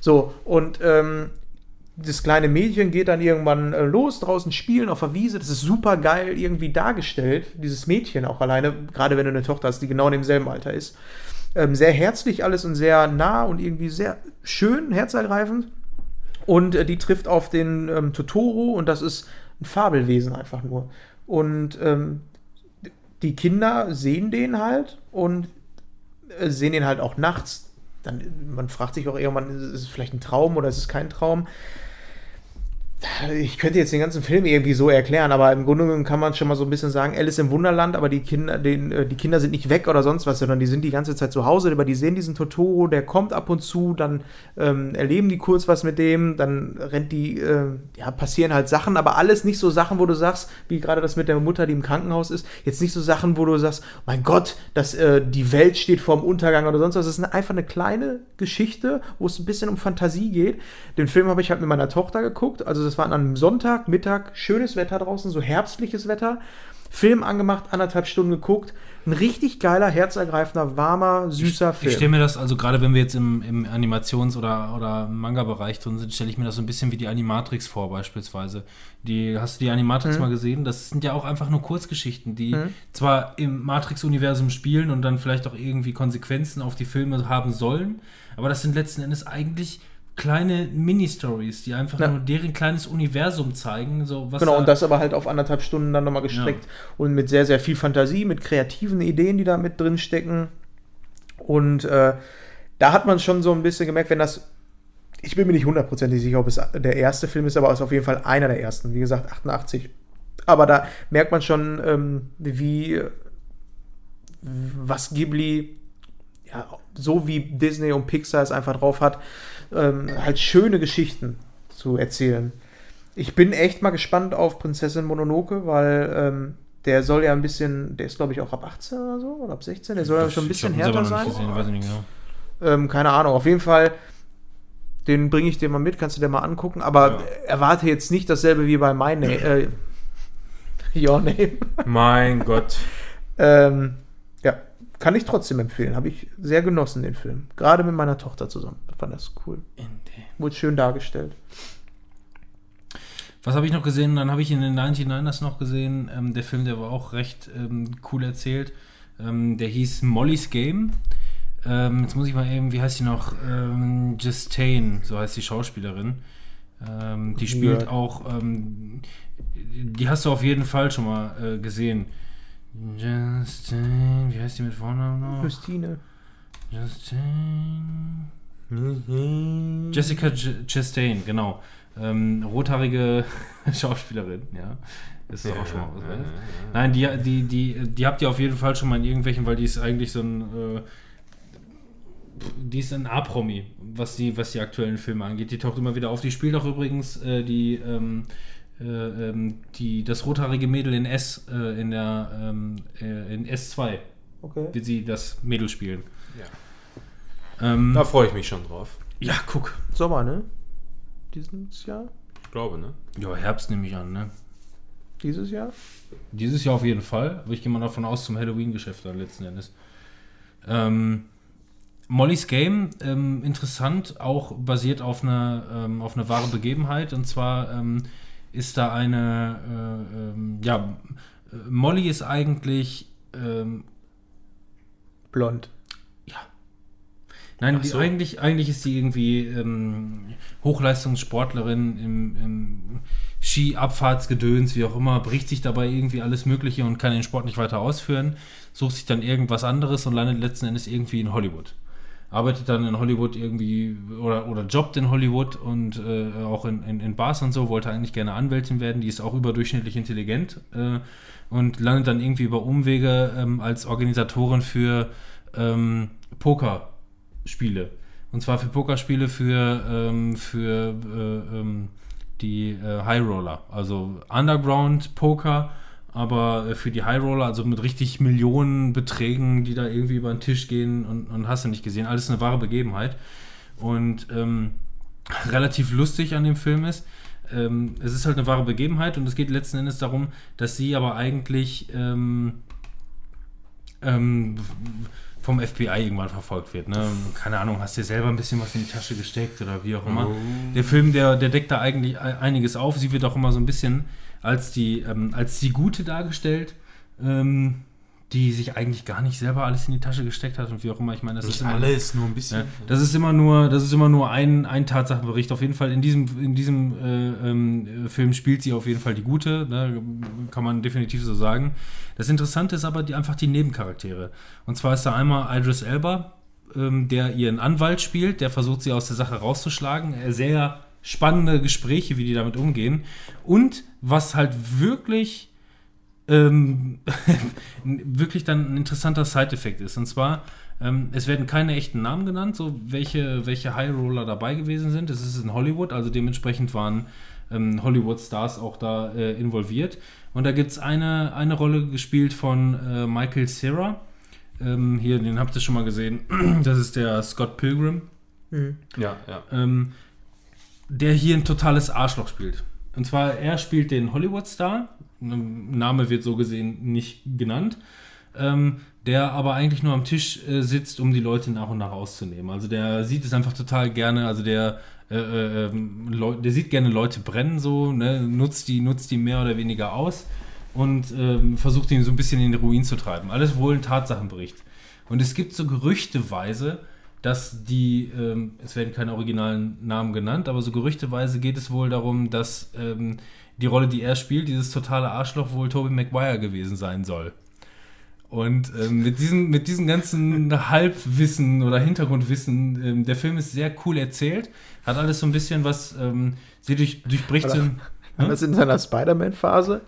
So, und ähm, das kleine Mädchen geht dann irgendwann äh, los, draußen spielen auf der Wiese. Das ist super geil irgendwie dargestellt. Dieses Mädchen auch alleine, gerade wenn du eine Tochter hast, die genau in demselben Alter ist. Ähm, sehr herzlich alles und sehr nah und irgendwie sehr schön, herzergreifend. Und äh, die trifft auf den ähm, Totoro und das ist ein Fabelwesen einfach nur. Und ähm, die Kinder sehen den halt und äh, sehen den halt auch nachts. Dann, man fragt sich auch irgendwann, ist es vielleicht ein Traum oder ist es kein Traum? Ich könnte jetzt den ganzen Film irgendwie so erklären, aber im Grunde genommen kann man schon mal so ein bisschen sagen, Alice im Wunderland, aber die Kinder, den, äh, die Kinder sind nicht weg oder sonst was, sondern die sind die ganze Zeit zu Hause, aber die sehen diesen Totoro, der kommt ab und zu, dann ähm, erleben die kurz was mit dem, dann rennt die, äh, ja, passieren halt Sachen, aber alles nicht so Sachen, wo du sagst, wie gerade das mit der Mutter, die im Krankenhaus ist, jetzt nicht so Sachen, wo du sagst, mein Gott, dass äh, die Welt steht vorm Untergang oder sonst was. Es ist einfach eine kleine Geschichte, wo es ein bisschen um Fantasie geht. Den Film habe ich halt mit meiner Tochter geguckt, also das war an einem Sonntag, Mittag, schönes Wetter draußen, so herbstliches Wetter. Film angemacht, anderthalb Stunden geguckt. Ein richtig geiler, herzergreifender, warmer, süßer Film. Ich stelle mir das, also gerade wenn wir jetzt im, im Animations- oder, oder Manga-Bereich drin sind, stelle ich mir das so ein bisschen wie die Animatrix vor, beispielsweise. Die, hast du die Animatrix Mhm. mal gesehen? Das sind ja auch einfach nur Kurzgeschichten, die zwar im Matrix-Universum spielen und dann vielleicht auch irgendwie Konsequenzen auf die Filme haben sollen, aber das sind letzten Endes eigentlich kleine Mini-Stories, die einfach Ja. nur deren kleines Universum zeigen. So, Genau, und das aber halt auf anderthalb Stunden dann nochmal gestreckt. Und mit sehr, sehr viel Fantasie, mit kreativen Ideen, die da mit drin stecken. Und äh, da hat man schon so ein bisschen gemerkt, wenn das. Ich bin mir nicht hundertprozentig sicher, ob es der erste Film ist, aber es ist auf jeden Fall einer der ersten. Wie gesagt, 88. Aber da merkt man schon, ähm, wie. Was Ghibli, ja, so wie Disney und Pixar es einfach drauf hat, ähm, halt schöne Geschichten zu erzählen. Ich bin echt mal gespannt auf Prinzessin Mononoke, weil ähm, der soll ja ein bisschen, der ist glaube ich auch ab 18 oder so, oder ab 16, der soll ja schon ein bisschen härter sein. gesehen, weiß ich nicht genau. Ähm, keine Ahnung, auf jeden Fall, den bringe ich dir mal mit, kannst du dir mal angucken, aber Ja. erwarte jetzt nicht dasselbe wie bei My Name, äh, Your Name. Mein Gott. Ähm, kann ich trotzdem empfehlen. Habe ich sehr genossen, den Film. Gerade mit meiner Tochter zusammen. Ich fand das cool. Wurde schön dargestellt. Was habe ich noch gesehen? Dann habe ich in den 99ers noch gesehen. Ähm, der Film, der war auch recht ähm, cool erzählt. Ähm, der hieß Molly's Game. Ähm, jetzt muss ich mal eben, wie heißt sie noch? Ähm, Justine, so heißt die Schauspielerin. Ähm, die spielt Ja. auch, ähm, die hast du auf jeden Fall schon mal äh, gesehen. Justine, wie heißt die mit Vornamen noch? Christine. Justine. Jessica J Chastain, genau. Ähm, rothaarige Schauspielerin, ja. Das ist auch schon mal was. ne? Nein, die, die, die, die habt ihr auf jeden Fall schon mal in irgendwelchen, weil die ist eigentlich so ein. Äh, die ist ein A-Promi, was die, was die aktuellen Filme angeht. Die taucht immer wieder auf. Die spielt auch übrigens äh, die, ähm, äh, ähm, die, das rothaarige Mädel in S, äh, in der ähm, äh, in S2, Okay. wird sie das Mädel spielen. Ja. Ähm, Da freue ich mich schon drauf. ja, guck. Sommer, ne? Dieses Jahr? Ich glaube, ne? Ja, Herbst nehme ich an, ne? Dieses Jahr? Dieses Jahr auf jeden Fall, aber ich gehe mal davon aus zum Halloween-Geschäft dann letzten Endes. Ähm, Molly's Game, ähm, interessant, auch basiert auf eine, ähm, auf eine wahre Begebenheit. Und zwar ähm, ist da eine, äh, ähm, ja, Molly ist eigentlich, ähm, Blond. nein, Ach die, so. eigentlich, eigentlich ist sie irgendwie ähm, Hochleistungssportlerin im, im Ski-Abfahrtsgedöns, wie auch immer, bricht sich dabei irgendwie alles Mögliche und kann den Sport nicht weiter ausführen, sucht sich dann irgendwas anderes und landet letzten Endes irgendwie in Hollywood. Arbeitet dann in Hollywood irgendwie oder, oder jobbt in Hollywood und äh, auch in, in, in Bars und so, wollte eigentlich gerne Anwältin werden, die ist auch überdurchschnittlich intelligent äh, und landet dann irgendwie über Umwege ähm, als Organisatorin für ähm, Pokerspiele. Und zwar für Pokerspiele für, ähm, für äh, ähm, die äh, High Roller, also Underground Poker, aber äh, für die High Roller, also mit richtig Millionenbeträgen, die da irgendwie über den Tisch gehen und, und hast du nicht gesehen. Alles eine wahre Begebenheit. Und ähm, relativ lustig an dem Film ist, ähm, es ist halt eine wahre Begebenheit und es geht letzten Endes darum, dass sie aber eigentlich ähm, ähm, vom FBI irgendwann verfolgt wird. Ne? Keine Ahnung, hast dir selber ein bisschen was in die Tasche gesteckt oder wie auch immer. Der Film, der, der deckt da eigentlich e- einiges auf. Sie wird auch immer so ein bisschen als die, ähm, als die Gute dargestellt, ähm, die sich eigentlich gar nicht selber alles in die Tasche gesteckt hat und wie auch immer. Ich meine, das ist Nicht immer, alles, nur ein bisschen. ja, das ist immer nur, das ist immer nur ein, ein Tatsachenbericht. Auf jeden Fall in diesem, in diesem äh, ähm, Film spielt sie auf jeden Fall die Gute, ne? kann man definitiv so sagen. Das Interessante ist aber die, einfach die Nebencharaktere. Und zwar ist da einmal Idris Elba, ähm, der ihren Anwalt spielt, der versucht sie aus der Sache rauszuschlagen. Äh, Sehr spannende Gespräche, wie die damit umgehen. Und was halt wirklich ähm, wirklich dann ein interessanter Side-Effekt ist. Und zwar, ähm, es werden keine echten Namen genannt, so welche, welche High Roller dabei gewesen sind. Es ist in Hollywood, also dementsprechend waren ähm, Hollywood-Stars auch da äh, involviert. Und da gibt es eine, eine Rolle gespielt von äh, Michael Cera. Ähm, hier, den habt ihr schon mal gesehen. Das ist der Scott Pilgrim Ja, ja. ähm, der hier ein totales Arschloch spielt. Und zwar, er spielt den Hollywood-Star, Name wird so gesehen nicht genannt, ähm, der aber eigentlich nur am Tisch äh, sitzt, um die Leute nach und nach auszunehmen. Also der sieht es einfach total gerne, also der, äh, äh, ähm, der sieht gerne Leute brennen so, ne, nutzt, die, nutzt die mehr oder weniger aus und ähm, versucht ihn so ein bisschen in den Ruin zu treiben. Alles wohl ein Tatsachenbericht. Und es gibt so gerüchteweise, dass die, ähm, es werden keine originalen Namen genannt, aber so gerüchteweise geht es wohl darum, dass ähm, die Rolle, die er spielt, dieses totale Arschloch wohl Tobey Maguire gewesen sein soll. Und ähm, mit, diesem, mit diesem ganzen Halbwissen oder Hintergrundwissen, ähm, der Film ist sehr cool erzählt, hat alles so ein bisschen was, ähm, sie durch, durchbricht so ein, War das in seiner Spider-Man-Phase?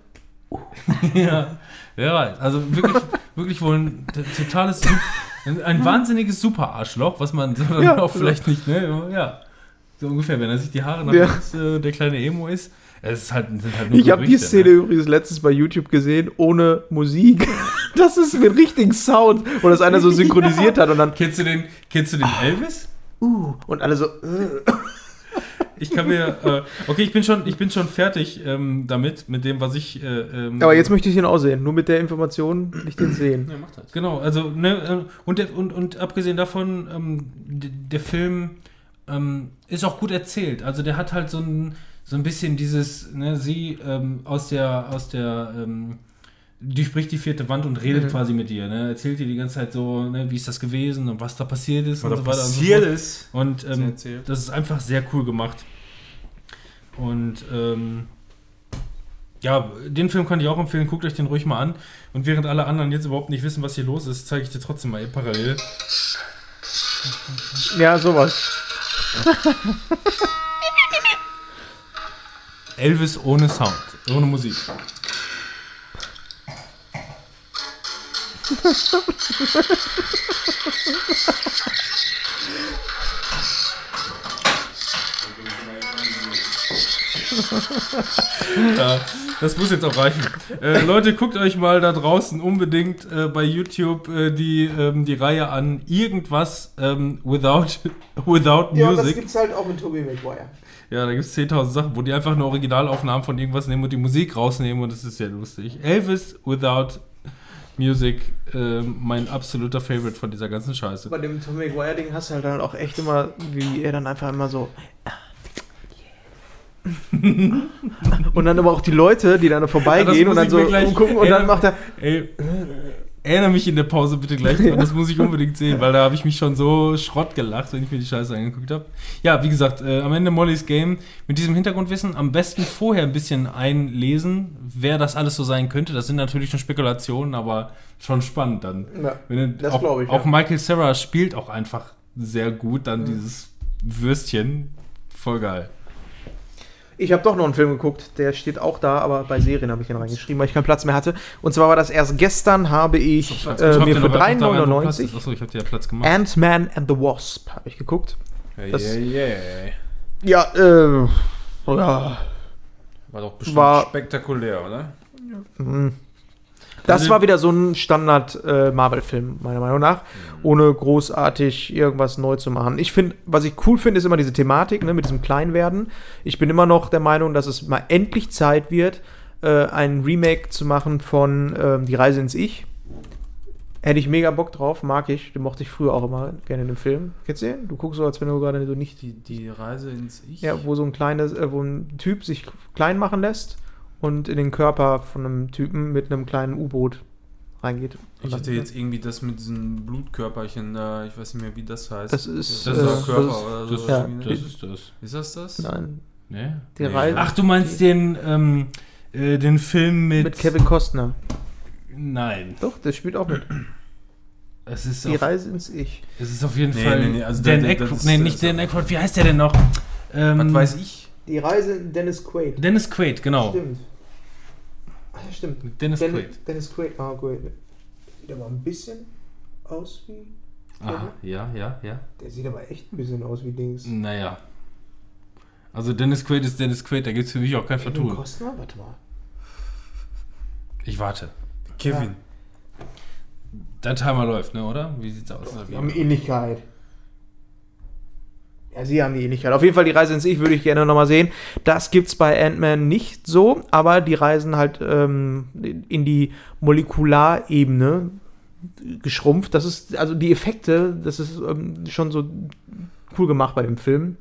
ja, wer weiß. Also wirklich, wirklich wohl ein totales, ein, ein wahnsinniges Super-Arschloch, was man Ja, auch vielleicht nicht, ne? Ja. So ungefähr, wenn er sich die Haare nach Ja. links, äh, der kleine Emo ist. Es ist halt, sind halt nur Ich habe die Szene ne? übrigens letztens bei YouTube gesehen, ohne Musik. Das ist mit richtigen Sound, wo das einer so synchronisiert hat und dann Kennst du den, kennst du den Elvis? uh, und alle so äh. Ich kann mir, äh, okay, ich bin schon, ich bin schon fertig ähm, damit, mit dem, was ich. Äh, ähm, Aber jetzt möchte ich ihn auch sehen. Nur mit der Information will ich den sehen. Ja, macht das. Genau, also, ne, äh, und, der, und, und abgesehen davon, ähm, der Film ähm, ist auch gut erzählt. Also der hat halt so ein, so ein bisschen dieses, ne, sie ähm, aus der, aus der, ähm, durchbricht die vierte Wand und redet Mhm. quasi mit dir, ne, erzählt dir die ganze Zeit so, ne, wie ist das gewesen und was da passiert ist Was und da so weiter passiert und so ist. Und Sie ähm, das ist einfach sehr cool gemacht. Und ähm, ja, den Film kann ich auch empfehlen. Guckt euch den ruhig mal an. Und während alle anderen jetzt überhaupt nicht wissen, was hier los ist, zeige ich dir trotzdem mal parallel. Ja, sowas. Elvis ohne Sound, ohne Musik. Ja, das muss jetzt auch reichen. Äh, Leute, guckt euch mal da draußen unbedingt äh, bei YouTube äh, die, ähm, die Reihe an. Irgendwas ähm, without, without Music. gibt's halt auch mit Tobey Maguire. Ja, da gibt es 10.000 Sachen, wo die einfach eine Originalaufnahmen von irgendwas nehmen und die Musik rausnehmen und das ist sehr lustig. Elvis Without Music, ähm, mein absoluter Favorite von dieser ganzen Scheiße. Bei dem Tobey Maguire Ding hast du halt dann auch echt immer, wie er dann einfach immer so. und dann aber auch die Leute, die dann vorbeigehen und muss dann so umgucken und Ey, dann macht er. Ey, erinnere mich in der Pause bitte gleich dran, das muss ich unbedingt sehen, weil da habe ich mich schon so Schrott gelacht, wenn ich mir die Scheiße angeguckt habe. Ja, wie gesagt, äh, am Ende Mollys Game mit diesem Hintergrundwissen am besten vorher ein bisschen einlesen, wer das alles so sein könnte. Das sind natürlich schon Spekulationen, aber schon spannend dann. Ja, Wenn Das auch, glaub ich, Auch ja. Michael Sarah spielt auch einfach sehr gut dann dieses Würstchen. Voll geil. Ich habe doch noch einen Film geguckt, der steht auch da, aber bei Serien habe ich ihn reingeschrieben, weil ich keinen Platz mehr hatte. Und zwar war das erst gestern, habe ich Schreibt äh, mir für noch einfach da rein, wo Platz 3,99 ist? Achso, ich habe dir ja Platz gemacht. Ant-Man and the Wasp habe ich geguckt. Das yeah, yeah. Ja, äh, ja, War doch bestimmt War- spektakulär, oder? hm. Das Also- war wieder so ein Standard-Marvel-Film, meiner Meinung nach, ohne großartig irgendwas neu zu machen. Ich finde, was ich cool finde, ist immer diese Thematik ne, mit diesem Kleinwerden. Ich bin immer noch der Meinung, dass es mal endlich Zeit wird, äh, ein Remake zu machen von ähm, Die Reise ins Ich. Hätte ich mega Bock drauf, mag ich. Den mochte ich früher auch immer gerne in dem Film. Kennst du den? Du guckst so, als wenn du gerade so nicht. Die, die Reise ins Ich. Ja, wo so ein kleines, äh, wo ein Typ sich klein machen lässt und in den Körper von einem Typen mit einem kleinen U-Boot reingeht. Ich hatte jetzt irgendwie das mit diesen Blutkörperchen da, ich weiß nicht mehr, wie das heißt. Das ist, das äh, ist das Körper ist- oder so. Das, Ja. irgendwie, das ne? ist das. Ist das das? Nein. Ne? Die Nee. Reise Ach, du meinst den, ähm, äh, den Film mit. mit Kevin Costner. Nein. Doch, der spielt auch mit. Es ist, Die auf, Reise ins Ich. es ist auf jeden Nee, Fall. nee, nee, also Dan das- Aykroyd. das- Nee, das- nicht Dan Aykroyd. Wie heißt der denn noch? Ähm, Was weiß ich? Die Reise in Dennis Quaid. Dennis Quaid, genau. Stimmt. Ach, ja, stimmt. Dennis Den- Quaid. Dennis Quaid. Ah, Quaid. Sieht aber ein bisschen aus wie. Aha, ja, ja, ja. Der sieht aber echt ein bisschen aus wie Dings. Naja. Also Dennis Quaid ist Dennis Quaid, da gibt es für mich auch kein Kevin Vertun. Costner? Warte mal. Ich warte. Kevin. Der Timer läuft, ne, oder? Wie sieht's aus? Die haben Ähnlichkeit. Ja, sie haben die Ähnlichkeit. Auf jeden Fall die Reise ins Ich würde ich gerne nochmal sehen. Das gibt's bei Ant-Man nicht so, aber die reisen halt ähm, in die Molekularebene geschrumpft. Das ist, also die Effekte, das ist ähm, schon so cool gemacht bei dem Film.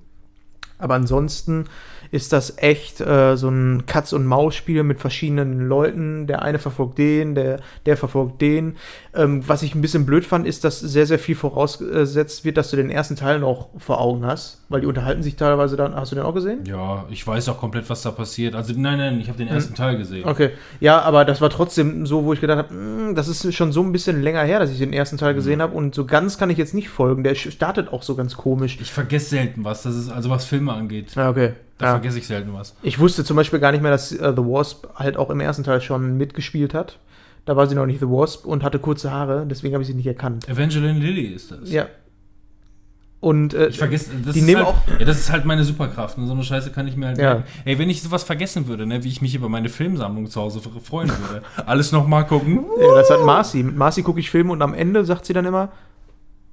Aber ansonsten ist das echt äh, so ein Katz-und-Maus-Spiel mit verschiedenen Leuten. Der eine verfolgt den, der, der verfolgt den. Ähm, was ich ein bisschen blöd fand, ist, dass sehr, sehr viel vorausgesetzt wird, dass du den ersten Teil noch vor Augen hast, weil die unterhalten sich teilweise dann. Hast du den auch gesehen? Ja, ich weiß auch komplett, was da passiert. Also nein, nein, ich habe den ersten Teil gesehen. Okay, ja, aber das war trotzdem so, wo ich gedacht habe, das ist schon so ein bisschen länger her, dass ich den ersten Teil gesehen habe und so ganz kann ich jetzt nicht folgen. Der startet auch so ganz komisch. Ich vergesse selten was, das ist also was Filme angeht. Ja, okay. Da Ja. vergesse ich selten was. Ich wusste zum Beispiel gar nicht mehr, dass äh, The Wasp halt auch im ersten Teil schon mitgespielt hat. Da war sie noch nicht The Wasp und hatte kurze Haare, deswegen habe ich sie nicht erkannt. Evangeline Lilly ist das. Ja. Und äh, Ich vergesse, das die ist nehmen halt, auch. Ja, das ist halt meine Superkraft. Und so eine Scheiße kann ich mir halt. Ja. merken. Ey, wenn ich sowas vergessen würde, ne, wie ich mich über meine Filmsammlung zu Hause freuen würde. Alles nochmal gucken. Ja, das hat Marcy. Mit Marcy gucke ich Filme und am Ende sagt sie dann immer: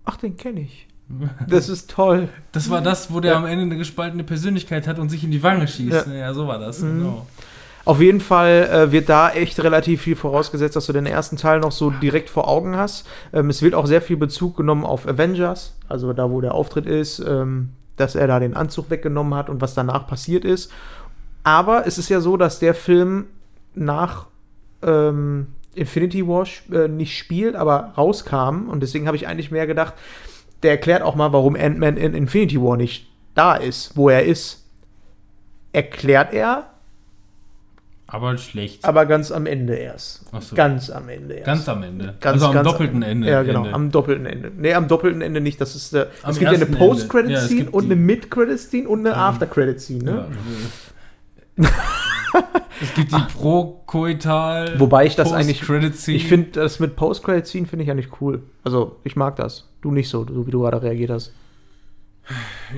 Ach, den kenne ich. Das ist toll. Das war das, wo der Ja. am Ende eine gespaltene Persönlichkeit hat und sich in die Wange schießt. Ja. Ja, so war das. Mhm. Genau. Auf jeden Fall äh, wird da echt relativ viel vorausgesetzt, dass du den ersten Teil noch so direkt vor Augen hast. Ähm, es wird auch sehr viel Bezug genommen auf Avengers, also da, wo der Auftritt ist, ähm, dass er da den Anzug weggenommen hat und was danach passiert ist. Aber es ist ja so, dass der Film nach ähm, Infinity War äh, nicht spielt, aber rauskam. Und deswegen habe ich eigentlich mehr gedacht, der erklärt auch mal, warum Ant-Man in Infinity War nicht da ist, wo er ist. Erklärt er, Aber schlecht. aber ganz am Ende erst. Ach so. Ganz am Ende erst. Ganz am Ende. Ganz, also am ganz doppelten Ende. Ja, genau, Ende. am doppelten Ende. Nee, am doppelten Ende nicht. Das ist, äh, Am es gibt ja eine Ende. Ja, Post-Credit-Scene gibt und eine Mid-Credit-Scene und eine After-Credit-Scene. Ne? Ja. es gibt die Pro-Koital. Wobei ich das eigentlich-. Ich finde das mit Post-Credit-Scene finde ich eigentlich cool. Also, ich mag das. Du nicht so, so wie du gerade reagiert hast.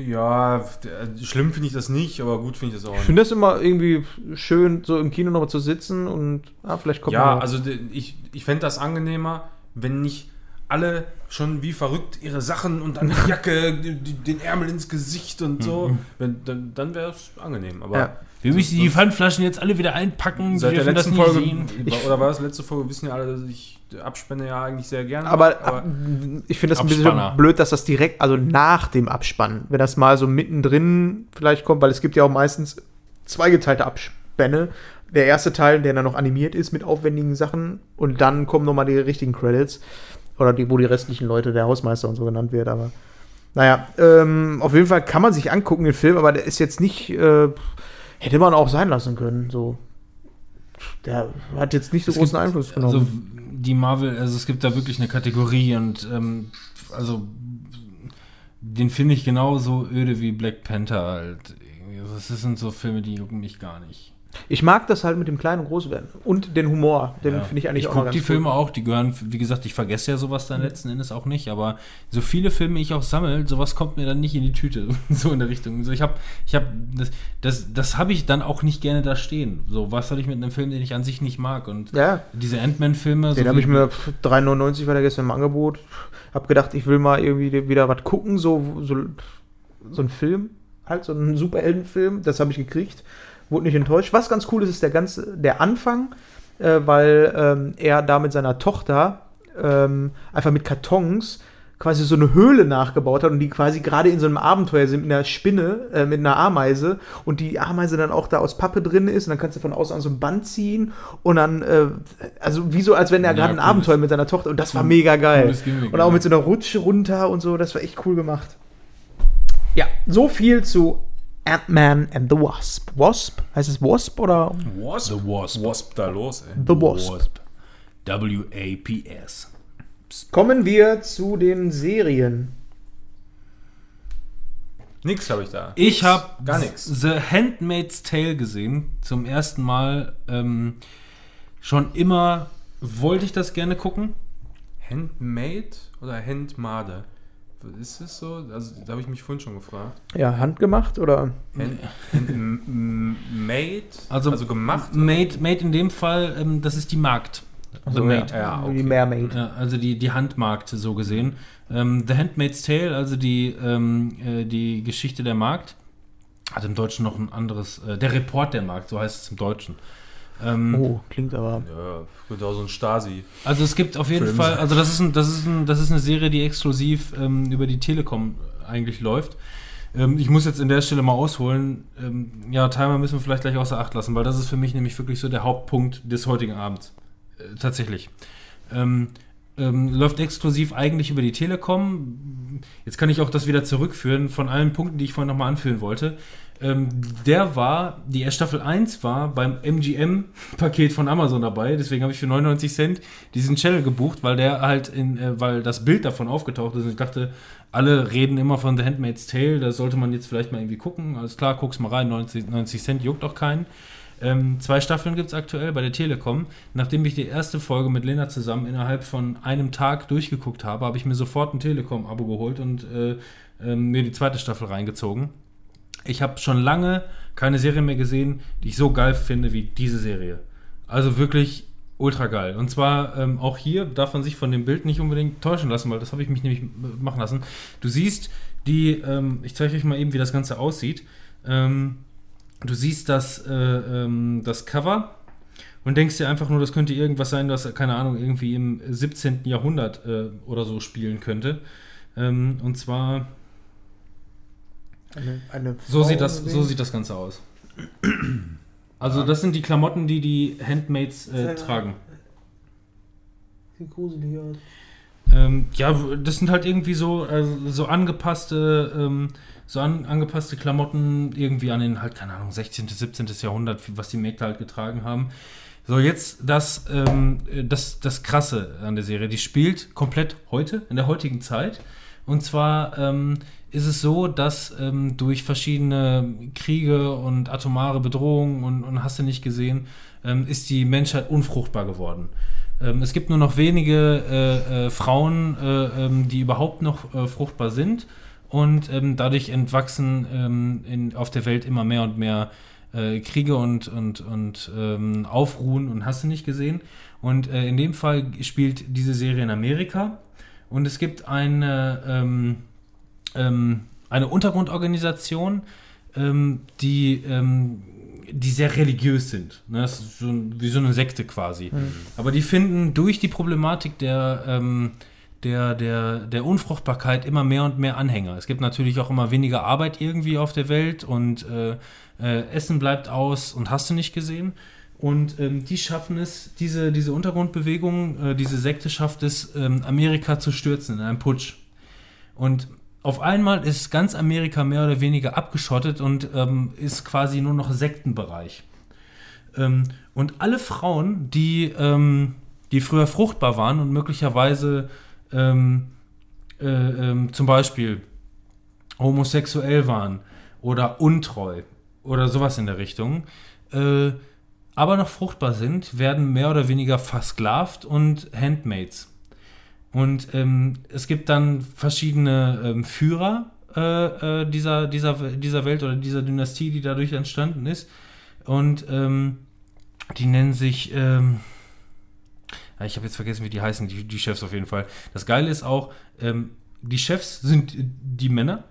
Ja, äh, schlimm finde ich das nicht, aber gut finde ich das auch Ich nicht. finde das immer irgendwie schön, so im Kino nochmal zu sitzen und ah, vielleicht kommt Ja, also ich, ich fände das angenehmer, wenn nicht alle schon wie verrückt ihre Sachen und dann die Jacke, den Ärmel ins Gesicht und so. Wenn, dann dann wäre es angenehm. Aber Ja. Wir müssen die Pfandflaschen jetzt alle wieder einpacken. seit der dürfen letzten das Folge, sehen. oder war das letzte Folge, wissen ja alle, dass ich abspende ja eigentlich sehr gerne. Aber, mag, ab, ich finde das ein Abspanner. bisschen blöd, dass das direkt, also nach dem Abspann, wenn das mal so mittendrin vielleicht kommt, weil es gibt ja auch meistens zweigeteilte Abspänne. Der erste Teil, der dann noch animiert ist mit aufwendigen Sachen und dann kommen nochmal die richtigen Credits. Oder die, wo die restlichen Leute, der Hausmeister und so genannt wird, aber. Naja, ähm, auf jeden Fall kann man sich angucken, den Film, aber der ist jetzt nicht, äh, hätte man auch sein lassen können, so. Der hat jetzt nicht so Es großen gibt- Einfluss genommen. Also die Marvel, also es gibt da wirklich eine Kategorie und ähm, also den finde ich genauso öde wie Black Panther halt. Das sind so Filme, die jucken mich gar nicht. Ich mag das halt mit dem kleinen und groß werden. Und den Humor. Den Ja. finde ich eigentlich ich auch gucke die cool. Filme auch, die gehören, wie gesagt, ich vergesse ja sowas dann letzten Endes auch nicht, aber so viele Filme ich auch sammle, sowas kommt mir dann nicht in die Tüte, so in der Richtung. So ich habe, ich habe, das, das, das habe ich dann auch nicht gerne da stehen. So was soll ich mit einem Film, den ich an sich nicht mag und Ja, diese Ant-Man-Filme. den so habe ich mir pf, 3,99 war der gestern im Angebot. Hab gedacht, ich will mal irgendwie wieder was gucken, so, so, so ein Film, halt so ein Superheldenfilm. Das habe ich gekriegt. Wurde nicht enttäuscht. Was ganz cool ist, ist der ganze, der Anfang, äh, weil ähm, er da mit seiner Tochter ähm, einfach mit Kartons quasi so eine Höhle nachgebaut hat und die quasi gerade in so einem Abenteuer sind mit einer Spinne, äh, mit einer Ameise und die Ameise dann auch da aus Pappe drin ist und dann kannst du von außen an so ein Band ziehen und dann, äh, also wie so, als wenn er Ja, gerade ein Abenteuer mit seiner Tochter und das war mega geil. Gimmick, Und auch mit so einer Rutsche runter und so, das war echt cool gemacht. Ja, so viel zu Ant-Man and the Wasp. Wasp? Heißt es Wasp oder Wasp? The Wasp. Wasp da los, ey. The Wasp? W-A-P-S. Kommen wir zu den Serien. Nix habe ich da. Ich habe gar nichts. The Handmaid's Tale gesehen. Zum ersten Mal. Ähm, schon immer wollte ich das gerne gucken. Handmade oder Handmade? Ist es so? Also, da habe ich mich vorhin schon gefragt. Ja, handgemacht oder? Hand, handmade? Also, also gemacht? Made, made in dem Fall, ähm, das ist die Markt. The So, Maid. Ja, okay. Mermaid. Ja, also die, die Handmarkt so gesehen. Ähm, The Handmaid's Tale, also die, ähm, äh, die Geschichte der Markt, hat im Deutschen noch ein anderes, äh, der Report der Markt, so heißt es im Deutschen. Ähm, Oh, klingt aber. Ja, könnte auch so ein Stasi. Also es gibt auf jeden Film Fall, also das ist, ein, das, ist ein, das ist eine Serie, die exklusiv ähm, über die Telekom eigentlich läuft. Ähm, ich muss jetzt in der Stelle mal ausholen. Ähm, ja, Timer müssen wir vielleicht gleich außer Acht lassen, weil das ist für mich nämlich wirklich so der Hauptpunkt des heutigen Abends. Äh, tatsächlich. Ähm, ähm, läuft exklusiv eigentlich über die Telekom. Jetzt kann ich auch das wieder zurückführen von allen Punkten, die ich vorhin nochmal anführen wollte. Ähm, der war, die Staffel 1 war beim MGM-Paket von Amazon dabei, deswegen habe ich für 99 Cent diesen Channel gebucht, weil der halt in, äh, weil das Bild davon aufgetaucht ist und ich dachte, alle reden immer von The Handmaid's Tale, da sollte man jetzt vielleicht mal irgendwie gucken. Alles klar, guck's mal rein, 90, 90 Cent juckt auch keinen. Ähm, zwei Staffeln gibt es aktuell bei der Telekom. Nachdem ich die erste Folge mit Lena zusammen innerhalb von einem Tag durchgeguckt habe, habe ich mir sofort ein Telekom-Abo geholt und äh, äh, mir die zweite Staffel reingezogen. Ich habe schon lange keine Serie mehr gesehen, die ich so geil finde wie diese Serie. Also wirklich ultra geil. Und zwar ähm, auch hier darf man sich von dem Bild nicht unbedingt täuschen lassen, weil das habe ich mich nämlich machen lassen. Du siehst die, ähm, ich zeige euch mal eben, wie das Ganze aussieht. Ähm, du siehst das, äh, ähm, das Cover und denkst dir einfach nur, das könnte irgendwas sein, das, keine Ahnung, irgendwie im 17. Jahrhundert äh, oder so spielen könnte. Ähm, und zwar Eine, eine so sieht, das, so sieht das Ganze aus. Also das sind die Klamotten, die die Handmaids äh, tragen. Sieht gruselig aus. Ähm, ja, das sind halt irgendwie so, also so angepasste, ähm, so an, angepasste Klamotten irgendwie an den halt, keine Ahnung, 16., 17. Jahrhundert, was die Mägde halt getragen haben. So, jetzt das, ähm, das, das Krasse an der Serie. Die spielt komplett heute, in der heutigen Zeit. Und zwar ähm, ist es so, dass ähm, durch verschiedene Kriege und atomare Bedrohungen und, und hast du nicht gesehen, ähm, ist die Menschheit unfruchtbar geworden. Ähm, es gibt nur noch wenige äh, äh, Frauen, äh, ähm, die überhaupt noch äh, fruchtbar sind. Und ähm, dadurch entwachsen in, auf der Welt immer mehr und mehr äh, Kriege und, und, und Aufruhen und hast du nicht gesehen. Und äh, in dem Fall spielt diese Serie in Amerika. Und es gibt eine, ähm, ähm, eine Untergrundorganisation, ähm, die, ähm, die sehr religiös sind. Ne? Das ist so wie so eine Sekte quasi. Aber die finden durch die Problematik der, ähm, der, der, der Unfruchtbarkeit immer mehr und mehr Anhänger. Es gibt natürlich auch immer weniger Arbeit irgendwie auf der Welt und äh, äh, Essen bleibt aus und hast du nicht gesehen. Und ähm, die schaffen es, diese, diese Untergrundbewegung, äh, diese Sekte schafft es, ähm, Amerika zu stürzen in einem Putsch. Und auf einmal ist ganz Amerika mehr oder weniger abgeschottet und ähm, ist quasi nur noch Sektenbereich. Ähm, und alle Frauen, die, ähm, die früher fruchtbar waren und möglicherweise ähm, äh, zum Beispiel homosexuell waren oder untreu oder sowas in der Richtung, äh, aber noch fruchtbar sind, werden mehr oder weniger versklavt und Handmaids. Und ähm, es gibt dann verschiedene ähm, Führer äh, äh, dieser, dieser, dieser Welt oder dieser Dynastie, die dadurch entstanden ist. Und ähm, die nennen sich, ähm, ja, ich habe jetzt vergessen, wie die heißen, die, die Chefs auf jeden Fall. Das Geile ist auch, ähm, die Chefs sind die Männer.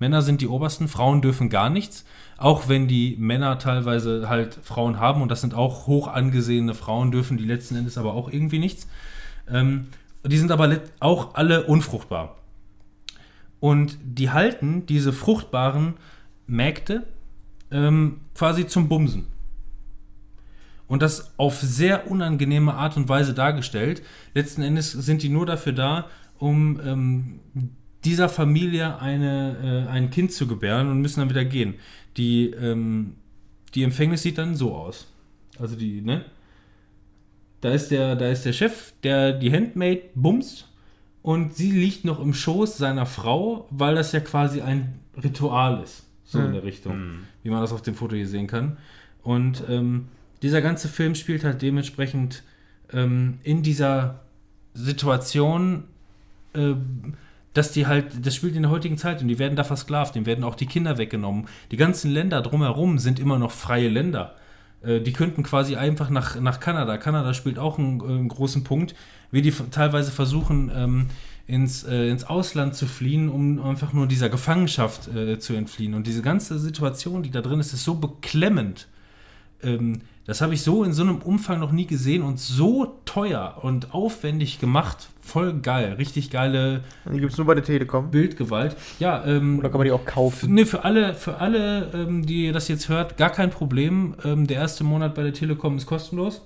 Männer sind die Obersten, Frauen dürfen gar nichts. Auch wenn die Männer teilweise halt Frauen haben und das sind auch hoch angesehene Frauen, dürfen die letzten Endes aber auch irgendwie nichts. Ähm, die sind aber auch alle unfruchtbar. Und die halten diese fruchtbaren Mägde ähm, quasi zum Bumsen. Und das auf sehr unangenehme Art und Weise dargestellt. Letzten Endes sind die nur dafür da, um ähm, dieser Familie eine, äh, ein Kind zu gebären und müssen dann wieder gehen. Die, ähm, die Empfängnis sieht dann so aus. Also die, ne? Da ist der, da ist der Chef, der die Handmaid bumst und sie liegt noch im Schoß seiner Frau, weil das ja quasi ein Ritual ist. So in der Richtung, wie man das auf dem Foto hier sehen kann. Und ähm, dieser ganze Film spielt halt dementsprechend ähm, in dieser Situation, äh, dass die halt, das spielt in der heutigen Zeit und die werden da versklavt, denen werden auch die Kinder weggenommen. Die ganzen Länder drumherum sind immer noch freie Länder. Äh, die könnten quasi einfach nach, nach Kanada. Kanada spielt auch einen, äh, einen großen Punkt, wie die teilweise versuchen, ähm, ins, äh, ins Ausland zu fliehen, um einfach nur dieser Gefangenschaft äh, zu entfliehen. Und diese ganze Situation, die da drin ist, ist so beklemmend ähm, das habe ich so in so einem Umfang noch nie gesehen und so teuer und aufwendig gemacht. Voll geil. Richtig geile Die gibt es nur bei der Telekom. Bildgewalt. Ja, ähm, Oder kann man die auch kaufen? Nee, für alle, für alle ähm, die das jetzt hört, gar kein Problem. Ähm, der erste Monat bei der Telekom ist kostenlos.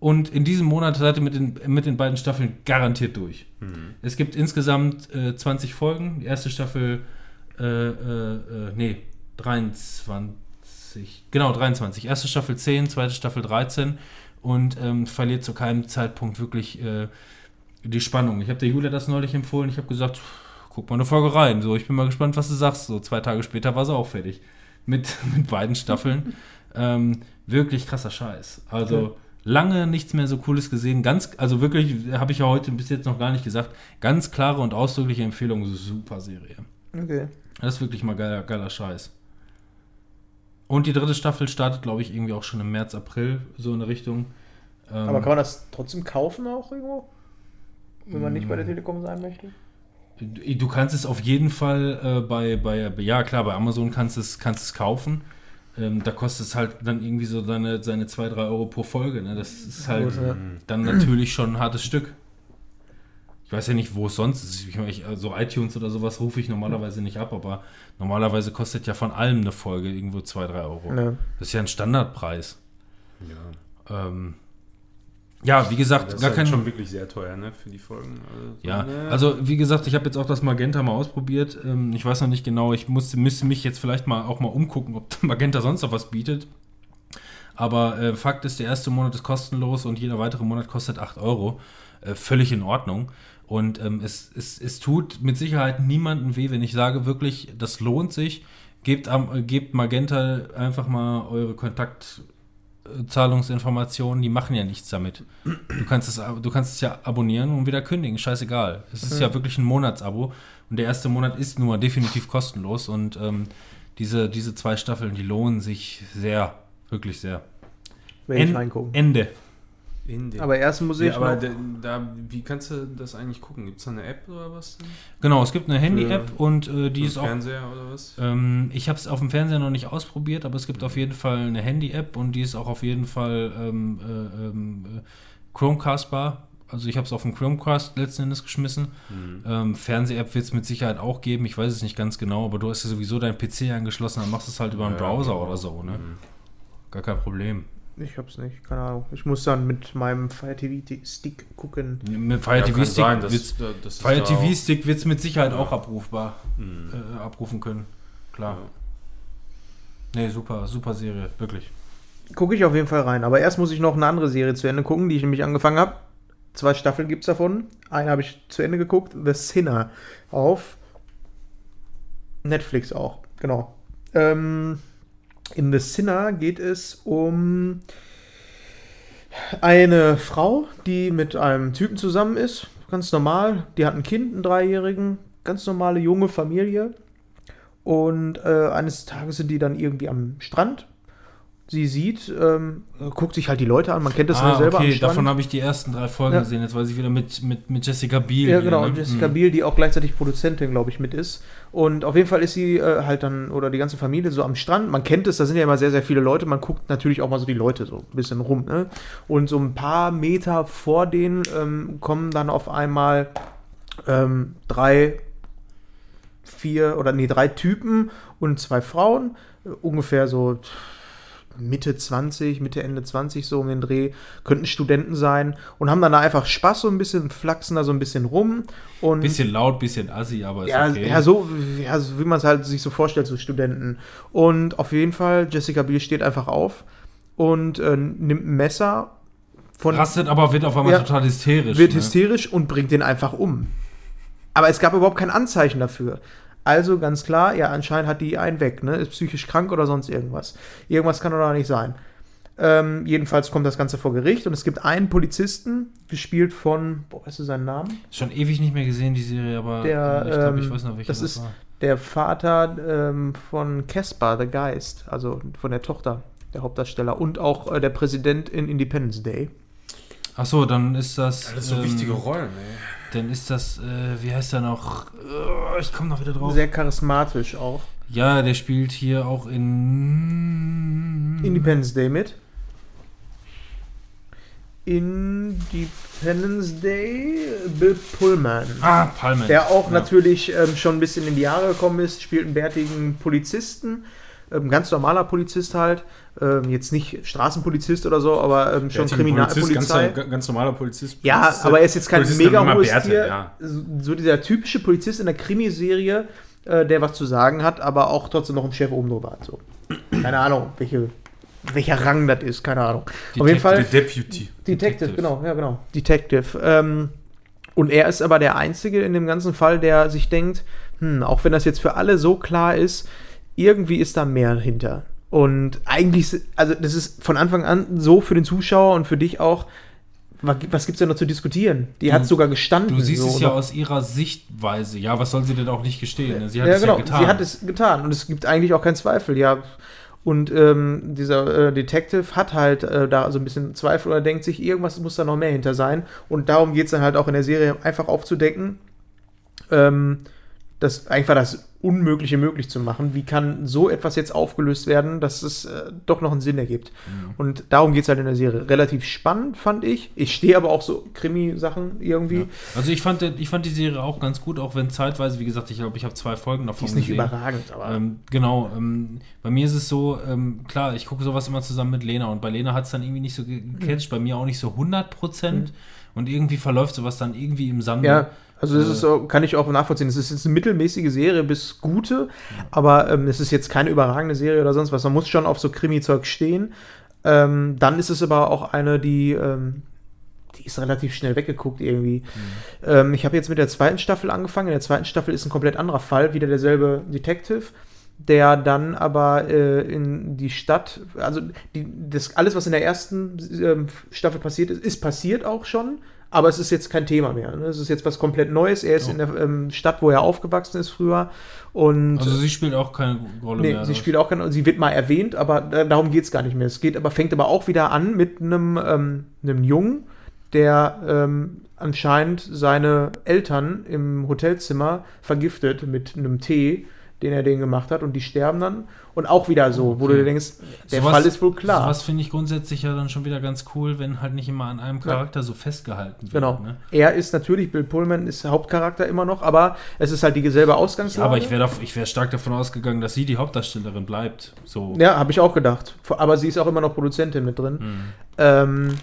Und in diesem Monat seid ihr mit den, mit den beiden Staffeln garantiert durch. Es gibt insgesamt äh, 20 Folgen. Die erste Staffel, äh, äh, äh, nee, 23. Genau, 23. Erste Staffel 10, zweite Staffel 13. Und ähm, verliert zu keinem Zeitpunkt wirklich äh, die Spannung. Ich habe der Julia das neulich empfohlen. Ich habe gesagt, guck mal eine Folge rein. So, ich bin mal gespannt, was du sagst. So, zwei Tage später war sie auch fertig. Mit, mit beiden Staffeln. ähm, wirklich krasser Scheiß. Also Okay. lange nichts mehr so Cooles gesehen. Ganz, also wirklich, habe ich ja heute bis jetzt noch gar nicht gesagt. Ganz klare und ausdrückliche Empfehlung. Super Serie. Okay. Das ist wirklich mal geiler, geiler Scheiß. Und die dritte Staffel startet, glaube ich, irgendwie auch schon im März, April, so in der Richtung. Ähm, Aber kann man das trotzdem kaufen auch irgendwo? Wenn man nicht bei der Telekom sein möchte? Du kannst es auf jeden Fall äh, bei, bei, ja klar, bei Amazon kannst du es, kannst es kaufen. Ähm, da kostet es halt dann irgendwie so seine, seine 2, 3 Euro pro Folge. Ne? Das ist halt Gut, ja. dann natürlich schon ein hartes Stück. Ich weiß ja nicht, wo es sonst ist. Ich, ich, also iTunes oder sowas rufe ich normalerweise nicht ab, aber normalerweise kostet ja von allem eine Folge irgendwo 2, 3 Euro. Ne. Das ist ja ein Standardpreis. Ja. Ähm, ja, wie gesagt, Das ist gar halt kein, schon wirklich sehr teuer, ne, für die Folgen. Also, Ja, ne, also wie gesagt, ich habe jetzt auch das Magenta mal ausprobiert. Ähm, ich weiß noch nicht genau, ich musste, müsste mich jetzt vielleicht mal auch mal umgucken, ob Magenta sonst noch was bietet. Aber äh, Fakt ist, der erste Monat ist kostenlos und jeder weitere Monat kostet 8 Euro. Äh, völlig in Ordnung. Und ähm, es, es, es tut mit Sicherheit niemandem weh, wenn ich sage wirklich, das lohnt sich. Gebt, am, gebt Magenta einfach mal eure Kontaktzahlungsinformationen, die machen ja nichts damit. Du kannst, es, du kannst es ja abonnieren und wieder kündigen, scheißegal. Es ist ja wirklich ein Monatsabo und der erste Monat ist mal definitiv kostenlos und ähm, diese, diese zwei Staffeln, die lohnen sich sehr, wirklich sehr. Werde ich En- reingucken. Ende. In den- Aber erst muss ich ja, aber noch, da, da, wie kannst du das eigentlich gucken? Gibt es da eine App oder was? Denn? Genau, es gibt eine Handy-App und äh, die ist auch Fernseher oder was? Ähm, ich habe es auf dem Fernseher noch nicht ausprobiert, aber es gibt auf jeden Fall eine Handy-App und die ist auch auf jeden Fall ähm, äh, ähm, äh, Chromecast-bar. Also ich habe es auf dem Chromecast letzten Endes geschmissen. Hm. Ähm, Fernseh-App wird es mit Sicherheit auch geben. Ich weiß es nicht ganz genau, aber du hast ja sowieso dein PC angeschlossen, dann machst du es halt über einen Ja, Browser genau. oder so. Ne? Hm. Gar kein Problem. Ich hab's nicht, keine Ahnung. Ich muss dann mit meinem Fire TV Stick gucken. Mit Fire Ja, TV Stick sein, dass- wird's- da- das Fire TV auch- Stick wird es mit Sicherheit auch abrufbar Hm. äh, abrufen können. Klar. Ja. Nee, super, super Serie, wirklich. Gucke ich auf jeden Fall rein. Aber erst muss ich noch eine andere Serie zu Ende gucken, die ich nämlich angefangen habe. Zwei Staffeln gibt's davon. Eine habe ich zu Ende geguckt, The Sinner. Auf Netflix auch, genau. Ähm, in The Sinner geht es um eine Frau, die mit einem Typen zusammen ist. Ganz normal. Die hat ein Kind, einen Dreijährigen. Ganz normale junge Familie. Und äh, eines Tages sind die dann irgendwie am Strand. Sie sieht, ähm, guckt sich halt die Leute an. Man kennt das ja ah, selber am okay, davon habe ich die ersten drei Folgen Ja. gesehen. Jetzt weiß ich wieder mit, mit, mit Jessica Biel. Ja, hier, genau. ne? Und Jessica Mhm. Biel, die auch gleichzeitig Produzentin, glaube ich, mit ist. Und auf jeden Fall ist sie äh, halt dann, oder die ganze Familie so am Strand. Man kennt es, da sind ja immer sehr, sehr viele Leute. Man guckt natürlich auch mal so die Leute so ein bisschen rum. Ne? Und so ein paar Meter vor denen ähm, kommen dann auf einmal ähm, drei, vier oder nee, drei Typen und zwei Frauen. Äh, ungefähr so Mitte 20, Mitte, Ende 20 so um den Dreh, könnten Studenten sein und haben dann da einfach Spaß so ein bisschen, flachsen da so ein bisschen rum und Bisschen laut, bisschen assi, aber ist ja, okay. ja, so, ja, wie man es halt sich so vorstellt, so Studenten. Und auf jeden Fall, Jessica Biel steht einfach auf und äh, nimmt ein Messer von Rastet aber, wird auf einmal Ja. total hysterisch. wird ne? hysterisch und bringt den einfach um. Aber es gab überhaupt kein Anzeichen dafür. Also ganz klar, ja, anscheinend hat die einen weg, ne? Ist psychisch krank oder sonst irgendwas. Irgendwas kann doch nicht sein. Ähm, jedenfalls kommt das Ganze vor Gericht und es gibt einen Polizisten, gespielt von, boah, weißt du seinen Namen? Schon ewig nicht mehr gesehen, die Serie, aber Der, ich glaube, ich ähm, weiß noch, welcher das das, ist- war. Der Vater ähm, von Caspar, the Geist, also von der Tochter, der Hauptdarsteller und auch äh, der Präsident in Independence Day. Achso, dann ist das. Alles so ähm, wichtige Rollen, ey. Dann ist das, äh, wie heißt der noch? Äh, ich komme noch wieder drauf. Sehr charismatisch auch. Ja, der spielt hier auch in. Independence Day mit. Independence Day, Bill Pullman. Ah, Palmen. Der auch Ja. natürlich ähm, schon ein bisschen in die Jahre gekommen ist, spielt einen bärtigen Polizisten. Ähm, ganz normaler Polizist halt. Ähm, jetzt nicht Straßenpolizist oder so, aber ähm, schon Polizist, Kriminalpolizei. ganz, ganz normaler Polizist. Ja, Polizist, aber er ist jetzt kein Polizist mega hohes Bärte, Tier. ja. So dieser typische Polizist in der Krimiserie, äh, der was zu sagen hat, aber auch trotzdem noch einen Chef oben drüber hat. So. Keine Ahnung, welche, welcher Rang das ist, keine Ahnung. Auf jeden Fall. Deputy. Detective, genau, ja, genau. Detective. Ähm, und er ist aber der Einzige in dem ganzen Fall, der sich denkt, hm, auch wenn das jetzt für alle so klar ist, irgendwie ist da mehr hinter. Und eigentlich, also das ist von Anfang an so für den Zuschauer und für dich auch, wa- was gibt's denn noch zu diskutieren? Die Du- hat sogar gestanden. Du siehst so, es ja ne? aus ihrer Sichtweise. Ja, was soll sie denn auch nicht gestehen? ne? Sie hat ja, es genau. ja getan. Sie hat es getan und es gibt eigentlich auch keinen Zweifel, ja. Und ähm, dieser äh, Detective hat halt äh, da so ein bisschen Zweifel oder denkt sich, irgendwas muss da noch mehr hinter sein. Und darum geht es dann halt auch in der Serie einfach aufzudecken, ähm, das einfach das Unmögliche möglich zu machen. Wie kann so etwas jetzt aufgelöst werden, dass es äh, doch noch einen Sinn ergibt? Mhm. Und darum geht es halt in der Serie. Relativ spannend, fand ich. Ich stehe aber auch so Krimi-Sachen irgendwie. Ja. Also ich fand, ich fand die Serie auch ganz gut, auch wenn zeitweise, wie gesagt, ich glaube, ich habe zwei Folgen Die davon ist nicht gesehen. überragend, aber. Ähm, genau, ähm, bei mir ist es so, ähm, klar, ich gucke sowas immer zusammen mit Lena und bei Lena hat es dann irgendwie nicht so ge- gecatcht, bei mir auch nicht so 100 Prozent und irgendwie verläuft sowas dann irgendwie im Sande. Ja, also das Äh, ist so, kann ich auch nachvollziehen. Es ist jetzt eine mittelmäßige Serie bis gute, aber ähm, es ist jetzt keine überragende Serie oder sonst was. Man muss schon auf so Krimi-Zeug stehen. Ähm, dann ist es aber auch eine, die, ähm, die ist relativ schnell weggeguckt irgendwie. Ähm, ich habe jetzt mit der zweiten Staffel angefangen. In der zweiten Staffel ist ein komplett anderer Fall, wieder derselbe Detective, der dann aber äh, in die Stadt, also die, das, alles, was in der ersten ähm, Staffel passiert ist, ist passiert auch schon. Aber es ist jetzt kein Thema mehr. Ne? Es ist jetzt was komplett Neues. Er ist Oh. in der ähm, Stadt, wo er aufgewachsen ist früher. Und Also sie spielt auch keine Rolle Nee, mehr. sie spielt auch keine, sie wird mal erwähnt, aber da, darum geht es gar nicht mehr. Es geht aber, fängt aber auch wieder an mit einem, ähm, einem Jungen, der ähm, anscheinend seine Eltern im Hotelzimmer vergiftet mit einem Tee, den er denen gemacht hat, und die sterben dann. Und auch wieder so, wo du Okay. dir denkst, der Sowas- Fall ist wohl klar. Sowas finde ich grundsätzlich ja dann schon wieder ganz cool, wenn halt nicht immer an einem Charakter so festgehalten wird. Genau. Ne? Er ist natürlich, Bill Pullman ist Hauptcharakter immer noch, aber es ist halt dieselbe Ja, Ausgangslage. aber ich wäre wär stark davon ausgegangen, dass sie die Hauptdarstellerin bleibt. So. Ja, habe ich auch gedacht. Aber sie ist auch immer noch Produzentin mit drin. Hm. Ähm,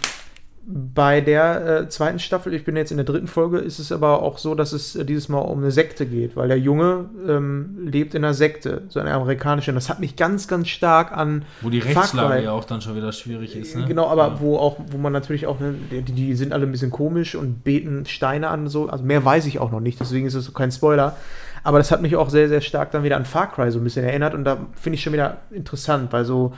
bei der äh, zweiten Staffel, ich bin jetzt in der dritten Folge, ist es aber auch so, dass es äh, dieses Mal um eine Sekte geht, weil der Junge ähm, lebt in einer Sekte, so eine amerikanische. Und das hat mich ganz, ganz stark an Wo die Rechtslage ja auch dann schon wieder schwierig ist. Ne? Genau, aber Ja. wo auch, wo man natürlich auch, ne, die, die sind alle ein bisschen komisch und beten Steine an, so. Also mehr weiß ich auch noch nicht, deswegen ist es so kein Spoiler. Aber das hat mich auch sehr, sehr stark dann wieder an Far Cry so ein bisschen erinnert und da finde ich schon wieder interessant, weil so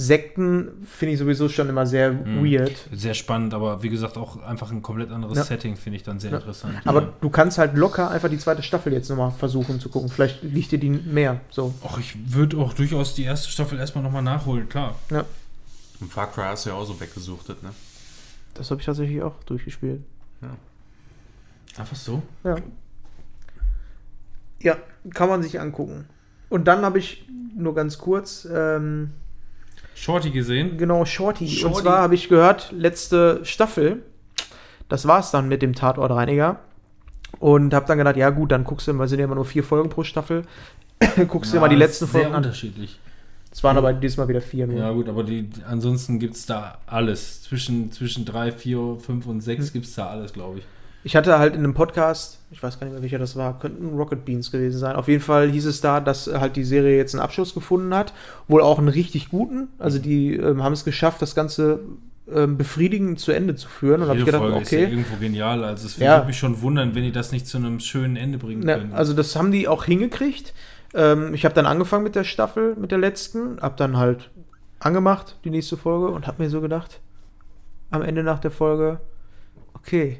Sekten finde ich sowieso schon immer sehr Mhm. weird. Sehr spannend, aber wie gesagt, auch einfach ein komplett anderes Ja. Setting finde ich dann sehr Ja. interessant. Aber ja. du kannst halt locker einfach die zweite Staffel jetzt nochmal versuchen zu gucken. Vielleicht liegt dir die mehr. So. Och, ich würde auch durchaus die erste Staffel erstmal nochmal nachholen, klar. Ja. Und Far Cry hast du ja auch so weggesuchtet, ne? Das habe ich tatsächlich auch durchgespielt. Einfach so? Ja. Ja, kann man sich angucken. Und dann habe ich nur ganz kurz, ähm, Shorty gesehen. genau, Shorty. Und Shorty. zwar habe ich gehört, letzte Staffel, das war es dann mit dem Tatortreiniger. Und habe dann gedacht, ja gut, dann guckst du mal, sind ja immer nur vier Folgen pro Staffel. guckst du dir mal die letzten sehr Folgen an. unterschiedlich. Es waren aber diesmal wieder vier nur. Ja, gut, aber die, ansonsten gibt es da alles. Zwischen, zwischen 3, 4, 5 und 6 Hm. gibt es da alles, glaube ich. Ich hatte halt in einem Podcast, ich weiß gar nicht mehr welcher das war, könnten Rocket Beans gewesen sein. Auf jeden Fall hieß es da, dass halt die Serie jetzt einen Abschluss gefunden hat. Wohl auch einen richtig guten. Also die ähm, haben es geschafft, das Ganze ähm, befriedigend zu Ende zu führen. Und habe ich gedacht, Folge ist ja okay. irgendwo genial. Also es Ja. würde mich schon wundern, wenn die das nicht zu einem schönen Ende bringen Ne, können. also das haben die auch hingekriegt. Ähm, ich habe dann angefangen mit der Staffel, mit der letzten, habe dann halt angemacht, die nächste Folge, und habe mir so gedacht, am Ende nach der Folge, okay,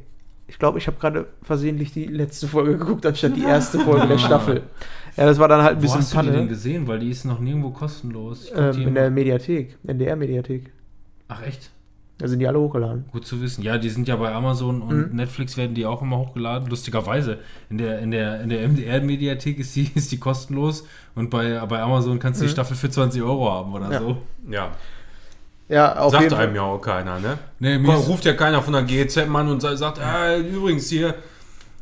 ich glaube, ich habe gerade versehentlich die letzte Folge geguckt, anstatt die erste Folge der Staffel. Ja, das war dann halt ein Wo bisschen hast du die denn Panne. gesehen? Weil die ist noch nirgendwo kostenlos. Ähm, die in der Mediathek, NDR-Mediathek. Ach echt? Da sind die alle hochgeladen. Gut zu wissen. Ja, die sind ja bei Amazon und Mhm. Netflix werden die auch immer hochgeladen. Lustigerweise. In der, in der, in der MDR-Mediathek ist die, ist die kostenlos und bei, bei Amazon kannst du die Mhm. Staffel für 20 Euro haben oder Ja. so. Ja. Ja, auf Sagt jeden einem Fall. ja auch keiner, ne? Nee, mir ruft ja keiner von der GEZ an und sa- sagt, ah, übrigens hier,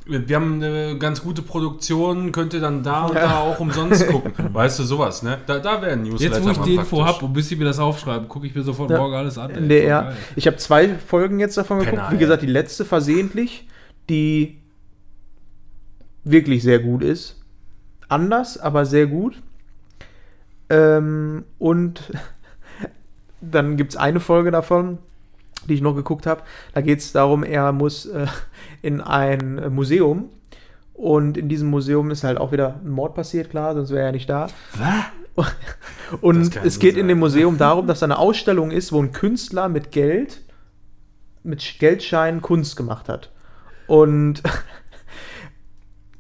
wir haben eine ganz gute Produktion, könnt ihr dann da und da auch umsonst gucken. Weißt du, sowas, ne? Da, da werden Newsletter Jetzt, wo ich die Info habe und bis ich mir das aufschreibe, gucke ich mir sofort Ja. morgen alles an. ey. NDR. geil. Ich habe zwei Folgen jetzt davon geguckt. Penner, Wie ey. gesagt, die letzte versehentlich, die wirklich sehr gut ist. Anders, aber sehr gut. Ähm, und dann gibt es eine Folge davon, die ich noch geguckt habe. Da geht es darum, er muss äh, in ein Museum. Und in diesem Museum ist halt auch wieder ein Mord passiert, klar, sonst wäre er nicht da. Das Und es so geht in sein. dem Museum darum, dass da eine Ausstellung ist, wo ein Künstler mit Geld, mit Sch- Geldscheinen Kunst gemacht hat. Und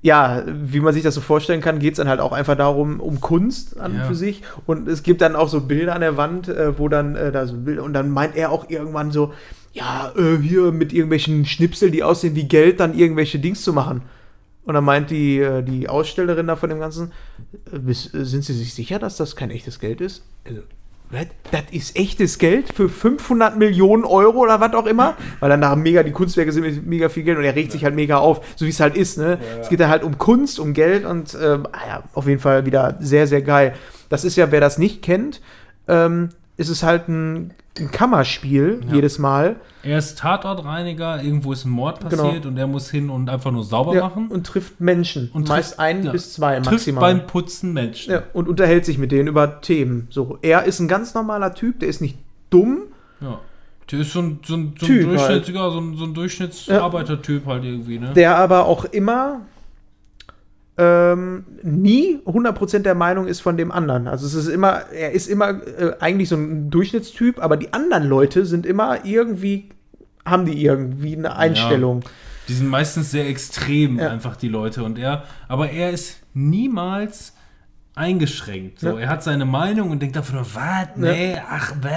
ja, wie man sich das so vorstellen kann, geht es dann halt auch einfach darum, um Kunst an Ja. für sich. Und es gibt dann auch so Bilder an der Wand, äh, wo dann äh, da so Bilder, und dann meint er auch irgendwann so, ja, äh, hier mit irgendwelchen Schnipsel, die aussehen wie Geld, dann irgendwelche Dings zu machen. Und dann meint die, äh, die Ausstellerin da von dem Ganzen, äh, äh, sind Sie sich sicher, dass das kein echtes Geld ist? Also? Das ist echtes Geld für 500 Millionen Euro oder was auch immer? Weil dann da mega, die Kunstwerke sind mit mega viel Geld und er regt sich halt mega auf, so wie es halt ist, ne? Es geht dann halt um Kunst, um Geld und, ähm, ah ja, auf jeden Fall wieder sehr, sehr geil. Das ist ja, wer das nicht kennt, ähm, ist es halt ein, ein Kammerspiel Ja. jedes Mal. Er ist Tatortreiniger, irgendwo ist ein Mord Genau. passiert und er muss hin und einfach nur sauber Ja, machen. und trifft Menschen. Und meist trifft- ein ja. bis zwei trifft maximal. beim Putzen Menschen. Ja, und unterhält sich mit denen über Themen. So, er ist ein ganz normaler Typ, der ist nicht dumm. Ja. Der ist so ein, so ein, so ein Typ Durchschnitts, halt. so ein, so ein Durchschnittsarbeitertyp halt irgendwie, ne? der aber auch immer ähm, nie 100% der Meinung ist von dem anderen. Also es ist immer, er ist immer äh, eigentlich so ein Durchschnittstyp, aber die anderen Leute sind immer irgendwie, haben die irgendwie eine Einstellung. Die sind meistens sehr extrem, Ja. einfach die Leute. Und er, aber er ist niemals eingeschränkt. So, Ja. er hat seine Meinung und denkt davon, was? Nee, ach, bäh.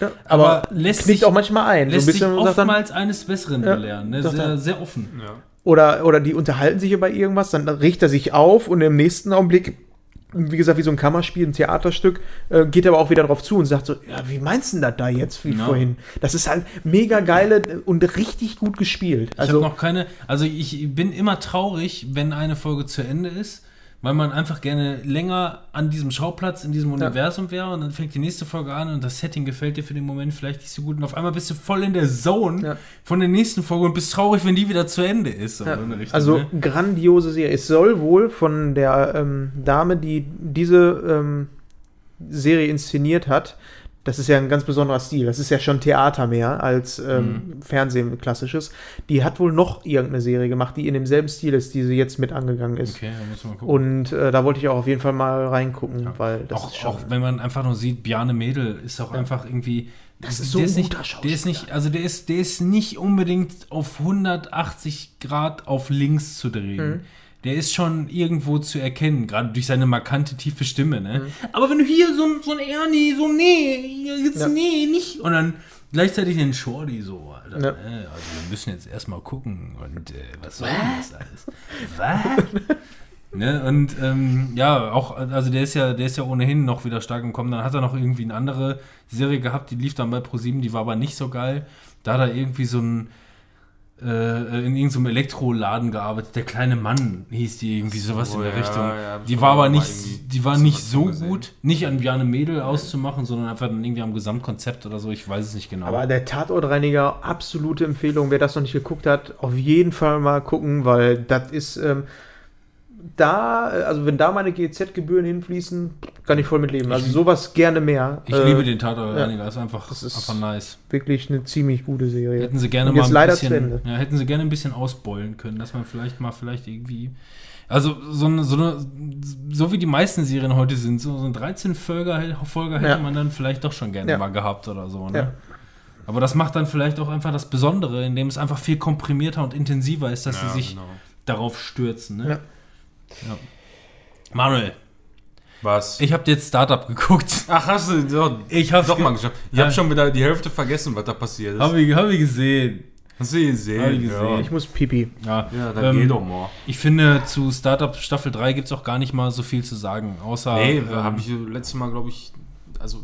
Ja, aber, aber lässt sich, auch manchmal ein. lässt so ein sich sagt dann, oftmals eines Besseren Ja, belehren. Ne? Sehr, sehr offen. Oder, oder die unterhalten sich über irgendwas, dann riecht er sich auf und im nächsten Augenblick, wie gesagt, wie so ein Kammerspiel, ein Theaterstück, äh, geht er aber auch wieder drauf zu und sagt so, ja, wie meinst du denn das da jetzt, wie Ja. vorhin? Das ist halt mega geile und richtig gut gespielt. Ich Also, habe noch keine, also ich bin immer traurig, wenn eine Folge zu Ende ist, weil man einfach gerne länger an diesem Schauplatz, in diesem Universum wäre und dann fängt die nächste Folge an und das Setting gefällt dir für den Moment vielleicht nicht so gut und auf einmal bist du voll in der Zone Ja. von der nächsten Folge und bist traurig, wenn die wieder zu Ende ist. So Ja, Richtung, also ne? grandiose Serie. Es soll wohl von der ähm, Dame, die diese ähm, Serie inszeniert hat, das ist ja ein ganz besonderer Stil. Das ist ja schon Theater mehr als ähm, Fernsehen klassisches. Die hat wohl noch irgendeine Serie gemacht, die in demselben Stil ist, die sie jetzt mit angegangen ist. Okay, da muss man gucken. Und äh, da wollte ich auch auf jeden Fall mal reingucken, weil das auch, ist schon. auch wenn man einfach nur sieht, Bjarne Mädel ist auch einfach irgendwie. Das ist so der ein nicht, Der ist nicht, also der ist, der ist nicht unbedingt auf 180 Grad auf links zu drehen. Mhm. Der ist schon irgendwo zu erkennen, gerade durch seine markante, tiefe Stimme, ne? Mhm. Aber wenn du hier so, ein- so ein Ernie, so, nee, jetzt, Ja. nee, nicht. Und dann gleichzeitig den Shorty so, Alter. Ja. Ne? Also wir müssen jetzt erstmal gucken und äh, was soll denn das alles? Was? Ne, und ähm, ja, auch, also der ist ja, der ist ja ohnehin noch wieder stark im Kommen. Dann hat er noch irgendwie eine andere Serie gehabt, die lief dann bei ProSieben, die war aber nicht so geil. Da hat er irgendwie so ein äh, in irgendeinem Elektroladen gearbeitet. Der kleine Mann hieß die irgendwie sowas So, in der ja, Richtung. ja, die war aber nicht, die war so nicht so gesehen. gut, nicht an Bjarne Mädel auszumachen, sondern einfach dann irgendwie am Gesamtkonzept oder so. Ich weiß es nicht genau. Aber der Tatortreiniger, absolute Empfehlung. Wer das noch nicht geguckt hat, auf jeden Fall mal gucken, weil das ist ähm, da, also wenn da meine GEZ-Gebühren hinfließen, kann ich voll mit leben. Also sowas gerne mehr. ich Äh, liebe den Tatortreiniger, ist einfach, das ist- einfach nice. Wirklich eine ziemlich gute Serie. Hätten sie gerne mal ein leider bisschen, ja, hätten sie gerne ein bisschen ausbeulen können, dass man vielleicht mal vielleicht irgendwie also so eine, so eine so wie die meisten Serien heute sind, so, so ein 13 Folger, Folger hätte Ja. man dann vielleicht doch schon gerne Ja. mal gehabt oder so, ne? Ja. Aber das macht dann vielleicht auch einfach das Besondere, indem es einfach viel komprimierter und intensiver ist, dass Ja, sie sich genau. darauf stürzen, ne? Ja. Ja. Manuel, Was? ich habe jetzt Startup geguckt. Ach, hast du doch, Ich hab's doch ge- mal geschafft. Ich Ja. habe schon wieder die Hälfte vergessen, was da passiert ist. Habe ich, hab ich gesehen. Hast du gesehen? Hab ich gesehen. Ich muss pipi. Ja, Ja, dann ähm, geh doch mal. Ich finde, zu Startup Staffel 3 gibt es auch gar nicht mal so viel zu sagen, außer. Nee, ähm, habe ich letztes Mal, glaube ich, also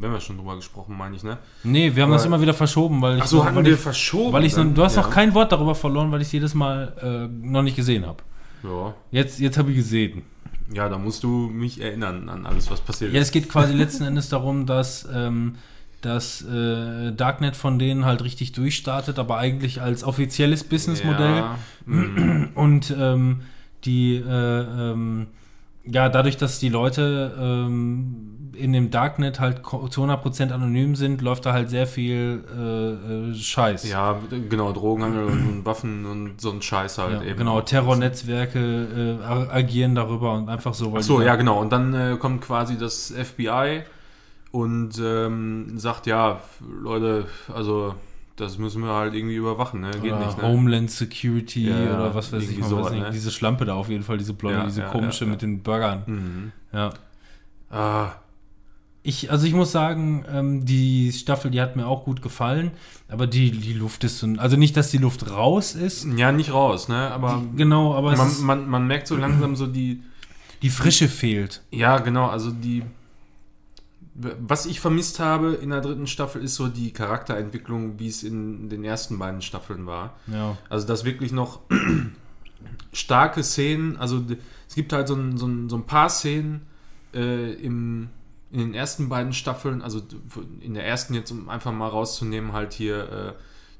wenn wir schon drüber gesprochen, meine ich, ne? Nee, wir haben Aber- das immer wieder verschoben, weil ich. Ach so, hatten weil wir ich, verschoben. Weil ich dann? du hast ja. noch kein Wort darüber verloren, weil ich es jedes Mal äh, noch nicht gesehen habe. Ja. Jetzt, jetzt habe ich gesehen. ja, da musst du mich erinnern an alles, was passiert Ja, ist. es geht quasi letzten Endes darum, dass ähm, das äh, Darknet von denen halt richtig durchstartet, aber eigentlich als offizielles Businessmodell. Ja, mm, Und ähm, die, äh, ähm, ja, dadurch, dass die Leute ähm, in dem Darknet halt zu 100% anonym sind, läuft da halt sehr viel äh, äh, Scheiß. ja, genau, Drogenhandel und Waffen und so ein Scheiß halt Ja, eben. genau, Terrornetzwerke äh, agieren darüber und einfach so. weil Ach so, ja, genau. Und dann äh, kommt quasi das FBI und ähm, sagt, ja, Leute, also das müssen wir halt irgendwie überwachen, ne? Geht Oder nicht, ne? Homeland Security Ja, oder was weiß ich, man sowas, weiß nicht, ne? diese Schlampe da auf jeden Fall, diese blonde, Ja, diese komische mit den Burgern. Mhm. Ja. Ah, Ich, also ich muss sagen, ähm, die Staffel, die hat mir auch gut gefallen, aber die, die Luft ist so, also nicht, dass die Luft raus ist, ja, nicht raus, ne? Aber genau, aber man, ist, man, man merkt so langsam so die, die Frische fehlt. ja, genau, also die, was ich vermisst habe in der dritten Staffel ist so die Charakterentwicklung, wie es in den ersten beiden Staffeln war. Ja. Also dass wirklich noch starke Szenen, also es gibt halt so ein, so ein, so ein paar Szenen äh, im, in den ersten beiden Staffeln, also in der ersten jetzt, um einfach mal rauszunehmen, halt hier äh,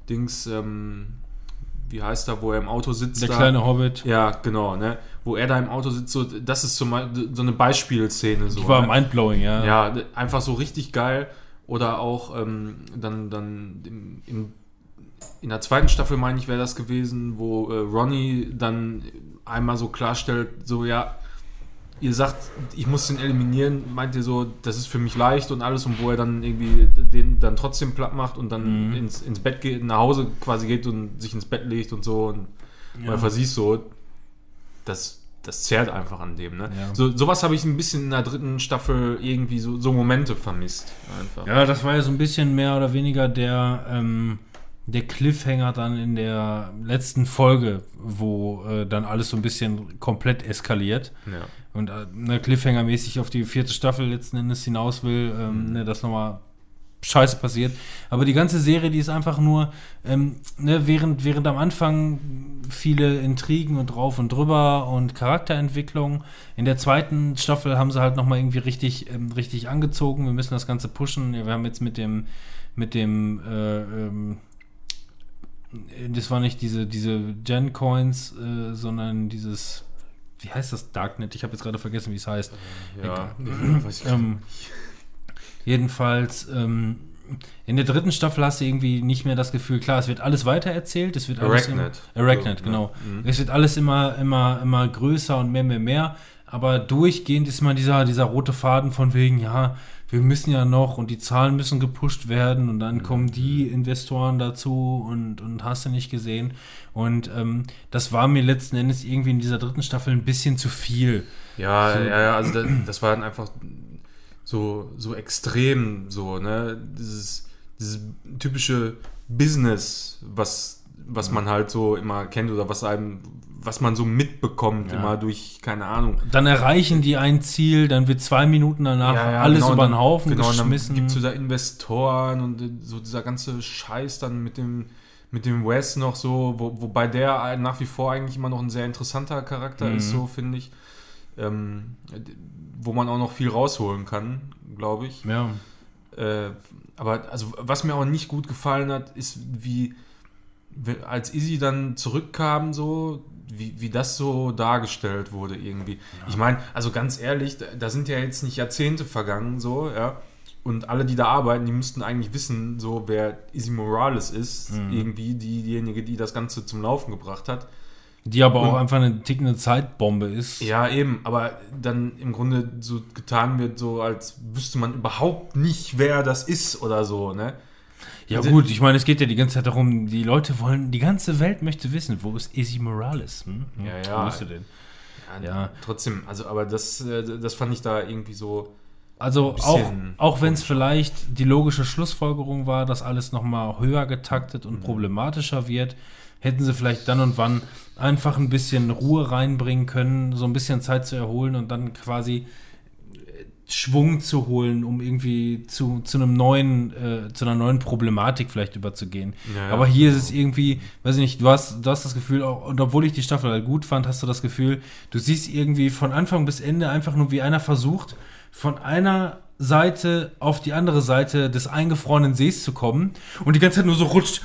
Dings, ähm, wie heißt er, wo er im Auto sitzt. Der da. kleine Hobbit. Ja, genau, ne? Wo er da im Auto sitzt, so, das ist Beispiel so eine Beispielszene. So, Die war ne? mindblowing, ja. Ja, einfach so richtig geil. Oder auch ähm, dann, dann im, im, in der zweiten Staffel, meine ich, wäre das gewesen, wo äh, Ronny dann einmal so klarstellt, so ja, ihr sagt, ich muss den eliminieren, meint ihr so, das ist für mich leicht und alles und wo er dann irgendwie den dann trotzdem platt macht und dann Mhm. ins, ins Bett geht, nach Hause quasi geht und sich ins Bett legt und so und Ja. einfach siehst so, das, das zerrt einfach an dem, ne? Ja. So, sowas habe ich ein bisschen in der dritten Staffel irgendwie so, so Momente vermisst. Einfach. Ja, das war ja so ein bisschen mehr oder weniger der, ähm, der Cliffhanger dann in der letzten Folge, wo äh, dann alles so ein bisschen komplett eskaliert. Ja. Und äh, ne, Cliffhanger-mäßig auf die vierte Staffel letzten Endes hinaus will, ähm, ne, dass nochmal Scheiße passiert. Aber die ganze Serie, die ist einfach nur, ähm, ne, während, während am Anfang viele Intrigen und drauf und drüber und Charakterentwicklung, in der zweiten Staffel haben sie halt nochmal irgendwie richtig, ähm, richtig angezogen. Wir müssen das Ganze pushen. Wir haben jetzt mit dem, mit dem, äh, ähm, das war nicht diese, diese Gen-Coins, äh, sondern dieses, wie heißt das Darknet? Ich habe jetzt gerade vergessen, wie es heißt. Ja, ja, Ähm, jedenfalls, ähm, in der dritten Staffel hast du irgendwie nicht mehr das Gefühl, klar, es wird alles weitererzählt, es wird alles Arachnet. Immer, Arachnet, So, genau. ja. Mhm. Es wird alles immer, immer, immer größer und mehr, mehr, mehr. Aber durchgehend ist immer dieser, dieser rote Faden von wegen, ja, wir müssen ja noch und die Zahlen müssen gepusht werden und Mhm. dann kommen die Investoren dazu und, und hast du nicht gesehen. Und ähm, das war mir letzten Endes irgendwie in dieser dritten Staffel ein bisschen zu viel. Ja, So. ja, ja, also das, das war dann einfach so, so extrem, so, ne? Dieses, dieses typische Business, was, was man halt so immer kennt oder was einem, was man so mitbekommt, Ja. immer durch, keine Ahnung. Dann erreichen die ein Ziel, dann wird zwei Minuten danach alles genau, über den Haufen genau, geschmissen. Dann gibt es da Investoren und äh, so dieser ganze Scheiß dann mit dem, mit dem Wes noch so, wo, wobei der nach wie vor eigentlich immer noch ein sehr interessanter Charakter ist, Mhm. so finde ich. Ähm, wo man auch noch viel rausholen kann, glaube ich. ja. Äh, aber also was mir auch nicht gut gefallen hat, ist wie- als Izzy dann zurückkam so, wie, wie das so dargestellt wurde irgendwie. Ich meine, also ganz ehrlich, da, da sind ja jetzt nicht Jahrzehnte vergangen so, ja. Und alle, die da arbeiten, die müssten eigentlich wissen, so wer Izzy Morales ist, Mhm. irgendwie die, diejenige, die das Ganze zum Laufen gebracht hat. Die aber auch Und- einfach eine tickende Zeitbombe ist. Ja, eben, aber dann im Grunde so getan wird, so als wüsste man überhaupt nicht, wer das ist oder so, ne? Ja Also- gut, ich meine, es geht ja die ganze Zeit darum, die Leute wollen, die ganze Welt möchte wissen, wo ist Izzy Morales? Hm? Hm, Ja, ja. Wo ist sie denn? Ja, Ja. trotzdem, also aber das, äh, das fand ich da irgendwie so. Also auch, auch wenn es vielleicht die logische Schlussfolgerung war, dass alles nochmal höher getaktet Mhm. und problematischer wird, hätten sie vielleicht dann und wann einfach ein bisschen Ruhe reinbringen können, so ein bisschen Zeit zu erholen und dann quasi Schwung zu holen, um irgendwie zu, zu einem neuen, äh, zu einer neuen Problematik vielleicht überzugehen. Ja. Aber hier ist es irgendwie, weiß ich nicht, du hast, du hast das Gefühl, auch, und obwohl ich die Staffel halt gut fand, hast du das Gefühl, du siehst irgendwie von Anfang bis Ende einfach nur, wie einer versucht, von einer Seite auf die andere Seite des eingefrorenen Sees zu kommen und die ganze Zeit nur so rutscht.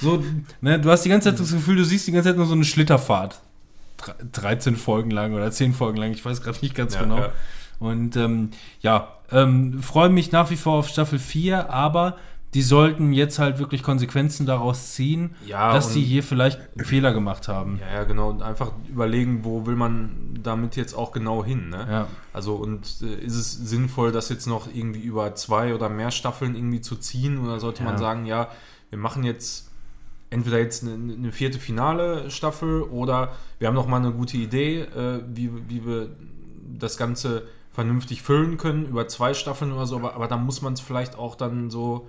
So, ne, du hast die ganze Zeit das Gefühl, du siehst die ganze Zeit nur so eine Schlitterfahrt. Dre- 13 Folgen lang oder 10 Folgen lang, ich weiß gerade nicht ganz Ja, genau. ja. Und ähm, ja, ähm, freue mich nach wie vor auf Staffel 4, aber die sollten jetzt halt wirklich Konsequenzen daraus ziehen, Ja, dass sie hier vielleicht einen Fehler gemacht haben. Ja, ja, genau. Und einfach überlegen, wo will man damit jetzt auch genau hin. Ne? Ja. Also, und äh, ist es sinnvoll, das jetzt noch irgendwie über zwei oder mehr Staffeln irgendwie zu ziehen? Oder sollte man sagen, ja, wir machen jetzt entweder jetzt eine, eine vierte finale Staffel oder wir haben noch mal eine gute Idee, äh, wie, wie wir das Ganze vernünftig füllen können über zwei Staffeln oder so, aber, aber dann muss man es vielleicht auch dann so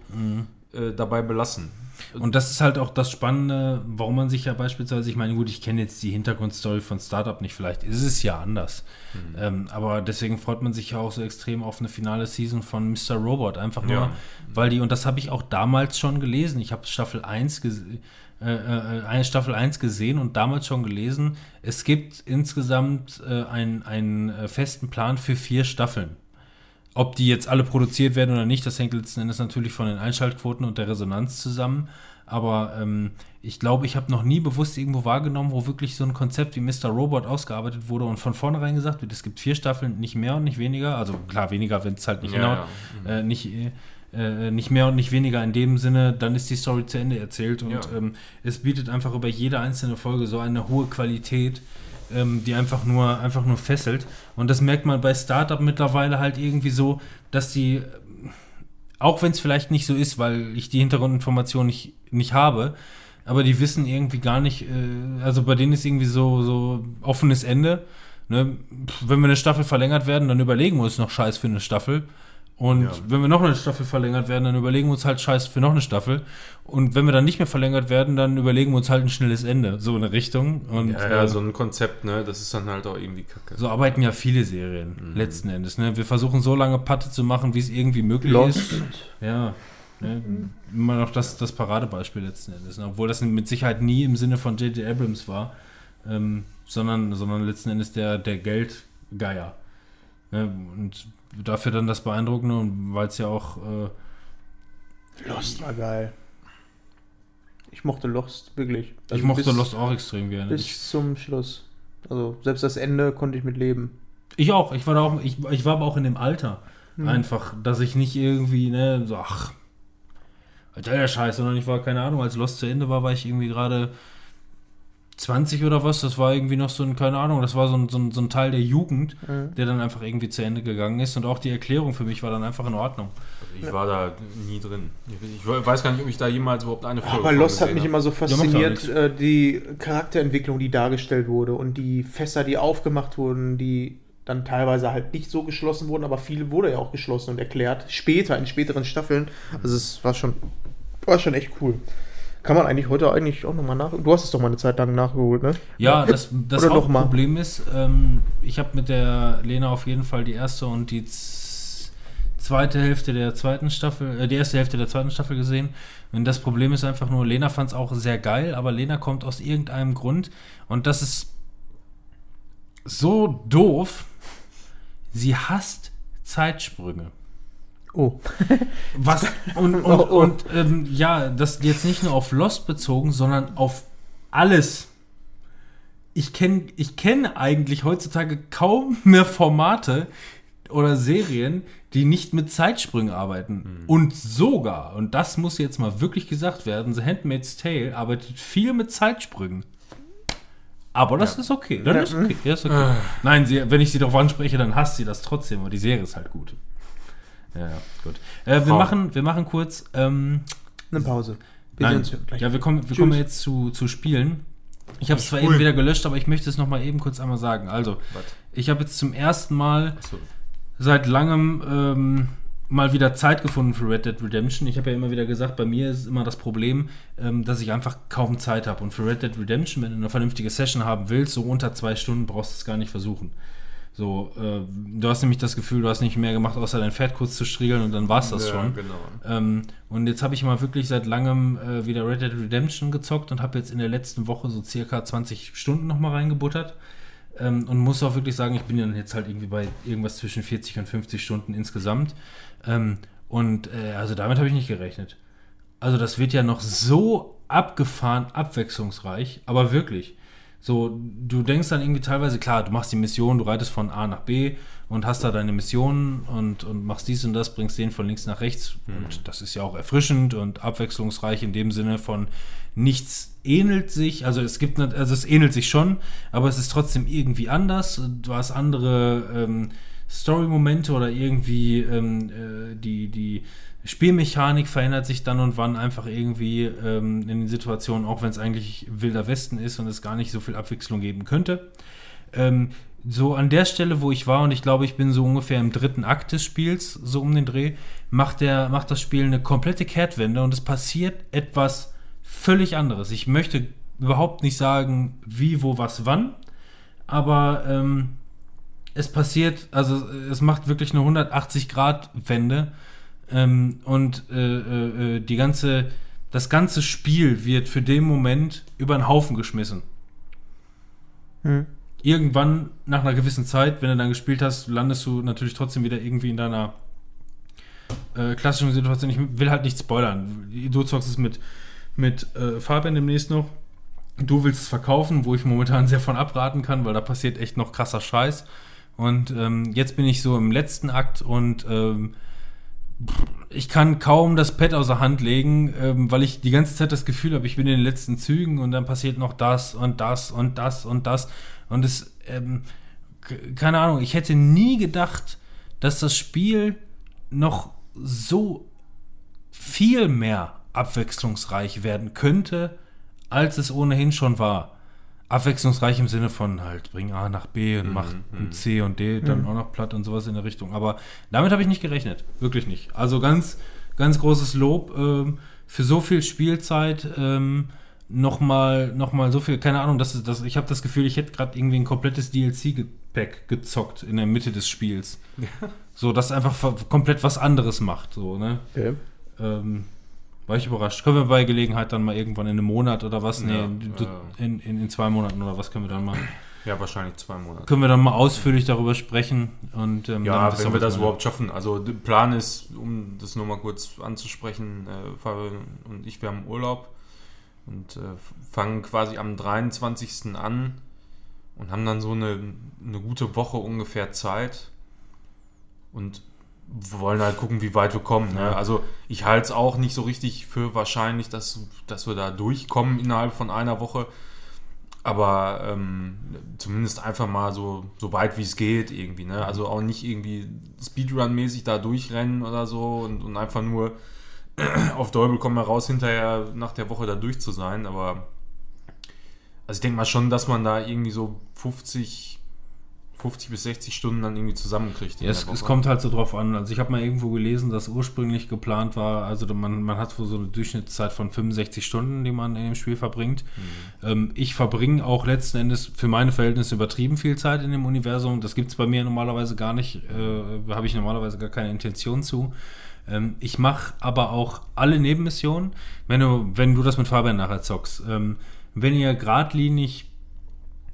äh, dabei belassen. Und das ist halt auch das Spannende, warum man sich ja beispielsweise, ich meine, gut, ich kenne jetzt die Hintergrundstory von Startup nicht, vielleicht ist es ja anders. Ähm, aber deswegen freut man sich ja auch so extrem auf eine finale Season von Mr. Robot. Einfach nur, Ja. weil die, und das habe ich auch damals schon gelesen. Ich habe Staffel 1 gesehen. Äh, äh, eine Staffel 1 gesehen und damals schon gelesen, es gibt insgesamt einen, einen festen Plan für vier Staffeln. Ob die jetzt alle produziert werden oder nicht, das hängt letzten Endes natürlich von den Einschaltquoten und der Resonanz zusammen. Aber ähm, ich glaube, ich habe noch nie bewusst irgendwo wahrgenommen, wo wirklich so ein Konzept wie Mr. Robot ausgearbeitet wurde und von vornherein gesagt wird, es gibt vier Staffeln, nicht mehr und nicht weniger. Also klar, weniger, wenn es halt nicht Ja, hinhaut. Äh, nicht, äh, nicht mehr und nicht weniger in dem Sinne, dann ist die Story zu Ende erzählt und Ja. ähm, es bietet einfach über jede einzelne Folge so eine hohe Qualität, ähm, die einfach nur, einfach nur fesselt. Und das merkt man bei Startup mittlerweile halt irgendwie so, dass die, auch wenn es vielleicht nicht so ist, weil ich die Hintergrundinformation nicht, nicht habe, aber die wissen irgendwie gar nicht, äh, also bei denen ist irgendwie so, so offenes Ende. Ne? Wenn wir eine Staffel verlängert werden, dann überlegen wir uns noch Scheiß für eine Staffel. Und Ja. wenn wir noch eine Staffel verlängert werden, dann überlegen wir uns halt Scheiß für noch eine Staffel. Und wenn wir dann nicht mehr verlängert werden, dann überlegen wir uns halt ein schnelles Ende. So eine Richtung. Und Ja, ja, äh, so ein Konzept, ne, das ist dann halt auch irgendwie kacke. so arbeiten ja viele Serien letzten Endes. Ne? Wir versuchen so lange Patte zu machen, wie es irgendwie möglich Lost. ist. Ja. Ne? Immer noch das, das Paradebeispiel letzten Endes. Ne? Obwohl das mit Sicherheit nie im Sinne von J.J. Abrams war, ähm, sondern, sondern letzten Endes der, der Geldgeier. Ne? Und dafür dann das Beeindruckende und weil es ja auch. Äh, Lost war geil. Ich mochte Lost, wirklich. ich Also mochte bis, Lost auch extrem gerne. Ich, Bis zum Schluss. Also selbst das Ende konnte ich mit leben. ich auch. Ich war, da auch ich, ich war aber auch in dem Alter. Hm. Einfach, dass ich nicht irgendwie, ne, so, ach, Alter, der Scheiß, sondern ich war, keine Ahnung, als Lost zu Ende war, war ich irgendwie gerade 20 oder was. Das war irgendwie noch so ein, keine Ahnung, das war so ein, so ein, so ein Teil der Jugend, Mhm. der dann einfach irgendwie zu Ende gegangen ist. Und auch die Erklärung für mich war dann einfach in Ordnung. Ich war da nie drin. Ich weiß gar nicht, ob ich da jemals überhaupt eine Folge Aber Lost hat mich habe. immer so ja fasziniert, nichts. äh, die Charakterentwicklung, die dargestellt wurde und die Fässer, die aufgemacht wurden, die dann teilweise halt nicht so geschlossen wurden, aber viele wurde ja auch geschlossen und erklärt. Später, in späteren Staffeln. Also es war schon, war schon echt cool. Kann man eigentlich heute eigentlich auch nochmal nach. Du hast es doch mal eine Zeit lang nachgeholt, ne? Ja, das, das. Hauptproblem ist, ähm, ich habe mit der Lena auf jeden Fall die erste und die zweite Hälfte der zweiten Staffel, äh, die erste Hälfte der zweiten Staffel gesehen. Und das Problem ist einfach nur, Lena fand es auch sehr geil, aber Lena kommt aus irgendeinem Grund und das ist so doof. Sie hasst Zeitsprünge. Oh. Was und, und, Oh, oh. und ähm, ja, das jetzt nicht nur auf Lost bezogen, sondern auf alles. Ich kenne ich kenn eigentlich heutzutage kaum mehr Formate oder Serien, die nicht mit Zeitsprüngen arbeiten. Und sogar, und das muss jetzt mal wirklich gesagt werden, The Handmaid's Tale arbeitet viel mit Zeitsprüngen. Aber das ist okay. Dann Ja, ist okay. Ja, ist okay. Nein, sie, wenn ich sie darauf anspreche, dann hasst sie das trotzdem, aber die Serie ist halt gut. Ja, ja, gut. Äh, wir, machen, wir machen kurz. Ähm, Eine Pause. Wir nein, sehen uns gleich. ja, wir kommen, wir Tschüss. kommen jetzt zu, zu Spielen. Ich habe es zwar cool. eben wieder gelöscht, aber ich möchte es noch mal eben kurz einmal sagen. Also, Was? ich habe jetzt zum ersten Mal Achso. seit langem ähm, mal wieder Zeit gefunden für Red Dead Redemption. Ich habe ja immer wieder gesagt, bei mir ist immer das Problem, ähm, dass ich einfach kaum Zeit habe. Und für Red Dead Redemption, wenn du eine vernünftige Session haben willst, so unter zwei Stunden brauchst du es gar nicht versuchen. So, äh, du hast nämlich das Gefühl, du hast nicht mehr gemacht, außer dein Pferd kurz zu striegeln und dann war es das Ja, schon. genau. Ähm, und jetzt habe ich mal wirklich seit langem äh, wieder Red Dead Redemption gezockt und habe jetzt in der letzten Woche so circa 20 Stunden nochmal reingebuttert. Ähm, und muss auch wirklich sagen, ich bin dann jetzt halt irgendwie bei irgendwas zwischen 40 und 50 Stunden insgesamt. Ähm, und äh, also damit habe ich nicht gerechnet. Also das wird ja noch so abgefahren, abwechslungsreich, aber wirklich. So, du denkst dann irgendwie teilweise, klar, du machst die Mission, du reitest von A nach B und hast da deine Missionen und, und machst dies und das, bringst den von links nach rechts. Und das ist ja auch erfrischend und abwechslungsreich in dem Sinne von nichts ähnelt sich, also es gibt, also es ähnelt sich schon, aber es ist trotzdem irgendwie anders. Du hast andere ähm, Story-Momente oder irgendwie ähm, äh, die, die Spielmechanik verändert sich dann und wann einfach irgendwie ähm, in den Situationen, auch wenn es eigentlich wilder Westen ist und es gar nicht so viel Abwechslung geben könnte. Ähm, so an der Stelle, wo ich war, und ich glaube, ich bin so ungefähr im dritten Akt des Spiels, so um den Dreh, macht, der, macht das Spiel eine komplette Kehrtwende und es passiert etwas völlig anderes. Ich möchte überhaupt nicht sagen, wie, wo, was, wann, aber ähm, es passiert, also es macht wirklich eine 180-Grad-Wende ähm, und äh, äh, äh, die ganze, das ganze Spiel wird für den Moment über den Haufen geschmissen. Hm. Irgendwann, nach einer gewissen Zeit, wenn du dann gespielt hast, landest du natürlich trotzdem wieder irgendwie in deiner äh, klassischen Situation. Ich will halt nicht spoilern. Du zockst es mit, mit äh, Fabian demnächst noch. Du willst es verkaufen, wo ich momentan sehr von abraten kann, weil da passiert echt noch krasser Scheiß. Und ähm, jetzt bin ich so im letzten Akt und ähm, ich kann kaum das Pad außer Hand legen, ähm, weil ich die ganze Zeit das Gefühl habe, ich bin in den letzten Zügen und dann passiert noch das und das und das und das. Und es, ähm, keine Ahnung, ich hätte nie gedacht, dass das Spiel noch so viel mehr abwechslungsreich werden könnte, als es ohnehin schon war. Abwechslungsreich im Sinne von halt, bring A nach B und mach ein C und D dann auch noch platt und sowas in der Richtung. Aber damit habe ich nicht gerechnet. Wirklich nicht. Also ganz, ganz großes Lob ähm, für so viel Spielzeit. Ähm, nochmal noch mal so viel, keine Ahnung, das ist, das, ich habe das Gefühl, ich hätte gerade irgendwie ein komplettes DLC-Pack gezockt in der Mitte des Spiels. So, das einfach komplett was anderes macht. So, ne? Okay. Ähm, war ich überrascht. Können wir bei Gelegenheit dann mal irgendwann in einem Monat oder was? Nee, Ja. In, in, in zwei Monaten oder was können wir dann mal? Ja, wahrscheinlich zwei Monate. Können wir dann mal ausführlich darüber sprechen und ähm, Ja, wenn wir das überhaupt schaffen. Also der Plan ist, um das nur mal kurz anzusprechen, äh, Fabian und ich, wir haben Urlaub und äh, fangen quasi am 23. an und haben dann so eine, eine gute Woche ungefähr Zeit und wollen halt gucken, wie weit wir kommen. Ne? Also ich halte es auch nicht so richtig für wahrscheinlich, dass, dass wir da durchkommen innerhalb von einer Woche. Aber ähm, zumindest einfach mal so, so weit wie es geht irgendwie. Ne? Also auch nicht irgendwie Speedrun-mäßig da durchrennen oder so und, und einfach nur auf Däubel kommen heraus hinterher nach der Woche da durch zu sein. Aber also ich denke mal schon, dass man da irgendwie so 50, 50 bis 60 Stunden dann irgendwie zusammenkriegt. Ja, es, es kommt halt so drauf an. Also ich habe mal irgendwo gelesen, dass ursprünglich geplant war, also man, man hat wohl so eine Durchschnittszeit von 65 Stunden, die man in dem Spiel verbringt. Ähm, ich verbringe auch letzten Endes für meine Verhältnisse übertrieben viel Zeit in dem Universum. Das gibt es bei mir normalerweise gar nicht. Äh, habe ich normalerweise gar keine Intention zu. Ähm, ich mache aber auch alle Nebenmissionen, wenn du, wenn du das mit Fabian nachher zockst. Ähm, wenn ihr geradlinig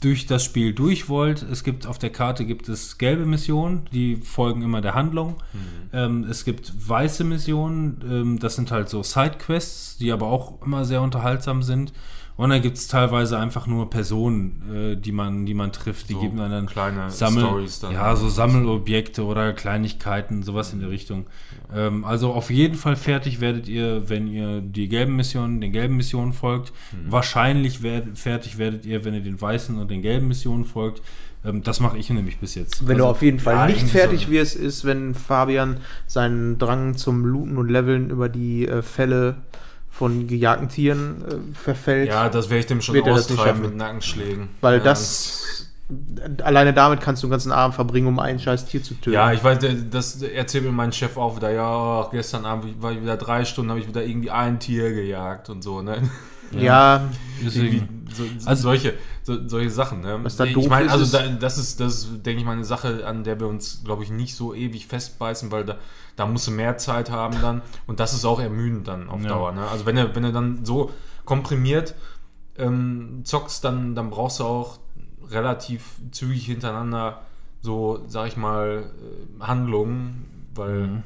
durch das Spiel durch wollt. Es gibt auf der Karte gibt es gelbe Missionen, die folgen immer der Handlung. Ähm, es gibt weiße Missionen, ähm, das sind halt so Sidequests, die aber auch immer sehr unterhaltsam sind. Und dann gibt es teilweise einfach nur Personen, äh, die man, die man trifft, die So geben dann kleine Sammel, Stories dann. ja, so Sammelobjekte oder Kleinigkeiten, sowas in der Richtung. Ähm, also auf jeden Fall fertig werdet ihr, wenn ihr die gelben Missionen, den gelben Missionen folgt. Mhm. Wahrscheinlich werd, fertig werdet ihr, wenn ihr den weißen und den gelben Missionen folgt. Ähm, das mache ich nämlich bis jetzt. Wenn du Also, auf jeden Fall ja, nicht fertig so. wirst, ist, wenn Fabian seinen Drang zum Looten und Leveln über die äh, Fälle von gejagten Tieren äh, verfällt. Ja, das werde ich dem schon austreiben mit Nackenschlägen. weil ja, das alleine damit kannst du den ganzen Abend verbringen, um ein scheiß Tier zu töten. Ja, ich weiß, das erzählt mir mein Chef auch wieder. Ja, gestern Abend war ich wieder drei Stunden, habe ich wieder irgendwie ein Tier gejagt und so. Ne? Ja, Deswegen. So, so, Also- solche, so, solche Sachen. Ne? Was da ich doof meine, ist, also da, das ist, das ist, denke ich mal, eine Sache, an der wir uns, glaube ich, nicht so ewig festbeißen, weil da, da musst du mehr Zeit haben dann und das ist auch ermüdend dann auf Ja. Dauer. Ne? Also wenn du, wenn du dann so komprimiert ähm, zockst, dann, dann brauchst du auch relativ zügig hintereinander so, sag ich mal, äh, Handlungen, weil Mhm.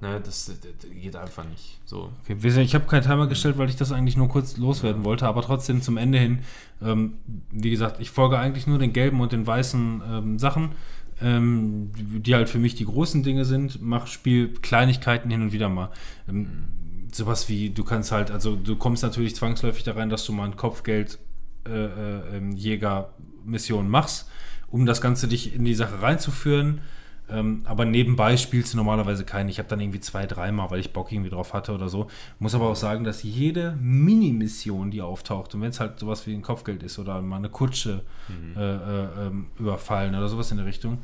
Ne, das, das, geht einfach nicht. So. Okay, ich habe keinen Timer gestellt, weil ich das eigentlich nur kurz loswerden wollte, aber trotzdem zum Ende hin, ähm, wie gesagt, ich folge eigentlich nur den gelben und den weißen ähm, Sachen, ähm, die halt für mich die großen Dinge sind. Mach Spiel Kleinigkeiten hin und wieder mal. Ähm, sowas wie, du kannst halt, also du kommst natürlich zwangsläufig da rein, dass du mal ein Kopfgeld äh, äh, ähm, Jäger-Mission machst, um das Ganze dich in die Sache reinzuführen. Ähm, aber nebenbei spielst du normalerweise keinen. Ich habe dann irgendwie zwei, dreimal, weil ich Bock irgendwie drauf hatte oder so. Muss aber auch sagen, dass jede Mini-Mission, die auftaucht, und wenn es halt sowas wie ein Kopfgeld ist oder mal eine Kutsche äh, äh, ähm, überfallen oder sowas in der Richtung,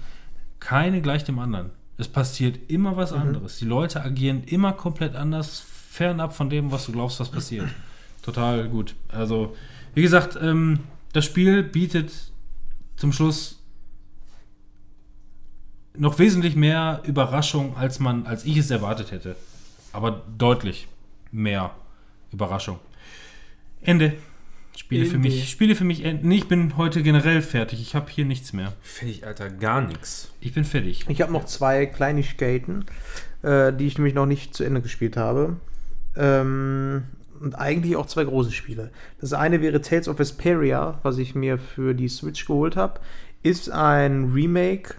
keine gleich dem anderen. Es passiert immer was anderes. Die Leute agieren immer komplett anders, fernab von dem, was du glaubst, was passiert. Total gut. Also, wie gesagt, ähm, das Spiel bietet zum Schluss noch wesentlich mehr Überraschung, als man, als ich es erwartet hätte. Aber deutlich mehr Überraschung. Ende. Spiele für Ende. mich, Spiele für mich enden. Nee, ich bin heute generell fertig. Ich habe hier nichts mehr. Fertig, Alter, gar nichts. Ich bin fertig. Ich habe noch zwei Kleinigkeiten, äh, die ich nämlich noch nicht zu Ende gespielt habe. Ähm, und eigentlich auch zwei große Spiele. Das eine wäre Tales of Vesperia, was ich mir für die Switch geholt habe. Ist ein Remake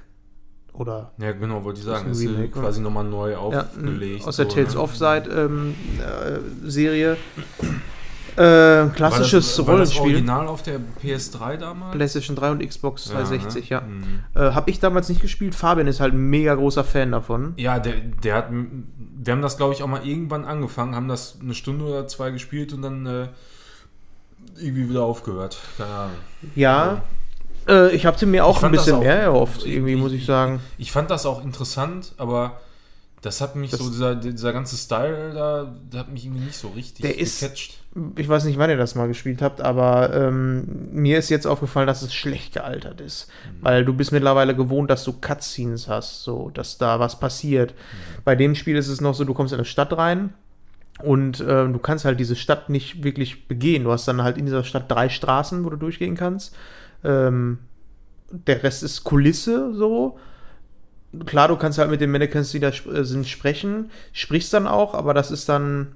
oder Ja, genau, wollte ich sagen. Das Ist, Remake, quasi nochmal neu ja, aufgelegt. aus der so, Tales ne? of Side ähm, äh, Serie. Äh, klassisches war das, war das Rollenspiel. Original auf der PS3 damals? PlayStation 3 und Xbox 360, ja. ne? Mhm. Äh, habe ich damals nicht gespielt. Fabian ist halt ein mega großer Fan davon. Ja, der, der hat. Wir haben das, glaube ich, auch mal irgendwann angefangen, haben das eine Stunde oder zwei gespielt und dann äh, irgendwie wieder aufgehört. Keine Ahnung. Ja, äh, ich habe mir auch ein bisschen auch- mehr erhofft, irgendwie, ich- muss ich sagen. Ich fand das auch interessant, aber das hat mich Das- so, dieser, dieser ganze Style da, der hat mich irgendwie nicht so richtig Der ist- gecatcht. Ich weiß nicht, wann ihr das mal gespielt habt, aber ähm, mir ist jetzt aufgefallen, dass es schlecht gealtert ist. Mhm. Weil du bist mittlerweile gewohnt, dass du Cutscenes hast, so, dass da was passiert. Mhm. Bei dem Spiel ist es noch so, du kommst in eine Stadt rein und ähm, du kannst halt diese Stadt nicht wirklich begehen. Du hast dann halt in dieser Stadt drei Straßen, wo du durchgehen kannst. Ähm, der Rest ist Kulisse, so. Klar, du kannst halt mit den Mannequins, die da äh, sind, sprechen, sprichst dann auch, aber das ist dann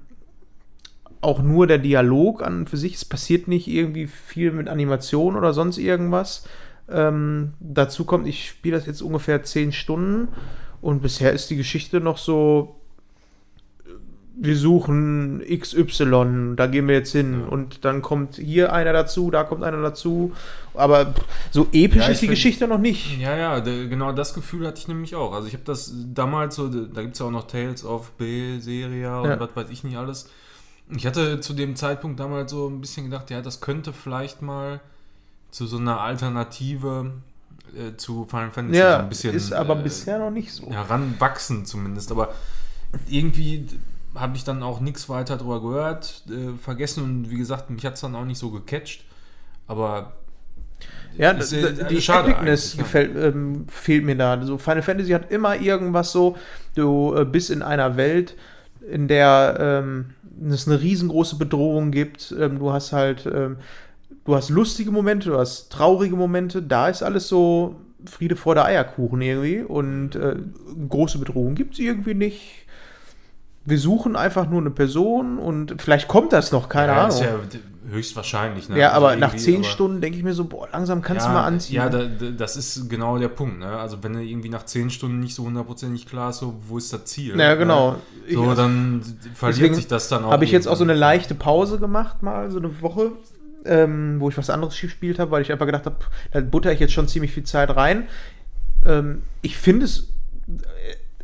auch nur der Dialog an und für sich. Es passiert nicht irgendwie viel mit Animation oder sonst irgendwas. Ähm, dazu kommt, ich spiele das jetzt ungefähr 10 Stunden und bisher ist die Geschichte noch so. Wir suchen XY, da gehen wir jetzt hin. Und dann kommt hier einer dazu, da kommt einer dazu. Aber so episch Ja, ist die find- Geschichte noch nicht. Ja, ja, de- genau das Gefühl hatte ich nämlich auch. Also ich habe das damals so, da gibt es ja auch noch Tales of B-Serie und Ja. was weiß ich nicht alles. Ich hatte zu dem Zeitpunkt damals so ein bisschen gedacht, ja, das könnte vielleicht mal zu so einer Alternative äh, zu Final Fantasy Ja, ein bisschen ist aber äh, bisher noch nicht so. heranwachsen zumindest. Aber irgendwie habe ich dann auch nichts weiter drüber gehört, äh, vergessen und wie gesagt, mich hat es dann auch nicht so gecatcht. Aber Ja, Ist, äh, die Epicness gefällt, ähm, fehlt mir da. So Final Fantasy hat immer irgendwas so, du äh, bist in einer Welt, in der ähm, es eine riesengroße Bedrohung gibt. Ähm, du hast halt, ähm, du hast lustige Momente, du hast traurige Momente. Da ist alles so Friede vor der Eierkuchen irgendwie. Und äh, große Bedrohung gibt es irgendwie nicht. Wir suchen einfach nur eine Person und vielleicht kommt das noch, keine ja, Ahnung. ist ja, ja höchstwahrscheinlich. Ne? Also aber nach irgendwie, zehn aber- Stunden denke ich mir so, boah, langsam kannst ja, du mal anziehen. Ja, da, da, das ist genau der Punkt. Ne? Also wenn du irgendwie nach zehn Stunden nicht so hundertprozentig klar ist, so, wo ist das Ziel? Ja, genau. Ne? So, Ich- dann verliert sich das dann auch. Habe ich jetzt auch so eine leichte Pause gemacht, mal so eine Woche, ähm, wo ich was anderes gespielt habe, weil ich einfach gedacht habe, da butter ich jetzt schon ziemlich viel Zeit rein. Ähm, ich finde es,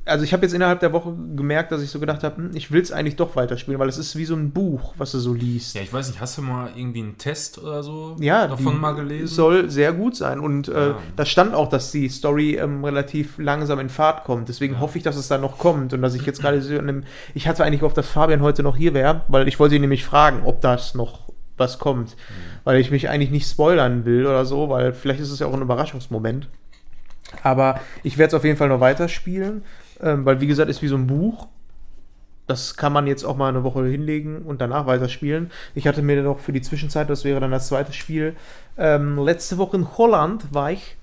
also ich habe jetzt innerhalb der Woche gemerkt, dass ich so gedacht habe, hm, ich will es eigentlich doch weiterspielen, weil es ist wie so ein Buch, was du so liest. Ja, ich weiß nicht, hast du mal irgendwie einen Test oder so Ja, davon mal gelesen? Soll sehr gut sein. Und äh, Ja. da stand auch, dass die Story ähm, relativ langsam in Fahrt kommt. Deswegen hoffe ich, dass es da noch kommt und dass ich jetzt gerade so in einem. Ich hatte eigentlich gehofft, dass Fabian heute noch hier wäre, weil ich wollte ihn nämlich fragen, ob das noch was kommt. Weil ich mich eigentlich nicht spoilern will oder so, weil vielleicht ist es ja auch ein Überraschungsmoment. Aber ich werde es auf jeden Fall noch weiterspielen, ähm, weil wie gesagt, ist wie so ein Buch. Das kann man jetzt auch mal eine Woche hinlegen und danach weiterspielen. Ich hatte mir noch für die Zwischenzeit, das wäre dann das zweite Spiel, ähm, letzte Woche in Holland war ich.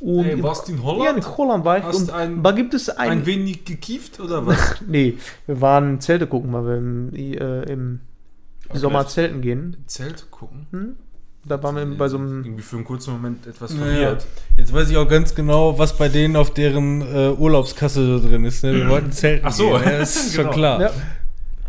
Und Hey, warst du in Holland? Ja, in Holland war ich. Hast und ein- da gibt es ein, Ein wenig gekieft oder was? Nee, wir waren Zelte gucken, weil wir im, äh, im Sommer Zelten gehen. Zelt gucken? Da waren wir bei so einem. Irgendwie für einen kurzen Moment etwas verwirrt. Jetzt weiß ich auch ganz genau, was bei denen auf deren äh, Urlaubskasse drin ist. Ne? Wir wollten zelten. Ach so. gehen, ne? das ist schon Genau. klar. Ja,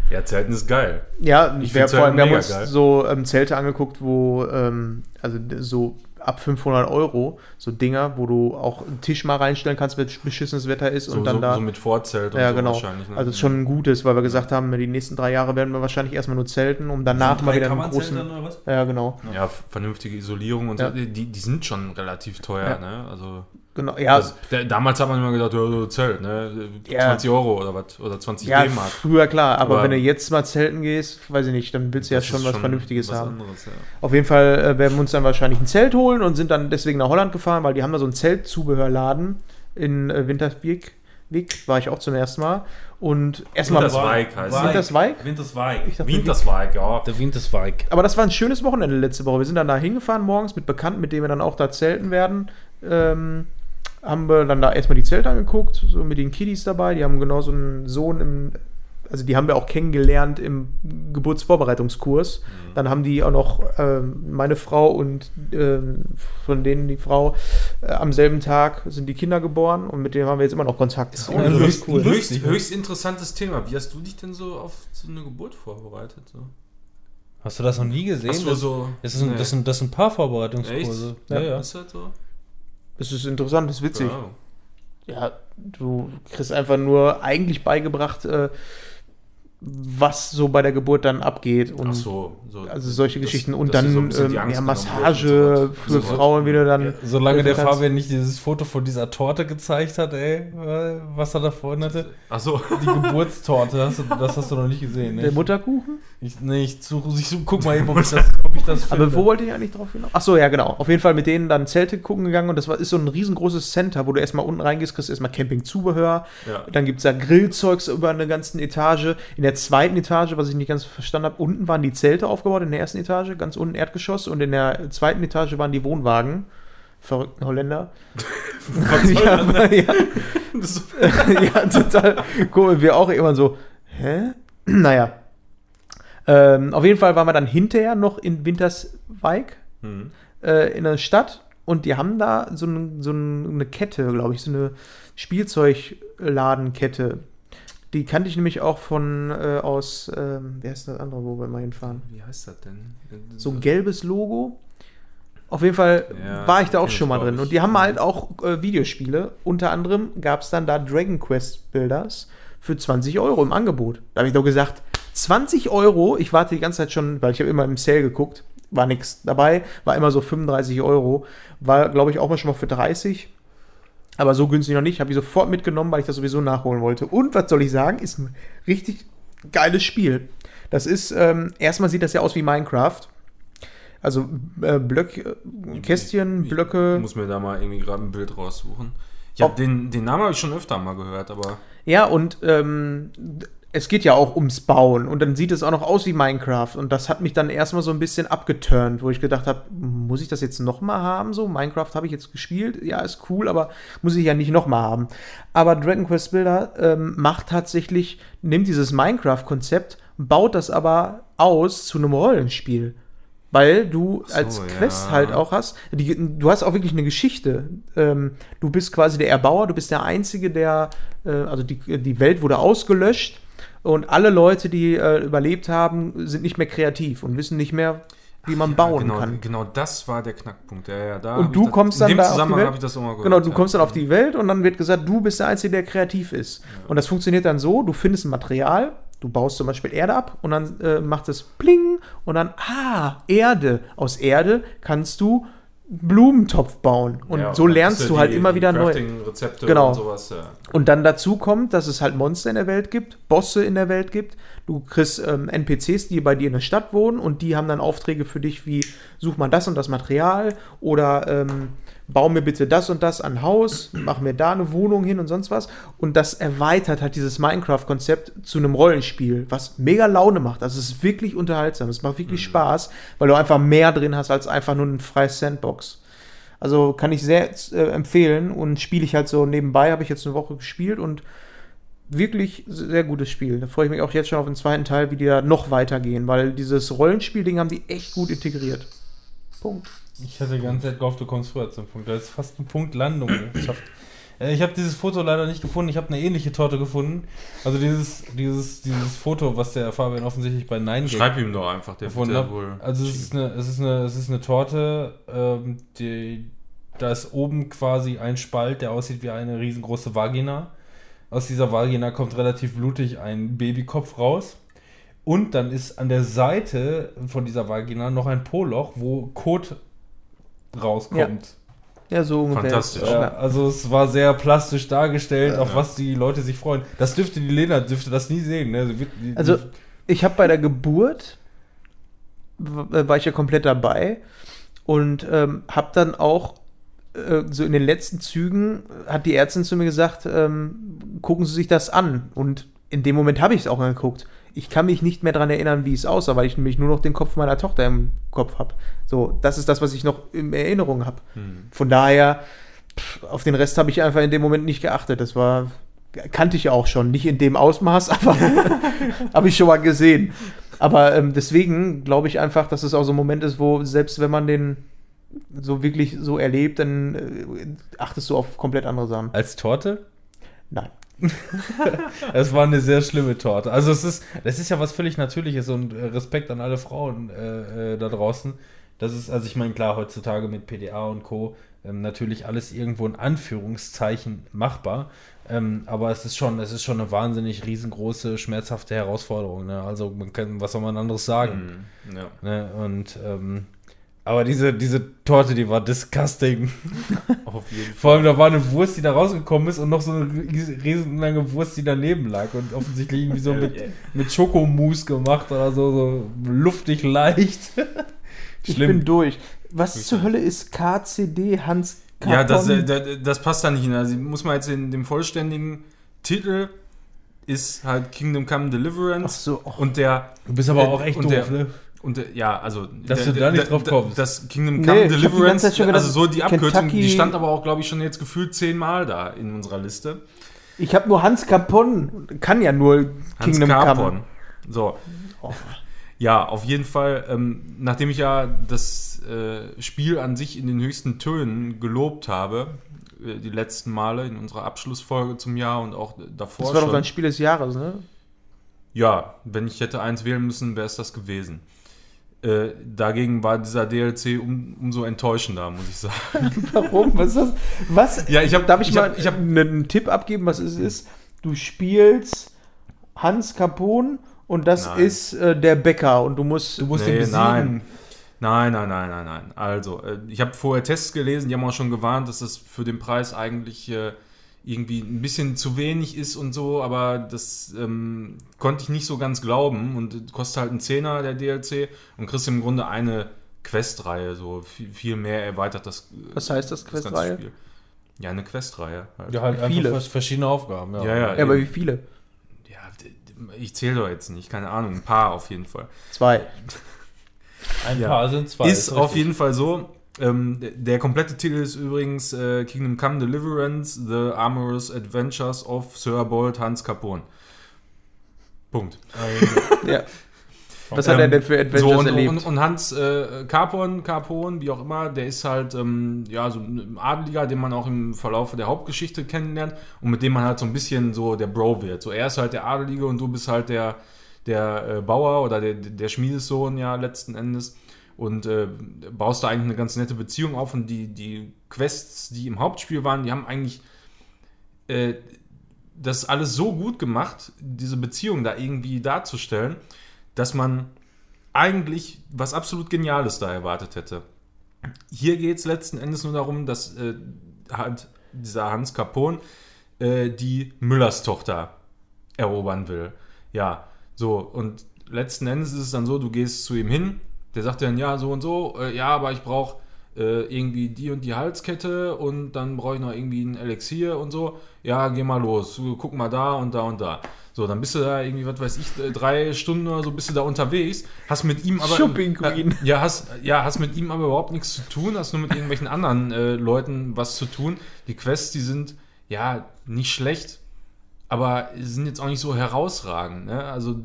Ja, Zelten ist geil. ja Ich wir, vor allem, wir haben uns geil. so ähm, Zelte angeguckt, wo, ähm, also so ab 500 Euro, so Dinger, wo du auch einen Tisch mal reinstellen kannst, wenn beschissenes Wetter ist So, und dann so, da. so mit Vorzelt und ja, so genau. wahrscheinlich. Ne? Also es ist schon ein gutes, weil wir gesagt haben, die nächsten drei Jahre werden wir wahrscheinlich erstmal nur zelten, um danach mal wieder einen großen. oder was? Ja, genau. Ja, vernünftige Isolierung und Ja. so. Die, die sind schon relativ teuer, Ja. ne? Also. Genau. Ja, Das, der, damals hat man immer gedacht, ja, so Zelt, ne? Ja. 20 Euro oder was? Oder 20 ja D-Mark. früher klar, aber, Aber- wenn du jetzt mal zelten gehst, weiß ich nicht, dann willst du ja schon was Vernünftiges was haben. Anderes, ja. Auf jeden Fall äh, werden wir uns dann wahrscheinlich ein Zelt holen und sind dann deswegen nach Holland gefahren, weil die haben da so einen Zeltzubehörladen in äh, Winterswijk. Wick war ich auch zum ersten Mal. Und erstmal. Winterswijk heißt es. Winterswijk? Winterswijk. Ich dachte, Winterswijk, ja. Der Winterswijk. Aber das war ein schönes Wochenende letzte Woche. Wir sind dann da hingefahren morgens mit Bekannten, mit denen wir dann auch da zelten werden. Ähm, haben wir dann da erstmal die Zelte angeguckt, so mit den Kiddies dabei. Die haben genau so einen Sohn im, also die haben wir auch kennengelernt im Geburtsvorbereitungskurs. Dann haben die auch noch ähm, meine Frau und ähm, von denen die Frau äh, am selben Tag sind die Kinder geboren und mit denen haben wir jetzt immer noch Kontakt. Das ist Ja, lustig. cool. Höchst, höchst interessantes Thema. Wie hast du dich denn so auf so eine Geburt vorbereitet? So? Hast du das noch nie gesehen? Hast du das, so. das, sind, das, sind, das sind Paarvorbereitungskurse. Echt? Ja, ja. Ist das so? Das ist interessant, das ist witzig. Ja. ja, du kriegst einfach nur eigentlich beigebracht, äh, was so bei der Geburt dann abgeht. Und Ach so, so. Also solche Das- Geschichten. Und dann so ähm, ja, Massage für sowas. Frauen wieder dann. Solange der kannst. Fabian nicht dieses Foto von dieser Torte gezeigt hat, ey, äh, was er da vorhin hatte. Ach so. Die Geburtstorte, hast du, das hast du noch nicht gesehen, ne? Der Mutterkuchen? Ich, nee, ich suche, ich such, guck mal eben, ob ich das, ob ich das Aber wo wollte ich eigentlich drauf hinaus? Ach so, ja, genau. Auf jeden Fall mit denen dann Zelte gucken gegangen und das war, ist so ein riesengroßes Center, wo du erstmal unten reingehst, kriegst erstmal Campingzubehör. Ja. Dann gibt es da Grillzeugs über eine ganze Etage. In der zweiten Etage, was ich nicht ganz verstanden habe, unten waren die Zelte aufgebaut, in der ersten Etage, ganz unten Erdgeschoss und in der zweiten Etage waren die Wohnwagen. Verrückten Holländer. ja, ja, ja, total cool. Wir auch immer so, hä? Naja. Ähm, auf jeden Fall waren wir dann hinterher noch in Winterswijk hm. äh, in der Stadt und die haben da so, ein, so eine Kette, glaube ich, so eine Spielzeugladenkette. Die kannte ich nämlich auch von äh, aus, ähm, wer ist das andere, wo wir mal hinfahren? Wie heißt das denn? So ein gelbes Logo. Auf jeden Fall Ja, war ich da auch schon mal drin. Und die haben halt auch äh, Videospiele. Unter anderem gab es dann da Dragon Quest Builders für 20 Euro im Angebot. Da habe ich doch gesagt, 20 Euro, ich warte die ganze Zeit schon, weil ich habe immer im Sale geguckt, war nichts dabei, war immer so 35 Euro. War, glaube ich, auch mal schon mal für 30. Aber so günstig noch nicht. Habe ich sofort mitgenommen, weil ich das sowieso nachholen wollte. Und was soll ich sagen, ist ein richtig geiles Spiel. Das ist, ähm, erstmal sieht das ja aus wie Minecraft. Also äh, Blöck, äh, Kästchen, Ich Blöcke. muss mir da mal irgendwie gerade ein Bild raussuchen. Ich hab Ob- den, den Namen habe ich schon öfter mal gehört, aber Ja, und ähm, es geht ja auch ums Bauen. Und dann sieht es auch noch aus wie Minecraft. Und das hat mich dann erstmal so ein bisschen abgeturnt, wo ich gedacht habe, muss ich das jetzt nochmal haben? So, Minecraft habe ich jetzt gespielt. Ja, ist cool, aber muss ich ja nicht nochmal haben. Aber Dragon Quest Builder ähm, macht tatsächlich, nimmt dieses Minecraft-Konzept, baut das aber aus zu einem Rollenspiel. Weil du so, als ja. Quest halt auch hast, die, du hast auch wirklich eine Geschichte. Ähm, du bist quasi der Erbauer, du bist der Einzige, der, äh, also die, die Welt wurde ausgelöscht und alle Leute, die äh, überlebt haben, sind nicht mehr kreativ und wissen nicht mehr, wie man Ja, bauen genau, kann. Genau, das war der Knackpunkt. Ja, ja, da Und du ich das, kommst dann da auf die Welt? habe ich das auch mal gehört. Genau, du ja. kommst dann auf die Welt und dann wird gesagt, du bist der Einzige, der kreativ ist. Und das funktioniert dann so, du findest ein Material, du baust zum Beispiel Erde ab und dann äh, macht es Pling und dann, ah, Erde. Aus Erde kannst du Blumentopf bauen. Und Ja, so lernst du die- halt immer wieder neu. Crafting-Rezepte Genau. und sowas. Ja. Und dann dazu kommt, dass es halt Monster in der Welt gibt, Bosse in der Welt gibt. Du kriegst ähm, NPCs, die bei dir in der Stadt wohnen und die haben dann Aufträge für dich wie such mal das und das Material oder ähm, bau mir bitte das und das an Haus, mach mir da eine Wohnung hin und sonst was. Und das erweitert halt dieses Minecraft-Konzept zu einem Rollenspiel, was mega Laune macht. Also es ist wirklich unterhaltsam, es macht wirklich Spaß, weil du einfach mehr drin hast als einfach nur ein freies Sandbox. Also kann ich sehr äh, empfehlen und spiele ich halt so nebenbei, habe ich jetzt eine Woche gespielt und wirklich sehr gutes Spiel. Da freue ich mich auch jetzt schon auf den zweiten Teil, wie die da noch weitergehen, weil dieses Rollenspiel-Ding haben die echt gut integriert. Punkt. Ich hatte die ganze Zeit gehofft, du kommst früher zum Punkt. Das ist fast ein Punkt Landung geschafft. Äh, Ich habe dieses Foto leider nicht gefunden. Ich habe eine ähnliche Torte gefunden. Also dieses, dieses, dieses Foto, was der Fabian offensichtlich bei Nein Schreib ihm doch einfach, der gefunden hat. wohl. Also es ist eine, es ist eine, es ist eine Torte, ähm, die, da ist oben quasi ein Spalt, der aussieht wie eine riesengroße Vagina. Aus dieser Vagina kommt relativ blutig ein Babykopf raus. Und dann ist an der Seite von dieser Vagina noch ein Poloch, wo Kot rauskommt. Ja, so ungefähr. Fantastisch. Ja, also es war sehr plastisch dargestellt, auf Ja. was die Leute sich freuen. Das dürfte die Lena dürfte das nie sehen. Ne? Wird- die- Also, die- ich habe bei der Geburt, äh, war ich ja komplett dabei und ähm, habe dann auch äh, so in den letzten Zügen, äh, hat die Ärztin zu mir gesagt, ähm, gucken Sie sich das an. Und in dem Moment habe ich es auch angeguckt. Ich kann mich nicht mehr daran erinnern, wie es aussah, weil ich nämlich nur noch den Kopf meiner Tochter im Kopf habe. So, das ist das, was ich noch in Erinnerung habe. Von daher, pff, auf den Rest habe ich einfach in dem Moment nicht geachtet. Das war, kannte ich auch schon. Nicht in dem Ausmaß, aber habe ich schon mal gesehen. Aber ähm, deswegen glaube ich einfach, dass es auch so ein Moment ist, wo selbst wenn man den so wirklich so erlebt, dann äh, achtest du auf komplett andere Sachen. als Torte? Nein. Es war eine sehr schlimme Torte. Also es ist, das ist ja was völlig Natürliches und äh, Respekt an alle Frauen äh, äh, da draußen. Das ist, also ich meine, klar, heutzutage mit PDA und Co. Ähm, natürlich alles irgendwo in Anführungszeichen machbar. Ähm, aber es ist schon, es ist schon eine wahnsinnig riesengroße, schmerzhafte Herausforderung. Ne? Also man kann, was soll man anderes sagen? Mhm. Ja. Ne? Und ähm, aber diese, diese Torte, die war disgusting. Auf jeden Vor allem, da war eine Wurst, die da rausgekommen ist und noch so eine ries- riesenlange Wurst, die daneben lag und offensichtlich irgendwie so mit, mit Schokomousse gemacht oder so, so luftig leicht. Ich bin durch. Was zur Hölle ist KCD Hans Ja, das, äh, das, das passt da nicht hin. Also muss man jetzt in dem vollständigen Titel ist halt Kingdom Come Deliverance Ach so, oh. und der Du bist aber auch echt doof, der, ne? Und der, ja, also Dass du da nicht drauf kommst. Das Kingdom Nee, Come ganze Deliverance, gedacht, also so die Abkürzung, Kentucky- die stand aber auch, glaube ich, schon jetzt gefühlt zehnmal da in unserer Liste. Ich habe nur Hans Capon, kann ja nur Hans Kingdom Capon. Come. So. Oh. Ja, auf jeden Fall, ähm, nachdem ich ja das äh, Spiel an sich in den höchsten Tönen gelobt habe, äh, die letzten Male in unserer Abschlussfolge zum Jahr und auch davor Das war doch schon. dein Spiel des Jahres, ne? Ja, wenn ich hätte eins wählen müssen, wäre es das gewesen. Äh, dagegen war dieser DLC um, umso enttäuschender, muss ich sagen. Warum? Was ist das? Was? Ja, ich hab- Darf ich, ich mal hab- ich hab- einen Tipp abgeben, was es ist? Du spielst Hans Capon und das Nein. ist äh, der Bäcker und du musst. Du musst Nee, ihn besiegen. nein. Nein, nein, nein, nein, nein. Also, äh, ich habe vorher Tests gelesen, die haben auch schon gewarnt, dass das für den Preis eigentlich äh, irgendwie ein bisschen zu wenig ist und so, aber das ähm, konnte ich nicht so ganz glauben und kostet halt einen Zehner der DLC und kriegst im Grunde eine Questreihe, so viel, viel mehr erweitert das. Was heißt das, ganze Questreihe? Spiel. Ja, eine Questreihe. Halt. Ja, halt viele? einfach vers- verschiedene Aufgaben. Ja, Ja, ja. Ja, aber wie viele? Ja, ich zähle doch jetzt nicht, keine Ahnung, ein paar auf jeden Fall. Zwei. Ein Ja. paar sind zwei. ist auf jeden Fall so. Ähm, der- komplette Titel ist übrigens äh, Kingdom Come Deliverance, The Amorous Adventures of Sir Bold Hans Capone. Punkt. Ja. Was hat er Ähm, denn für Adventures so, und, erlebt? Und, und Hans äh, Capon, Capon, wie auch immer, der ist halt ähm, ja, so ein Adeliger, den man auch im Verlauf der Hauptgeschichte kennenlernt und mit dem man halt so ein bisschen so der Bro wird. So, er ist halt der Adelige und du bist halt der, der äh, Bauer oder der, der Schmiedessohn ja letzten Endes und äh, baust da eigentlich eine ganz nette Beziehung auf und die, die Quests, die im Hauptspiel waren, die haben eigentlich äh, das alles so gut gemacht, diese Beziehung da irgendwie darzustellen, dass man eigentlich was absolut Geniales da erwartet hätte. Hier geht es letzten Endes nur darum, dass äh, halt dieser Hans Capone äh, die Müllers Tochter erobern will. Ja, So, und letzten Endes ist es dann so, du gehst zu ihm hin, der sagt dann, ja, so und so, äh, ja, aber ich brauche äh, irgendwie die und die Halskette und dann brauche ich noch irgendwie ein Elixier und so. Ja, geh mal los, guck mal da und da und da. So, dann bist du da irgendwie, was weiß ich, äh, drei Stunden oder so bist du da unterwegs, hast mit ihm aber. Shopping Queen. Äh, ja, hast, ja, hast mit ihm aber überhaupt nichts zu tun, hast nur mit irgendwelchen anderen äh, Leuten was zu tun. Die Quests, die sind ja nicht schlecht, aber sind jetzt auch nicht so herausragend. Ne? Also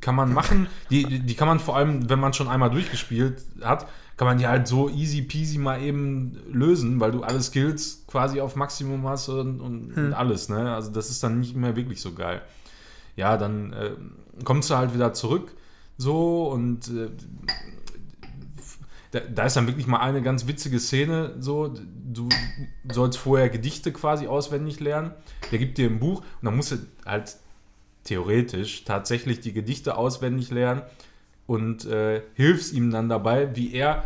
kann man machen. Die, die kann man vor allem, wenn man schon einmal durchgespielt hat, kann man die halt so easy peasy mal eben lösen, weil du alle Skills quasi auf Maximum hast und, und Hm. alles. Ne? Also das ist dann nicht mehr wirklich so geil. Ja, dann äh, kommst du halt wieder zurück so und äh, da, da ist dann wirklich mal eine ganz witzige Szene so, du sollst vorher Gedichte quasi auswendig lernen, der gibt dir ein Buch und dann musst du halt theoretisch tatsächlich die Gedichte auswendig lernen und äh, hilfst ihm dann dabei, wie er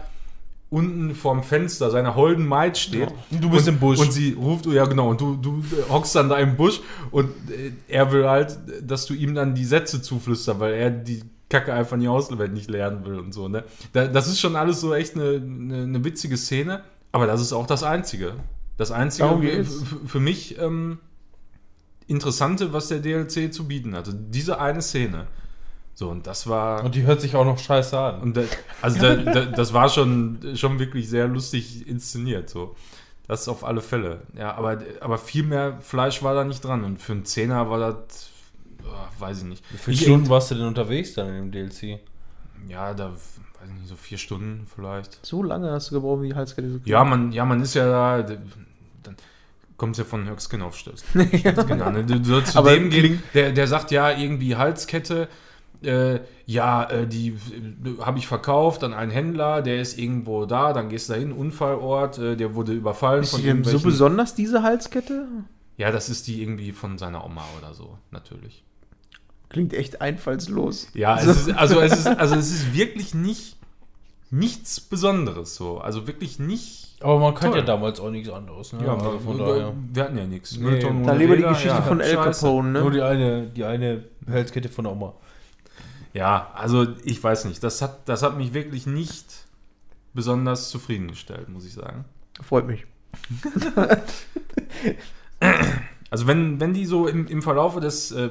unten vorm Fenster seiner holden Maid steht. Du bist und, im Busch. Und sie ruft, ja genau, und du, du äh, hockst dann da im Busch und äh, er will halt, dass du ihm dann die Sätze zuflüsterst, weil er die Kacke einfach nicht auswendig lernen will und so. Ne? Da, das ist schon alles so echt eine, eine, eine witzige Szene, aber das ist auch das Einzige. Das Einzige für- für mich ähm, Interessante, was der DLC zu bieten hatte. Diese eine Szene. So, und das war. Und die hört sich auch noch scheiße an. Und da, also da, da, das war schon, schon wirklich sehr lustig inszeniert. So. Das auf alle Fälle. Ja, aber, aber viel mehr Fleisch war da nicht dran. Und für einen Zehner war das, oh, weiß ich nicht. Wie viele Ich- Stunden warst du denn unterwegs dann in dem DLC? Ja, da, weiß ich nicht, so vier Stunden vielleicht. So lange hast du gebraucht, um die Halskette zu kriegen. Ja, man, ja, man ist ja da, kommt es ja von Höckskin auf Stöß. genau, ne? Du sollst zu dem gehen, der, der sagt ja irgendwie Halskette, äh, ja, äh, die äh, habe ich verkauft an einen Händler, der ist irgendwo da, dann gehst du dahin, Unfallort, äh, der wurde überfallen Ist von die denn so besonders, diese Halskette? ja, das ist die irgendwie von seiner Oma oder so, natürlich. Klingt echt einfallslos. Ja, es ist, also, es ist, also es ist wirklich nicht nichts Besonderes so. Also wirklich nicht. Aber man kannte Toll. ja damals auch nichts anderes. Ne? Ja, also wir, von wir, daher. wir hatten ja nichts. Nee, Mülltonnen Da ohne lebe die Geschichte ja, von El. Capone, Nur ne? die eine, die eine Halskette von der Oma. Ja, also ich weiß nicht. Das hat, das hat mich wirklich nicht besonders zufriedengestellt, muss ich sagen. Freut mich. Also wenn, wenn die so im, im Verlaufe des äh,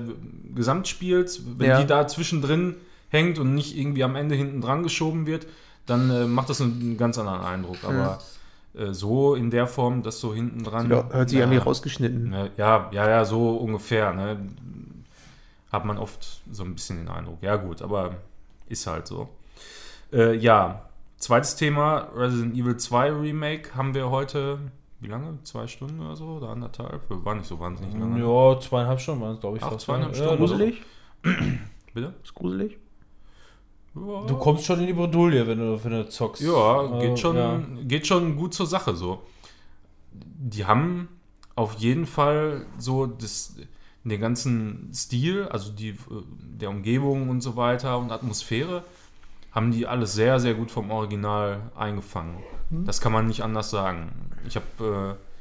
Gesamtspiels, wenn Ja. die da zwischendrin hängt und nicht irgendwie am Ende hinten dran geschoben wird, dann äh, macht das einen, einen ganz anderen Eindruck. Aber äh, so in der Form, dass so hinten dran. Ja, hört sich ja, an wie rausgeschnitten. Ne, ja, ja, ja, so ungefähr. Ne? Hat man oft so ein bisschen den Eindruck. Ja, gut, aber ist halt so. Äh, ja, zweites Thema: Resident Evil 2 Remake haben wir heute. Wie lange? Zwei Stunden oder so? Oder anderthalb? War nicht so wahnsinnig lange. Ja, zweieinhalb Stunden waren es, glaube ich. Ach, fast, zweieinhalb ne? Stunden. Das- Gruselig? Bitte? Ist gruselig? Ja, Du kommst schon in die Bredouille, wenn du, wenn du zockst. Ja, Äh, geht schon, ja. geht schon gut zur Sache so. Die haben auf jeden Fall so das, den ganzen Stil, also die, äh, der Umgebung und so weiter und Atmosphäre, haben die alles sehr, sehr gut vom Original eingefangen. Das kann man nicht anders sagen. Ich habe äh,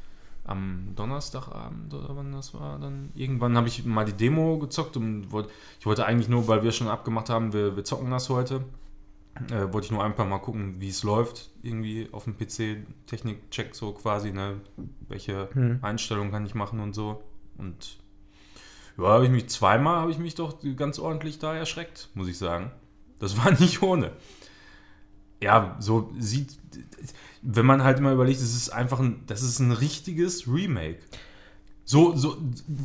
am Donnerstagabend oder wann das war, dann irgendwann habe ich mal die Demo gezockt und wollte, ich wollte eigentlich nur, weil wir schon abgemacht haben, wir, wir zocken das heute, äh, wollte ich nur einfach mal gucken, wie es läuft, irgendwie auf dem PC, Technik-Check so quasi, ne, welche Hm. Einstellungen kann ich machen und so. Und ja, habe ich mich zweimal, habe ich mich doch ganz ordentlich da erschreckt, muss ich sagen. Das war nicht ohne. Ja, so sieht, wenn man halt immer überlegt, es ist einfach ein, das ist ein richtiges Remake. So, so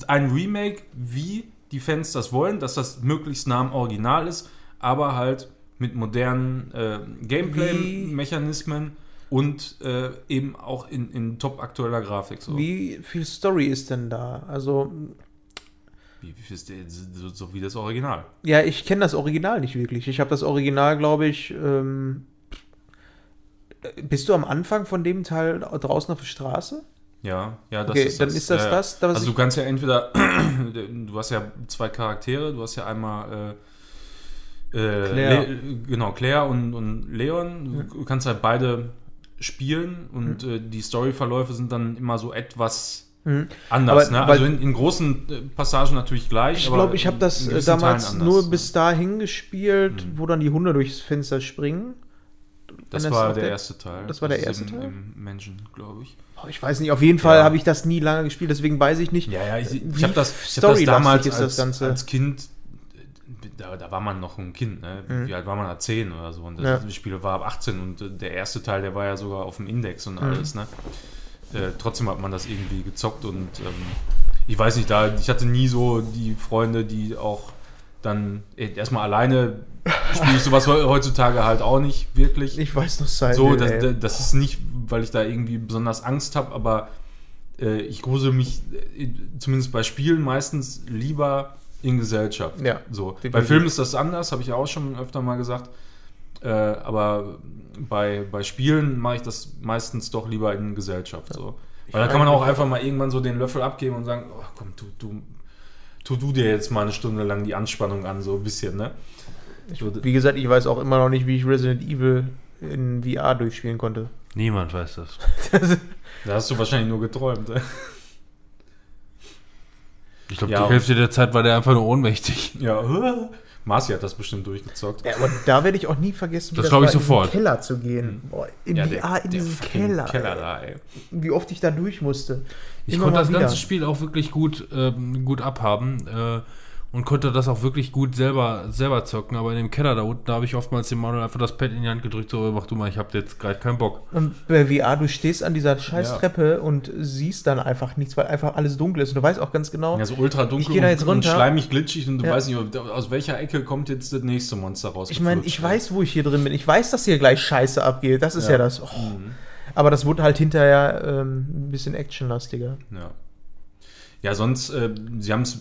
ein Remake, wie die Fans das wollen, dass das möglichst nah am Original ist, aber halt mit modernen äh, Gameplay-Mechanismen und äh, eben auch in, in top aktueller Grafik. So. Wie viel Story ist denn da? Also, Wie, wie ist der, so, so wie das Original. ja, ich kenne das Original nicht wirklich. Ich habe das Original, glaube ich. Ähm, äh, bist du am Anfang von dem Teil draußen auf der Straße? Ja, ja, das Okay, ist dann das. ist das Ja, ja. das, da, was Also du kannst ja entweder, du hast ja zwei Charaktere, du hast ja einmal äh, äh, Claire. Le genau, Claire und, und Leon. Du kannst halt beide spielen und Hm. äh, die Storyverläufe sind dann immer so etwas anders. Aber- ne? Also in, in großen äh, Passagen natürlich gleich. Ich glaube, ich habe das äh, damals nur bis dahin gespielt, wo dann die Hunde durchs Fenster springen. Das war der der- erste Teil. das war der erste im, Teil? Im Menschen, glaube ich. Oh, ich weiß nicht, auf jeden Fall Ja. habe ich das nie lange gespielt, deswegen weiß ich nicht. Ja, ja, ich, ich habe das, ich hab das damals als, als Kind, da, da war man noch ein Kind, ne? Wie alt war man da? 10 oder so. Und das Mhm. Ja. Spiel war ab 18 und äh, der erste Teil, der war ja sogar auf dem Index Mhm. und alles, ne? Äh, trotzdem hat man das irgendwie gezockt und ähm, ich weiß nicht, da ich hatte nie so die Freunde, die auch dann äh, erstmal alleine spiele ich sowas he- heutzutage halt auch nicht wirklich. Ich weiß noch Silent So, das, das- ist nicht, weil ich da irgendwie besonders Angst habe, aber äh, ich grusel mich äh, zumindest bei Spielen meistens lieber in Gesellschaft. Ja, so. Bei. Filmen ist das anders, habe ich ja auch schon öfter mal gesagt. Äh, aber bei, bei Spielen mache ich das meistens doch lieber in Gesellschaft. So. Weil da kann man auch einfach mal irgendwann so den Löffel abgeben und sagen, oh, komm, du, du, tu du dir jetzt mal eine Stunde lang die Anspannung an, so ein bisschen, ne? So, Wie gesagt, ich weiß auch immer noch nicht, wie ich Resident Evil in VR durchspielen konnte. Niemand weiß das. da hast du wahrscheinlich nur geträumt. Ne? Ich glaube, Ja. die Hälfte der Zeit war der einfach nur ohnmächtig. Ja, Marci hat das bestimmt durchgezockt. Ja, aber da werde ich auch nie vergessen, Das glaub ich war, in sofort. diesen Keller zu gehen. Boah, in Ja, VR in diesen Keller. Keller da, ey. Wie oft ich da durch musste. Ich Immer konnte das wieder. ganze Spiel auch wirklich gut, ähm, gut abhaben äh, und konnte das auch wirklich gut selber, selber zocken. Aber in dem Keller da unten, da habe ich oftmals dem Manuel einfach das Pad in die Hand gedrückt, so, mach du mal, ich habe jetzt gerade keinen Bock. Und bei VR, du stehst an dieser scheiß Ja. Treppe und siehst dann einfach nichts, weil einfach alles dunkel ist. Und du weißt auch ganz genau, Ja, so ultra dunkel Ich geh da jetzt und, und runter. schleimig, glitschig und du Ja. weißt nicht, aus welcher Ecke kommt jetzt das nächste Monster raus. ich meine, ich weiß, wo ich hier drin bin. Ich weiß, dass hier gleich Scheiße abgeht. Das ist ja, Ja. das. Oh. Mhm. Aber das wurde halt hinterher ähm, ein bisschen actionlastiger. Ja. Ja, sonst, äh, sie haben es,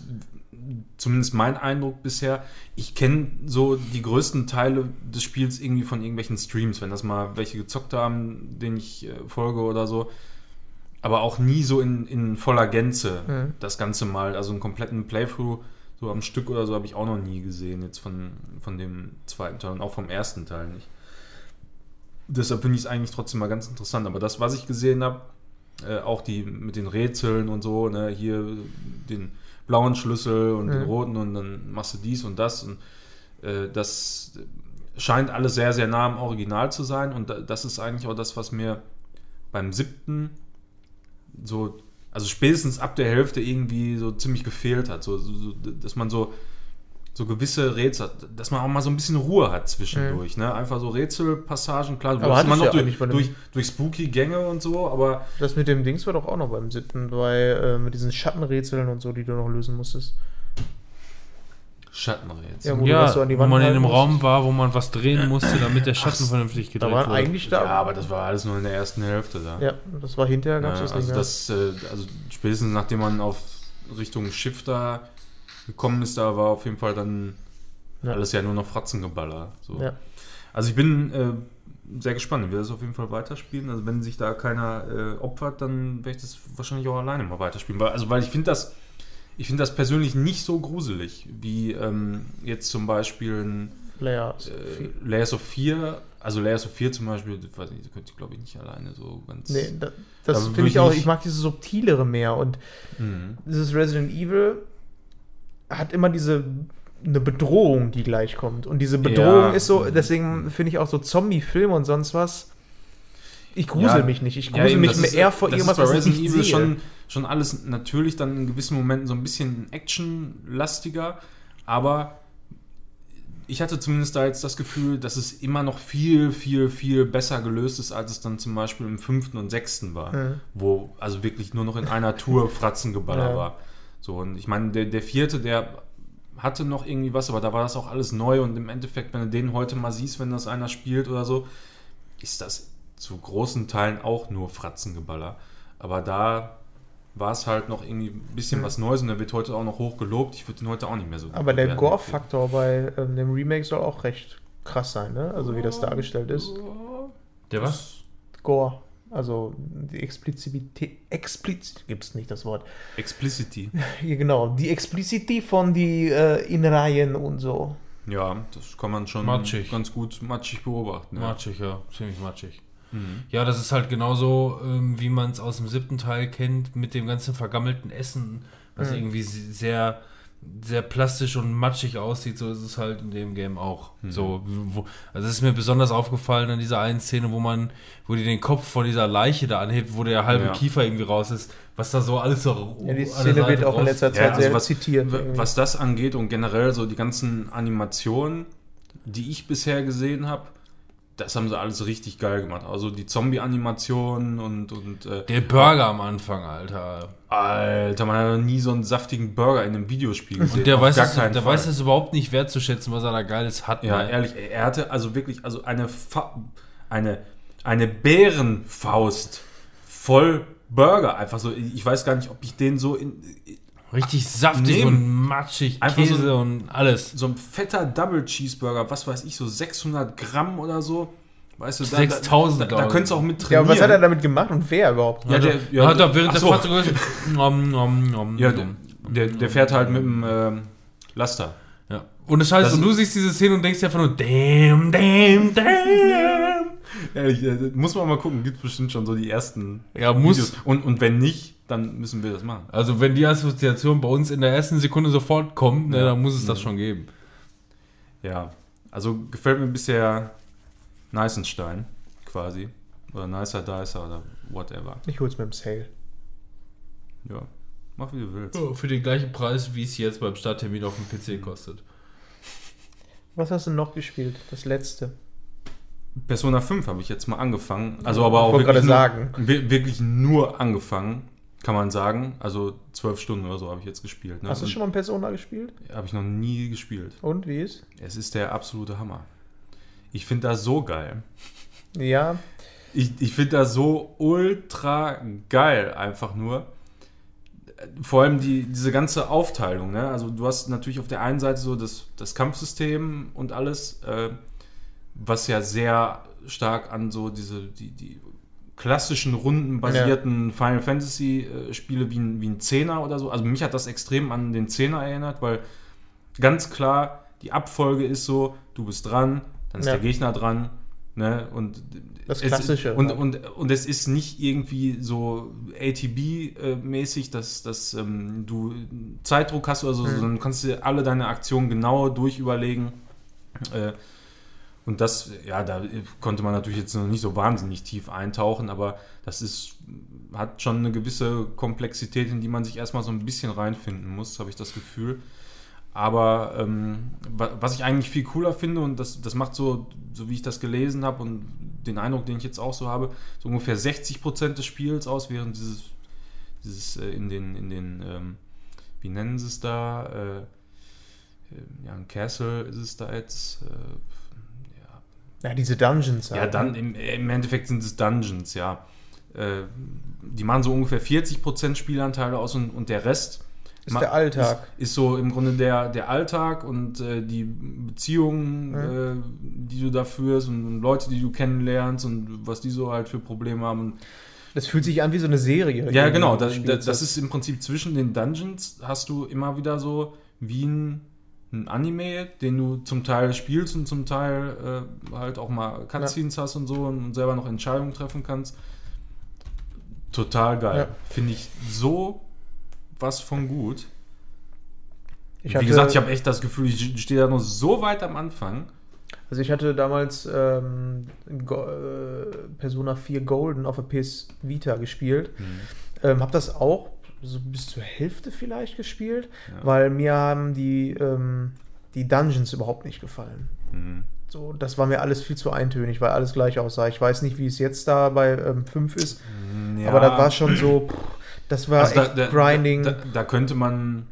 zumindest mein Eindruck bisher, ich kenne so die größten Teile des Spiels irgendwie von irgendwelchen Streams, wenn das mal welche gezockt haben, denen ich äh, folge oder so. Aber auch nie so in, in voller Gänze Mhm. das Ganze mal, also einen kompletten Playthrough so am Stück oder so habe ich auch noch nie gesehen, jetzt von, von dem zweiten Teil und auch vom ersten Teil nicht. Deshalb finde ich es eigentlich trotzdem mal ganz interessant. Aber das, was ich gesehen habe, äh, auch die mit den Rätseln und so, ne, hier den blauen Schlüssel und den Mhm. roten und dann machst du dies und das und äh, das scheint alles sehr, sehr nah am Original zu sein und da, das ist eigentlich auch das, was mir beim siebten so, also spätestens ab der Hälfte irgendwie so ziemlich gefehlt hat, so, so dass man so so gewisse Rätsel, dass man auch mal so ein bisschen Ruhe hat zwischendurch, ne? Einfach so Rätselpassagen, klar, du Aber immer hattest noch du ja durch, eigentlich bei dem- durch, durch spooky Gänge und so, aber Das mit dem Dings war doch auch noch beim siebten, bei, äh, mit diesen Schattenrätseln und so, die du noch lösen musstest. Schattenrätsel. Ja, wo du Ja, so an die wo man in einem musst. Raum war, wo man was drehen musste, damit der Schatten Ach, vernünftig gedreht Da waren wurde. eigentlich da. Ja, aber das war alles nur in der ersten Hälfte da. Ja, das war hinterher, gab es Ja, das also nicht mehr. das, äh, also spätestens nachdem man auf Richtung Schiff da gekommen ist, da war auf jeden Fall dann Ja. alles ja nur noch Fratzengeballer. So. Ja. Also ich bin äh, sehr gespannt. Ich werde das auf jeden Fall weiterspielen. Also wenn sich da keiner äh, opfert, dann werde ich das wahrscheinlich auch alleine mal weiterspielen. Weil, also weil ich finde das, ich finde das persönlich nicht so gruselig, wie ähm, jetzt zum Beispiel ein Layers. äh, Layers of 4, also Layers of 4 zum Beispiel, das weiß ich, das könnte ich glaube ich nicht alleine so ganz. Nee, da, Da das finde ich auch, nicht- ich mag dieses Subtilere mehr und Mhm. dieses Resident Evil hat immer diese eine Bedrohung, die gleich kommt. Und diese Bedrohung Ja. ist so, deswegen finde ich auch so Zombie-Filme und sonst was. Ich grusel Ja, mich nicht. Ich Ja, grusel eben, mich ist, eher vor das irgendwas, ist bei was ich Resident nicht Evil sehe. schon, schon alles natürlich dann in gewissen Momenten so ein bisschen actionlastiger, aber ich hatte zumindest da jetzt das Gefühl, dass es immer noch viel, viel, viel besser gelöst ist, als es dann zum Beispiel im fünften und sechsten war, Mhm. wo also wirklich nur noch in einer Tour Fratzengeballer Ja. war. So, und ich meine, der, der vierte, der hatte noch irgendwie was, aber da war das auch alles neu und im Endeffekt, wenn du den heute mal siehst, wenn das einer spielt oder so, ist das zu großen Teilen auch nur Fratzengeballer. Aber da war es halt noch irgendwie ein bisschen Mhm. was Neues und der wird heute auch noch hoch gelobt. Ich würde den heute auch nicht mehr so Aber der. Gore-Faktor bei ähm, dem Remake soll auch recht krass sein, ne? Also wie das dargestellt ist. Der was? Gore. Also die Explizität. Explizit gibt's nicht das Wort. Explicity. Ja, genau. Die Explizität von die äh, Innereien und so. Ja, das kann man schon Matschig. ganz gut matschig beobachten. Ja. Matschig, ja. Ziemlich matschig. Ja, das ist halt genauso, ähm, wie man es aus dem siebten Teil kennt, mit dem ganzen vergammelten Essen, was irgendwie se- sehr, sehr plastisch und matschig aussieht. So ist es halt in dem Game auch. So, wo, also es ist mir besonders aufgefallen an dieser einen Szene, wo man, wo die den Kopf von dieser Leiche da anhebt, wo der halbe Ja. Kiefer irgendwie raus ist, was da so alles so Ja, die Szene Seite wird auch in letzter Zeit Ja, also sehr was, zitiert. was das angeht und generell so die ganzen Animationen, die ich bisher gesehen habe, das haben sie alles richtig geil gemacht. Also die Zombie-Animationen und, und äh, Der Burger am Anfang, Alter. Alter, man hat noch nie so einen saftigen Burger in einem Videospiel gesehen. Und der, Auf weiß das, keinen der Fall. weiß das überhaupt nicht wertzuschätzen, was er da Geiles hat. Ja, ne? ehrlich, er hatte also wirklich also eine, Fa eine, eine Bärenfaust voll Burger. Einfach so, ich weiß gar nicht, ob ich den so in. Richtig saftig Nehmen. und matschig, Einfach Käse so- und alles. So ein fetter Double Cheeseburger, was weiß ich, so 600 Gramm oder so. Weißt du, da, 6000, da, da, da könntest du auch mit ja, trainieren. aber was hat er damit gemacht und wer überhaupt? Ja, der, ja, hat er während der so. Fahrt sogar nom, nom, nom, Ja, nom. der, der fährt halt mit dem ähm, Laster. Ja. Und das heißt, Das- und du siehst diese Szene und denkst dir einfach nur, damn, damn, damn. Ehrlich, äh, muss man mal gucken, gibt bestimmt schon so die ersten Ja, muss. Videos. Und, und wenn nicht, dann müssen wir das machen. Also wenn die Assoziation bei uns in der ersten Sekunde sofort kommt, ne, Ja. dann muss es das schon geben. Ja, also gefällt mir bisher Neisenstein quasi. Oder Nicer Dicer oder whatever. Ich hol's mit dem Sale. Ja, mach wie du willst. So, für den gleichen Preis, wie es jetzt beim Starttermin auf dem PC kostet. Was hast du noch gespielt? Das letzte. Persona 5 habe ich jetzt mal angefangen. Also aber auch Ich wollte wirklich gerade nur, wirklich nur angefangen, kann man sagen. Also zwölf Stunden oder so habe ich jetzt gespielt. Ne? Hast du schon mal ein Persona gespielt? Habe ich noch nie gespielt. Und wie ist? Es ist der absolute Hammer. Ich finde das so geil. Ja, Ich, ich finde das so ultra geil, einfach nur. Vor allem die, diese ganze Aufteilung. Ne? Also du hast natürlich auf der einen Seite so das, das Kampfsystem und alles, äh, was ja sehr stark an so diese die, die klassischen rundenbasierten Final Fantasy äh, Spiele wie ein, wie ein Zehner oder so. Also mich hat das extrem an den Zehner erinnert, weil ganz klar die Abfolge ist so, du bist dran, dann ist Ja. der Gegner dran, ne? Und Das es- Klassische, Und, ja. und, und es ist nicht irgendwie so ATB-mäßig, dass, dass ähm, du Zeitdruck hast oder so, Mhm. sondern du kannst dir alle deine Aktionen genau durchüberlegen. Äh, und das, ja, da konnte man natürlich jetzt noch nicht so wahnsinnig tief eintauchen, aber das ist, hat schon eine gewisse Komplexität, in die man sich erstmal so ein bisschen reinfinden muss, habe ich das Gefühl. Aber ähm, wa- was ich eigentlich viel cooler finde, und das, das macht so, so wie ich das gelesen habe und den Eindruck, den ich jetzt auch so habe, so ungefähr 60% des Spiels aus, während dieses, dieses äh, in den, in den ähm, wie nennen sie es da, äh, äh, ja, ein Castle ist es da jetzt, äh, ja, diese Dungeons. ja, halt, dann ne? im, im Endeffekt sind es Dungeons, ja. Äh, die machen so ungefähr 40% Spielanteile aus und, und der Rest Ist der Alltag. Ist, ist so im Grunde der, der Alltag und äh, die Beziehungen, Ja. äh, die du da führst und, und Leute, die du kennenlernst und was die so halt für Probleme haben. Das fühlt sich an wie so eine Serie. ja, genau. du Das, das ist im Prinzip zwischen den Dungeons hast du immer wieder so wie ein, ein Anime, den du zum Teil spielst und zum Teil äh, halt auch mal Cutscenes hast und so und selber noch Entscheidungen treffen kannst. Total geil. Ja. Finde ich so was von gut. Ich Wie hatte- gesagt, ich habe echt das Gefühl, ich stehe da noch so weit am Anfang. Also ich hatte damals ähm, äh, Persona 4 Golden auf der PS Vita gespielt. Ähm, hab das auch so bis zur Hälfte vielleicht gespielt, Ja. weil mir haben die, ähm, die Dungeons überhaupt nicht gefallen. Mhm. So, das war mir alles viel zu eintönig, weil alles gleich aussah. Ich weiß nicht, wie es jetzt da bei ähm, 5 ist, Ja. aber das war schon so, pff, das war Also da, echt da, Grinding. Da, da könnte man.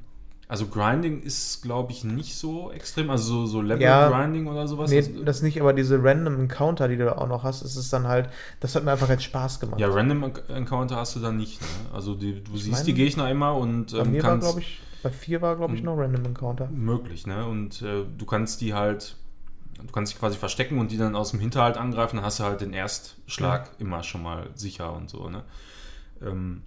Also Grinding ist, glaube ich, nicht so extrem. Also so, so Ja. Level-Grinding oder sowas. nee, Also- das nicht, aber diese Random Encounter, die du da auch noch hast, ist es dann halt, das hat mir einfach jetzt Spaß gemacht. ja, Random Encounter hast du dann nicht. Ne? Also die, du siehst meine, die Gegner immer und bei ähm, mir war, kannst. glaube ich, bei 4 war, glaube ich, noch Random Encounter. möglich, ne? Und äh, du kannst die halt. Du kannst dich quasi verstecken und die dann aus dem Hinterhalt angreifen, dann hast du halt den Erstschlag immer schon mal sicher und so, ne? Ähm,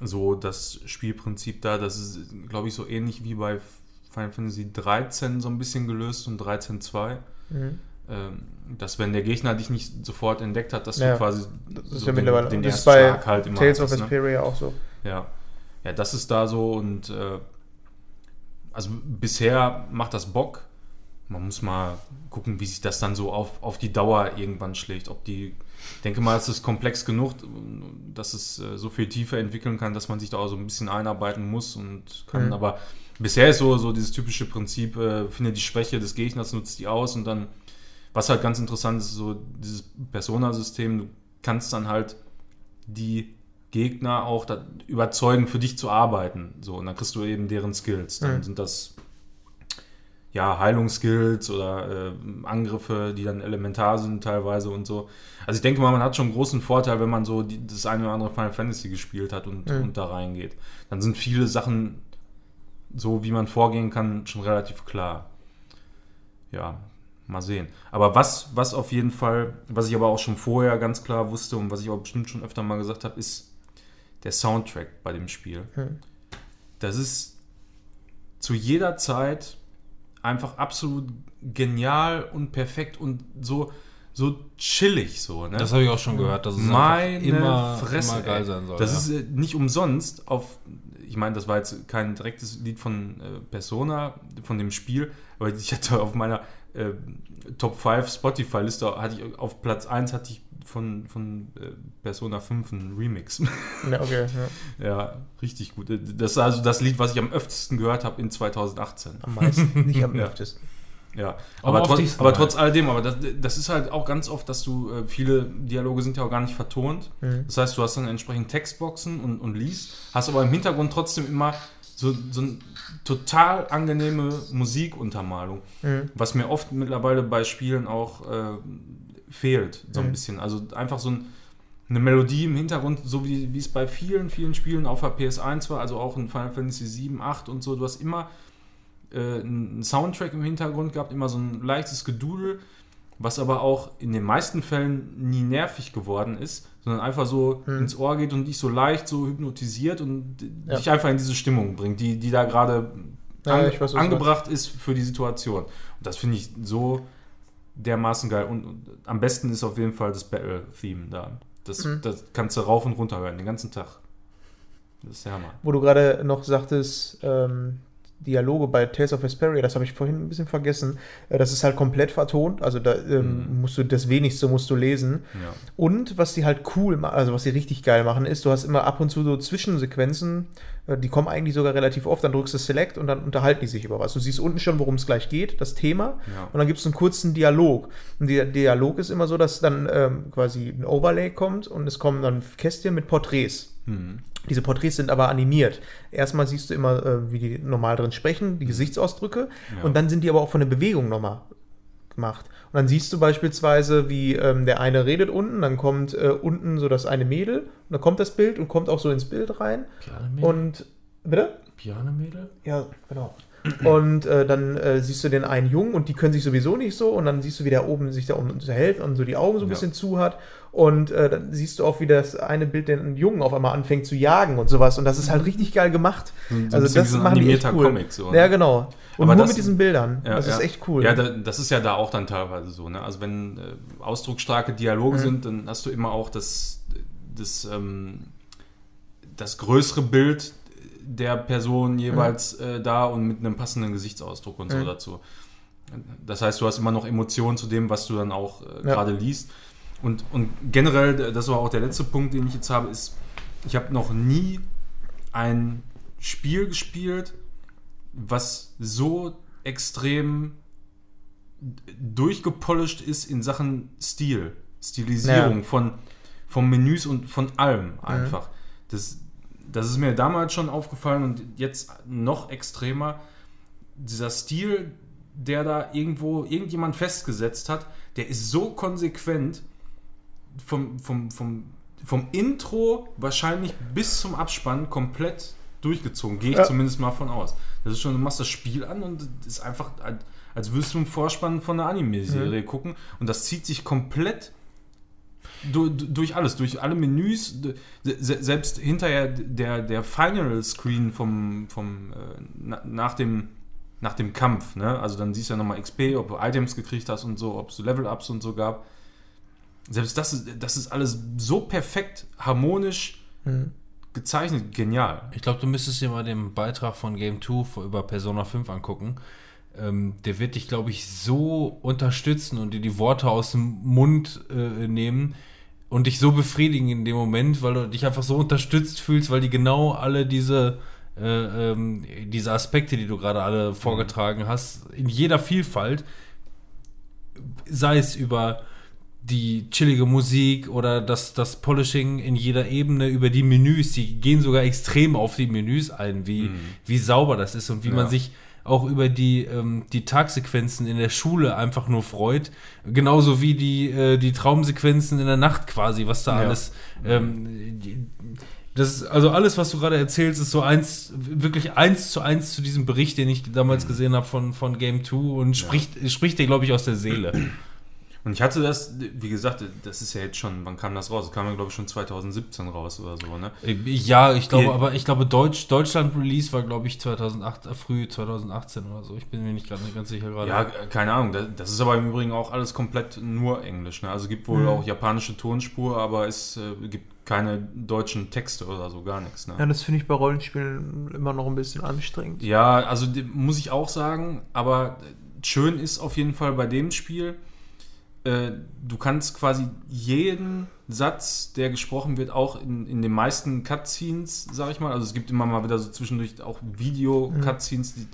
so das Spielprinzip da, das ist, glaube ich, so ähnlich wie bei Final Fantasy 13 so ein bisschen gelöst und 13.2. Mhm. ähm, dass wenn der Gegner dich nicht sofort entdeckt hat, dass Ja, du quasi Das ist so ja den- mittlerweile. den das ist ersten bei Schlag halt immer Tales of hattest, ne? Vesperia auch so. Ja. Ja, das ist da so und äh, also bisher macht das Bock. Man muss mal gucken, wie sich das dann so auf, auf die Dauer irgendwann schlägt. Ob die, ich denke mal, es ist komplex genug, dass es äh, so viel tiefer entwickeln kann, dass man sich da auch so ein bisschen einarbeiten muss und kann. Mhm. Aber bisher ist so, so dieses typische Prinzip, äh, finde die Schwäche des Gegners, nutzt die aus und dann, was halt ganz interessant ist, so dieses Persona-System, du kannst dann halt die Gegner auch da überzeugen, für dich zu arbeiten. So, und dann kriegst du eben deren Skills. Dann Mhm. sind das ja Heilungsskills oder äh, Angriffe, die dann elementar sind teilweise und so. Also ich denke mal, man hat schon einen großen Vorteil, wenn man so die, das eine oder andere Final Fantasy gespielt hat und, Mhm. und da reingeht. Dann sind viele Sachen, so wie man vorgehen kann, schon relativ klar. Ja, mal sehen. Aber was, was auf jeden Fall, was ich aber auch schon vorher ganz klar wusste und was ich auch bestimmt schon öfter mal gesagt habe, ist der Soundtrack bei dem Spiel. Hm. Das ist zu jeder Zeit einfach absolut genial und perfekt und so, so chillig so. Ne? Das habe ich auch schon gehört, dass es Meine immer, Fresse, immer geil sein soll. Das ja. ist äh, nicht umsonst auf, ich meine, das war jetzt kein direktes Lied von äh, Persona, von dem Spiel, aber ich hatte auf meiner äh, Top 5 Spotify-Liste, hatte ich auf Platz 1 hatte ich von, von äh, Persona 5 einen Remix. Ja, okay. Ja. ja, richtig gut. Das ist also das Lied, was ich am öftesten gehört habe in 2018. Am meisten, nicht am Ja. öftesten. Ja, Aber aber, trotz, aber trotz alledem, aber das, das ist halt auch ganz oft, dass du, äh, viele Dialoge sind ja auch gar nicht vertont. Mhm. Das heißt, du hast dann entsprechend Textboxen und, und liest, hast aber im Hintergrund trotzdem immer so, so eine total angenehme Musikuntermalung, Mhm. was mir oft mittlerweile bei Spielen auch äh, fehlt, so ein Mhm. bisschen. Also einfach so ein, eine Melodie im Hintergrund, so wie, wie es bei vielen, vielen Spielen auf der PS1 war, also auch in Final Fantasy 7, 8 und so, du hast immer äh, einen Soundtrack im Hintergrund gehabt, immer so ein leichtes Gedudel, was aber auch in den meisten Fällen nie nervig geworden ist, sondern einfach so Hm. ins Ohr geht und dich so leicht so hypnotisiert und Ja. dich einfach in diese Stimmung bringt, die, die da gerade Ja, an, ich weiß, angebracht ist für die Situation. Und das finde ich so dermaßen geil. Und, und am besten ist auf jeden Fall das Battle-Theme da. Das, Mhm. das kannst du rauf und runter hören, den ganzen Tag. Das ist der Hammer. Wo du gerade noch sagtest, ähm, Dialoge bei Tales of Vesperia, das habe ich vorhin ein bisschen vergessen. Äh, das ist halt komplett vertont, also da ähm, Mhm. musst du das wenigste musst du lesen. Ja. Und was die halt cool machen, also was sie richtig geil machen, ist, du hast immer ab und zu so Zwischensequenzen, die kommen eigentlich sogar relativ oft, dann drückst du Select und dann unterhalten die sich über was. Du siehst unten schon, worum es gleich geht, das Thema, Ja. und dann gibt es einen kurzen Dialog. Und der Dialog ist immer so, dass dann ähm, quasi ein Overlay kommt und es kommen dann Kästchen mit Porträts. Hm. Diese Porträts sind aber animiert. Erstmal siehst du immer, äh, wie die normal drin sprechen, die Gesichtsausdrücke. Ja. Und dann sind die aber auch von der Bewegung nochmal gemacht. Und dann siehst du beispielsweise, wie ähm, der eine redet unten, dann kommt äh, unten so das eine Mädel, und dann kommt das Bild und kommt auch so ins Bild rein. Pianemädel? Und, bitte? Pianemädel? Ja, genau. Und äh, dann äh, siehst du den einen Jungen und die können sich sowieso nicht so. Und dann siehst du, wie der oben sich da unten unterhält und so die Augen so ein Ja. bisschen zu hat. Und äh, dann siehst du auch, wie das eine Bild den Jungen auf einmal anfängt zu jagen und sowas. Und das ist halt richtig geil gemacht. So so also das so machen die echt cool. Comic so, ne? Ja, genau. Und Aber nur das- mit diesen Bildern. Ja, das ja. ist echt cool. Ja, da, das ist ja da auch dann teilweise so. Ne? Also wenn äh, ausdrucksstarke Dialoge Mhm. sind, dann hast du immer auch das, das, ähm, das größere Bild der Person jeweils äh, da und mit einem passenden Gesichtsausdruck und so Mhm. dazu. Das heißt, du hast immer noch Emotionen zu dem, was du dann auch äh, Ja. gerade liest. Und, und generell, das war auch der letzte Punkt, den ich jetzt habe, ist, ich habe noch nie ein Spiel gespielt, was so extrem durchgepolished ist in Sachen Stil, Stilisierung Ja. von, von Menüs und von allem einfach. Das, das ist mir damals schon aufgefallen und jetzt noch extremer. Dieser Stil, der da irgendwo irgendjemand festgesetzt hat, der ist so konsequent vom, vom, vom, vom Intro wahrscheinlich bis zum Abspann komplett durchgezogen. Gehe ich Ja. zumindest mal von aus. Das ist schon, du machst das Spiel an und es ist einfach, als- würdest du im Vorspann von einer Anime-Serie gucken und das zieht sich komplett du, du, durch alles, durch alle Menüs, selbst hinterher der, der Final Screen vom, vom äh, na, nach dem nach dem Kampf, ne? Also dann siehst du ja nochmal XP, ob du Items gekriegt hast und so, ob es Level-Ups und so gab. Selbst das ist, das ist alles so perfekt, harmonisch gezeichnet, genial. Ich glaube, du müsstest dir mal den Beitrag von Game 2 über Persona 5 angucken. Ähm, der wird dich, glaube ich, so unterstützen und dir die Worte aus dem Mund äh, nehmen und dich so befriedigen in dem Moment, weil du dich einfach so unterstützt fühlst, weil die genau alle diese, äh, ähm, diese Aspekte, die du gerade alle vorgetragen hast, in jeder Vielfalt, sei es über die chillige Musik oder das, das Polishing in jeder Ebene über die Menüs, die gehen sogar extrem auf die Menüs ein, wie, wie sauber das ist und wie man Ja. sich auch über die, ähm, die Tagsequenzen in der Schule einfach nur freut. Genauso wie die, äh, die Traumsequenzen in der Nacht quasi, was da Ja. alles. Ähm, die- das ist, also alles, was du gerade erzählst, ist so eins, wirklich eins zu eins zu diesem Bericht, den ich damals gesehen habe von, von Game 2 und spricht, spricht dir, glaube ich, aus der Seele. Und ich hatte das, wie gesagt, das ist ja jetzt schon, wann kam das raus? Das kam ja, glaube ich, schon 2017 raus oder so, ne? Ja, ich glaube, aber ich glaube, Deutsch, Deutschland-Release war, glaube ich, 2008, äh, früh 2018 oder so. Ich bin mir nicht ganz, ganz sicher gerade. Ja, keine Ahnung. Das, das ist aber im Übrigen auch alles komplett nur Englisch. Ne? Also gibt wohl auch japanische Tonspur, aber es äh, gibt keine deutschen Texte oder so, gar nichts. Ne? Ja, das finde ich bei Rollenspielen immer noch ein bisschen anstrengend. Ja, also die- muss ich auch sagen, aber schön ist auf jeden Fall bei dem Spiel, äh, du kannst quasi jeden Satz, der gesprochen wird, auch in, in den meisten Cutscenes, sag ich mal, also es gibt immer mal wieder so zwischendurch auch Video-Cutscenes, die,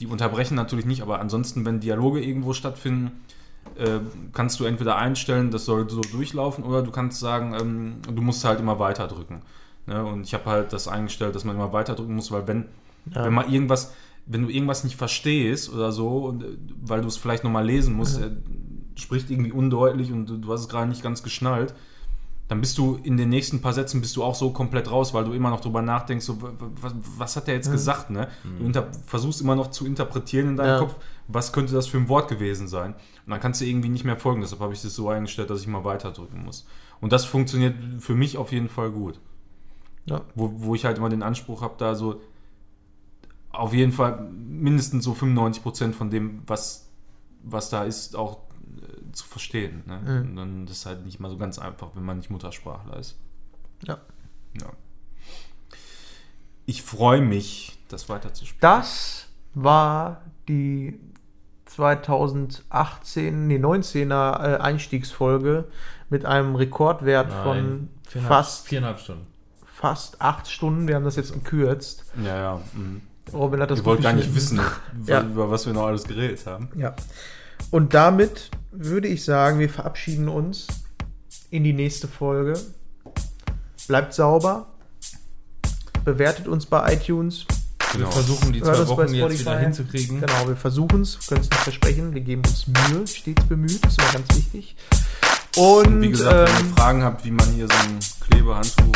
die unterbrechen natürlich nicht, aber ansonsten, wenn Dialoge irgendwo stattfinden, äh, kannst du entweder einstellen, das soll so durchlaufen, oder du kannst sagen, ähm, du musst halt immer weiter drücken. Ne? Und ich habe halt das eingestellt, dass man immer weiter drücken muss, weil wenn, Ja. wenn mal irgendwas, wenn du irgendwas nicht verstehst oder so, und, äh, weil du es vielleicht nochmal lesen musst, äh, spricht irgendwie undeutlich und du, du hast es gerade nicht ganz geschnallt, dann bist du in den nächsten paar Sätzen bist du auch so komplett raus, weil du immer noch drüber nachdenkst, so, wa- wa- was, was hat der jetzt gesagt, ne? Du inter versuchst immer noch zu interpretieren in deinem Ja. Kopf, was könnte das für ein Wort gewesen sein? Und dann kannst du irgendwie nicht mehr folgen, deshalb habe ich das so eingestellt, dass ich mal weiterdrücken muss. Und das funktioniert für mich auf jeden Fall gut. Ja. Wo, wo ich halt immer den Anspruch habe, da so auf jeden Fall mindestens so 95% von dem, was, was da ist, auch zu verstehen. Ne? Mhm. Und dann ist es halt nicht mal so ganz einfach, wenn man nicht Muttersprachler ist. Ja. Ja. Ich freue mich, das weiterzuspielen. Das war die 2018, nee, 19er äh, Einstiegsfolge mit einem Rekordwert von fast, viereinhalb Stunden. fast acht Stunden. Wir haben das jetzt gekürzt. Ja, ja. mhm. Robin hat das Ich wollte gar nicht wissen, Ja. über was wir noch alles geredet haben. Ja. Und damit würde ich sagen, wir verabschieden uns in die nächste Folge. Bleibt sauber. Bewertet uns bei iTunes. Wir Genau. versuchen die zwei Wochen jetzt wieder hinzukriegen. Genau, wir versuchen es, können es nicht versprechen. Wir geben uns Mühe, stets bemüht. Das ist immer ganz wichtig. Und, Wie gesagt, wenn ähm, ihr Fragen habt, wie man hier so ein Klebehandtuch,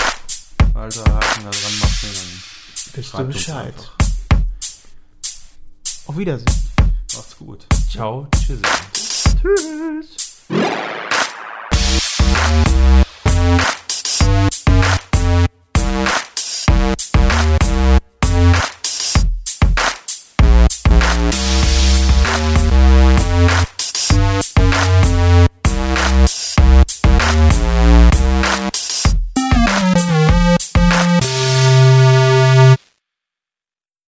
Halter, Haken da dran macht, dann wisst uns Bescheid. Auf Wiedersehen. Macht's gut. Ciao, tschüss. Tschüss.